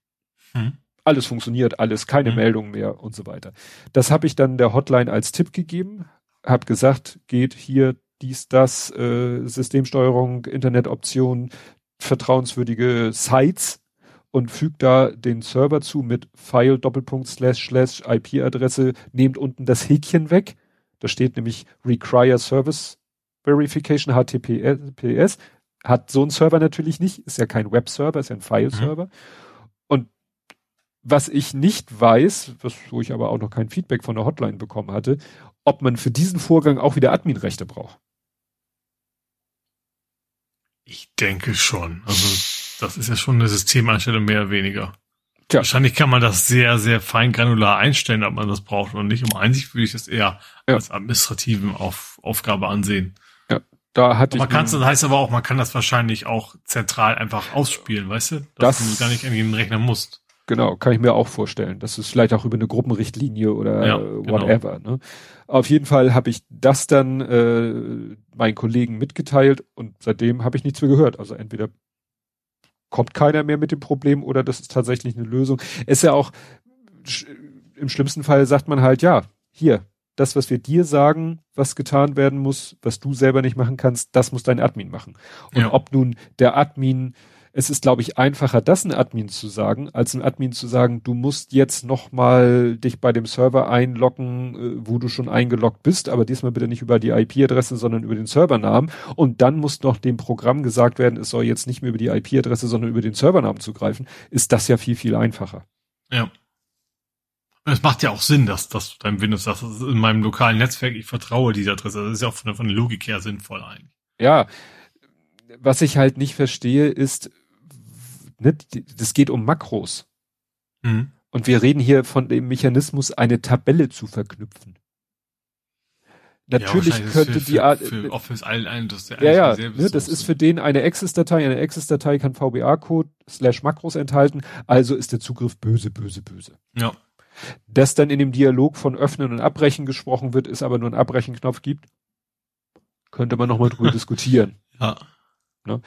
Mhm alles funktioniert, alles, keine mhm. Meldung mehr und so weiter. Das habe ich dann der Hotline als Tipp gegeben, habe gesagt, geht hier dies, das, äh, Systemsteuerung, Internetoptionen, vertrauenswürdige Sites und fügt da den Server zu mit File Doppelpunkt slash slash IP-Adresse, nehmt unten das Häkchen weg. Da steht nämlich Require Service Verification HTTPS. Hat so ein Server natürlich nicht, ist ja kein Web-Server, ist ja ein File-Server. Mhm. Was ich nicht weiß, was, wo ich aber auch noch kein Feedback von der Hotline bekommen hatte, ob man für diesen Vorgang auch wieder Adminrechte braucht. Ich denke schon. Also das ist ja schon eine Systemeinstellung mehr oder weniger. Tja. Wahrscheinlich kann man das sehr, sehr fein granular einstellen, ob man das braucht oder nicht. Um einzig würde ich das eher ja. als administrativen Auf, Aufgabe ansehen. Ja, da hatte man ich. Man kann das heißt aber auch, man kann das wahrscheinlich auch zentral einfach ausspielen, weißt du? Dass das, du gar nicht an den Rechner musst. Genau, kann ich mir auch vorstellen. Das ist vielleicht auch über eine Gruppenrichtlinie oder ja, genau. whatever. Genau. Ne? Auf jeden Fall habe ich das dann äh, meinen Kollegen mitgeteilt und seitdem habe ich nichts mehr gehört. Also entweder kommt keiner mehr mit dem Problem oder das ist tatsächlich eine Lösung. ist ja auch im schlimmsten Fall sagt man halt, ja, hier, das, was wir dir sagen, was getan werden muss, was du selber nicht machen kannst, das muss dein Admin machen. Und ja. ob nun der Admin es ist, glaube ich, einfacher, das ein Admin zu sagen, als ein Admin zu sagen, du musst jetzt nochmal dich bei dem Server einloggen, äh, wo du schon eingeloggt bist, aber diesmal bitte nicht über die IP-Adresse, sondern über den Servernamen. Und dann muss noch dem Programm gesagt werden, es soll jetzt nicht mehr über die IP-Adresse, sondern über den Servernamen zugreifen. Ist das ja viel, viel einfacher. Ja. Es macht ja auch Sinn, dass, dass dein Windows sagt, das ist in meinem lokalen Netzwerk, ich vertraue dieser Adresse. Das ist ja auch von, von der Logik her sinnvoll eigentlich. Ja, was ich halt nicht verstehe, ist, ne, das geht um Makros. Mhm. Und wir reden hier von dem Mechanismus, eine Tabelle zu verknüpfen. Natürlich ja, könnte für, die Art. Für, für Office allen ein, das ja, ja ne, das ist für den eine Access-Datei. Eine Access-Datei kann VBA-Code slash Makros enthalten, also ist der Zugriff böse, böse, böse. Ja. Dass dann in dem Dialog von Öffnen und Abbrechen gesprochen wird, ist aber nur ein Abbrechen-Knopf gibt, könnte man nochmal drüber (laughs) diskutieren. Ja. Ne?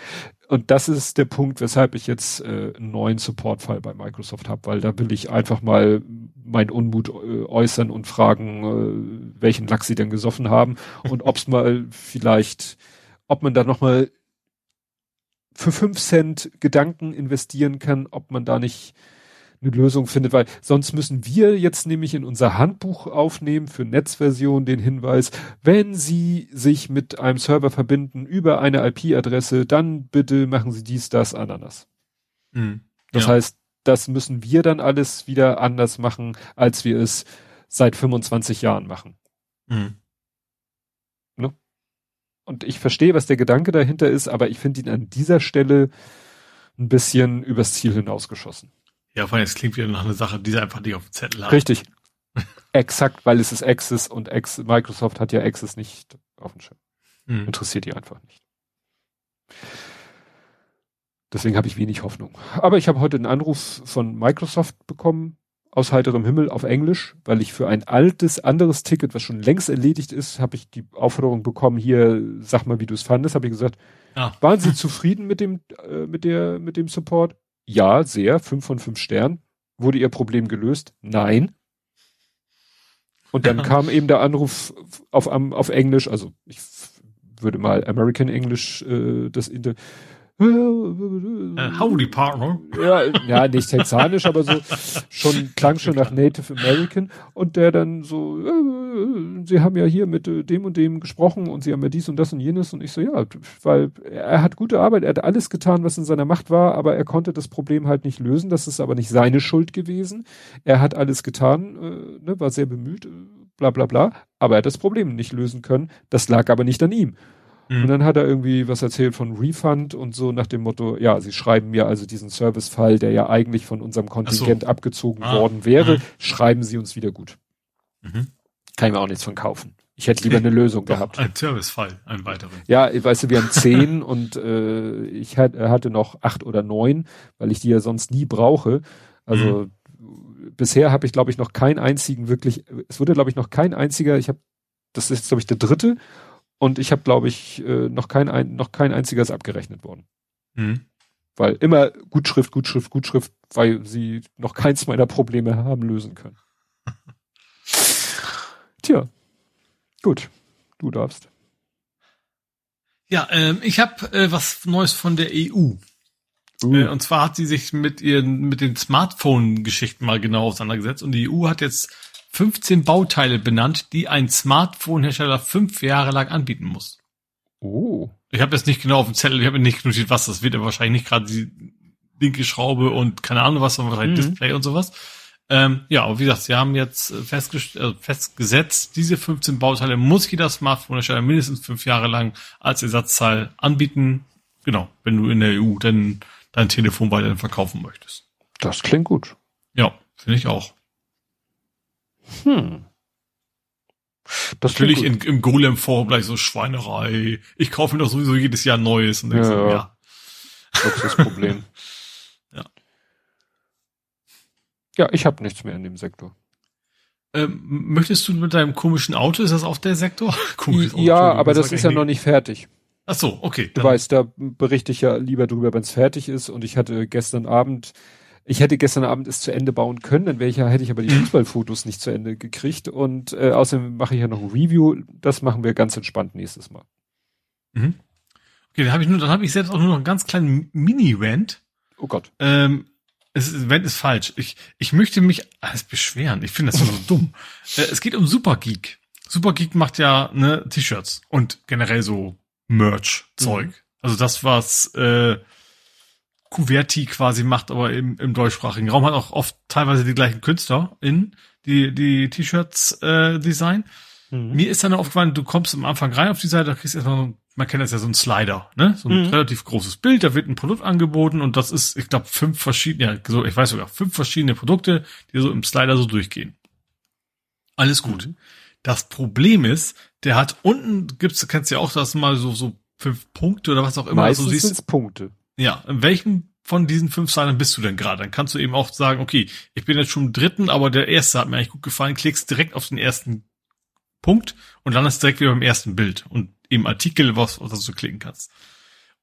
Und das ist der Punkt, weshalb ich jetzt äh, einen neuen Supportfall bei Microsoft habe, weil da will ich einfach mal meinen Unmut äh, äußern und fragen, äh, welchen Lachs sie denn gesoffen haben und (laughs) ob es mal vielleicht, ob man da nochmal für fünf Cent Gedanken investieren kann, ob man da nicht eine Lösung findet, weil sonst müssen wir jetzt nämlich in unser Handbuch aufnehmen für Netzversion den Hinweis, wenn Sie sich mit einem Server verbinden über eine IP-Adresse, dann bitte machen Sie dies, das, Ananas. Mhm. Das ja. heißt, das müssen wir dann alles wieder anders machen, als wir es seit 25 Jahren machen. Mhm. Ne? Und ich verstehe, was der Gedanke dahinter ist, aber ich finde ihn an dieser Stelle ein bisschen übers Ziel hinausgeschossen. Ja, vor allem, es klingt wieder nach einer Sache, die sie einfach nicht auf dem Zettel hat. Richtig. (laughs) Exakt, weil es ist Access und Ex Microsoft hat ja Access nicht auf dem Schirm. Mhm. Interessiert die einfach nicht. Deswegen habe ich wenig Hoffnung. Aber ich habe heute einen Anruf von Microsoft bekommen, aus heiterem Himmel auf Englisch, weil ich für ein altes, anderes Ticket, was schon längst erledigt ist, habe ich die Aufforderung bekommen, hier, sag mal, wie du es fandest, habe ich gesagt, ah. waren Sie zufrieden mit dem, äh, mit der, mit dem Support? Ja, sehr, fünf von fünf Sternen. Wurde Ihr Problem gelöst? Nein. Und dann ja. (laughs) kam eben der Anruf auf, auf Englisch, also ich würde mal American English äh, das Inter howdy, Partner. Ja, ja, nicht texanisch, aber so schon klang schon nach Native American und der dann so, äh, sie haben ja hier mit äh, dem und dem gesprochen und sie haben ja dies und das und jenes und ich so, ja, weil er hat gute Arbeit, er hat alles getan, was in seiner Macht war, aber er konnte das Problem halt nicht lösen, das ist aber nicht seine Schuld gewesen. Er hat alles getan, äh, ne, war sehr bemüht, bla bla bla, aber er hat das Problem nicht lösen können, das lag aber nicht an ihm. Mhm. Und dann hat er irgendwie was erzählt von Refund und so nach dem Motto, ja, sie schreiben mir also diesen Servicefall, der ja eigentlich von unserem Kontingent so. abgezogen ah. worden wäre, mhm. schreiben sie uns wieder gut. Mhm. Kann ich mir auch nichts von kaufen. Ich hätte lieber eine Lösung Doch, gehabt. Ein Servicefall, ein weiterer. Ja, weißt du, wir haben zehn (laughs) und äh, ich hatte noch acht oder neun, weil ich die ja sonst nie brauche. Also mhm. bisher habe ich, glaube ich, noch keinen einzigen wirklich, es wurde, glaube ich, noch kein einziger, ich habe, das ist, glaube ich, der dritte und ich habe, glaube ich, äh, noch kein, ein, noch kein einziges abgerechnet worden. Mhm. Weil immer Gutschrift, Gutschrift, Gutschrift, weil sie noch keins meiner Probleme haben lösen können. Tja, gut, du darfst. Ja, ähm, ich habe äh, was Neues von der EU. Uh. Äh, und zwar hat sie sich mit ihren mit den Smartphone-Geschichten mal genau auseinandergesetzt und die EU hat jetzt 15 Bauteile benannt, die ein Smartphone-Hersteller fünf Jahre lang anbieten muss. Oh. Ich habe jetzt nicht genau auf dem Zettel, ich habe nicht notiert, was das wird, aber wahrscheinlich nicht gerade die linke Schraube und keine Ahnung was, sondern wahrscheinlich mhm. Display und sowas. Ähm, ja, aber wie gesagt, sie haben jetzt festgest äh, festgesetzt, diese 15 Bauteile muss jeder Smartphone-Hersteller mindestens fünf Jahre lang als Ersatzteil anbieten. Genau, wenn du in der EU dann dein Telefon weiterhin verkaufen möchtest. Das klingt gut. Ja, finde ich auch. Hm. Das Natürlich in, im Golem-Forum gleich so Schweinerei. Ich kaufe mir doch sowieso jedes Jahr Neues. Und ja, so, ja. Luxusproblem. (laughs) ja. Ja, ich habe nichts mehr in dem Sektor. Ähm, möchtest du mit deinem komischen Auto, ist das auch der Sektor? (laughs) Komisches ja, Auto, aber das ist ja noch nicht fertig. Ach so, okay. Du weißt, da berichte ich ja lieber drüber, wenn es fertig ist. Und ich hatte gestern Abend ich hätte gestern Abend es zu Ende bauen können, dann wäre ich ja, hätte ich aber die. (clears throat) Fußballfotos nicht zu Ende gekriegt. Und äh, außerdem mache ich ja noch ein Review. Das machen wir ganz entspannt nächstes Mal. Mhm. Okay, dann habe ich nur, dann habe ich selbst auch nur noch einen ganz kleinen Mini-Rant. Oh Gott. Ähm, es ist, Rant ist falsch. Ich, ich möchte mich alles beschweren. Ich finde das so (laughs) dumm. Äh, es geht um Supergeek. Supergeek macht ja ne T-Shirts und generell so Merch-Zeug. Mhm. Also das, was äh, Kuverti quasi macht, aber im, im deutschsprachigen Raum hat auch oft teilweise die gleichen Künstler in die die T-Shirts äh, Design. Mhm. Mir ist dann aufgefallen, du kommst am Anfang rein auf die Seite, da kriegst erstmal, man kennt das ja so ein Slider, ne? So ein mhm. relativ großes Bild, da wird ein Produkt angeboten und das ist, ich glaube, fünf verschiedene, ja, so, ich weiß sogar, fünf verschiedene Produkte, die so im Slider so durchgehen. Alles gut. Mhm. Das Problem ist, der hat unten gibt's, kennst du ja auch, das mal so so fünf Punkte oder was auch immer. Meistens also, siehst, Punkte. Ja, in welchem von diesen fünf Seiten bist du denn gerade? Dann kannst du eben auch sagen, okay, ich bin jetzt schon im dritten, aber der erste hat mir eigentlich gut gefallen, klickst direkt auf den ersten Punkt und dann ist direkt wieder beim ersten Bild und im Artikel, was, was du klicken kannst.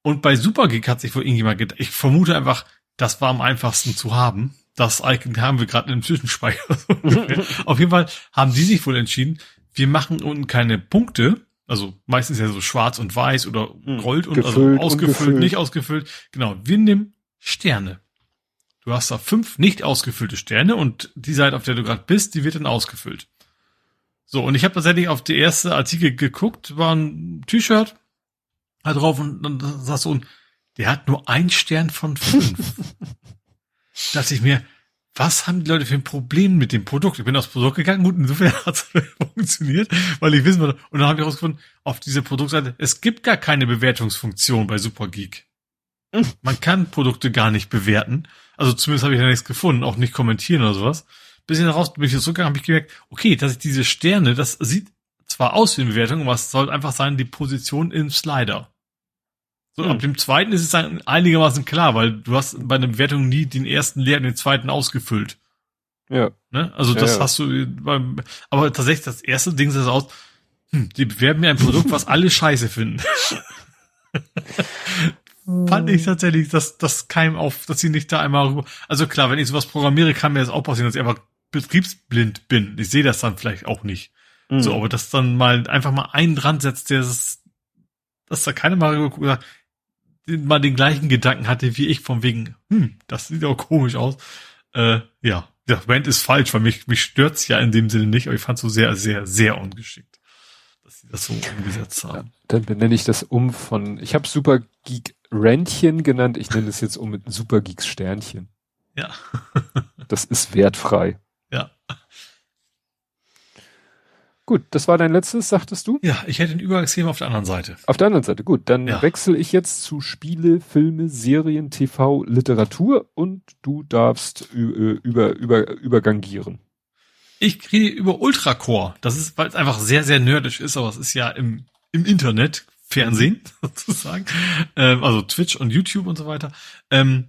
Und bei Supergeek hat sich wohl irgendjemand gedacht, ich vermute einfach, das war am einfachsten zu haben. Das Icon haben wir gerade im Zwischenspeicher. (laughs) auf jeden Fall haben die sich wohl entschieden, wir machen unten keine Punkte, also meistens ja so schwarz und weiß oder hm. Gold und also Gefüllt, also ausgefüllt, ungefüllt. nicht ausgefüllt. Genau, wir nehmen Sterne. Du hast da fünf nicht ausgefüllte Sterne und die Seite, auf der du gerade bist, die wird dann ausgefüllt. So, und ich habe tatsächlich auf die erste Artikel geguckt, war ein T-Shirt da drauf und dann sagst du, der hat nur ein Stern von fünf. (laughs) Dachte ich mir, was haben die Leute für ein Problem mit dem Produkt? Ich bin aufs Produkt gegangen, gut, insofern (laughs) hat es funktioniert, weil ich wissen wollte. Und dann habe ich herausgefunden, auf dieser Produktseite, es gibt gar keine Bewertungsfunktion bei Supergeek. Man kann Produkte gar nicht bewerten. Also zumindest habe ich da nichts gefunden, auch nicht kommentieren oder sowas. Bis ich raus bin ich zurückgegangen, habe ich gemerkt, okay, dass ich diese Sterne, das sieht zwar aus wie eine Bewertung, aber es soll einfach sein, die Position im Slider. So, hm. ab dem zweiten ist es dann einigermaßen klar, weil du hast bei einer Bewertung nie den ersten leer und den zweiten ausgefüllt. Ja. Ne? Also das ja, hast du beim, aber tatsächlich das erste Ding sieht aus, hm, die bewerben mir ein Produkt, was alle scheiße finden. (laughs) Fand ich tatsächlich, dass das keim auf, dass sie nicht da einmal rüber. Also klar, wenn ich sowas programmiere, kann mir das auch passieren, dass ich einfach betriebsblind bin. Ich sehe das dann vielleicht auch nicht. Mhm. So, aber dass dann mal einfach mal einen dran setzt, der ist, dass da keine mal rüber mal den gleichen Gedanken hatte wie ich, von wegen, hm, das sieht auch komisch aus. Äh, ja, der Rant ist falsch, weil mich, mich stört's ja in dem Sinne nicht, aber ich fand so sehr, sehr, sehr ungeschickt, dass sie das so umgesetzt haben. Ja, dann benenne ich das um von, ich habe Super Geek Rentchen genannt, ich nenne es jetzt um mit Super Geeks Sternchen. Ja. das ist wertfrei. Ja. Gut, das war dein letztes, sagtest du? Ja, ich hätte ein Übergangsthema auf der anderen Seite. Auf der anderen Seite, gut. Dann ja. wechsle ich jetzt zu Spiele, Filme, Serien, TV, Literatur und du darfst über, über, übergangieren. Ich rede über Ultracore. Das ist, weil es einfach sehr, sehr nerdisch ist, aber es ist ja im, im Internet, Fernsehen (laughs) sozusagen, ähm, also Twitch und YouTube und so weiter. Ähm,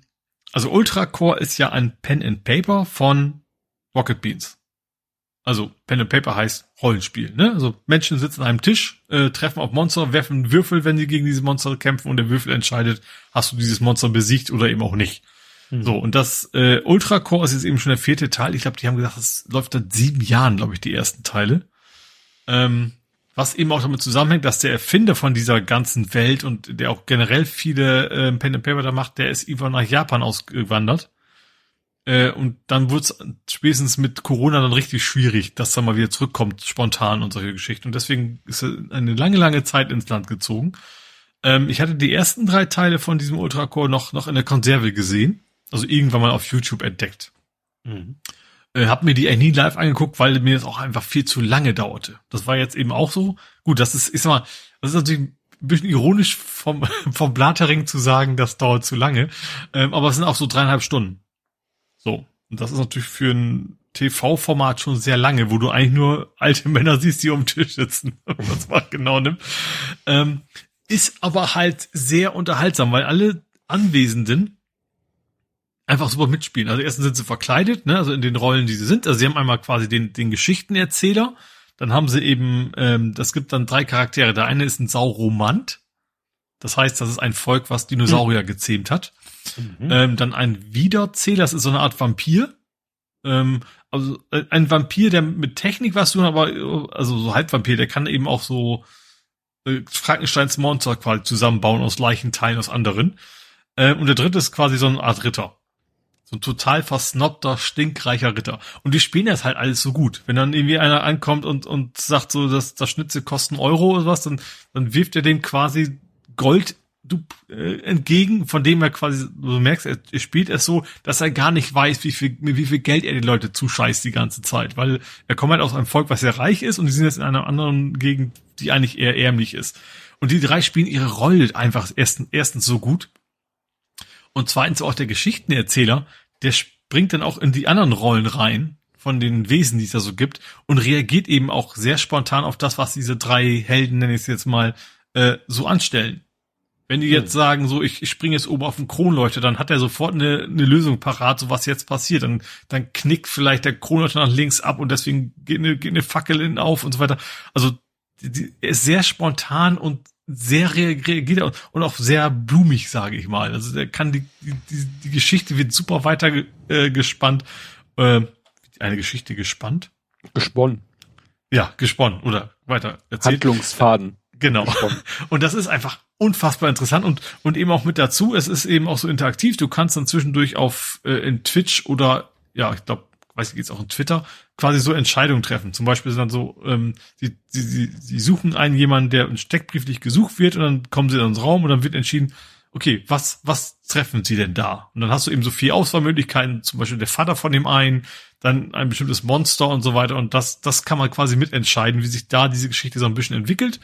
also Ultracore ist ja ein Pen and Paper von Rocket Beans. Also Pen and Paper heißt Rollenspiel. Ne? Also Menschen sitzen an einem Tisch, äh, treffen auf Monster, werfen Würfel, wenn sie gegen diese Monster kämpfen und der Würfel entscheidet, hast du dieses Monster besiegt oder eben auch nicht. Mhm. So, und das äh, Ultra Core ist jetzt eben schon der vierte Teil. Ich glaube, die haben gesagt, das läuft seit sieben Jahren, glaube ich, die ersten Teile. Ähm, was eben auch damit zusammenhängt, dass der Erfinder von dieser ganzen Welt und der auch generell viele äh, Pen and Paper da macht, der ist irgendwann nach Japan ausgewandert äh, und dann wurde es spätestens mit Corona dann richtig schwierig, dass er mal wieder zurückkommt, spontan und solche Geschichten. Und deswegen ist eine lange, lange Zeit ins Land gezogen. Ähm, ich hatte die ersten drei Teile von diesem Ultracore noch, noch in der Konserve gesehen. Also irgendwann mal auf YouTube entdeckt. Mhm. Äh, hab mir die eigentlich nie live angeguckt, weil mir das auch einfach viel zu lange dauerte. Das war jetzt eben auch so. Gut, das ist, ich sag mal, das ist natürlich ein bisschen ironisch vom, (laughs) vom Blattering zu sagen, das dauert zu lange. Ähm, aber es sind auch so dreieinhalb Stunden. So. Und das ist natürlich für ein TV-Format schon sehr lange, wo du eigentlich nur alte (laughs) Männer siehst, die um den Tisch sitzen, (laughs) was man genau nimmt. Ähm, ist aber halt sehr unterhaltsam, weil alle Anwesenden einfach super mitspielen. Also erstens sind sie verkleidet, ne, also in den Rollen, die sie sind. Also sie haben einmal quasi den, den Geschichtenerzähler, dann haben sie eben, ähm, das gibt dann drei Charaktere. Der eine ist ein Sauromant. Das heißt, das ist ein Volk, was Dinosaurier mhm. gezähmt hat. Mhm. Ähm, dann ein Wiederzähler, das ist so eine Art Vampir. Ähm, also äh, ein Vampir, der mit Technik was tun, aber also so Halbvampir, der kann eben auch so äh, Frankensteins Monster quasi zusammenbauen aus Leichenteilen aus anderen. Ähm, und der dritte ist quasi so eine Art Ritter. So ein total versnobter, stinkreicher Ritter. Und die spielen das halt alles so gut. Wenn dann irgendwie einer ankommt und, und sagt so, dass das Schnitzel kosten Euro oder was, dann, dann wirft er dem quasi Gold du äh, entgegen, von dem er quasi, du merkst, er, er spielt es so, dass er gar nicht weiß, wie viel, wie viel Geld er die Leute zuscheißt die ganze Zeit, weil er kommt halt aus einem Volk, was sehr reich ist und die sind jetzt in einer anderen Gegend, die eigentlich eher ärmlich ist. Und die drei spielen ihre Rolle einfach erstens, erstens so gut und zweitens auch der Geschichtenerzähler, der springt dann auch in die anderen Rollen rein von den Wesen, die es da so gibt und reagiert eben auch sehr spontan auf das, was diese drei Helden, nenne ich es jetzt mal, äh, so anstellen. Wenn die jetzt hm. sagen, so, ich, ich springe jetzt oben auf den Kronleuchter, dann hat er sofort eine, eine Lösung parat, so was jetzt passiert. Dann, dann knickt vielleicht der Kronleuchter nach links ab und deswegen geht eine, geht eine Fackel in auf und so weiter. Also, die, er ist sehr spontan und sehr reagiert und auch sehr blumig, sage ich mal. Also, der kann die, die, die Geschichte wird super weiter äh, gespannt. Äh, eine Geschichte gespannt? Gesponnen. Ja, gesponnen oder weiter erzählt. Handlungsfaden. Genau. Und das ist einfach unfassbar interessant und, und eben auch mit dazu, es ist eben auch so interaktiv. Du kannst dann zwischendurch auf äh, in Twitch oder ja, ich glaube, weiß ich jetzt auch in Twitter, quasi so Entscheidungen treffen. Zum Beispiel sind dann so, ähm, sie, sie, sie, sie suchen einen jemanden, der steckbrieflich gesucht wird und dann kommen sie in den Raum und dann wird entschieden, okay, was, was treffen sie denn da? Und dann hast du eben so vier Auswahlmöglichkeiten, zum Beispiel der Vater von dem einen, dann ein bestimmtes Monster und so weiter. Und das, das kann man quasi mitentscheiden, wie sich da diese Geschichte so ein bisschen entwickelt.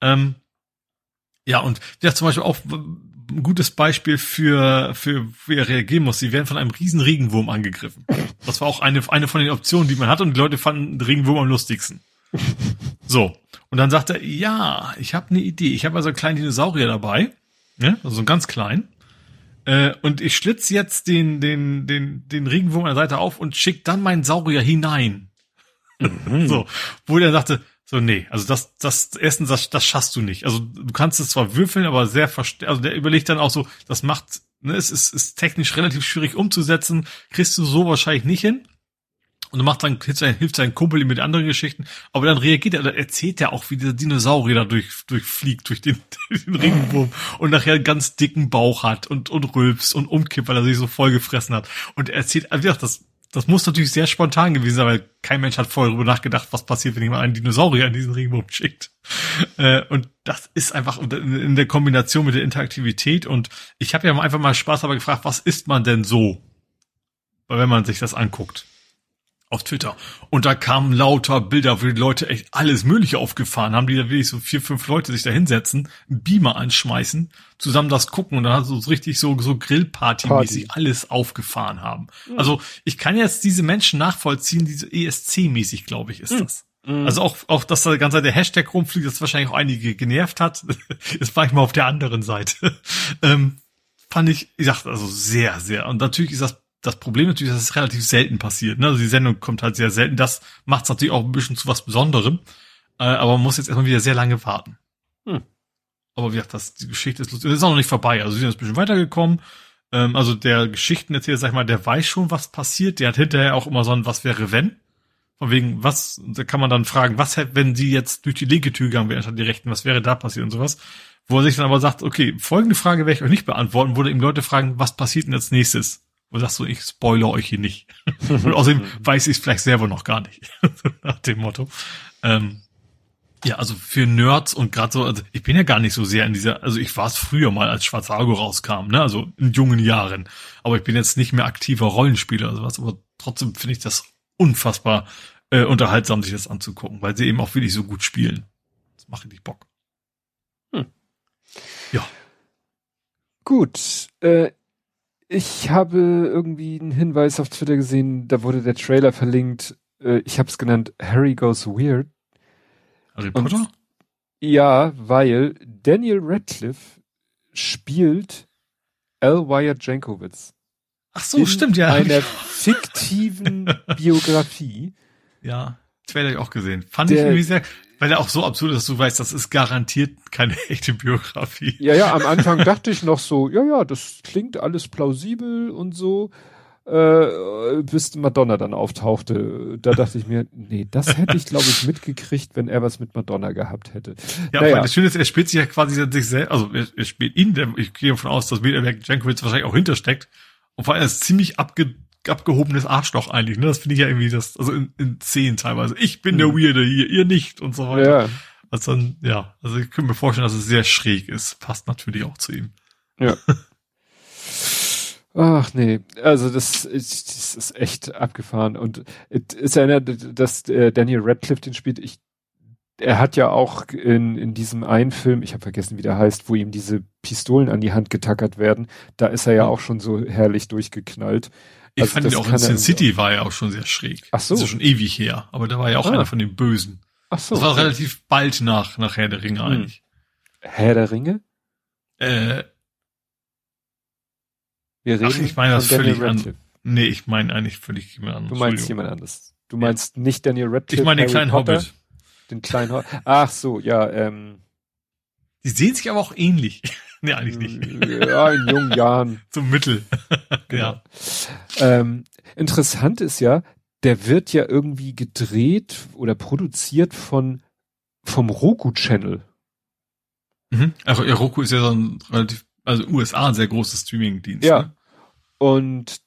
Ähm, ja, und ja, zum Beispiel auch ein gutes Beispiel für, für wie er reagieren muss. Sie werden von einem riesen Regenwurm angegriffen. Das war auch eine, eine von den Optionen, die man hatte und die Leute fanden den Regenwurm am lustigsten. So. Und dann sagt er, ja, ich habe eine Idee. Ich habe also einen kleinen Dinosaurier dabei. Ja, also einen ganz kleinen. Äh, und ich schlitz jetzt den, den, den, den Regenwurm an der Seite auf und schick dann meinen Saurier hinein. Mhm. So. Wo der sagte, so, nee, also das, das, erstens, das, das schaffst du nicht. Also du kannst es zwar würfeln, aber sehr verste also der überlegt dann auch so, das macht, ne, es ist, ist technisch relativ schwierig umzusetzen, kriegst du so wahrscheinlich nicht hin. Und du macht dann, hilft sein, Kumpel mit anderen Geschichten, aber dann reagiert er, dann erzählt er auch, wie dieser Dinosaurier da durch, durchfliegt, durch den, (laughs) den Regenwurm und nachher einen ganz dicken Bauch hat und, und rülpst und umkippt, weil er sich so voll gefressen hat. Und er erzählt, also das, das muss natürlich sehr spontan gewesen sein, weil kein Mensch hat vorher darüber nachgedacht, was passiert, wenn jemand einen Dinosaurier in diesen Regenwurm schickt. Äh, und das ist einfach in der Kombination mit der Interaktivität. Und ich habe ja einfach mal Spaß dabei gefragt, was ist man denn so, wenn man sich das anguckt? Auf Twitter. Und da kamen lauter Bilder, wo die Leute echt alles Mögliche aufgefahren haben, die da wirklich so vier, fünf Leute sich da hinsetzen, einen Beamer anschmeißen, zusammen das gucken und dann hat so richtig so, so Grillparty-mäßig alles aufgefahren haben. Mhm. Also ich kann jetzt diese Menschen nachvollziehen, diese ESC-mäßig, glaube ich, ist mhm. das. Mhm. Also auch, auch, dass da ganze der Hashtag rumfliegt, das wahrscheinlich auch einige genervt hat. (laughs) Jetzt war ich mal auf der anderen Seite. (laughs) ähm, fand ich, ich dachte also sehr, sehr. Und natürlich ist das das Problem natürlich, dass es relativ selten passiert. Ne? Also die Sendung kommt halt sehr selten. Das macht es natürlich auch ein bisschen zu was Besonderem. Äh, aber man muss jetzt erstmal wieder sehr lange warten. Hm. Aber wie gesagt, das, die Geschichte ist lustig. Das ist auch noch nicht vorbei. Also sie sind jetzt ein bisschen weitergekommen. Ähm, also der Geschichtenerzähler, sag ich mal, der weiß schon, was passiert. Der hat hinterher auch immer so ein Was wäre wenn? Von wegen, was, da kann man dann fragen, was hätte, wenn sie jetzt durch die linke Tür gegangen wäre, anstatt die rechten, was wäre da passiert und sowas. Wo er sich dann aber sagt, okay, folgende Frage werde ich euch nicht beantworten, wo ihm Leute fragen, was passiert denn als nächstes? Und sagst du, ich spoilere euch hier nicht. (laughs) und außerdem weiß ich es vielleicht selber noch gar nicht. (laughs) Nach dem Motto. Ähm, ja, also für Nerds und gerade so, also ich bin ja gar nicht so sehr in dieser, also ich war es früher mal, als Schwarzago rauskam, ne, also in jungen Jahren. Aber ich bin jetzt nicht mehr aktiver Rollenspieler oder sowas, aber trotzdem finde ich das unfassbar äh, unterhaltsam, sich das anzugucken, weil sie eben auch wirklich so gut spielen. Das macht richtig Bock. Hm. Ja. Gut, äh, ich habe irgendwie einen Hinweis auf Twitter gesehen, da wurde der Trailer verlinkt. Äh, ich habe es genannt Harry Goes Weird. Harry Potter? Und, ja, weil Daniel Radcliffe spielt L. Wyatt Jankowitz. Ach so, stimmt, ja. Einer (laughs) fiktiven Biografie. Ja, Trailer ich auch gesehen. Fand der, ich irgendwie sehr, weil er auch so absurd ist, dass du weißt, das ist garantiert keine (laughs) echte Biografie. Ja, ja, am Anfang dachte ich noch so, ja, ja, das klingt alles plausibel und so, äh, bis Madonna dann auftauchte. Da dachte ich mir, nee, das hätte ich, glaube ich, (laughs) mitgekriegt, wenn er was mit Madonna gehabt hätte. Ja, naja. das Schöne ist, er spielt sich ja quasi sich selbst, also er, er spielt ihn, ich gehe davon aus, dass William Jankowitz wahrscheinlich auch hintersteckt. Und vor allem ist ziemlich abge abgehobenes Arschloch eigentlich, ne? Das finde ich ja irgendwie das, also in, in Szenen teilweise. Ich bin der hm. Weirde hier, ihr nicht und so weiter. Ja. Also dann, ja, also ich könnte mir vorstellen, dass es sehr schräg ist. Passt natürlich auch zu ihm. Ja. (laughs) Ach nee, also das ist, das ist echt abgefahren und es erinnert, dass äh, Daniel Radcliffe den spielt. Ich, er hat ja auch in, in diesem einen Film, ich habe vergessen, wie der heißt, wo ihm diese Pistolen an die Hand getackert werden, da ist er ja auch schon so herrlich durchgeknallt. Ich also fand ihn auch in Sin City war ja auch schon sehr schräg. Ach so. Das ist ja schon ewig her. Aber da war ja auch ah. einer von den Bösen. Ach so. Das war okay. relativ bald nach, nach Herr der Ringe hm. eigentlich. Herr der Ringe? Äh. Wir reden Ach, ich meine das völlig anders. Nee, ich meine eigentlich völlig jemand anderes. Du meinst jemand anderes. Du meinst ja. nicht Daniel Radcliffe. Ich meine den kleinen Potter, Hobbit. Den kleinen Hobbit. Ach so, ja, ähm. Die sehen sich aber auch ähnlich. (laughs) nee, eigentlich nicht. Ja, in jungen Jahren. (laughs) Zum Mittel. (laughs) genau. ja. Ähm, interessant ist ja, der wird ja irgendwie gedreht oder produziert von vom Roku-Channel. Mhm. Also ja, Roku ist ja so ein relativ, also USA ein sehr großes Streaming-Dienst. Ja. Ne? Und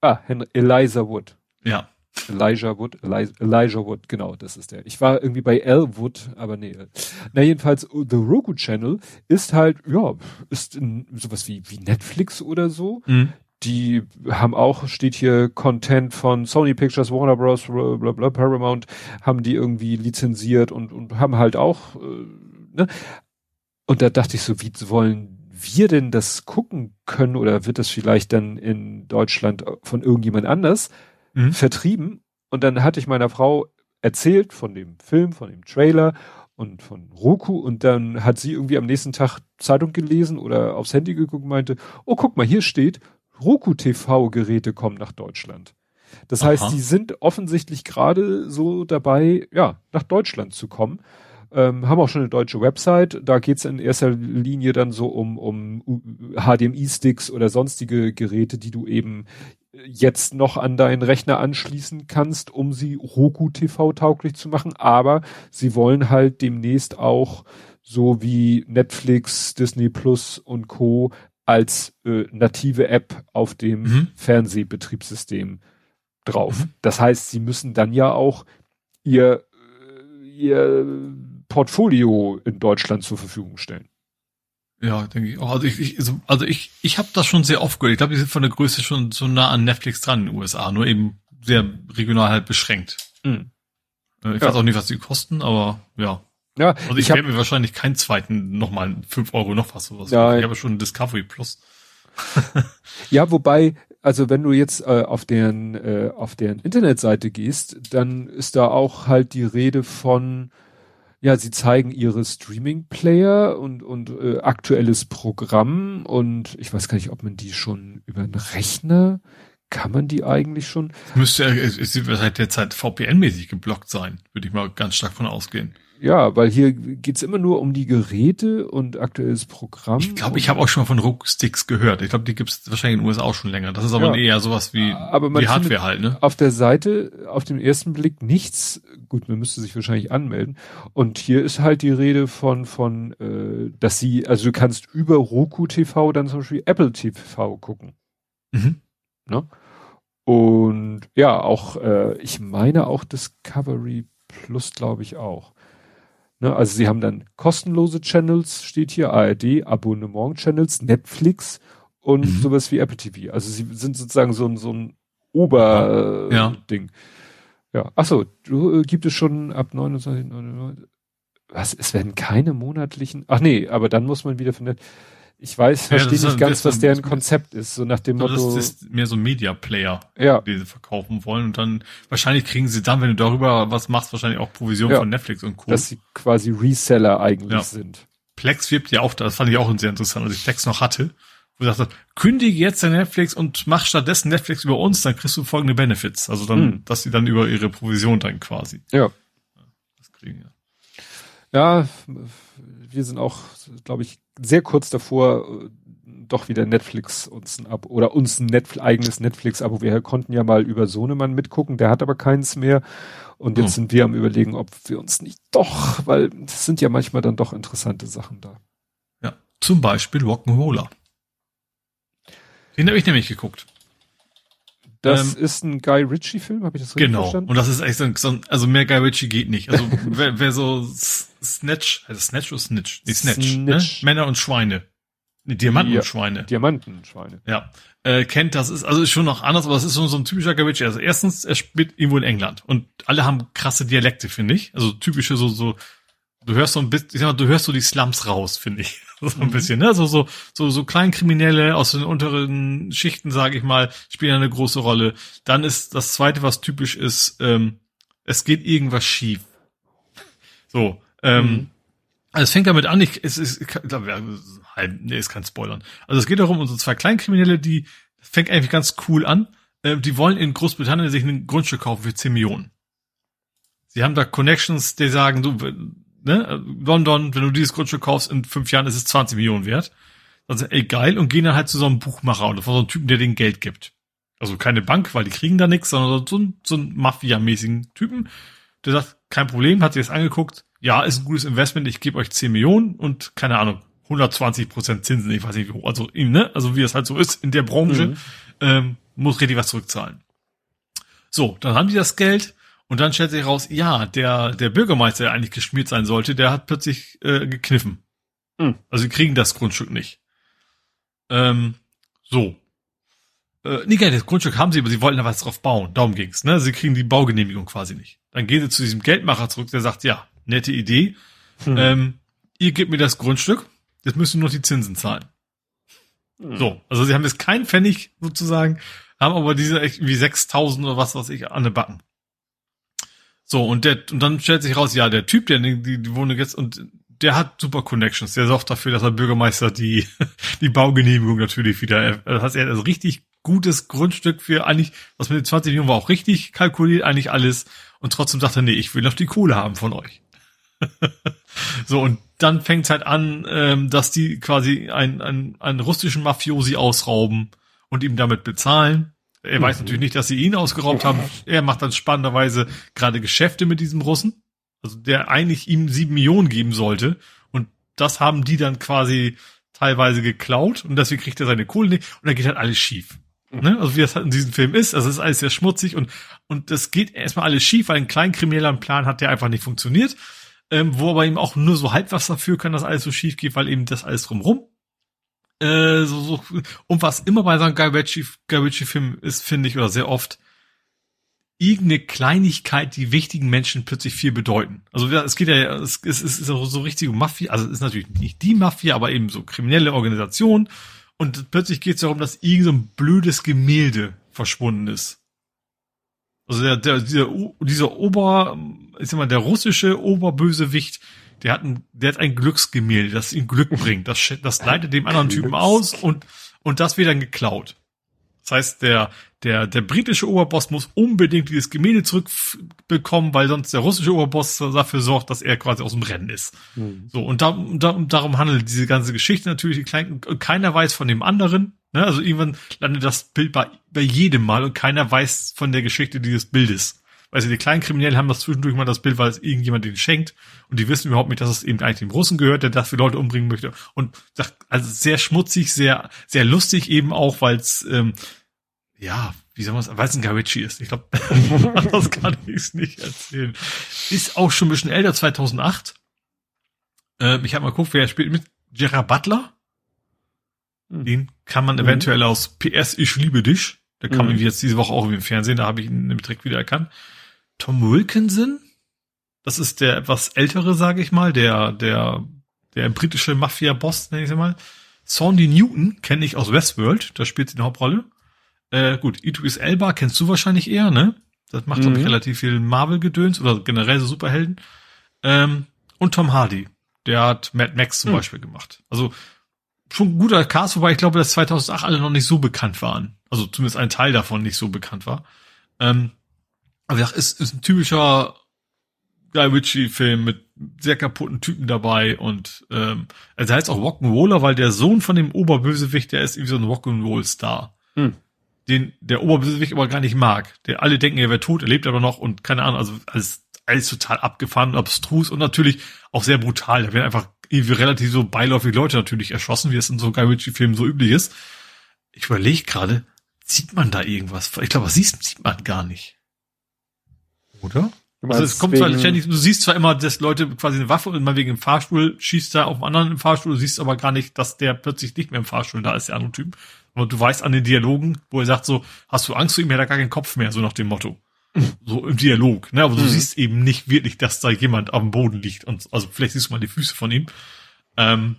ah, Henry, Eliza Wood. Ja. Elijah Wood, Elijah Wood, genau, das ist der. Ich war irgendwie bei L Wood, aber nee. Na jedenfalls, The Roku Channel ist halt, ja, ist sowas wie, wie Netflix oder so. Mhm. Die haben auch, steht hier Content von Sony Pictures, Warner Bros., bla, bla, Paramount, haben die irgendwie lizenziert und, und haben halt auch, äh, ne? Und da dachte ich so, wie wollen wir denn das gucken können oder wird das vielleicht dann in Deutschland von irgendjemand anders mhm. vertrieben? Und dann hatte ich meiner Frau erzählt von dem Film, von dem Trailer und von Roku und dann hat sie irgendwie am nächsten Tag Zeitung gelesen oder aufs Handy geguckt und meinte, oh guck mal, hier steht, Roku TV Geräte kommen nach Deutschland. Das Aha. heißt, die sind offensichtlich gerade so dabei, ja, nach Deutschland zu kommen ähm, haben auch schon eine deutsche Website. Da geht's in erster Linie dann so um, um HDMI-Sticks oder sonstige Geräte, die du eben jetzt noch an deinen Rechner anschließen kannst, um sie Roku TV tauglich zu machen. Aber sie wollen halt demnächst auch so wie Netflix, Disney Plus und Co. als äh, native App auf dem mhm. Fernsehbetriebssystem drauf. Mhm. Das heißt, sie müssen dann ja auch ihr, äh, ihr Portfolio in Deutschland zur Verfügung stellen. Ja, denke ich auch. Also ich, ich also, ich, ich habe das schon sehr oft gehört. Ich glaube, die sind von der Größe schon so nah an Netflix dran in den USA, nur eben sehr regional halt beschränkt. Mhm. Ich ja. weiß auch nicht, was die kosten, aber ja. Ja, also ich, ich werde mir wahrscheinlich keinen zweiten nochmal fünf Euro noch was sowas. Ja, ich habe schon Discovery Plus. (laughs) ja, wobei, also wenn du jetzt äh, auf deren äh, auf deren Internetseite gehst, dann ist da auch halt die Rede von ja, sie zeigen ihre Streaming-Player und, und äh, aktuelles Programm und ich weiß gar nicht, ob man die schon über einen Rechner, kann man die eigentlich schon? Müsste ja, es wird seit der Zeit VPN-mäßig geblockt sein, würde ich mal ganz stark von ausgehen. Ja, weil hier geht's immer nur um die Geräte und aktuelles Programm. Ich glaube, ich habe auch schon mal von Rook-Sticks gehört. Ich glaube, die gibt's wahrscheinlich in den USA auch schon länger. Das ist aber ja, eher sowas wie aber die Hardware halt, ne? Auf der Seite, auf den ersten Blick nichts. Gut, man müsste sich wahrscheinlich anmelden. Und hier ist halt die Rede von, von, äh, dass sie, also du kannst über Roku TV dann zum Beispiel Apple TV gucken. Mhm. Ne? Und ja, auch, äh, ich meine auch Discovery Plus, glaube ich auch. Ne, also sie haben dann kostenlose Channels, steht hier, ARD, Abonnement-Channels, Netflix und mhm. sowas wie Apple TV. Also sie sind sozusagen so ein, so ein Ober-Ding. Ja. Äh, ja. Achso, du, äh, gibt es schon ab 29, was, es werden keine monatlichen, ach nee, aber dann muss man wieder von der, ich weiß, verstehe ja, nicht ganz, was deren Konzept ist, so nach dem Motto. Das ist mehr so ein Media Player, ja. die sie verkaufen wollen und dann wahrscheinlich kriegen sie dann, wenn du darüber was machst, wahrscheinlich auch Provision ja. von Netflix und Co. Dass sie quasi Reseller eigentlich ja. sind. Plex wirbt ja auch, das fand ich auch sehr interessant, als ich Plex noch hatte, wo gesagt hat, kündige jetzt dein Netflix und mach stattdessen Netflix über uns, dann kriegst du folgende Benefits. Also dann, hm. dass sie dann über ihre Provision dann quasi. Ja. Das kriegen, ja. Ja, wir sind auch, glaube ich, sehr kurz davor, äh, doch wieder Netflix uns ein Abo oder uns ein Netflix, eigenes Netflix-Abo. Wir konnten ja mal über Sohnemann mitgucken, der hat aber keins mehr. Und jetzt oh. sind wir am überlegen, ob wir uns nicht doch, weil es sind ja manchmal dann doch interessante Sachen da. Ja, zum Beispiel Rock'n'Roller. Den habe ich nämlich geguckt. Das ähm, ist ein Guy Ritchie-Film, habe ich das richtig genau. verstanden? Genau. Und das ist echt so ein, also mehr Guy Ritchie geht nicht. Also (laughs) wer, wer so Snatch, also Snatch oder Snitch? Nee, Snatch. Ne? Snitch. Ne? Männer und Schweine. Nee, Diamanten ja, und Schweine. Diamanten und Schweine. Ja. Äh, kennt, das ist, also ist schon noch anders, aber es ist so, so ein typischer Guy Ritchie. Also erstens, er spielt irgendwo in England und alle haben krasse Dialekte, finde ich. Also typische so, so, du hörst so ein bisschen, ich sag mal, du hörst so die Slums raus, finde ich. (laughs) So ein mhm. bisschen, ne? So, so, so, so Kleinkriminelle aus den unteren Schichten, sage ich mal, spielen eine große Rolle. Dann ist das zweite, was typisch ist, ähm, es geht irgendwas schief. So, ähm, mhm. also es fängt damit an, ich, es ist, ich glaube, halb, nee, ist kein Spoilern. Also es geht darum, unsere zwei Kleinkriminelle, die fängt eigentlich ganz cool an. Äh, die wollen in Großbritannien sich ein Grundstück kaufen für 10 Millionen. Sie haben da Connections, die sagen, du, ne, London, wenn du dieses Grundstück kaufst, in fünf Jahren ist es 20 Millionen wert. Dann sagen, ey, geil, und gehen dann halt zu so einem Buchmacher oder von so einem Typen, der denen Geld gibt. Also keine Bank, weil die kriegen da nichts, sondern so ein, so ein Mafia-mäßigen Typen, der sagt, kein Problem, hat sich das angeguckt, ja, ist ein gutes Investment, ich gebe euch 10 Millionen und keine Ahnung, 120 Prozent Zinsen, ich weiß nicht wie hoch, also, ne, also wie es halt so ist in der Branche, mhm. ähm, muss richtig was zurückzahlen. So, dann haben die das Geld und dann stellt sich raus, ja, der, der Bürgermeister, der eigentlich geschmiert sein sollte, der hat plötzlich äh, gekniffen. Mhm. Also sie kriegen das Grundstück nicht. Ähm, so. Äh, nee, das Grundstück haben sie, aber sie wollten da was drauf bauen. Darum ging's. Ne? Sie kriegen die Baugenehmigung quasi nicht. Dann gehen sie zu diesem Geldmacher zurück, der sagt, ja, nette Idee. Mhm. Ähm, ihr gebt mir das Grundstück, jetzt müsst ihr nur die Zinsen zahlen. Mhm. So, also sie haben jetzt keinen Pfennig sozusagen, haben aber diese echt wie 6000 oder was weiß ich an den Backen. So, und der, und dann stellt sich raus, ja, der Typ, der die, die Wohnung jetzt, und der hat super Connections. Der sorgt dafür, dass der Bürgermeister die, (laughs) die Baugenehmigung natürlich wieder, das heißt, er hat also richtig gutes Grundstück für eigentlich, was mit den 20 Millionen war auch richtig kalkuliert, eigentlich alles. Und trotzdem sagt er, nee, ich will noch die Kohle haben von euch. (laughs) so, und dann fängt halt an, ähm, dass die quasi einen, einen, einen russischen Mafiosi ausrauben und ihm damit bezahlen. Er weiß natürlich nicht, dass sie ihn ausgeraubt haben. Er macht dann spannenderweise gerade Geschäfte mit diesem Russen, also der eigentlich ihm sieben Millionen geben sollte. Und das haben die dann quasi teilweise geklaut und deswegen kriegt er seine Kohle nicht und dann geht halt alles schief. Ne? Also wie das halt in diesem Film ist, also es ist alles sehr schmutzig und und das geht erstmal alles schief, weil ein kleinkrimineller Plan hat, der einfach nicht funktioniert, ähm, wo aber eben auch nur so halb was dafür kann, dass alles so schief geht, weil eben das alles drumrum äh, so, so, und was immer bei so einem Guy Ritchie, Guy Ritchie ist, finde ich, oder sehr oft, irgendeine Kleinigkeit, die wichtigen Menschen plötzlich viel bedeuten. Also es geht ja, es, es ist so, so richtige Mafia, also es ist natürlich nicht die Mafia, aber eben so kriminelle Organisation. Und plötzlich geht es darum, dass irgend so ein blödes Gemälde verschwunden ist. Also der, der, dieser, dieser Ober, ich sag mal, der russische Oberbösewicht, der hat ein, der hat ein Glücksgemälde, das ihm Glück bringt. Das, das leitet dem anderen Typen aus und, und das wird dann geklaut. Das heißt, der, der, der britische Oberboss muss unbedingt dieses Gemälde zurückbekommen, weil sonst der russische Oberboss dafür sorgt, dass er quasi aus dem Rennen ist. Mhm. So, und da, da, darum handelt diese ganze Geschichte natürlich, keiner weiß von dem anderen. Ne? Also irgendwann landet das Bild bei, bei jedem Mal und keiner weiß von der Geschichte dieses Bildes. Du, die kleinen Kriminellen haben das zwischendurch mal das Bild, weil es irgendjemand den schenkt und die wissen überhaupt nicht, dass es eben eigentlich dem Russen gehört, der dafür Leute umbringen möchte. Und also sehr schmutzig, sehr, sehr lustig eben auch, weil es, ähm, ja, wie soll man es, weil es ein Garici ist. Ich glaube, das (laughs) kann ich nicht erzählen. Ist auch schon ein bisschen älter, 2008. Ähm, ich habe mal geguckt, wer spielt mit. Gerard Butler. Hm. Den kann man mhm. eventuell aus PS Ich liebe dich. Der kam mhm. irgendwie jetzt diese Woche auch im Fernsehen, da habe ich ihn nämlich direkt wieder erkannt. Tom Wilkinson, das ist der etwas ältere, sage ich mal, der, der, der britische Mafia-Boss, nenne ich mal. Sandy Newton kenne ich aus Westworld, da spielt sie eine Hauptrolle. Äh, gut, Idris Elba kennst du wahrscheinlich eher, ne? Das macht mhm. relativ viel Marvel-Gedöns oder generell so Superhelden. Ähm, und Tom Hardy, der hat Mad Max zum mhm. Beispiel gemacht. Also schon ein guter Cast, wobei ich glaube, dass 2008 alle noch nicht so bekannt waren. Also zumindest ein Teil davon nicht so bekannt war. Ähm, aber ja, ist, ist ein typischer Guy Ritchie-Film mit sehr kaputten Typen dabei und ähm, also heißt auch Rock'n'Roller, weil der Sohn von dem Oberbösewicht, der ist irgendwie so ein Rock'n'Roll-Star. Hm. Den der Oberbösewicht aber gar nicht mag. Der alle denken, er wäre tot, er lebt aber noch und keine Ahnung, also alles, alles total abgefahren und abstrus und natürlich auch sehr brutal. Da werden einfach irgendwie relativ so beiläufig Leute natürlich erschossen, wie es in so Guy Ritchie-Filmen so üblich ist. Ich überlege gerade, Sieht man da irgendwas? Ich glaube, was siehst, sieht man gar nicht. Oder? Also es kommt zwar du siehst zwar immer, dass Leute quasi eine Waffe und mal wegen dem Fahrstuhl schießt da auf einen anderen im Fahrstuhl, du siehst aber gar nicht, dass der plötzlich nicht mehr im Fahrstuhl da ist, der andere Typ. Aber du weißt an den Dialogen, wo er sagt so, hast du Angst vor ihm, hat er gar keinen Kopf mehr, so nach dem Motto. So im Dialog, ne? Aber du mhm. siehst eben nicht wirklich, dass da jemand am Boden liegt und, also vielleicht siehst du mal die Füße von ihm. Ähm,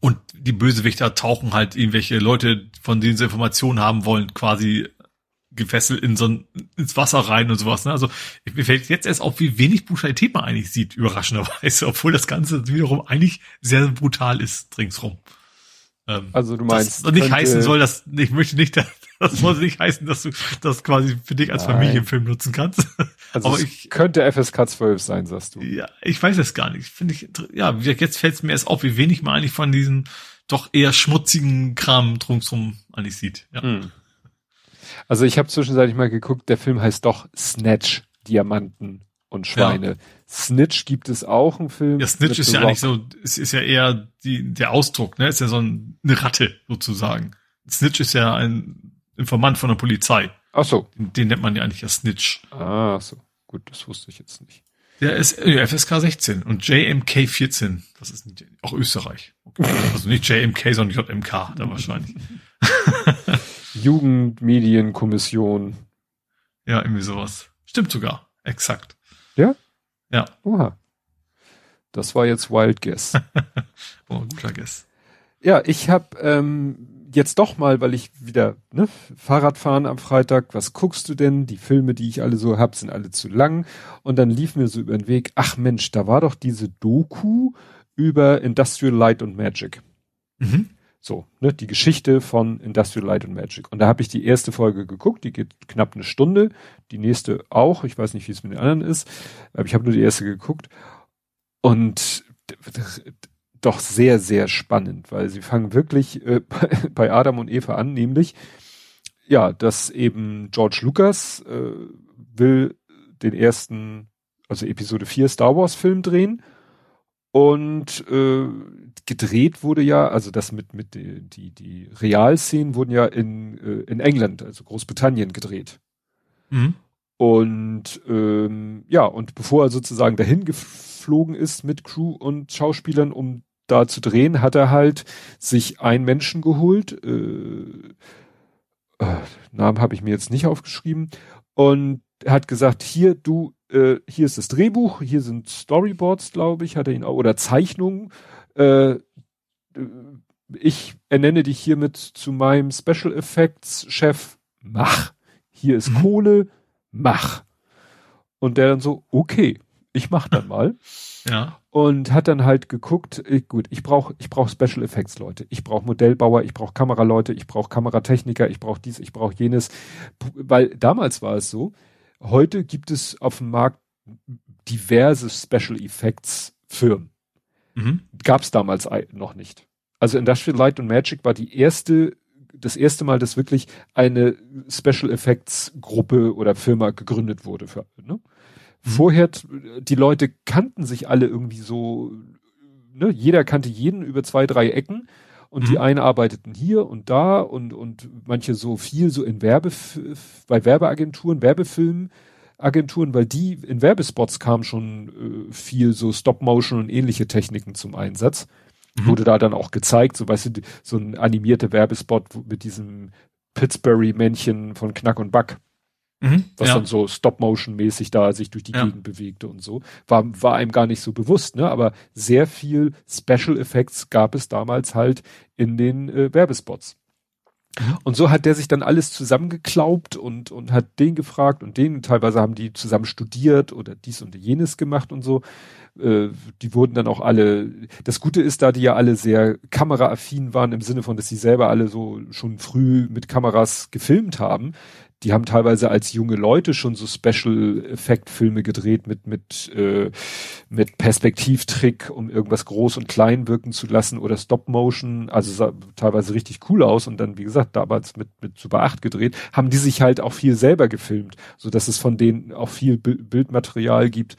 und die Bösewichter tauchen halt irgendwelche Leute, von denen sie Informationen haben wollen, quasi gefesselt in so ein, ins Wasser rein und sowas. Ne? Also mir fällt jetzt erst auf, wie wenig Brutalität man eigentlich sieht, überraschenderweise, (laughs) obwohl das Ganze wiederum eigentlich sehr brutal ist, ringsrum. Ähm, also du meinst. Das nicht heißen soll, dass ich möchte nicht, (laughs) dass, das soll nicht heißen, dass du das quasi für dich als Nein. Familienfilm nutzen kannst. (laughs) Also Aber ich könnte FSK 12 sein, sagst du. Ja, ich weiß es gar nicht. Finde ich, ja, jetzt fällt es mir erst auf, wie wenig man eigentlich von diesem doch eher schmutzigen Kram drumherum eigentlich sieht. Ja. Hm. Also ich habe zwischenzeitlich mal geguckt, der Film heißt doch Snatch, Diamanten und Schweine. Ja. Snitch gibt es auch einen Film. Ja, Snitch ist ja eigentlich so, es ist ja eher die, der Ausdruck, ne? Ist ja so ein, eine Ratte sozusagen. Snitch ist ja ein Informant von der Polizei. Ach so. Den, den nennt man ja eigentlich ja Snitch. Ah, so. Gut, das wusste ich jetzt nicht. Der ist äh, FSK 16 und JMK 14. Das ist nicht, auch Österreich. Okay. (laughs) Also nicht JMK, sondern JMK da wahrscheinlich. (laughs) Jugendmedienkommission. Ja, irgendwie sowas. Stimmt sogar. Exakt. Ja? Ja. Oha. Das war jetzt Wild Guess. (laughs) oh, guter Guess. Ja, ich habe ähm, jetzt doch mal, weil ich wieder ne, Fahrradfahren am Freitag, was guckst du denn? Die Filme, die ich alle so hab, sind alle zu lang. Und dann lief mir so über den Weg, ach Mensch, da war doch diese Doku über Industrial Light und Magic. Mhm. So, ne, die Geschichte von Industrial Light und Magic. Und da habe ich die erste Folge geguckt, die geht knapp eine Stunde, die nächste auch, ich weiß nicht, wie es mit den anderen ist, aber ich habe nur die erste geguckt. Und doch sehr, sehr spannend, weil sie fangen wirklich äh, (laughs) bei Adam und Eva an, nämlich ja, dass eben George Lucas äh, will den ersten, also Episode 4 Star Wars Film drehen und äh, gedreht wurde ja, also das mit mit die die, die Realszenen wurden ja in äh, in England, also Großbritannien gedreht. Mhm. Und ähm, ja, und bevor er sozusagen dahin geflogen ist mit Crew und Schauspielern, um da zu drehen, hat er halt sich einen Menschen geholt. Äh, äh, Namen habe ich mir jetzt nicht aufgeschrieben. Und hat gesagt, hier, du, äh, hier ist das Drehbuch, hier sind Storyboards, glaube ich, hat er ihn auch, oder Zeichnungen. Äh, ich ernenne dich hiermit zu meinem Special Effects Chef. Mach. Hier ist mhm. Kohle. Mach. Und der dann so, okay, ich mach dann mal. (laughs) Ja. Und hat dann halt geguckt, ich, gut, ich brauche ich brauch Special Effects Leute, ich brauche Modellbauer, ich brauche Kameraleute, ich brauche Kameratechniker, ich brauche dies, ich brauche jenes. Weil damals war es so, heute gibt es auf dem Markt diverse Special Effects Firmen. Mhm. Gab es damals noch nicht. Also Industrial Light und Magic war die erste, das erste Mal, dass wirklich eine Special Effects Gruppe oder Firma gegründet wurde für, ne? Mhm. Vorher, die Leute kannten sich alle irgendwie so, ne, jeder kannte jeden über zwei, drei Ecken und mhm. die einen arbeiteten hier und da und, und manche so viel so in Werbe, bei Werbeagenturen, Werbefilmagenturen, weil die in Werbespots kamen schon äh, viel so Stop-Motion und ähnliche Techniken zum Einsatz. Mhm. Wurde da dann auch gezeigt, so weißt du, so ein animierter Werbespot mit diesem Pittsburgh-Männchen von Knack und Back. Mhm, was ja. dann so Stop-Motion-mäßig da sich durch die ja. Gegend bewegte und so. War, war einem gar nicht so bewusst, ne? Aber sehr viel Special Effects gab es damals halt in den äh, Werbespots. Mhm. Und so hat der sich dann alles zusammengeklaubt und, und hat den gefragt und den. Teilweise haben die zusammen studiert oder dies und jenes gemacht und so. Äh, die wurden dann auch alle, das Gute ist, da die ja alle sehr kameraaffin waren, im Sinne von, dass sie selber alle so schon früh mit Kameras gefilmt haben, die haben teilweise als junge Leute schon so Special Effect Filme gedreht mit mit äh, mit Perspektivtrick, um irgendwas groß und klein wirken zu lassen oder Stop Motion, also sah teilweise richtig cool aus und dann wie gesagt damals mit mit Super 8 gedreht, haben die sich halt auch viel selber gefilmt, so dass es von denen auch viel Bildmaterial gibt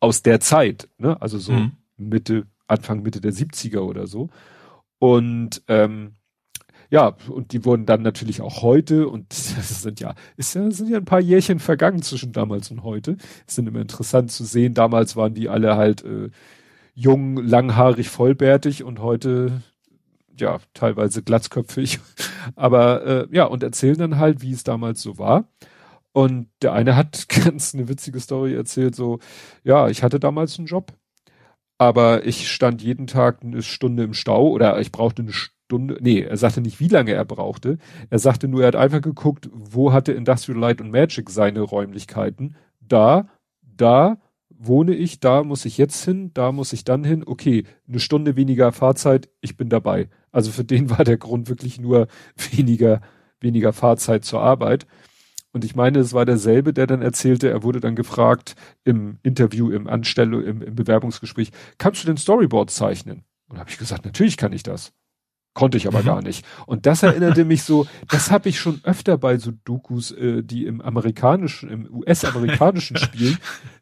aus der Zeit, ne? Also so mhm. Mitte Anfang Mitte der 70er oder so. Und ähm, ja, und die wurden dann natürlich auch heute, und (laughs) das sind ja, ist ja, sind ja ein paar Jährchen vergangen zwischen damals und heute. Es sind immer interessant zu sehen. Damals waren die alle halt äh, jung, langhaarig, vollbärtig und heute ja teilweise glatzköpfig. (laughs) Aber äh, ja, und erzählen dann halt, wie es damals so war. Und der eine hat (laughs) ganz eine witzige Story erzählt, so, ja, ich hatte damals einen Job, aber ich stand jeden Tag eine Stunde im Stau oder ich brauchte eine Stunde Stunde, nee, er sagte nicht, wie lange er brauchte. Er sagte nur, er hat einfach geguckt, wo hatte Industrial Light und Magic seine Räumlichkeiten. Da, da wohne ich, da muss ich jetzt hin, da muss ich dann hin. Okay, eine Stunde weniger Fahrzeit, ich bin dabei. Also für den (laughs) war der Grund wirklich nur weniger, weniger Fahrzeit zur Arbeit. Und ich meine, es war derselbe, der dann erzählte, er wurde dann gefragt im Interview, im Anstellung, im, im Bewerbungsgespräch, kannst du den Storyboard zeichnen? Und da habe ich gesagt, natürlich kann ich das. Konnte ich aber mhm. gar nicht. Und das erinnerte mich so, das habe ich schon öfter bei so Dokus, äh, die im amerikanischen, im US-amerikanischen (laughs) spielen,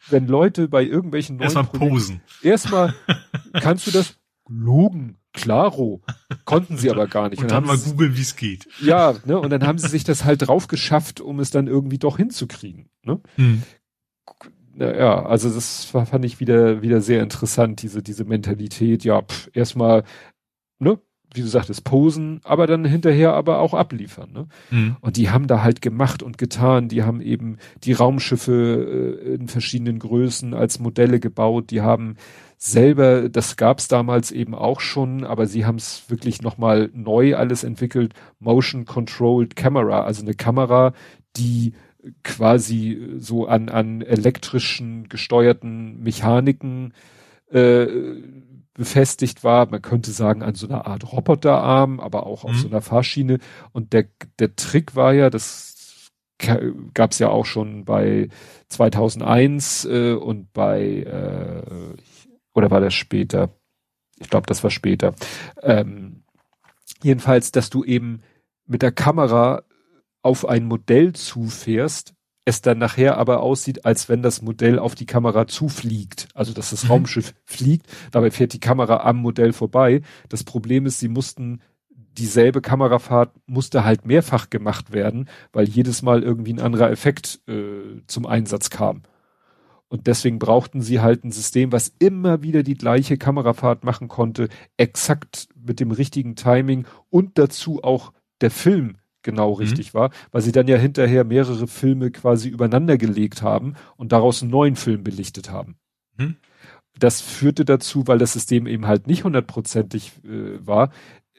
wenn Leute bei irgendwelchen neuen Erstmal posen. Erstmal, (laughs) kannst du das? Logen. Klaro. Konnten sie aber gar nicht. und, dann, dann mal googeln, wie es geht. Ja, ne, und dann haben sie sich das halt drauf geschafft, um es dann irgendwie doch hinzukriegen. Ne? Hm. Ja, also das fand ich wieder, wieder sehr interessant, diese, diese Mentalität. Ja, pff, erstmal, ne, wie du sagtest, posen, aber dann hinterher aber auch abliefern. Ne? Mhm. Und die haben da halt gemacht und getan. Die haben eben die Raumschiffe äh, in verschiedenen Größen als Modelle gebaut. Die haben selber, das gab's damals eben auch schon, aber sie haben es wirklich nochmal neu alles entwickelt. Motion Controlled Camera, also eine Kamera, die quasi so an, an elektrischen gesteuerten Mechaniken äh, befestigt war. Man könnte sagen, an so einer Art Roboterarm, aber auch auf mhm. so einer Fahrschiene. Und der, der Trick war ja, das gab es ja auch schon bei 2001 äh, und bei, äh, oder war das später? Ich glaube, das war später. Ähm, jedenfalls, dass du eben mit der Kamera auf ein Modell zufährst es dann nachher aber aussieht, als wenn das Modell auf die Kamera zufliegt. Also dass das mhm. Raumschiff fliegt, dabei fährt die Kamera am Modell vorbei. Das Problem ist, sie mussten dieselbe Kamerafahrt musste halt mehrfach gemacht werden, weil jedes Mal irgendwie ein anderer Effekt äh, zum Einsatz kam. Und deswegen brauchten sie halt ein System, was immer wieder die gleiche Kamerafahrt machen konnte, exakt mit dem richtigen Timing und dazu auch der Film genau mhm. richtig war, weil sie dann ja hinterher mehrere Filme quasi übereinander gelegt haben und daraus einen neuen Film belichtet haben. Mhm. Das führte dazu, weil das System eben halt nicht hundertprozentig äh, war.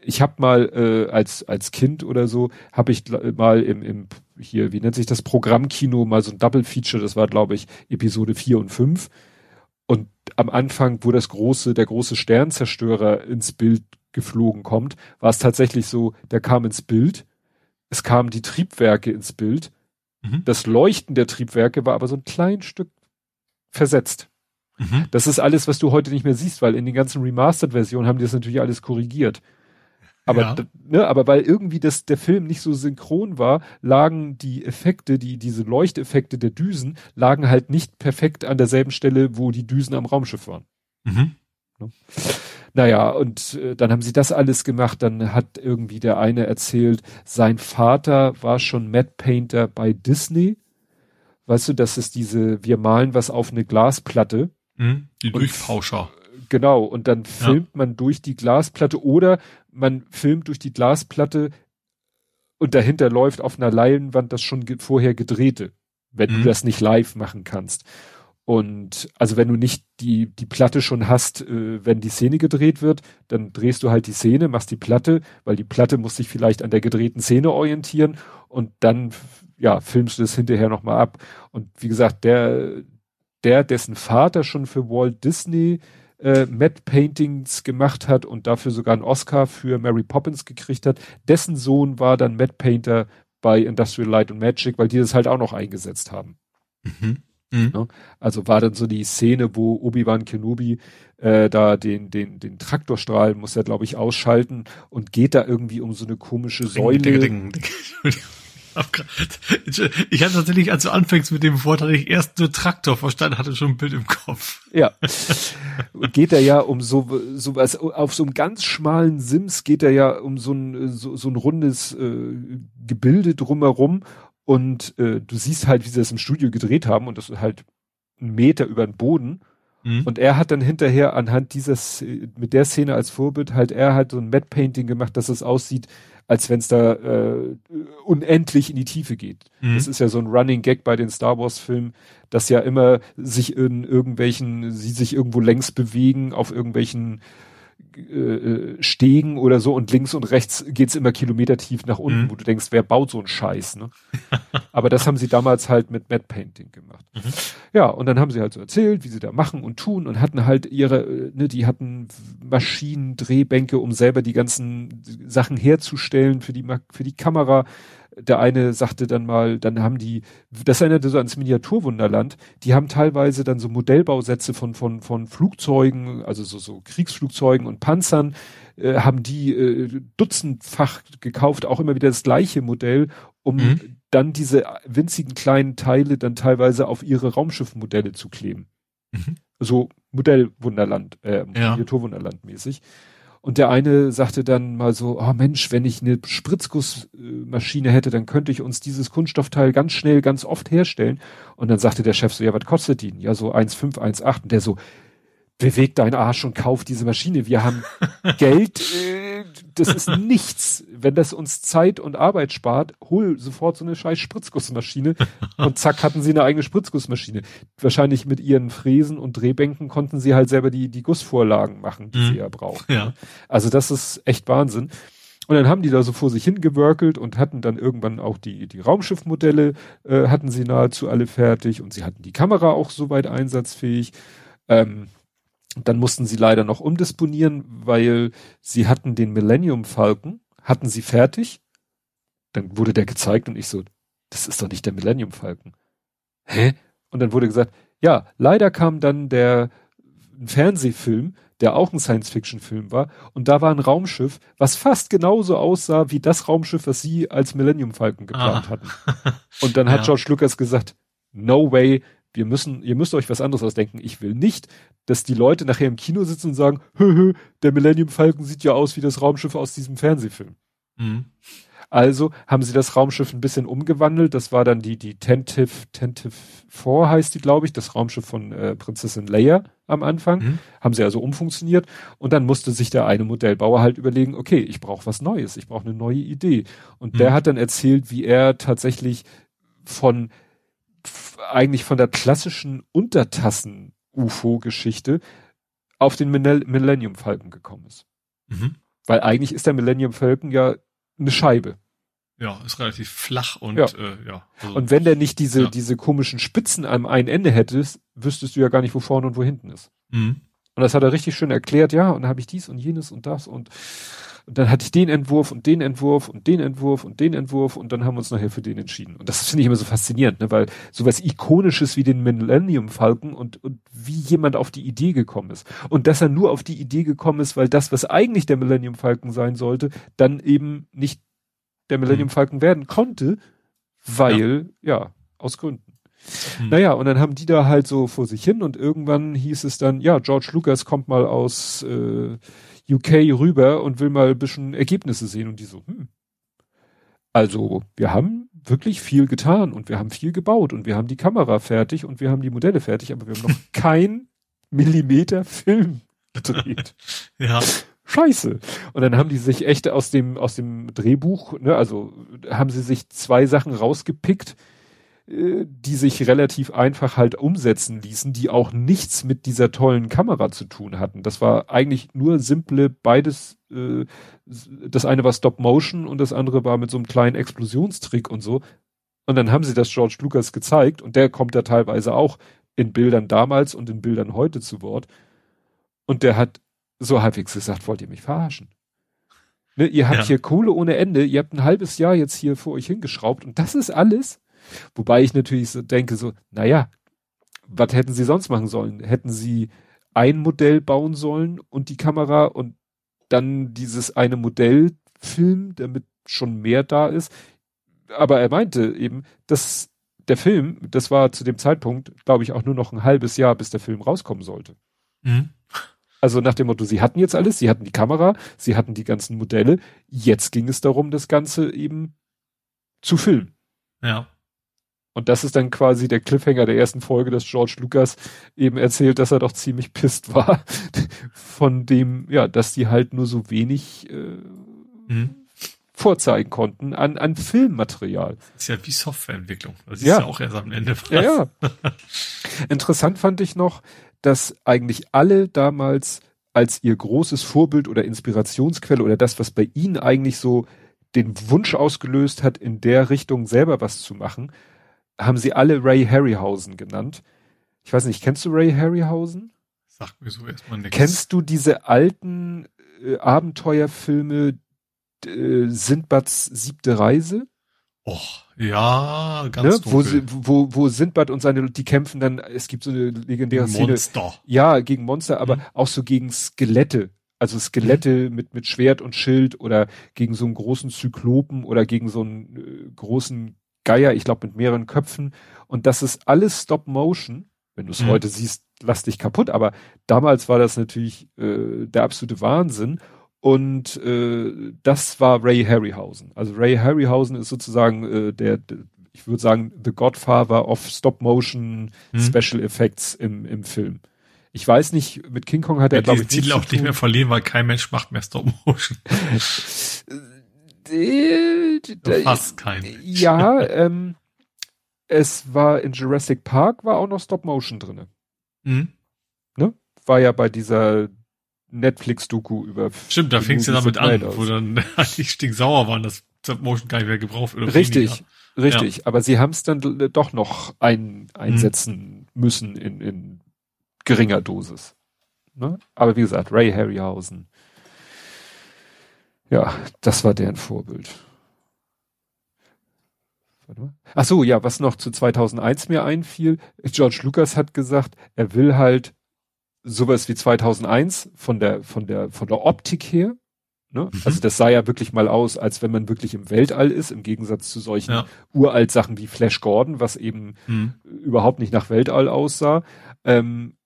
Ich habe mal äh, als als Kind oder so habe ich mal im, im hier wie nennt sich das Programmkino mal so ein Double Feature. Das war glaube ich Episode 4 und 5 und am Anfang, wo das große, der große Sternzerstörer ins Bild geflogen kommt, war es tatsächlich so, der kam ins Bild es kamen die Triebwerke ins Bild. Mhm. Das Leuchten der Triebwerke war aber so ein klein Stück versetzt. Mhm. Das ist alles, was du heute nicht mehr siehst, weil in den ganzen Remastered-Versionen haben die das natürlich alles korrigiert. Aber, ja. ne, aber weil irgendwie das, der Film nicht so synchron war, lagen die Effekte, die, diese Leuchteffekte der Düsen, lagen halt nicht perfekt an derselben Stelle, wo die Düsen am Raumschiff waren. Mhm. Ne? Naja, und äh, dann haben sie das alles gemacht. Dann hat irgendwie der eine erzählt, sein Vater war schon Matte Painter bei Disney. Weißt du, das ist diese, wir malen was auf eine Glasplatte. Mhm, die Durchpauscher. Genau, und dann filmt ja. man durch die Glasplatte oder man filmt durch die Glasplatte und dahinter läuft auf einer Leinwand das schon ge vorher gedrehte, wenn mhm. du das nicht live machen kannst. Und also wenn du nicht die, die Platte schon hast, äh, wenn die Szene gedreht wird, dann drehst du halt die Szene, machst die Platte, weil die Platte muss sich vielleicht an der gedrehten Szene orientieren und dann, ja, filmst du das hinterher nochmal ab. Und wie gesagt, der, der, dessen Vater schon für Walt Disney äh, Matte Paintings gemacht hat und dafür sogar einen Oscar für Mary Poppins gekriegt hat, dessen Sohn war dann Matte Painter bei Industrial Light and Magic, weil die das halt auch noch eingesetzt haben. Mhm. Mhm. Ne? Also war dann so die Szene, wo Obi-Wan Kenobi äh, da den, den, den Traktorstrahl muss er, glaube ich, ausschalten und geht da irgendwie um so eine komische Säule. Ding, ding, ding, (laughs) ich hatte tatsächlich, als du anfängst mit dem Wort, hatte ich erst nur Traktor verstanden, hatte schon ein Bild im Kopf. Ja. (laughs) geht er ja um so, so was, auf so einem ganz schmalen Sims geht er ja um so ein, so, so ein rundes äh, Gebilde drumherum und äh, du siehst halt, wie sie das im Studio gedreht haben und das ist halt ein Meter über den Boden. Mhm. Und er hat dann hinterher anhand dieses, mit der Szene als Vorbild halt, er hat so ein Matte Painting gemacht, dass es aussieht, als wenn es da äh, unendlich in die Tiefe geht. Mhm. Das ist ja so ein Running Gag bei den Star Wars Filmen, dass ja immer sich in irgendwelchen, sie sich irgendwo längs bewegen auf irgendwelchen äh, Stegen oder so und links und rechts geht's immer kilometertief nach unten, mhm. wo du denkst, wer baut so einen Scheiß, ne? (laughs) Aber das haben sie damals halt mit Matte Painting gemacht. Mhm. Ja, und dann haben sie halt so erzählt, wie sie da machen und tun und hatten halt ihre, äh, ne, die hatten Maschinen, Drehbänke, um selber die ganzen Sachen herzustellen für die, für die Kamera der eine sagte dann mal, dann haben die, das erinnerte so ans Miniaturwunderland, die haben teilweise dann so Modellbausätze von, von, von Flugzeugen, also so, so Kriegsflugzeugen und Panzern, äh, haben die äh, dutzendfach gekauft, auch immer wieder das gleiche Modell, um mhm. dann diese winzigen kleinen Teile dann teilweise auf ihre Raumschiffmodelle zu kleben. Mhm. So Modellwunderland, äh, ja. Miniaturwunderland mäßig. Und der eine sagte dann mal so, oh Mensch, wenn ich eine Spritzgussmaschine hätte, dann könnte ich uns dieses Kunststoffteil ganz schnell, ganz oft herstellen. Und dann sagte der Chef so, ja, was kostet die? Ja, so 1,5, 1,8. Und der so, beweg deinen Arsch und kauf diese Maschine. Wir haben (laughs) Geld, äh, das ist nichts. Wenn das uns Zeit und Arbeit spart, hol sofort so eine scheiß Spritzgussmaschine und zack hatten sie eine eigene Spritzgussmaschine. Wahrscheinlich mit ihren Fräsen und Drehbänken konnten sie halt selber die, die Gussvorlagen machen, die mhm. sie ja brauchen. Ja. Also das ist echt Wahnsinn. Und dann haben die da so vor sich hingeworkelt und hatten dann irgendwann auch die, die Raumschiffmodelle, äh, hatten sie nahezu alle fertig und sie hatten die Kamera auch soweit einsatzfähig. Ähm, dann mussten sie leider noch umdisponieren, weil sie hatten den Millennium Falcon, hatten sie fertig. Dann wurde der gezeigt und ich so, das ist doch nicht der Millennium Falcon. Hä? Und dann wurde gesagt, ja, leider kam dann der Fernsehfilm, der auch ein Science-Fiction-Film war, und da war ein Raumschiff, was fast genauso aussah wie das Raumschiff, was sie als Millennium Falcon geplant ah. hatten. Und dann hat (laughs) ja. George Lucas gesagt, no way, wir müssen, ihr müsst euch was anderes ausdenken. Ich will nicht, dass die Leute nachher im Kino sitzen und sagen, (laughs) hö, hö, der Millennium Falcon sieht ja aus wie das Raumschiff aus diesem Fernsehfilm. Mhm. Also haben sie das Raumschiff ein bisschen umgewandelt. Das war dann die, die Tentive, Tentive 4 heißt die, glaube ich, das Raumschiff von äh, Prinzessin Leia am Anfang. Mhm. Haben sie also umfunktioniert. Und dann musste sich der eine Modellbauer halt überlegen, okay, ich brauche was Neues, ich brauche eine neue Idee. Und mhm. der hat dann erzählt, wie er tatsächlich von eigentlich von der klassischen Untertassen-UFO-Geschichte auf den Millennium Falcon gekommen ist. Mhm. Weil eigentlich ist der Millennium Falcon ja eine Scheibe. Ja, ist relativ flach und ja. Äh, ja also, und wenn der nicht diese ja. diese komischen Spitzen am einen Ende hättest, wüsstest du ja gar nicht, wo vorne und wo hinten ist. Mhm. Und das hat er richtig schön erklärt, ja, und dann habe ich dies und jenes und das und und dann hatte ich den Entwurf und den Entwurf und den Entwurf und den Entwurf und dann haben wir uns nachher für den entschieden. Und das finde ich immer so faszinierend, ne? weil sowas Ikonisches wie den Millennium Falcon und, und wie jemand auf die Idee gekommen ist. Und dass er nur auf die Idee gekommen ist, weil das, was eigentlich der Millennium Falcon sein sollte, dann eben nicht der Millennium mhm. Falcon werden konnte, weil, ja, ja aus Gründen. Mhm. Naja, und dann haben die da halt so vor sich hin und irgendwann hieß es dann, ja, George Lucas kommt mal aus äh, UK rüber und will mal ein bisschen Ergebnisse sehen und die so, hm. Also, wir haben wirklich viel getan und wir haben viel gebaut und wir haben die Kamera fertig und wir haben die Modelle fertig, aber wir haben noch (laughs) kein Millimeter Film gedreht. (laughs) ja. Scheiße. Und dann haben die sich echt aus dem, aus dem Drehbuch, ne, also haben sie sich zwei Sachen rausgepickt, die sich relativ einfach halt umsetzen ließen, die auch nichts mit dieser tollen Kamera zu tun hatten. Das war eigentlich nur simple beides. Äh, das eine war Stop Motion und das andere war mit so einem kleinen Explosionstrick und so. Und dann haben sie das George Lucas gezeigt und der kommt da teilweise auch in Bildern damals und in Bildern heute zu Wort. Und der hat so halbwegs gesagt, wollt ihr mich verarschen? Ne, ihr habt ja. hier Kohle ohne Ende, ihr habt ein halbes Jahr jetzt hier vor euch hingeschraubt und das ist alles Wobei ich natürlich so denke, so, naja, was hätten sie sonst machen sollen? Hätten sie ein Modell bauen sollen und die Kamera und dann dieses eine Modell filmen, damit schon mehr da ist. Aber er meinte eben, dass der Film, das war zu dem Zeitpunkt, glaube ich, auch nur noch ein halbes Jahr, bis der Film rauskommen sollte. Mhm. Also nach dem Motto, sie hatten jetzt alles, sie hatten die Kamera, sie hatten die ganzen Modelle, jetzt ging es darum, das Ganze eben zu filmen. Ja. Und das ist dann quasi der Cliffhanger der ersten Folge, dass George Lucas eben erzählt, dass er doch ziemlich pisst war (laughs) von dem, ja, dass die halt nur so wenig äh, mhm. vorzeigen konnten an, an Filmmaterial. Das ist ja wie Softwareentwicklung. Das ist ja. ja auch erst am Ende. Was. Ja, ja. (laughs) Interessant fand ich noch, dass eigentlich alle damals als ihr großes Vorbild oder Inspirationsquelle oder das, was bei ihnen eigentlich so den Wunsch ausgelöst hat, in der Richtung selber was zu machen, haben sie alle Ray Harryhausen genannt. Ich weiß nicht, kennst du Ray Harryhausen? Sagt mir so erstmal nichts. Kennst du diese alten äh, Abenteuerfilme äh, Sindbads siebte Reise? Oh, ja, ganz ne? wo, sie, wo, wo Sindbad und seine, die kämpfen dann, es gibt so eine legendäre gegen Szene. Monster. Ja, gegen Monster, aber mhm. auch so gegen Skelette. Also Skelette mhm. mit, mit Schwert und Schild oder gegen so einen großen Zyklopen oder gegen so einen äh, großen Geier, ich glaube mit mehreren Köpfen. Und das ist alles Stop Motion. Wenn du es mhm. heute siehst, lass dich kaputt. Aber damals war das natürlich äh, der absolute Wahnsinn. Und äh, das war Ray Harryhausen. Also Ray Harryhausen ist sozusagen äh, der, der ich würde sagen, The Godfather of Stop-Motion hm. Special Effects im, im Film. Ich weiß nicht, mit King Kong hat er, ja, glaube ich, Titel auch nicht mehr verliehen, weil kein Mensch macht mehr Stop-Motion. (laughs) Fast kein. Ja, ähm, es war in Jurassic Park war auch noch Stop-Motion drinne. Mhm. Ne? War ja bei dieser Netflix-Doku über. Stimmt, da fing es ja damit an, aus. wo dann (laughs) eigentlich stinksauer waren, dass Stop-Motion gar nicht mehr gebraucht wird. Richtig, weniger. richtig. Ja. Aber sie haben es dann doch noch ein, einsetzen mhm. müssen in, in geringer Dosis. Ne? Aber wie gesagt, Ray Harryhausen. Ja, das war deren Vorbild. Ach so, ja, was noch zu 2001 mir einfiel, George Lucas hat gesagt, er will halt sowas wie 2001 von der von der von der Optik her. Ne? Mhm. Also das sah ja wirklich mal aus, als wenn man wirklich im Weltall ist, im Gegensatz zu solchen ja. uralt Sachen wie Flash Gordon, was eben mhm. überhaupt nicht nach Weltall aussah. Ähm,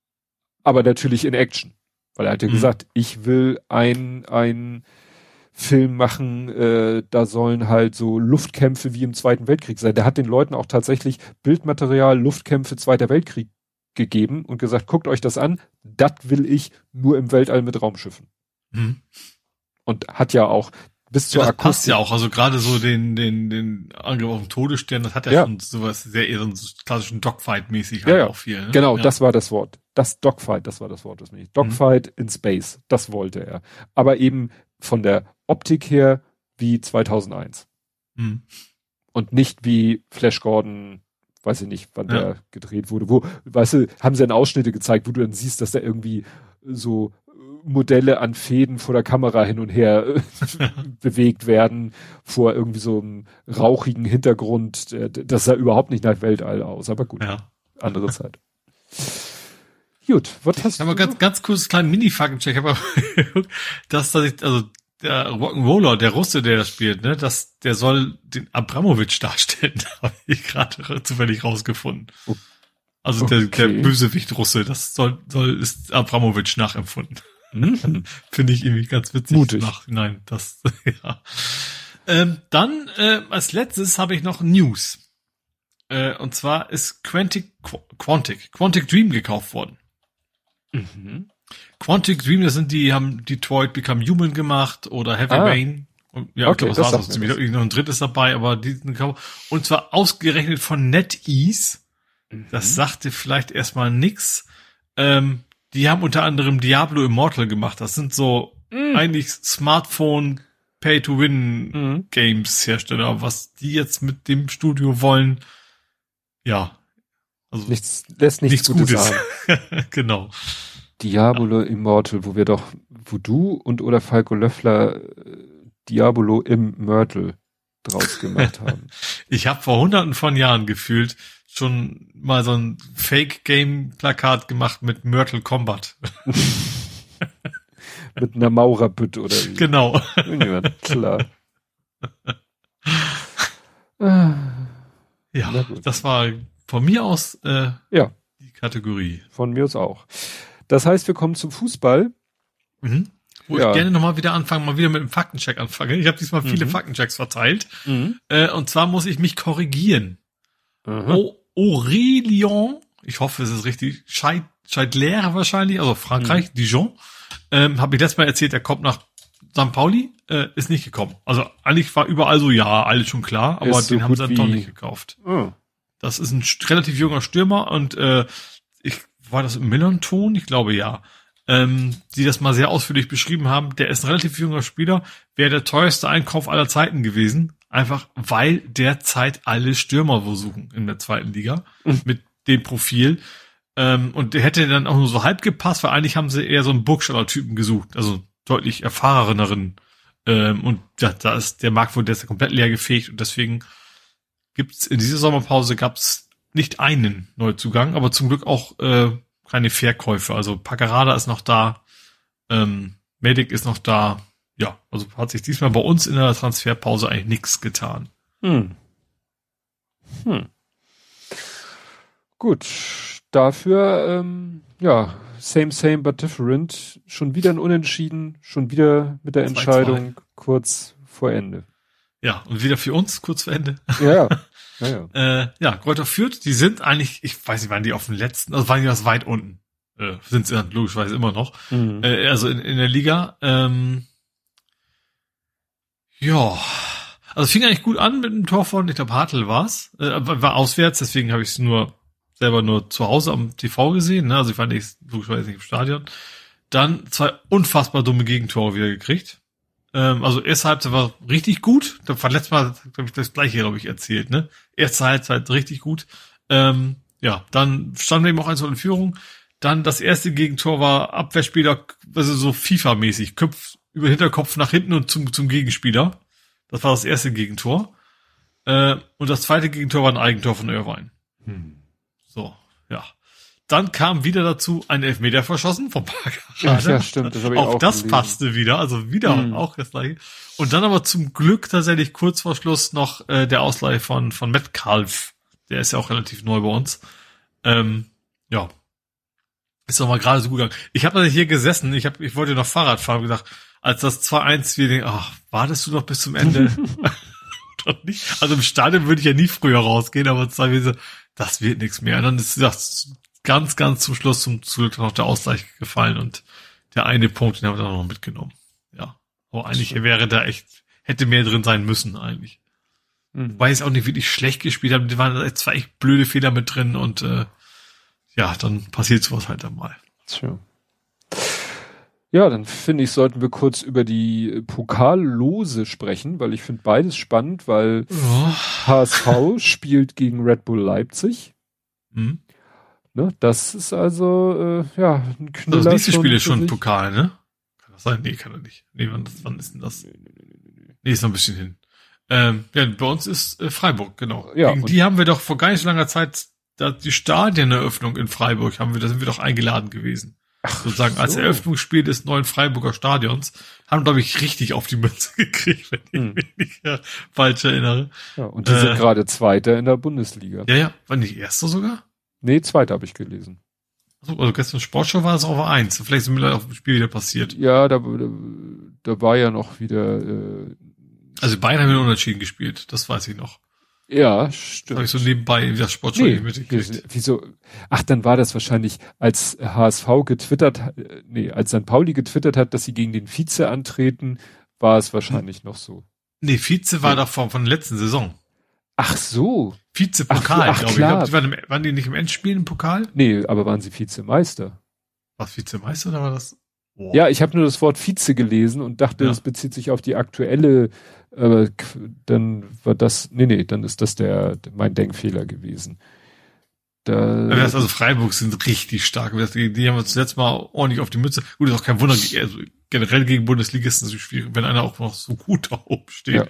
aber natürlich in Action, weil er hat ja mhm. gesagt, ich will ein ein Film machen, äh, da sollen halt so Luftkämpfe wie im Zweiten Weltkrieg sein. Der hat den Leuten auch tatsächlich Bildmaterial, Luftkämpfe Zweiter Weltkrieg gegeben und gesagt, guckt euch das an, das will ich nur im Weltall mit Raumschiffen. Mhm. Und hat ja auch bis zur ja, das passt ja auch, also gerade so den, den, den Angriff auf den Todesstern, das hat ja, ja. schon sowas sehr eher so klassischen Dogfight-mäßig halt ja, auch viel. Ne? Genau, ja. das war das Wort. Das Dogfight, das war das Wort, das nicht. Dogfight mhm. in Space, das wollte er. Aber eben von der Optik her wie 2001. Mhm. Und nicht wie Flash Gordon weiß ich nicht, wann ja. der gedreht wurde, wo, weißt du, haben sie dann Ausschnitte gezeigt, wo du dann siehst, dass da irgendwie so Modelle an Fäden vor der Kamera hin und her (laughs) bewegt werden, vor irgendwie so einem rauchigen Hintergrund. Das sah überhaupt nicht nach Weltall aus, aber gut. Ja. Andere Zeit. Gut, was hast ich du? Ganz, ganz kurz kleinen Mini-Faktencheck. Aber (laughs) das, dass ich, also der Rock'n'Roller, der Russe, der das spielt, ne, das, der soll den Abramowitsch darstellen, (laughs) habe ich gerade zufällig rausgefunden. Also okay. der, der Bösewicht Russe, das soll, soll ist Abramowitsch nachempfunden. Mhm. (laughs) Finde ich irgendwie ganz witzig. Mutig. Nein, das, ja. Ähm, dann, äh, als letztes habe ich noch News. Äh, und zwar ist Quantic, Quantic, Quantic Dream gekauft worden. Mhm. Quantic Dream, das sind die, haben Detroit Become Human gemacht oder Heavy ah. Rain. Und, ja, okay, ich glaube, das war so. Noch ein drittes dabei, aber die sind Und zwar ausgerechnet von NetEase. Mhm. Das sagte vielleicht erstmal nix. Ähm, die haben unter anderem Diablo Immortal gemacht. Das sind so mhm. eigentlich Smartphone Pay-to-Win-Games mhm. Hersteller. Was die jetzt mit dem Studio wollen, ja. Also nichts, lässt nichts, nichts Gutes, Gutes. (laughs) genau. Diabolo Immortal, wo wir doch, wo du und oder Falco Löffler äh, Diabolo im Myrtle draus gemacht (laughs) haben. ich habe vor hunderten von Jahren gefühlt schon mal so ein Fake-Game-Plakat gemacht mit Myrtle Combat. (laughs) mit einer Maurerbütte oder wie? Genau. Ja, klar. ja, das war von mir aus äh, ja. die Kategorie. Von mir aus auch. Das heißt, wir kommen zum Fußball. Mhm. Wo ja. ich gerne nochmal wieder anfangen, mal wieder mit dem Faktencheck anfange. Ich habe diesmal viele mhm. Faktenchecks verteilt. Mhm. Äh, und zwar muss ich mich korrigieren. Mhm. Aurélien, ich hoffe, es ist richtig, Scheid, Scheidler wahrscheinlich, also Frankreich, mhm. Dijon, ähm, habe ich letztes Mal erzählt, er kommt nach St. Pauli, äh, ist nicht gekommen. Also eigentlich war überall so, ja, alles schon klar, aber ist den so haben sie dann doch nicht gekauft. Oh. Das ist ein relativ junger Stürmer und äh, ich war das im Millern-Ton? Ich glaube ja. Ähm, die das mal sehr ausführlich beschrieben haben. Der ist ein relativ junger Spieler, wäre der teuerste Einkauf aller Zeiten gewesen. Einfach weil derzeit alle Stürmer wo suchen in der zweiten Liga mhm. mit dem Profil. Ähm, und der hätte dann auch nur so halb gepasst, weil eigentlich haben sie eher so einen Burgstaller-Typen gesucht, also deutlich erfahreneren. Ähm, und ja, da ist der Markt wohl der ist komplett leer gefegt und deswegen gibt's in dieser Sommerpause gab's nicht einen Neuzugang, aber zum Glück auch äh, keine Verkäufe. Also Packerada ist noch da, ähm, Medic ist noch da. Ja, also hat sich diesmal bei uns in der Transferpause eigentlich nichts getan. Hm. Hm. Gut, dafür, ähm, ja, same, same, but different. Schon wieder ein Unentschieden, schon wieder mit der Entscheidung 2 -2. kurz vor Ende. Ja, und wieder für uns kurz vor Ende. Ja. Ja, (laughs) ja. äh, ja Kräuter führt, die sind eigentlich, ich weiß nicht, waren die auf dem letzten, also waren die was weit unten. Äh, sind sie logischerweise immer noch. Mhm. Äh, also in, in der Liga. Ähm, ja, also fing eigentlich gut an mit einem Tor von, ich glaube Hartl war's, äh, war auswärts, deswegen habe ich es nur selber nur zu Hause am TV gesehen, ne? also ich war nicht, logischerweise nicht im Stadion. Dann zwei unfassbar dumme Gegentore wieder gekriegt. Ähm, also erste Halbzeit war richtig gut. Da war letztes Mal habe ich das gleiche, glaube ich, erzählt. Ne? Erste Halbzeit richtig gut. Ähm, ja, dann standen wir eben auch eins in Führung. Dann das erste Gegentor war Abwehrspieler, also so FIFA-mäßig, Köpf über Hinterkopf nach hinten und zum, zum Gegenspieler. Das war das erste Gegentor. Äh, und das zweite Gegentor war ein Eigentor von Irvine. Hm. So, ja. Dann kam wieder dazu ein Elfmeter verschossen vom Parker. Ja, stimmt. Das auch, auch das gelesen. passte wieder, also wieder hm. auch das gleiche. Und dann aber zum Glück tatsächlich kurz vor Schluss noch äh, der Ausleih von von Metcalf. Der ist ja auch relativ neu bei uns. Ähm, ja, ist doch mal gerade so gut gegangen. Ich habe hier gesessen, ich hab, ich wollte noch Fahrrad fahren und gesagt, als das 2-1 wir denken, ach, wartest du noch bis zum Ende? (laughs) Also im Stadion würde ich ja nie früher rausgehen, aber zwei so, das wird nichts mehr. Und dann ist das ganz, ganz zum Schluss zum Glück noch der Ausgleich gefallen und der eine Punkt, den haben wir dann noch mitgenommen. Ja. Aber eigentlich wäre da echt, hätte mehr drin sein müssen, eigentlich. Mhm. Weil es auch nicht wirklich schlecht gespielt haben. Die waren zwei echt blöde Fehler mit drin und äh, ja, dann passiert sowas halt einmal. Tja. Ja, dann finde ich, sollten wir kurz über die Pokallose sprechen, weil ich finde beides spannend, weil oh. HSV spielt gegen Red Bull Leipzig. Mhm. Ne, das ist also, äh, ja, ein Knüller. Also das nächste Spiel ist schon ein Pokal, ne? Kann das sein? Nee, kann er nicht. Nee, wann, wann ist denn das? Nee, ist noch ein bisschen hin. Ähm, ja, bei uns ist äh, Freiburg, genau. Ja, Gegen die haben wir doch vor gar nicht so langer Zeit da die Stadieneröffnung in Freiburg haben wir, da sind wir doch eingeladen gewesen. Ach, sozusagen so. als Eröffnungsspiel des neuen Freiburger Stadions haben, glaube ich, richtig auf die Mütze (laughs) gekriegt, wenn hm. ich mich nicht falsch erinnere. Ja, und die äh, sind gerade Zweiter in der Bundesliga. Ja, ja, war nicht Erster sogar? Nee, Zweiter habe ich gelesen. Also, also gestern Sportshow war es auf eins. Vielleicht sind wir auf dem Spiel wieder passiert. Ja, da, da, da war ja noch wieder. Äh, also beide haben wir unentschieden gespielt, das weiß ich noch. Ja, stimmt. Habe ich so nebenbei das Sportschau nee, mitgekriegt. Wieso? Ach, dann war das wahrscheinlich, als HSV getwittert, nee, als St. Pauli getwittert hat, dass sie gegen den Vize antreten, war es wahrscheinlich hm. noch so. Nee, Vize war ja. doch von, von der letzten Saison. Ach so. Vize-Pokal, glaube ich. Glaub, die waren, im, waren die nicht im Endspiel im Pokal? Nee, aber waren sie Vizemeister? Was Vizemeister oder war das? Boah. Ja, ich habe nur das Wort Vize gelesen und dachte, ja. das bezieht sich auf die aktuelle aber dann war das, nee, nee, dann ist das der, mein Denkfehler gewesen. Da, also Freiburg sind richtig stark. Die, die haben wir zuletzt mal ordentlich auf die Mütze. Gut, ist auch kein Wunder, also generell gegen Bundesligisten ist es schwierig, wenn einer auch noch so gut (laughs) da oben steht. Ja.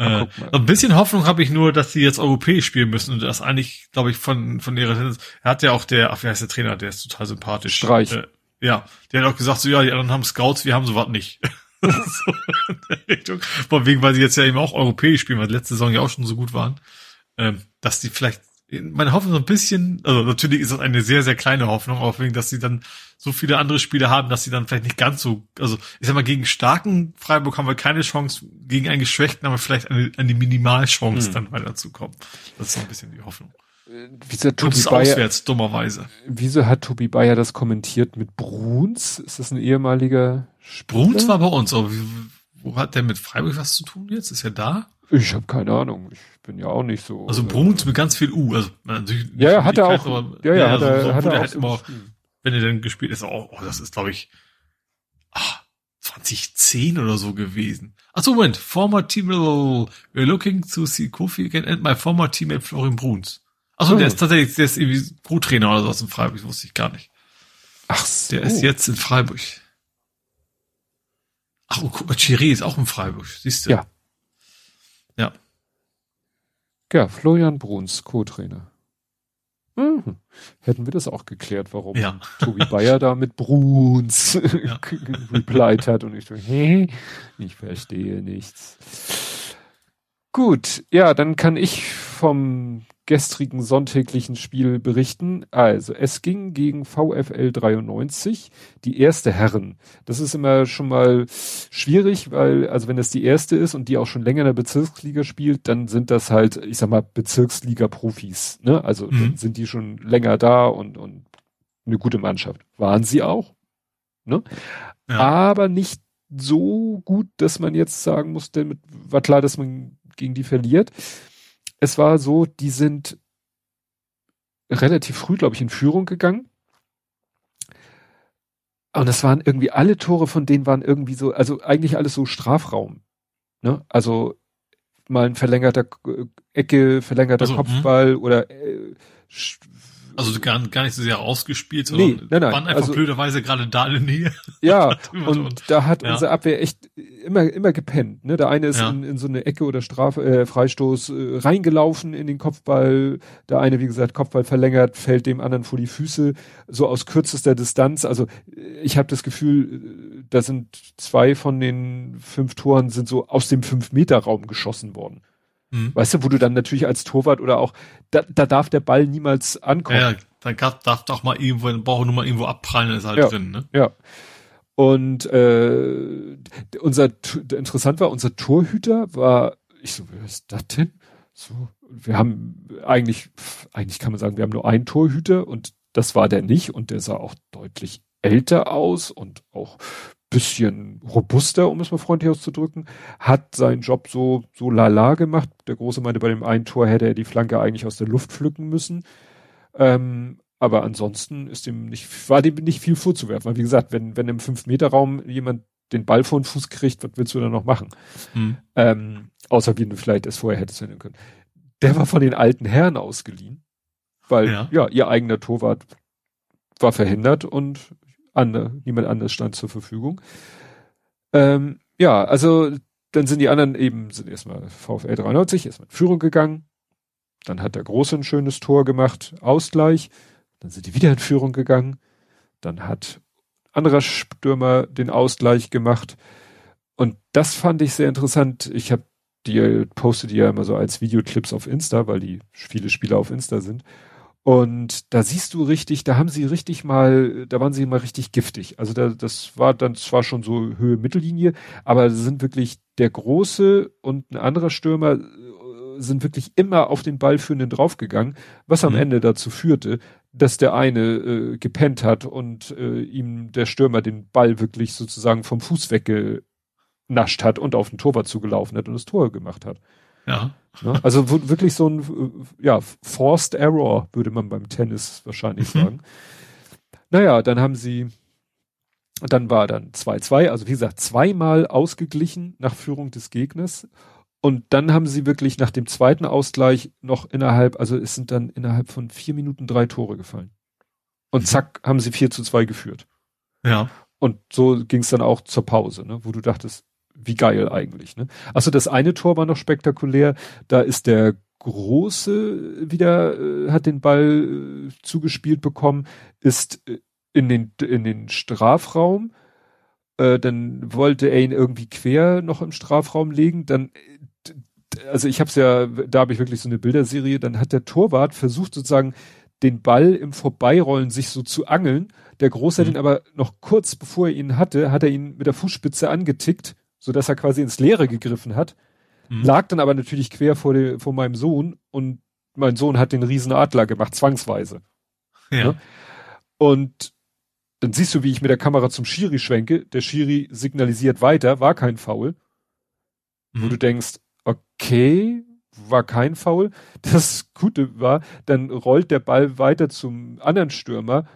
Äh, ein bisschen Hoffnung habe ich nur, dass sie jetzt europäisch spielen müssen und das eigentlich, glaube ich, von von ihrer Tendenz. Er hat ja auch der, ach wie heißt der Trainer, der ist total sympathisch. Streich. Äh, ja, der hat auch gesagt, so ja, die anderen haben Scouts, wir haben sowas nicht. (laughs) so in der Richtung. Von wegen, weil sie jetzt ja eben auch europäisch spielen, weil letzte Saison ja auch schon so gut waren, ähm, dass die vielleicht, meine Hoffnung so ein bisschen, also natürlich ist das eine sehr, sehr kleine Hoffnung, auch wegen, dass sie dann so viele andere Spiele haben, dass sie dann vielleicht nicht ganz so, also ich sag mal, gegen starken Freiburg haben wir keine Chance, gegen einen geschwächten haben wir vielleicht eine, eine Minimalchance, hm. dann weiterzukommen. Das ist so ein bisschen die Hoffnung. Wieso hat Tobi Bayer, auswärts, dummerweise. Wieso hat Tobi Bayer das kommentiert mit Bruns? Ist das ein ehemaliger Spieler? Bruns war bei uns, aber wie, wo hat der mit Freiburg was zu tun jetzt? Ist er da? Ich habe keine Ahnung. Ich bin ja auch nicht so. Also Bruns mit ganz viel U. Also natürlich ja, ja, hat er auch. Aber, ja, ja, ja, hat er, so, hat er halt immer, gespielt. wenn er dann gespielt ist, oh, oh das ist glaube ich ach, 2010 oder so gewesen. Achso, Moment, former team, we're looking to see Kofi again and my former teammate Florian Bruns. Achso, oh. der ist tatsächlich, der ist irgendwie Co-Trainer oder sowas in Freiburg, wusste ich gar nicht. Ach so. Der ist jetzt in Freiburg. Ach, oh, Chiri ist auch in Freiburg, siehst du? Ja. Ja, Florian Bruns, Co-Trainer. Mhm. Hätten wir das auch geklärt, warum ja. Tobi Bayer da mit Bruns (laughs) ja. (laughs) replied hat und ich so, hä? Ich verstehe nichts. Gut, ja, dann kann ich vom gestrigen sonntäglichen Spiel berichten. Also, es ging gegen VfL 93, die erste Herren. Das ist immer schon mal schwierig, weil, also wenn das die erste ist und die auch schon länger in der Bezirksliga spielt, dann sind das halt, ich sag mal, Bezirksliga-Profis, ne? Also, mhm. sind die schon länger da und, und eine gute Mannschaft. Waren sie auch, ne? Ja. Aber nicht so gut, dass man jetzt sagen muss, denn war klar, dass man gegen die verliert es war so, die sind relativ früh, glaube ich, in Führung gegangen. Und es waren irgendwie alle Tore von denen waren irgendwie so, also eigentlich alles so Strafraum. Ne? Also mal ein verlängerter Ecke, verlängerter also, Kopfball mh. oder äh, also gar, gar nicht so sehr ausgespielt, sondern nee, nein, nein. waren einfach also, blöderweise gerade da in der Nähe. (laughs) Ja, (laughs) und, und, da hat ja. unsere Abwehr echt immer, immer gepennt. Ne? Der eine ist ja. in, in so eine Ecke oder Strafe, äh, Freistoß äh, reingelaufen in den Kopfball. Der eine, wie gesagt, Kopfball verlängert, fällt dem anderen vor die Füße, so aus kürzester Distanz. Also ich habe das Gefühl, da sind zwei von den fünf Toren sind so aus dem Fünf-Meter-Raum geschossen worden. Mhm. Weißt du, wo du dann natürlich als Torwart oder auch, da, da darf der Ball niemals ankommen. Ja, dann darf doch mal irgendwo, dann braucht nur mal irgendwo abprallen, ist halt ja, drin, ne? Ja. Und äh, unser interessant war, unser Torhüter war, ich so, wer ist das denn? So, wir haben eigentlich, eigentlich kann man sagen, wir haben nur einen Torhüter und das war der nicht und der sah auch deutlich älter aus und auch bisschen robuster, um es mal freundlich auszudrücken, hat seinen Job so, so lala gemacht. Der Große meinte, bei dem einen Tor hätte er die Flanke eigentlich aus der Luft pflücken müssen. Ähm, aber ansonsten ist dem nicht, war dem nicht viel vorzuwerfen. Weil wie gesagt, wenn, wenn im Fünf-Meter-Raum jemand den Ball vor den Fuß kriegt, was willst du da noch machen? Mhm. Ähm, außer wie du vielleicht es vorher hättest finden können. Der war von den alten Herren ausgeliehen, weil ja, ja ihr eigener Torwart war verhindert und andere, niemand anders stand zur Verfügung. Ähm, ja, also dann sind die anderen eben, sind erstmal VfL 93, erstmal in Führung gegangen. Dann hat der Große ein schönes Tor gemacht, Ausgleich. Dann sind die wieder in Führung gegangen. Dann hat anderer Stürmer den Ausgleich gemacht. Und das fand ich sehr interessant. Ich habe die postet die ja immer so als Videoclips auf Insta, weil die viele Spieler auf Insta sind. Und da siehst du richtig, da haben sie richtig mal, da waren sie mal richtig giftig. Also da, das war dann zwar schon so Höhe Mittellinie, aber sind wirklich der große und ein anderer Stürmer äh, sind wirklich immer auf den Ballführenden draufgegangen, was am mhm. Ende dazu führte, dass der eine äh, gepennt hat und äh, ihm der Stürmer den Ball wirklich sozusagen vom Fuß weggenascht hat und auf den Torwart zugelaufen hat und das Tor gemacht hat. Ja. Ne? Also wirklich so ein ja, Forced Error, würde man beim Tennis wahrscheinlich mhm. sagen. Naja, dann haben sie, dann war dann 2-2, also wie gesagt, zweimal ausgeglichen nach Führung des Gegners. Und dann haben sie wirklich nach dem zweiten Ausgleich noch innerhalb, also es sind dann innerhalb von vier Minuten drei Tore gefallen. Und zack, haben sie 4 zu 2 geführt. Ja. Und so ging es dann auch zur Pause, ne, wo du dachtest, wie geil eigentlich. Ne? Also das eine Tor war noch spektakulär. Da ist der Große wieder, äh, hat den Ball äh, zugespielt bekommen, ist äh, in den, in den Strafraum. Äh, dann wollte er ihn irgendwie quer noch im Strafraum legen. Dann, also ich habe es ja, da habe ich wirklich so eine Bilderserie. Dann hat der Torwart versucht sozusagen den Ball im Vorbeirollen sich so zu angeln. Der Große mhm. hat ihn aber noch kurz bevor er ihn hatte, hat er ihn mit der Fußspitze angetickt so dass er quasi ins Leere gegriffen hat, mhm. lag dann aber natürlich quer vor, de, vor meinem Sohn und mein Sohn hat den Riesenadler gemacht, zwangsweise. Ja. Ne? Und dann siehst du, wie ich mit der Kamera zum Schiri schwenke. Der Schiri signalisiert weiter, war kein Foul. Mhm. Wo du denkst, okay, war kein Foul. Das Gute war, dann rollt der Ball weiter zum anderen Stürmer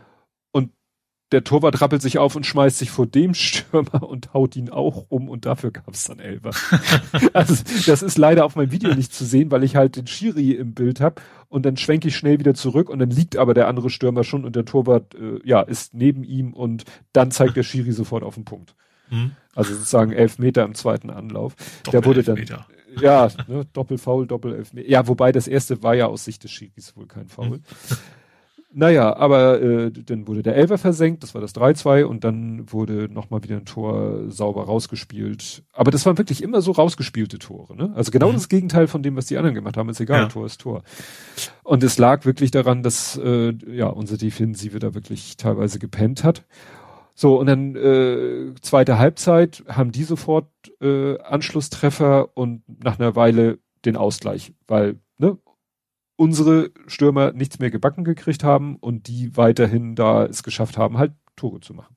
der Torwart rappelt sich auf und schmeißt sich vor dem Stürmer und haut ihn auch um und dafür gab es dann Elber. (laughs) also das ist leider auf meinem Video nicht zu sehen, weil ich halt den Schiri im Bild habe und dann schwenke ich schnell wieder zurück und dann liegt aber der andere Stürmer schon und der Torwart äh, ja ist neben ihm und dann zeigt der Schiri sofort auf den Punkt. Mhm. Also sozusagen elf Meter im zweiten Anlauf. Doppel der wurde dann Meter. ja ne, Doppelfoul, Doppel elf Meter. Ja, wobei das erste war ja aus Sicht des Schiris wohl kein Foul. Mhm. Naja, aber äh, dann wurde der Elfer versenkt, das war das 3-2 und dann wurde nochmal wieder ein Tor sauber rausgespielt. Aber das waren wirklich immer so rausgespielte Tore, ne? Also genau mhm. das Gegenteil von dem, was die anderen gemacht haben. Ist egal, ja. Tor ist Tor. Und es lag wirklich daran, dass äh, ja unsere Defensive da wirklich teilweise gepennt hat. So, und dann äh, zweite Halbzeit haben die sofort äh, Anschlusstreffer und nach einer Weile den Ausgleich, weil unsere Stürmer nichts mehr gebacken gekriegt haben und die weiterhin da es geschafft haben, halt Tore zu machen.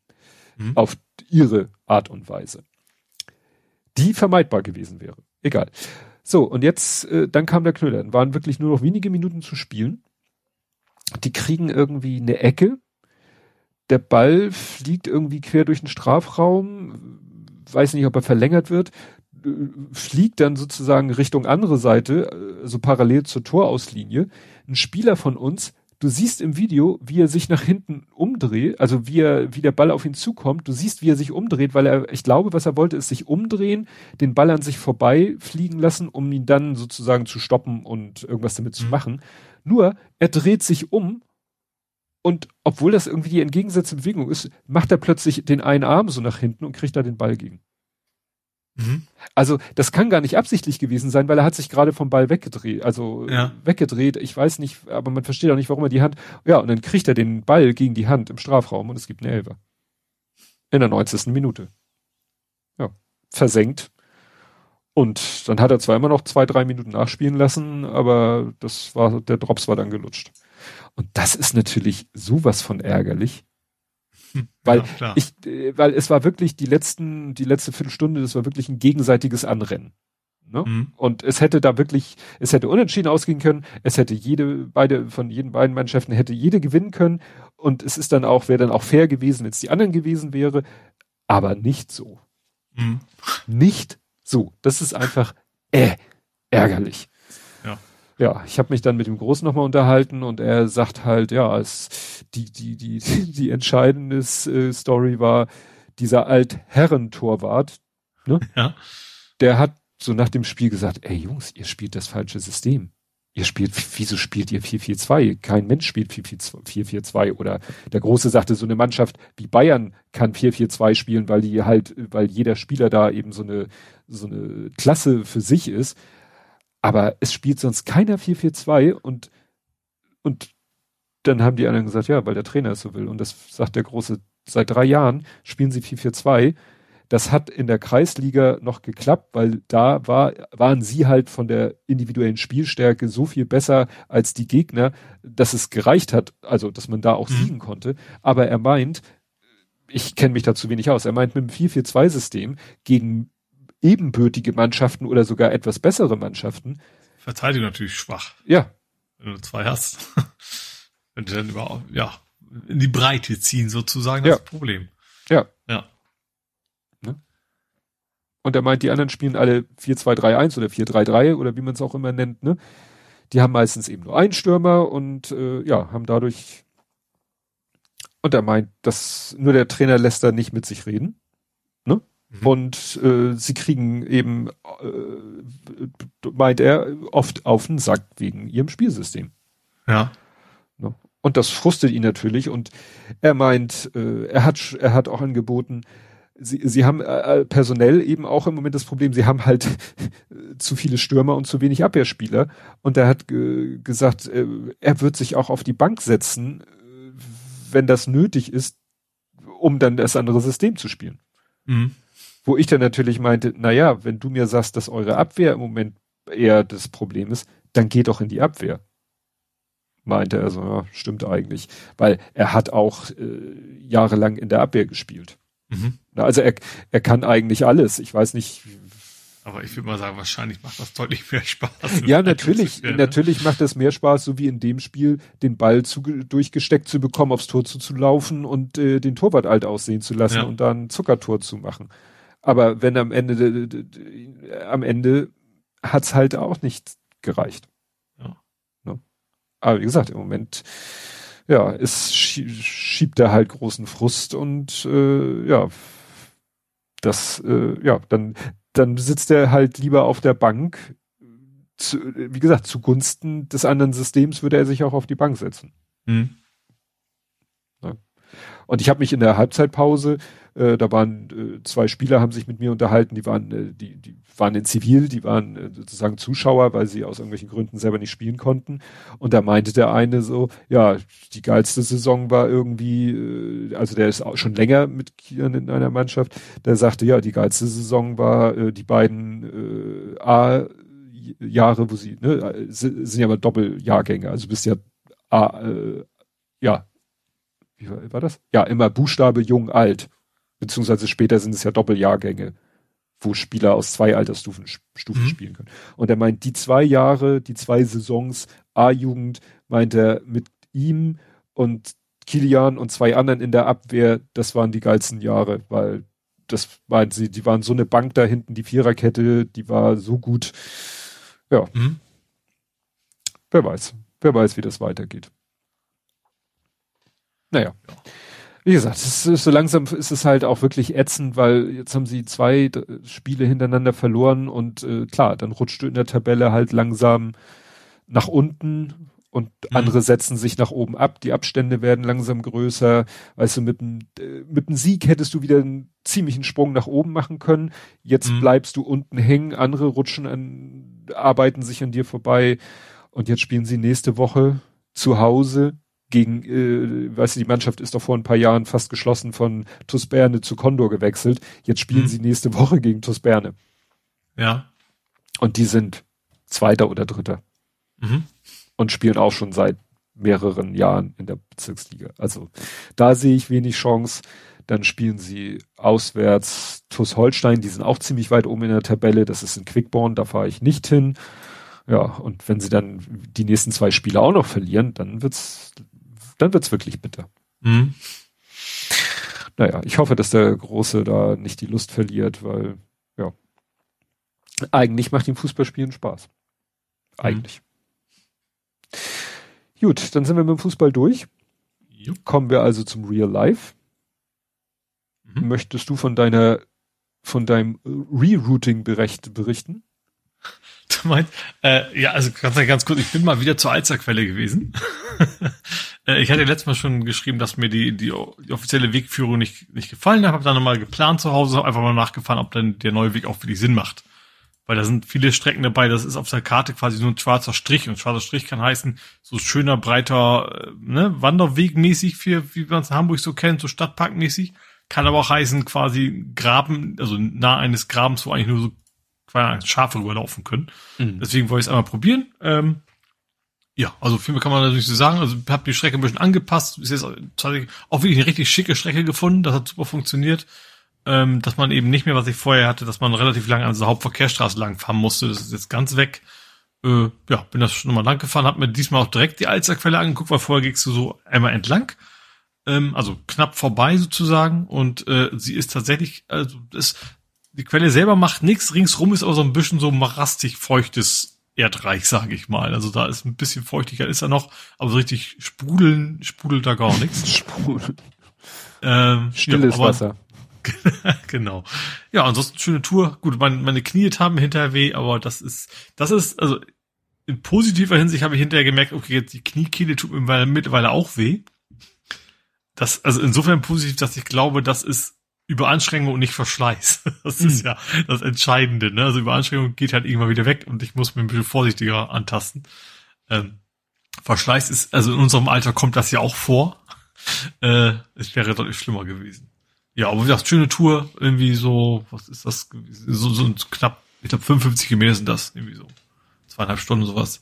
Mhm. Auf ihre Art und Weise. Die vermeidbar gewesen wäre. Egal. So, und jetzt, äh, dann kam der Knüller. Dann waren wirklich nur noch wenige Minuten zu spielen. Die kriegen irgendwie eine Ecke. Der Ball fliegt irgendwie quer durch den Strafraum. Weiß nicht, ob er verlängert wird fliegt dann sozusagen Richtung andere Seite, so also parallel zur Torauslinie. Ein Spieler von uns, du siehst im Video, wie er sich nach hinten umdreht, also wie er, wie der Ball auf ihn zukommt. Du siehst, wie er sich umdreht, weil er, ich glaube, was er wollte, ist sich umdrehen, den Ball an sich vorbei fliegen lassen, um ihn dann sozusagen zu stoppen und irgendwas damit zu mhm. machen. Nur, er dreht sich um und obwohl das irgendwie die entgegengesetzte Bewegung ist, macht er plötzlich den einen Arm so nach hinten und kriegt da den Ball gegen. Mhm. Also das kann gar nicht absichtlich gewesen sein, weil er hat sich gerade vom Ball weggedreht, also ja. weggedreht. Ich weiß nicht, aber man versteht auch nicht, warum er die Hand. Ja, und dann kriegt er den Ball gegen die Hand im Strafraum und es gibt eine Elfer. In der 90. Minute. Ja, versenkt. Und dann hat er zwar immer noch zwei, drei Minuten nachspielen lassen, aber das war, der Drops war dann gelutscht. Und das ist natürlich sowas von ärgerlich. Weil ja, ich, äh, weil es war wirklich die letzten, die letzte Viertelstunde, das war wirklich ein gegenseitiges Anrennen. Ne? Mhm. Und es hätte da wirklich, es hätte unentschieden ausgehen können, es hätte jede, beide, von jeden beiden Mannschaften hätte jede gewinnen können und es ist dann auch, wäre dann auch fair gewesen, wenn es die anderen gewesen wäre, aber nicht so. Mhm. Nicht so. Das ist einfach, äh, ärgerlich ja, ich habe mich dann mit dem Großen nochmal unterhalten und er sagt halt, ja, es, die, die, die, (laughs) die entscheidende äh, Story war dieser Altherrentorwart, ne? Ja. Der hat so nach dem Spiel gesagt, ey Jungs, ihr spielt das falsche System. Ihr spielt, wieso spielt ihr 4-4-2? Kein Mensch spielt 4-4-2 oder der Große sagte, so eine Mannschaft wie Bayern kann 4-4-2 spielen, weil die halt, weil jeder Spieler da eben so eine, so eine Klasse für sich ist. Aber es spielt sonst keiner 4-4-2 und, und dann haben die anderen gesagt, ja, weil der Trainer es so will. Und das sagt der Große, seit drei Jahren spielen sie 4-4-2. Das hat in der Kreisliga noch geklappt, weil da war, waren sie halt von der individuellen Spielstärke so viel besser als die Gegner, dass es gereicht hat, also dass man da auch mhm. siegen konnte. Aber er meint, ich kenne mich da zu wenig aus, er meint mit dem 4-4-2-System gegen ebenbürtige Mannschaften oder sogar etwas bessere Mannschaften. Verteidigung natürlich schwach. Ja. Wenn du zwei hast. (laughs) Wenn du dann überhaupt, ja, in die Breite ziehen sozusagen, das ja. Problem. Ja. Ja. Ne? Und er meint, die anderen spielen alle 4-2-3-1 oder 4-3-3 oder wie man es auch immer nennt, ne? Die haben meistens eben nur einen Stürmer und äh, ja, haben dadurch und er meint, dass nur der Trainer lässt da nicht mit sich reden. Mhm. Und äh, sie kriegen eben, äh, meint er, oft auf den Sack wegen ihrem Spielsystem. Ja. Ne? Und das frustet ihn natürlich. Und er meint, äh, er hat, er hat auch angeboten, sie, sie haben äh, personell eben auch im Moment das Problem, sie haben halt zu viele Stürmer und zu wenig Abwehrspieler. Und er hat äh, gesagt, äh, er wird sich auch auf die Bank setzen, wenn das nötig ist, um dann das andere System zu spielen. Mhm. Wo ich dann natürlich meinte, na ja, wenn du mir sagst, dass eure Abwehr im Moment eher das Problem ist, dann geht doch in die Abwehr. Meinte er so, ja, stimmt eigentlich. Weil er hat auch äh, jahrelang in der Abwehr gespielt. Mhm. Also er, er kann eigentlich alles. Ich weiß nicht. Aber ich würde mal sagen, wahrscheinlich macht das deutlich mehr Spaß. Ja, natürlich, ne? natürlich macht es mehr Spaß, so wie in dem Spiel, den Ball zu, durchgesteckt zu bekommen, aufs Tor zuzulaufen und äh, den Torwart alt aussehen zu lassen ja. und dann Zuckertor zu machen. Aber wenn am Ende, am Ende hat's halt auch nicht gereicht. Ja. Ne? Aber wie gesagt, im Moment, ja, es schiebt er halt großen Frust und äh, ja, das, äh, ja, dann, dann sitzt er halt lieber auf der Bank. Zu, wie gesagt, zugunsten des anderen Systems würde er sich auch auf die Bank setzen. Mhm. Und ich habe mich in der Halbzeitpause, äh, da waren äh, zwei Spieler, haben sich mit mir unterhalten, die waren, äh, die, die waren in Zivil, die waren äh, sozusagen Zuschauer, weil sie aus irgendwelchen Gründen selber nicht spielen konnten. Und da meinte der eine so, ja, die geilste Saison war irgendwie, äh, also der ist auch schon länger mit Kian in einer Mannschaft, der sagte, ja, die geilste Saison war die beiden A Jahre, wo sie, ne, sind ja aber Doppeljahrgänge, also bist ja A, ja, wie war das? Ja, immer Buchstabe jung alt. Beziehungsweise später sind es ja Doppeljahrgänge, wo Spieler aus zwei Altersstufen Stufen mhm. spielen können. Und er meint, die zwei Jahre, die zwei Saisons A-Jugend, meint er mit ihm und Kilian und zwei anderen in der Abwehr, das waren die geilsten Jahre, weil das meint sie, die waren so eine Bank da hinten, die Viererkette, die war so gut. Ja. Mhm. Wer weiß. Wer weiß, wie das weitergeht. Naja. Wie gesagt, es ist, so langsam ist es halt auch wirklich ätzend, weil jetzt haben sie zwei Spiele hintereinander verloren und äh, klar, dann rutscht du in der Tabelle halt langsam nach unten und mhm. andere setzen sich nach oben ab, die Abstände werden langsam größer. Weißt du, mit dem, äh, mit Sieg hättest du wieder einen ziemlichen Sprung nach oben machen können. Jetzt mhm. bleibst du unten hängen, andere rutschen an, arbeiten sich an dir vorbei und jetzt spielen sie nächste Woche zu Hause gegen, äh, weißt du, die Mannschaft ist doch vor ein paar Jahren fast geschlossen von TuS Berne zu Condor gewechselt. Jetzt spielen mhm. sie nächste Woche gegen TuS Berne. Ja. Und die sind Zweiter oder Dritter. Mhm. Und spielen auch schon seit mehreren Jahren in der Bezirksliga. Also da sehe ich wenig Chance. Dann spielen sie auswärts TuS Holstein, die sind auch ziemlich weit oben in der Tabelle. Das ist in Quickborn, da fahre ich nicht hin. Ja, und wenn sie dann die nächsten zwei Spiele auch noch verlieren, dann wird's dann wird's wirklich bitter. Mhm. Naja, ich hoffe, dass der Große da nicht die Lust verliert, weil, ja, eigentlich macht ihm Fußballspielen Spaß. Eigentlich. Mhm. Gut, dann sind wir mit dem Fußball durch. Jupp. Kommen wir also zum Real Life. Mhm. Möchtest du von deiner, von deinem Rerouting berichten? Du meinst, äh, ja, also ganz, ganz kurz, ich bin mal wieder zur Alzerquelle gewesen. (laughs) äh, ich hatte letztes Mal schon geschrieben, dass mir die, die, die offizielle Wegführung nicht, nicht gefallen hat, habe dann nochmal geplant zu Hause, einfach mal nachgefahren, ob dann der neue Weg auch wirklich Sinn macht. Weil da sind viele Strecken dabei, das ist auf der Karte quasi nur ein schwarzer Strich und schwarzer Strich kann heißen, so schöner, breiter, äh, ne, Wanderweg mäßig für, wie man es in Hamburg so kennt, so Stadtparkmäßig. Kann aber auch heißen, quasi Graben, also nah eines Grabens, wo eigentlich nur so Schafe rüberlaufen können. Mhm. Deswegen wollte ich es einmal probieren. Ähm, ja, also viel mehr kann man natürlich so sagen. Also habe die Strecke ein bisschen angepasst. Ist jetzt tatsächlich auch wirklich eine richtig schicke Strecke gefunden. Das hat super funktioniert. Ähm, dass man eben nicht mehr, was ich vorher hatte, dass man relativ lange an dieser Hauptverkehrsstraße lang fahren musste. Das ist jetzt ganz weg. Äh, ja, bin das schon mal lang gefahren, habe mir diesmal auch direkt die Alzerquelle angeguckt, weil vorher gingst du so einmal entlang. Ähm, also knapp vorbei sozusagen. Und äh, sie ist tatsächlich, also ist die Quelle selber macht nichts, ringsrum ist aber so ein bisschen so marastig feuchtes Erdreich, (laughs) sage ich mal. Also da ist ein bisschen Feuchtigkeit ist da noch, aber so richtig sprudeln, sprudelt da gar nichts. (laughs) Sprudeln. Ähm, Stilles ja, aber, Wasser. (laughs) genau. Ja, ansonsten schöne Tour. Gut, meine, meine Knie haben hinterher weh, aber das ist, das ist, also in positiver Hinsicht habe ich hinterher gemerkt, okay, jetzt die Kniekehle tut mir mittlerweile auch weh. Das, also insofern positiv, dass ich glaube, das ist Überanstrengung und nicht Verschleiß. (laughs) Das ist mhm. ja das Entscheidende. Ne? Also Überanstrengung geht halt irgendwann wieder weg und ich muss mir ein bisschen vorsichtiger antasten. Ähm, Verschleiß ist, also in unserem Alter kommt das ja auch vor. (laughs) Äh, es wäre deutlich schlimmer gewesen. Ja, aber wie gesagt, schöne Tour, irgendwie so, was ist das gewesen? So, so knapp, ich glaube 55 Kilometer sind das, irgendwie so. Zweieinhalb Stunden sowas.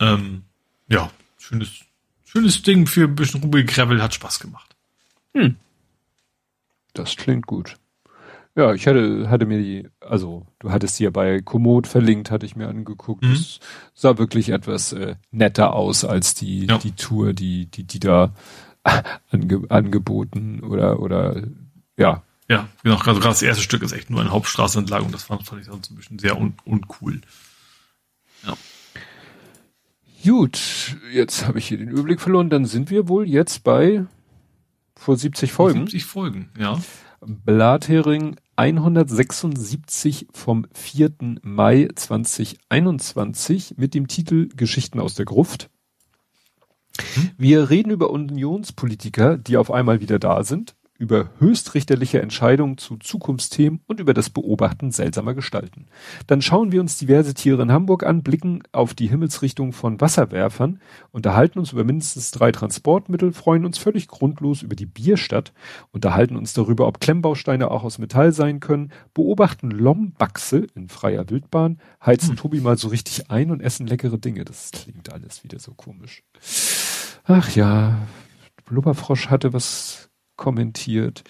Ähm, ja, schönes, schönes Ding für ein bisschen Gravel, hat Spaß gemacht. Hm. Das klingt gut. Ja, ich hatte, hatte mir die, also du hattest sie ja bei Komoot verlinkt, hatte ich mir angeguckt. Mhm. Das sah wirklich etwas äh, netter aus als die, ja. die Tour, die, die, die da (laughs) ange, angeboten oder, oder ja. Ja, genau. Also gerade das erste Stück ist echt nur eine Hauptstraße entlang und das fand, fand ich sonst ein bisschen sehr un, uncool. Ja. Gut, jetzt habe ich hier den Überblick verloren. Dann sind wir wohl jetzt bei vor 70 Folgen. 70 Folgen, ja. Blathering 176 vom 4. Mai 2021 mit dem Titel Geschichten aus der Gruft. Hm? Wir reden über Unionspolitiker, die auf einmal wieder da sind über höchstrichterliche Entscheidungen zu Zukunftsthemen und über das Beobachten seltsamer Gestalten. Dann schauen wir uns diverse Tiere in Hamburg an, blicken auf die Himmelsrichtung von Wasserwerfern, unterhalten uns über mindestens drei Transportmittel, freuen uns völlig grundlos über die Bierstadt, unterhalten uns darüber, ob Klemmbausteine auch aus Metall sein können, beobachten Lombachse in freier Wildbahn, heizen hm. Tobi mal so richtig ein und essen leckere Dinge. Das klingt alles wieder so komisch. Ach ja, Blubberfrosch hatte was kommentiert.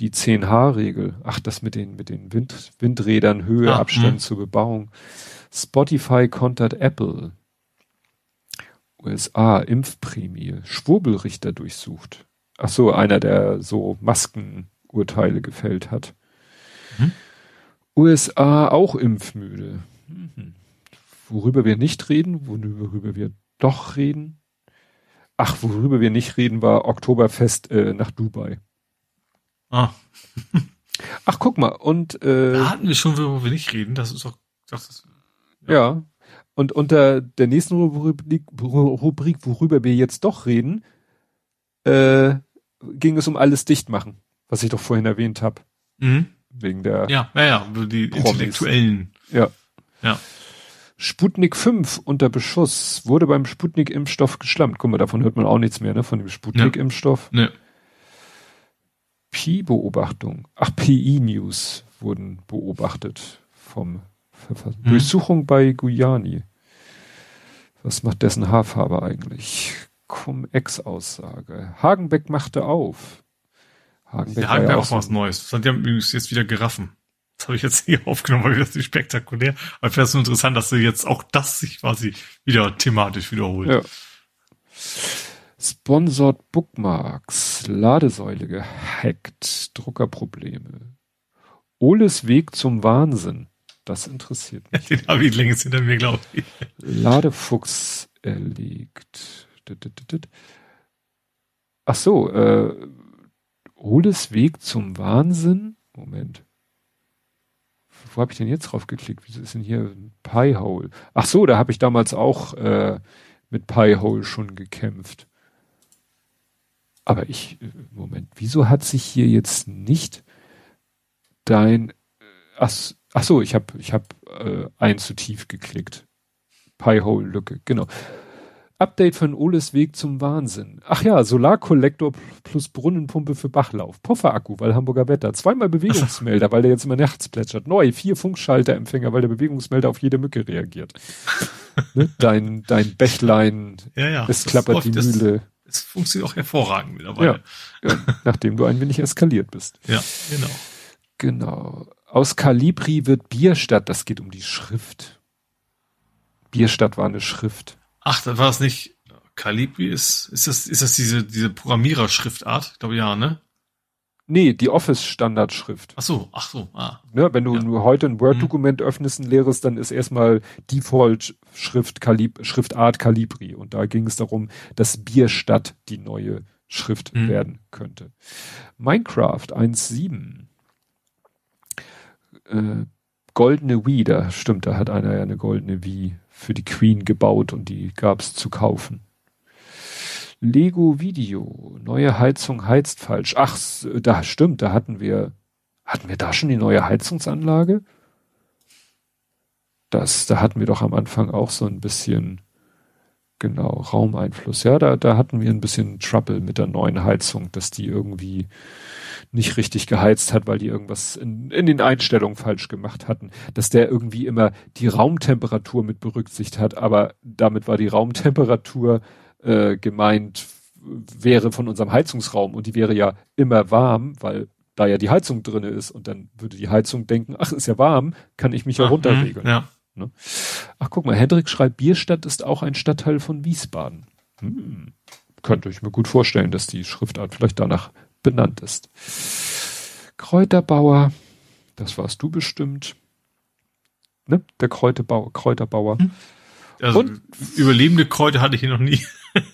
Die 10H-Regel. Ach, das mit den, mit den Wind, Windrädern, Höhe, ah, Abstand mh. zur Bebauung. Spotify kontert Apple. USA, Impfprämie. Schwurbelrichter durchsucht. Ach so, einer, der so Maskenurteile gefällt hat. Mhm. USA auch impfmüde. Mhm. Worüber wir nicht reden, worüber wir doch reden. Ach, worüber wir nicht reden, war Oktoberfest äh, nach Dubai. Ah. (laughs) Ach, guck mal, und äh, da hatten wir schon, worüber wir nicht reden, das ist doch. Das ist, ja. ja. Und unter der nächsten Rubrik, Rubrik, worüber wir jetzt doch reden, äh, ging es um alles dicht machen, was ich doch vorhin erwähnt habe. Mhm. Wegen der Ja, ja, ja, die Promis. intellektuellen. Ja. Ja. Sputnik 5 unter Beschuss wurde beim Sputnik-Impfstoff geschlampt. Guck mal, davon hört man auch nichts mehr, ne? Von dem Sputnik-Impfstoff. Ne. Pi-Beobachtung. Ach, PI-News wurden beobachtet vom Verfassen. Hm. Durchsuchung bei Guyani. Was macht dessen Haarfarbe eigentlich? Cum-Ex-Aussage. Hagenbeck machte auf. Hagenbeck, Der Hagenbeck auch was Neues. Das sind ja übrigens jetzt wieder Giraffen. Das habe ich jetzt hier (laughs) aufgenommen, weil das ist spektakulär. Aber ich finde es so interessant, dass du jetzt auch das sich quasi wieder thematisch wiederholt. Ja. Sponsored Bookmarks, Ladesäule gehackt, Druckerprobleme. Oles Weg zum Wahnsinn. Das interessiert (laughs) mich. Den habe ich längst hinter mir, glaube ich. Ladefuchs erlegt. Ach so, äh, Oles Weg zum Wahnsinn. Moment wo habe ich denn jetzt drauf geklickt? Wieso ist denn hier Piehole? Ach so, da habe ich damals auch äh, mit Piehole schon gekämpft. Aber ich, äh, Moment, wieso hat sich hier jetzt nicht dein, äh, ach, ach so, ich habe ich hab, äh, ein zu tief geklickt. Piehole-Lücke, genau. Update von Oles Weg zum Wahnsinn. Ach ja, Solarkollektor plus Brunnenpumpe für Bachlauf. Pufferakku, weil Hamburger Wetter. Zweimal Bewegungsmelder, weil der jetzt immer nachts plätschert. Neu, vier Funkschalterempfänger, weil der Bewegungsmelder auf jede Mücke reagiert. (laughs) ne? Dein, dein Bächlein, ja, ja, es klappert die Mühle. Es funktioniert auch hervorragend mittlerweile. Ja, ja, nachdem du ein wenig eskaliert bist. Ja, genau. Genau. Aus Kalibri wird Bierstadt, das geht um die Schrift. Bierstadt war eine Schrift. Ach, da war es nicht. Calibri ist, ist das, ist das diese, diese Programmierer-Schriftart? Ich glaube ja, ne? Nee, die Office-Standardschrift. Ach so, ach so, ah. Ne, wenn du ja. nur heute ein Word-Dokument mhm. öffnest, ein leeres, dann ist erstmal Default-Schrift Kalib Schriftart Calibri. Und da ging es darum, dass Bierstadt die neue Schrift mhm. werden könnte. Minecraft 1.7. Äh, goldene Wii, da stimmt, da hat einer ja eine goldene Wii für die Queen gebaut und die gab's zu kaufen. Lego Video, neue Heizung heizt falsch. Ach, da stimmt, da hatten wir, hatten wir da schon die neue Heizungsanlage? Das, da hatten wir doch am Anfang auch so ein bisschen, genau, Raumeinfluss. Ja, da, da hatten wir ein bisschen Trouble mit der neuen Heizung, dass die irgendwie nicht richtig geheizt hat, weil die irgendwas in, in den Einstellungen falsch gemacht hatten, dass der irgendwie immer die Raumtemperatur mit berücksichtigt hat, aber damit war die Raumtemperatur äh, gemeint, wäre von unserem Heizungsraum und die wäre ja immer warm, weil da ja die Heizung drinne ist und dann würde die Heizung denken, ach, ist ja warm, kann ich mich ja runterregeln. Ja. Ne? Ach, guck mal, Hendrik schreibt, Bierstadt ist auch ein Stadtteil von Wiesbaden. Hm. Könnte ich mir gut vorstellen, dass die Schriftart vielleicht danach benannt ist. Kräuterbauer, das warst du bestimmt. Ne? Der Kräuterbauer, Kräuterbauer. Hm. Also Und, überlebende Kräuter hatte ich hier noch nie. (laughs)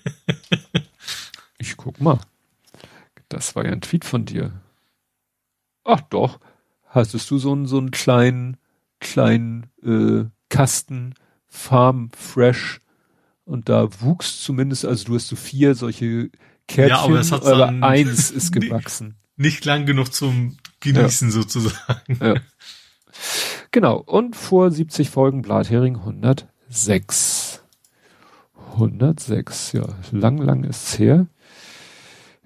ich guck mal. Das war ja ein Tweet von dir. Ach doch. Hattest du so einen, so einen kleinen, kleinen äh, Kasten Farm Fresh Und da wuchs zumindest, also du hast so vier solche Kärtchen, ja, aber, es hat aber eins ist (laughs) gewachsen. Nicht lang genug zum Genießen ja. sozusagen. Ja. Genau. Und vor 70 Folgen Blathering 106. 106, ja. Lang, lang ist's her.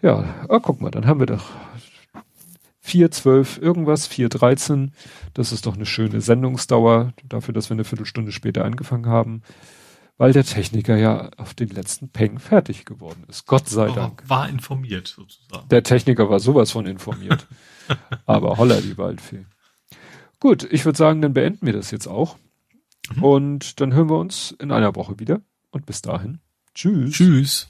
Ja, oh, guck mal, dann haben wir doch 412 irgendwas, 413. Das ist doch eine schöne Sendungsdauer dafür, dass wir eine Viertelstunde später angefangen haben, weil der Techniker ja auf den letzten Peng fertig geworden ist. Gott sei Aber Dank. War informiert sozusagen. Der Techniker war sowas von informiert. (laughs) Aber holla die Waldfee. Gut, ich würde sagen, dann beenden wir das jetzt auch. Mhm. Und dann hören wir uns in einer Woche wieder. Und bis dahin. Tschüss. Tschüss.